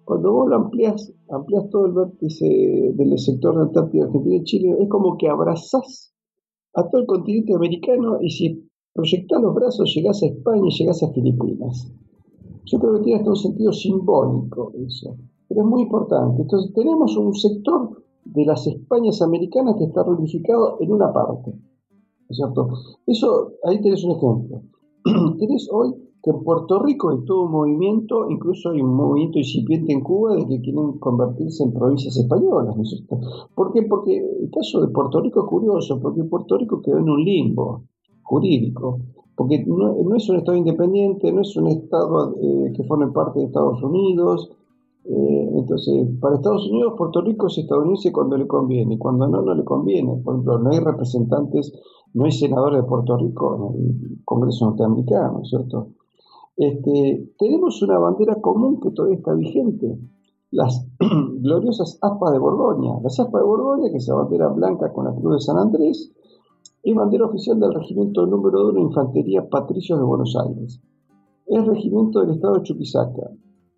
cuando vos lo amplias, amplias todo el vértice del sector de Antártida, Argentina y Chile, es como que abrazás a todo el continente americano y si proyectás los brazos llegás a España y llegás a Filipinas. Yo creo que tiene hasta un sentido simbólico eso, pero es muy importante. Entonces tenemos un sector de las Españas americanas que está reunificado en una parte. ¿Es cierto? Eso, ahí tenés un ejemplo. tenés hoy que en Puerto Rico hay todo un movimiento, incluso hay un movimiento incipiente en Cuba de que quieren convertirse en provincias españolas, ¿no es cierto? ¿Por qué? Porque el caso de Puerto Rico es curioso, porque Puerto Rico quedó en un limbo jurídico porque no, es un Estado independiente, no es un Estado eh, que forme parte de Estados Unidos. Eh, entonces, para Estados Unidos, Puerto Rico es estadounidense cuando le conviene, cuando no, no le conviene. Por ejemplo, no hay representantes, no hay senadores de Puerto Rico en el Congreso norteamericano, ¿cierto? Este, tenemos una bandera común que todavía está vigente, las gloriosas aspas de Borgoña. Las aspas de Borgoña, que es la bandera blanca con la cruz de San Andrés, es bandera oficial del Regimiento Número 1 de Infantería Patricios de Buenos Aires. Es regimiento del Estado de Chuquisaca.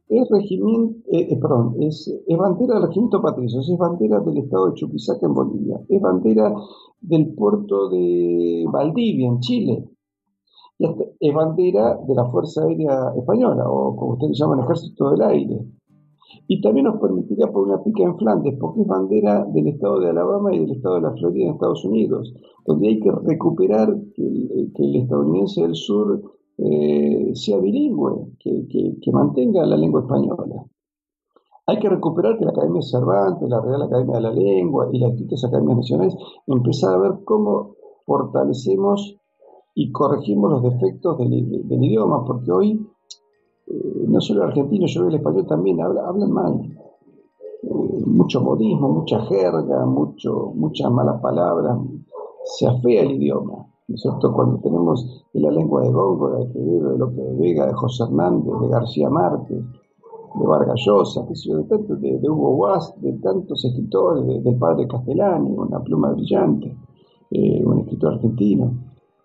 Es, regimiento, eh, eh, perdón, es, bandera del Regimiento Patricios, es bandera del Estado de Chuquisaca en Bolivia. Es bandera del puerto de Valdivia en Chile. Y es bandera de la Fuerza Aérea Española, o como ustedes llaman, Ejército del Aire y también nos permitiría poner una pica en Flandes, porque es bandera del estado de Alabama y del estado de la Florida en Estados Unidos, donde hay que recuperar que el, estadounidense del sur eh, sea bilingüe, que, mantenga la lengua española. Hay que recuperar que la Academia Cervantes, la Real Academia de la Lengua y las distintas academias nacionales empezar a ver cómo fortalecemos y corregimos los defectos del idioma, porque hoy eh, no solo el argentino, yo creo el español también, hablan mal. Eh, mucho modismo, mucha jerga, mucho, muchas malas palabras, se afea el idioma. ¿no Cuando tenemos la lengua de Góngora, de de López de Vega, de José Hernández, de García Márquez, de Vargas Llosa, de, de, Hugo Guas, de tantos escritores, del padre Castellani, una pluma brillante, eh, un escritor argentino,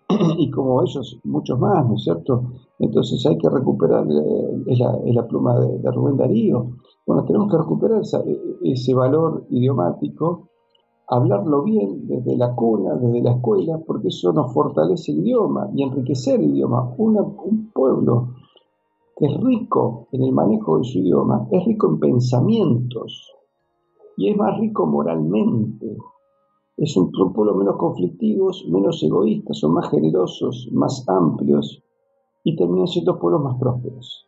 y como ellos, muchos más, ¿no es cierto? Entonces hay que recuperar, eh, es, la, pluma de, Rubén Darío. Bueno, tenemos que recuperar e, ese valor idiomático, hablarlo bien desde la cuna, desde la escuela, porque eso nos fortalece el idioma y enriquecer el idioma. un pueblo que es rico en el manejo de su idioma, es rico en pensamientos y es más rico moralmente. Es un pueblo menos conflictivos, menos egoístas, son más generosos, más amplios y terminan siendo pueblos más prósperos.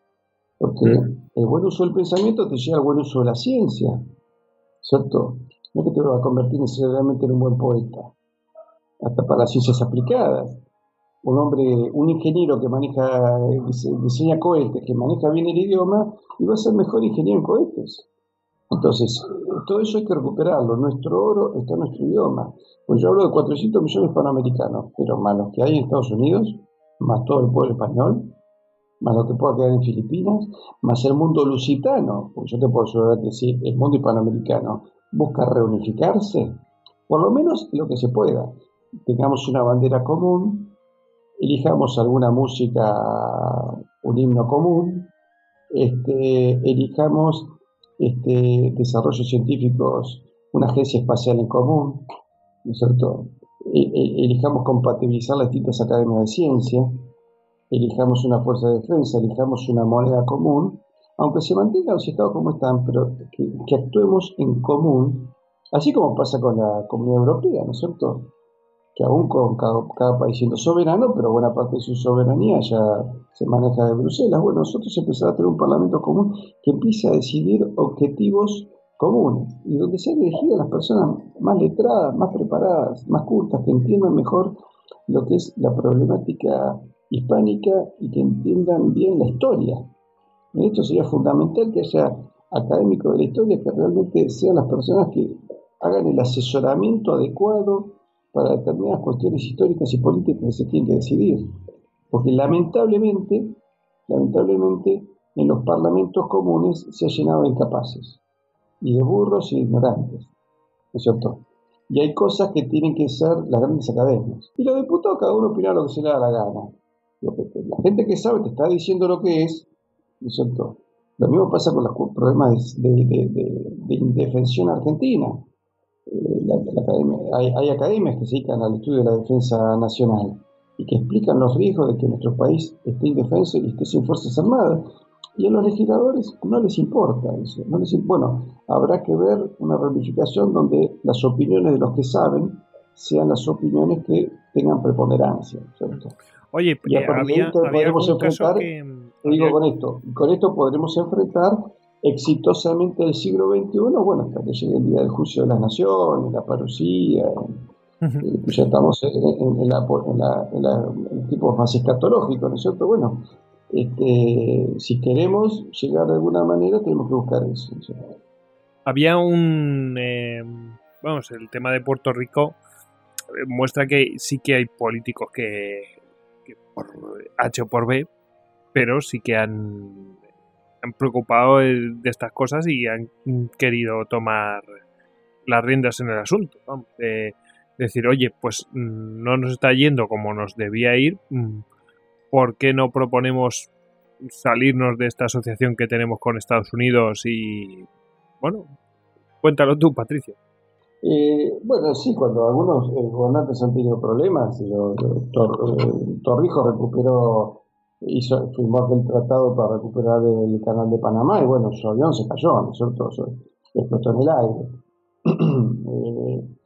Porque el buen uso del pensamiento te lleva al buen uso de la ciencia, ¿cierto? No es que te va a convertir necesariamente en un buen poeta, hasta para las ciencias aplicadas. Un hombre, un ingeniero que maneja, diseña cohetes, que maneja bien el idioma, y va a ser mejor ingeniero en cohetes. Entonces, todo eso hay que recuperarlo. Nuestro oro está en nuestro idioma. Pues yo hablo de 400 millones de panamericanos, pero más los que hay en Estados Unidos, más todo el pueblo español, más lo que pueda quedar en Filipinas, más el mundo lusitano, porque yo te puedo asegurar que si el mundo hispanoamericano busca reunificarse, por lo menos lo que se pueda, tengamos una bandera común, elijamos alguna música, un himno común, este, elijamos este, desarrollos científicos, una agencia espacial en común, ¿no es cierto? E, e, elijamos compatibilizar las distintas academias de ciencia, elijamos una fuerza de defensa, elijamos una moneda común, aunque se mantengan los estados como están, pero que, actuemos en común, así como pasa con la Comunidad Europea, ¿no es cierto? Que aún con cada, país siendo soberano, pero buena parte de su soberanía ya se maneja de Bruselas. Bueno, nosotros empezamos a tener un parlamento común que empiece a decidir objetivos comunes y donde sean elegidas las personas más letradas, más preparadas, más cultas, que entiendan mejor lo que es la problemática hispánica y que entiendan bien la historia. En esto sería fundamental que haya académicos de la historia que realmente sean las personas que hagan el asesoramiento adecuado para determinadas cuestiones históricas y políticas que se tienen que decidir. Porque lamentablemente, lamentablemente, en los parlamentos comunes se ha llenado de incapaces y de burros y ignorantes. ¿No es cierto? Y hay cosas que tienen que ser las grandes academias. Y los diputados, cada uno opina lo que se le da la gana. La gente que sabe te está diciendo lo que es, ¿no es cierto? Lo mismo pasa con los problemas de, indefensión argentina. Eh, hay, academias que se dedican al estudio de la defensa nacional y que explican los riesgos de que nuestro país esté indefenso y esté sin fuerzas armadas. Y a los legisladores no les importa eso. No les, bueno, habrá que ver una ramificación donde las opiniones de los que saben sean las opiniones que tengan preponderancia. ¿cierto? Oye, y a había, podremos enfrentar, que, digo con esto, con esto podremos enfrentar exitosamente el siglo XXI, bueno, hasta que llegue el día del juicio de las naciones, la parucía, eh, ya estamos en, la, en, la, tipo más escatológico, ¿no es cierto? Bueno, si queremos llegar de alguna manera, tenemos que buscar eso. Había un, eh, vamos, el tema de Puerto Rico eh, muestra que sí que hay políticos que por H o por B, pero sí que han, han preocupado de estas cosas y han querido tomar las riendas en el asunto. De decir, oye, pues mm, no nos está yendo como nos debía ir, mm, ¿por qué no proponemos salirnos de esta asociación que tenemos con Estados Unidos? Y bueno, cuéntalo tú, Patricia. Eh, bueno, sí, cuando algunos eh, gobernantes han tenido problemas, y eh, recuperó, hizo, firmó aquel tratado para recuperar el canal de Panamá y bueno, su avión se cayó, ¿no es cierto? explotó en el aire.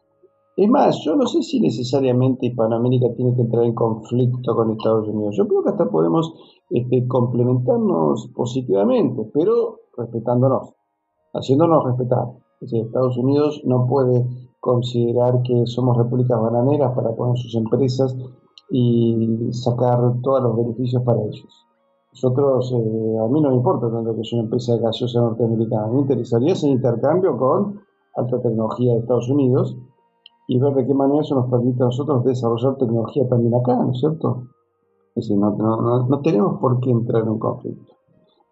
es más, yo no sé si necesariamente Hispanoamérica tiene que entrar en conflicto con Estados Unidos. Yo creo que hasta podemos este, complementarnos positivamente, pero respetándonos, haciéndonos respetar. Estados Unidos no puede considerar que somos repúblicas bananeras para poner sus empresas y sacar todos los beneficios para ellos. Nosotros, eh, a mí no me importa tanto que sea una empresa gaseosa norteamericana, me interesaría ese intercambio con alta tecnología de Estados Unidos y ver de qué manera eso nos permite a nosotros desarrollar tecnología también acá, ¿no es cierto? Es decir, no, no tenemos por qué entrar en un conflicto.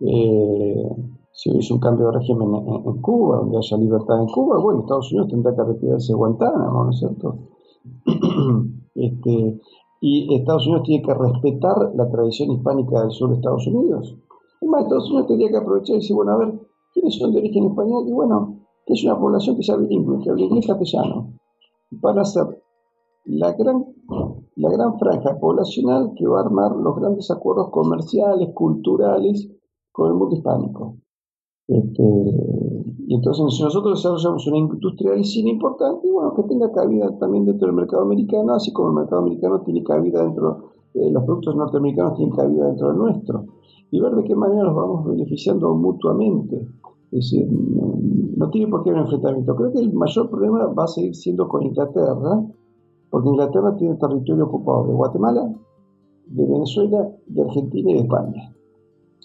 Eh, si hubiese un cambio de régimen en, Cuba, donde haya libertad en Cuba, bueno, Estados Unidos tendrá que retirarse de Guantánamo, ¿no es cierto? este, y Estados Unidos tiene que respetar la tradición hispánica del sur de Estados Unidos. Además, Estados Unidos tendría que aprovechar y decir, bueno, a ver, ¿quiénes son de origen español? Y bueno, que es una población que sea bilingüe, que habla inglés castellano. Van a ser la gran, la gran franja poblacional que va a armar los grandes acuerdos comerciales, culturales con el mundo hispánico. Este, y entonces si nosotros desarrollamos una industria del cine importante, bueno, que tenga cabida también dentro del mercado americano, así como el mercado americano tiene cabida dentro, eh, los productos norteamericanos tienen cabida dentro del nuestro, y ver de qué manera nos vamos beneficiando mutuamente. Es decir, no, tiene por qué haber enfrentamiento. Creo que el mayor problema va a seguir siendo con Inglaterra, porque Inglaterra tiene territorio ocupado de Guatemala, de Venezuela, de Argentina y de España.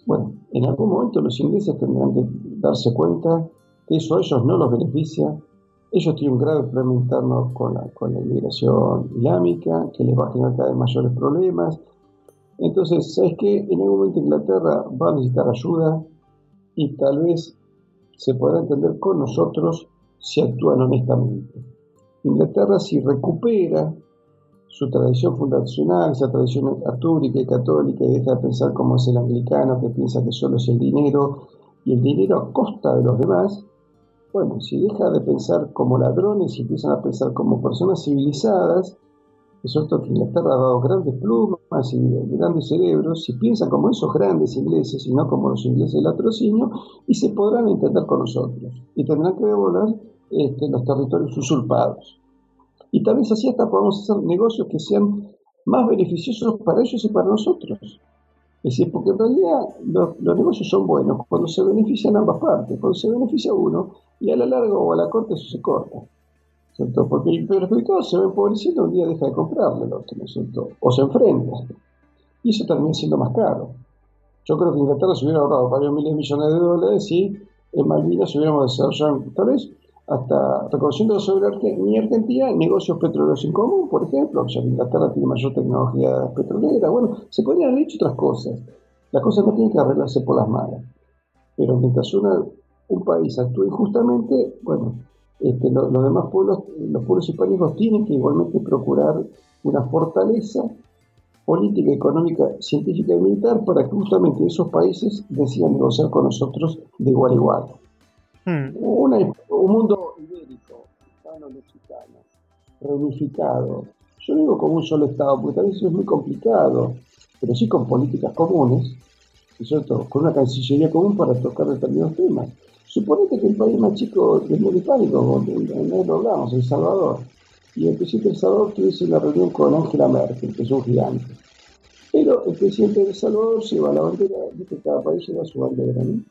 Bueno, en algún momento los ingleses tendrán que darse cuenta que eso a ellos no los beneficia. Ellos tienen un grave problema interno con la, con la inmigración islámica, que les va a generar cada vez mayores problemas. Entonces, ¿sabes qué? En algún momento Inglaterra va a necesitar ayuda y tal vez se podrá entender con nosotros si actúan honestamente. Inglaterra, si recupera su tradición fundacional, esa tradición artúrica y católica, y deja de pensar como es el anglicano, que piensa que solo es el dinero y el dinero a costa de los demás, bueno, si deja de pensar como ladrones y empiezan a pensar como personas civilizadas, es cierto que Inglaterra ha dado grandes plumas y grandes cerebros, si piensan como esos grandes ingleses y no como los ingleses del latrocinio, y se podrán entender con nosotros y tendrán que devolver este, los territorios usurpados. Y tal vez así hasta podamos hacer negocios que sean más beneficiosos para ellos y para nosotros. Es decir, porque en realidad los, negocios son buenos cuando se benefician ambas partes, cuando se beneficia uno y a la larga o a la corte eso se corta. ¿Cierto? Porque el perjudicado se va empobreciendo un día deja de comprarle el otro, ¿no es cierto? O se enfrenta. Y eso termina siendo más caro. Yo creo que Inglaterra se hubiera ahorrado varios miles de millones de dólares si en Malvinas hubiéramos desarrollado, tal vez, hasta reconociendo sobre mi Argentina negocios petroleros en común, por ejemplo, ya que Inglaterra tiene mayor tecnología petrolera. Bueno, se podrían haber hecho otras cosas. Las cosas no tienen que arreglarse por las malas. Pero mientras un país actúa injustamente, bueno, este, los demás pueblos, los pueblos hispánicos tienen que igualmente procurar una fortaleza política, económica, científica y militar para que justamente esos países decidan negociar con nosotros de igual a igual. Hmm. un mundo ibérico, hispano-mexicano, reunificado. Yo digo como un solo Estado, porque tal vez eso es muy complicado, pero sí con políticas comunes, ¿cierto? con una cancillería común para tocar determinados temas. Suponete que el país más chico del mundo hispánico, lo hablamos, El Salvador, y el presidente de El Salvador tuviese una reunión con Angela Merkel, que es un gigante. Pero el presidente de El Salvador lleva la bandera, que cada país lleva su bandera, ¿no?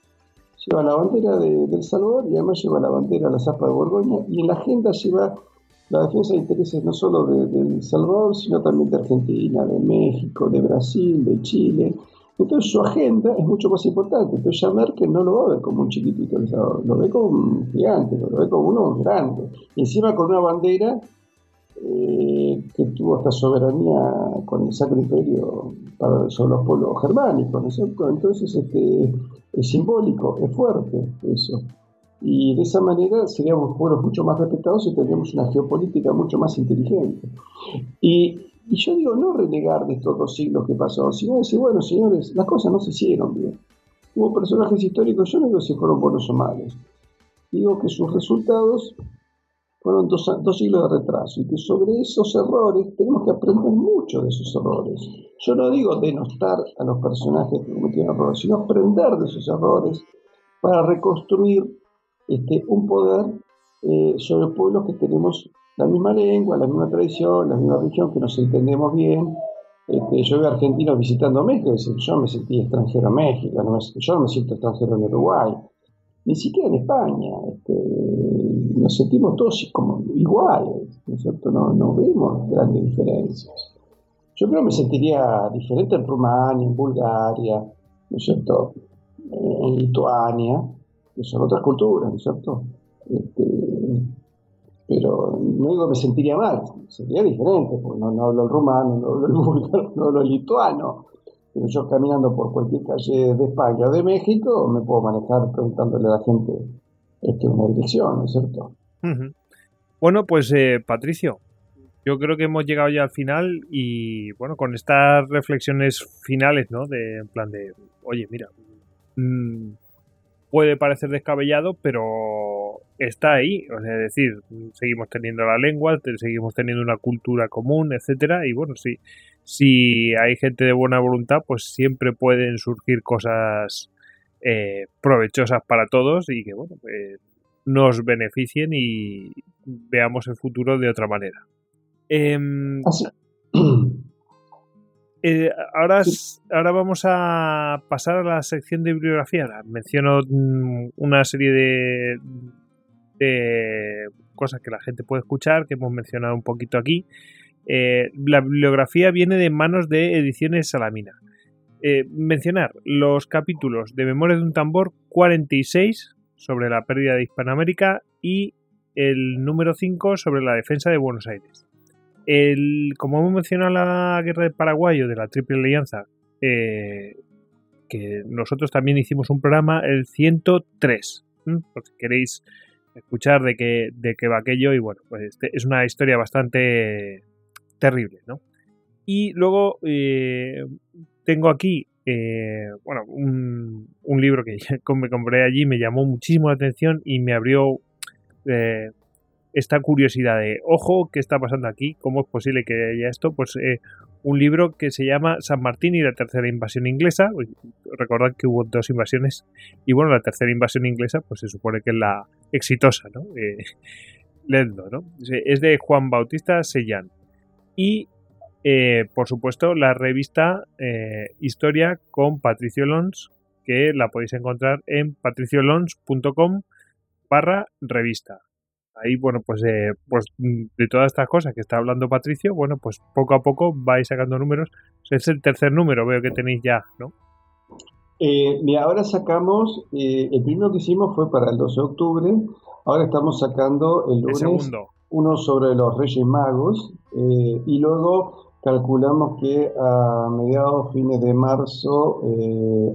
lleva la bandera de, El Salvador y además lleva la bandera, la zapa de Borgoña, y en la agenda lleva la defensa de intereses no solo de, El Salvador, sino también de Argentina, de México, de Brasil, de Chile. Entonces su agenda es mucho más importante. Entonces ya Merkel no lo ver como un chiquitito, lo ve como un gigante, lo ve como uno grande. Encima con una bandera eh, que tuvo esta soberanía con el Sacro Imperio para, sobre los pueblos germánicos, ¿no es cierto? Entonces este, es simbólico, es fuerte eso. Y de esa manera seríamos pueblos mucho más respetados y tendríamos una geopolítica mucho más inteligente. Y, yo digo, no renegar de estos dos siglos que pasó, sino decir, bueno, señores, las cosas no se hicieron bien. Hubo personajes históricos, yo no digo si fueron buenos o malos. Digo que sus resultados fueron dos, dos, siglos de retraso y que sobre esos errores tenemos que aprender mucho de esos errores. Yo no digo denostar a los personajes que cometieron errores, sino aprender de esos errores para reconstruir este, un poder eh, sobre pueblos que tenemos la misma lengua, la misma tradición, la misma religión, que nos entendemos bien. Este, yo veo argentinos visitando México y yo me sentí extranjero en México, yo no me siento extranjero en Uruguay ni siquiera en España. Este, nos sentimos todos como iguales, ¿no es cierto? No, vemos grandes diferencias. Yo creo que me sentiría diferente en Rumania, en Bulgaria, ¿no es cierto? En Lituania, que son otras culturas, ¿no es cierto? Este, pero no digo que me sentiría mal, sería diferente, porque no, hablo el rumano, no hablo el búlgaro, no hablo el lituano, pero yo caminando por cualquier calle de España o de México me puedo manejar preguntándole a la gente este, una dirección, ¿no es cierto? Bueno, pues eh, Patricio, yo creo que hemos llegado ya al final y bueno, con estas reflexiones finales, ¿no? De en plan de, oye, mira, mm, puede parecer descabellado, pero está ahí. O sea, es decir, seguimos teniendo la lengua, seguimos teniendo una cultura común, etcétera, y bueno, sí, si hay gente de buena voluntad, pues siempre pueden surgir cosas eh, provechosas para todos y que bueno, pues, nos beneficien y veamos el futuro de otra manera. Em, eh, ahora, ahora vamos a pasar a la sección de bibliografía. Menciono mm, una serie de, de cosas que la gente puede escuchar, que hemos mencionado un poquito aquí. Eh, la bibliografía viene de manos de Ediciones Salamina. Eh, mencionar los capítulos de Memoria de un tambor 46 sobre la pérdida de Hispanoamérica y el número 5 sobre la defensa de Buenos Aires. El, como hemos mencionado la guerra de Paraguay o de la Triple Alianza, eh, que nosotros también hicimos un programa, el 103, por si queréis escuchar de qué, de qué va aquello. Y bueno, pues este es una historia bastante terrible, ¿no? Y luego eh, tengo aquí, eh, bueno, un, un, libro que me compré allí, me llamó muchísimo la atención y me abrió eh, esta curiosidad de, ojo, ¿qué está pasando aquí? ¿Cómo es posible que haya esto? Pues eh, un libro que se llama San Martín y la tercera invasión inglesa. Recordad que hubo dos invasiones y bueno, la tercera invasión inglesa pues se supone que es la exitosa, ¿no? Eh, ¿no? Es de Juan Bautista Sellán. Y eh, por supuesto la revista eh, Historia con Patricio Lons, que la podéis encontrar en patriciolons.com barra revista ahí, bueno, pues, eh, pues mm, de todas estas cosas que está hablando Patricio, bueno, pues poco a poco vais sacando números. Es el tercer número, veo que tenéis ya, ¿no? Eh, mira, ahora sacamos, eh, el primero que hicimos fue para el 12 de octubre, ahora estamos sacando el lunes uno sobre los Reyes Magos y luego calculamos que a mediados, fines de marzo,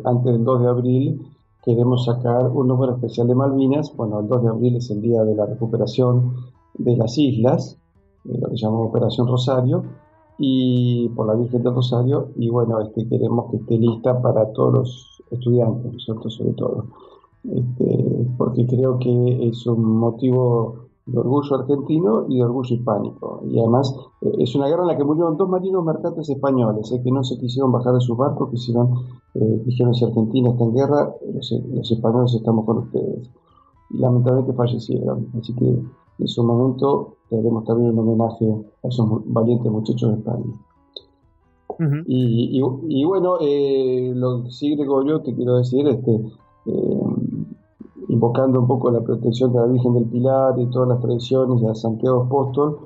antes del 2 de abril, queremos sacar un número especial de Malvinas. Bueno, el 2 de abril es el día de la recuperación de las islas, lo que llamamos Operación Rosario, y por la Virgen del Rosario, y bueno, este, queremos que esté lista para todos los estudiantes, nosotros sobre todo, este, porque creo que es un motivo de orgullo argentino y de orgullo hispánico. Y además eh, es una guerra en la que murieron dos marinos mercantes españoles, eh, que no se quisieron bajar de sus barcos, quisieron, eh, dijeron si Argentina está en guerra, los, españoles estamos con ustedes. Y lamentablemente fallecieron. Así que en su momento haremos también un homenaje a esos valientes muchachos de España. y, y, bueno, lo que sí, Gregorio, te quiero decir, este, invocando un poco la protección de la Virgen del Pilar y todas las tradiciones de Santiago Apóstol,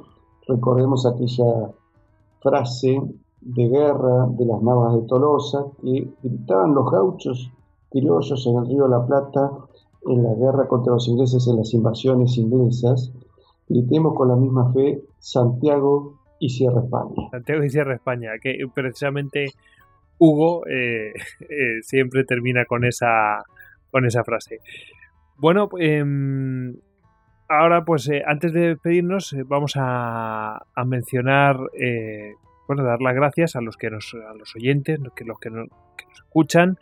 recordemos aquella frase de guerra de las navas de Tolosa que gritaban los gauchos criollos en el río La Plata en la guerra contra los ingleses en las invasiones inglesas. Gritemos con la misma fe Santiago y Sierra España. Santiago y Sierra España, que precisamente Hugo eh, eh, siempre termina con esa, con esa frase. Bueno, em, ahora pues eh, antes de despedirnos eh, vamos a, mencionar, eh, bueno, dar las gracias a los que nos, a los oyentes, que los que, nos escuchan,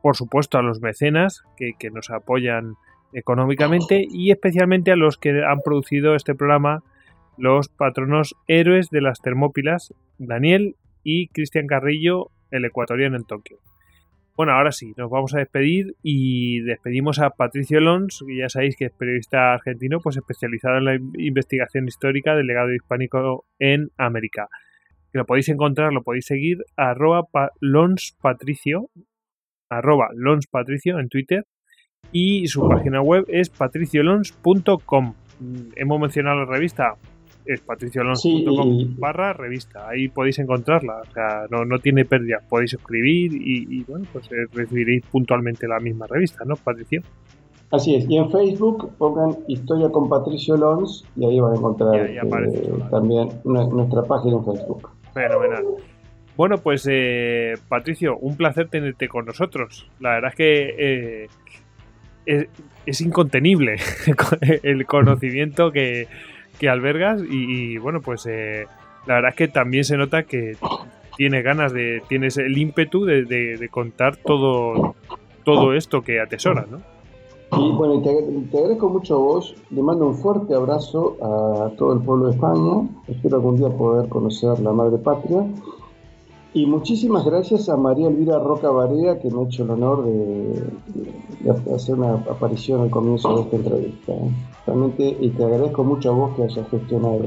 por supuesto a los mecenas que, que nos apoyan económicamente y especialmente a los que han producido este programa, los patronos héroes de las Termópilas, Daniel y Cristian Carrillo, el ecuatoriano en Tokio. Bueno, ahora sí, nos vamos a despedir y despedimos a Patricio Lons, que ya sabéis que es periodista argentino, pues especializado en la investigación histórica del legado hispánico en América. Que lo podéis encontrar, lo podéis seguir, arroba lonspatricio, arroba lonspatricio en Twitter y su página web es patriciolons.com. Hemos mencionado la revista, es patriciolons.com barra revista. Ahí podéis encontrarla. O sea, no, no tiene pérdida. Podéis escribir y, bueno, pues eh, recibiréis puntualmente la misma revista, ¿no, Patricio? Así es. Y en Facebook pongan Historia con Patricio Lons y ahí van a encontrar eh, también nuestra página en Facebook. Fenomenal. Bueno, pues eh, Patricio, un placer tenerte con nosotros. La verdad es que es, es, incontenible el conocimiento que, que albergas y, bueno, pues eh, la verdad es que también se nota que tienes ganas de, tienes el ímpetu de, contar todo, todo esto que atesoras, ¿no? Y bueno, te, te, agradezco mucho a vos, le mando un fuerte abrazo a todo el pueblo de España, espero algún día poder conocer la madre patria y muchísimas gracias a María Elvira Roca Barea, que me ha hecho el honor de, hacer una aparición al comienzo de esta entrevista. ¿eh? Realmente, y te agradezco mucho a vos que hayas gestionado,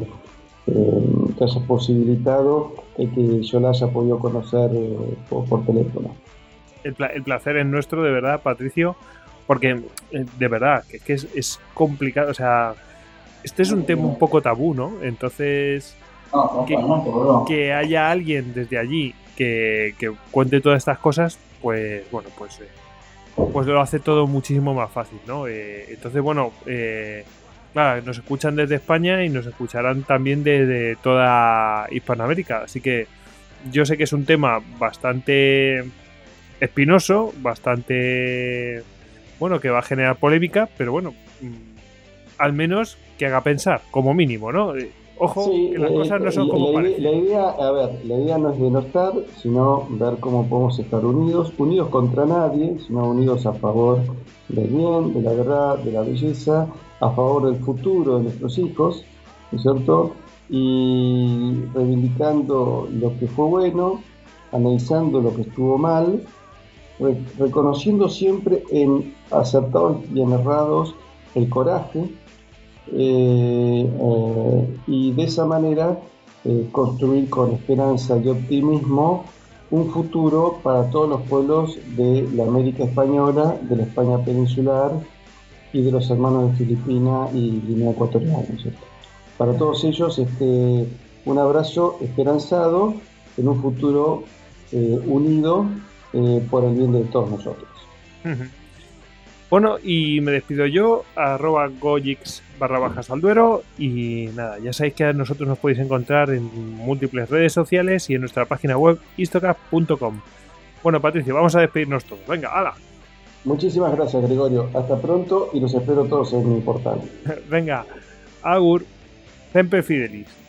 eh, que hayas posibilitado que yo la haya podido conocer eh, por, teléfono. El, placer es nuestro, de verdad, Patricio, porque de verdad, que, que es, es complicado, o sea, este es un tema un poco tabú, ¿no? Entonces que, haya alguien desde allí que, cuente todas estas cosas, pues bueno, pues, eh, pues lo hace todo muchísimo más fácil, ¿no? Eh, entonces, bueno, eh, claro, nos escuchan desde España y nos escucharán también desde toda Hispanoamérica, así que yo sé que es un tema bastante espinoso, bastante bueno, que va a generar polémica, pero bueno, mm, al menos que haga pensar, como mínimo, ¿no? Ojo, que las cosas no son como la, La idea, a ver, la idea no es denostar, sino ver cómo podemos estar unidos, unidos contra nadie, sino unidos a favor del bien, de la verdad, de la belleza, a favor del futuro de nuestros hijos, ¿no es cierto? Y reivindicando lo que fue bueno, analizando lo que estuvo mal, reconociendo siempre en acertados y en errados el coraje, eh, eh, y de esa manera eh, construir con esperanza y optimismo un futuro para todos los pueblos de la América Española, de la España peninsular y de los hermanos de Filipinas y Guinea Ecuatorial. Para todos ellos, este, un abrazo esperanzado en un futuro unido por el bien de todos nosotros. Bueno, y me despido yo, arroba barra bajas al duero. Y nada, ya sabéis que a nosotros nos podéis encontrar en múltiples redes sociales y en nuestra página web istocap.com. Bueno, Patricio, vamos a despedirnos todos. Venga, hala. Muchísimas gracias, Gregorio. Hasta pronto y los espero todos en mi portal. Venga, Agur, Sempre Fidelis.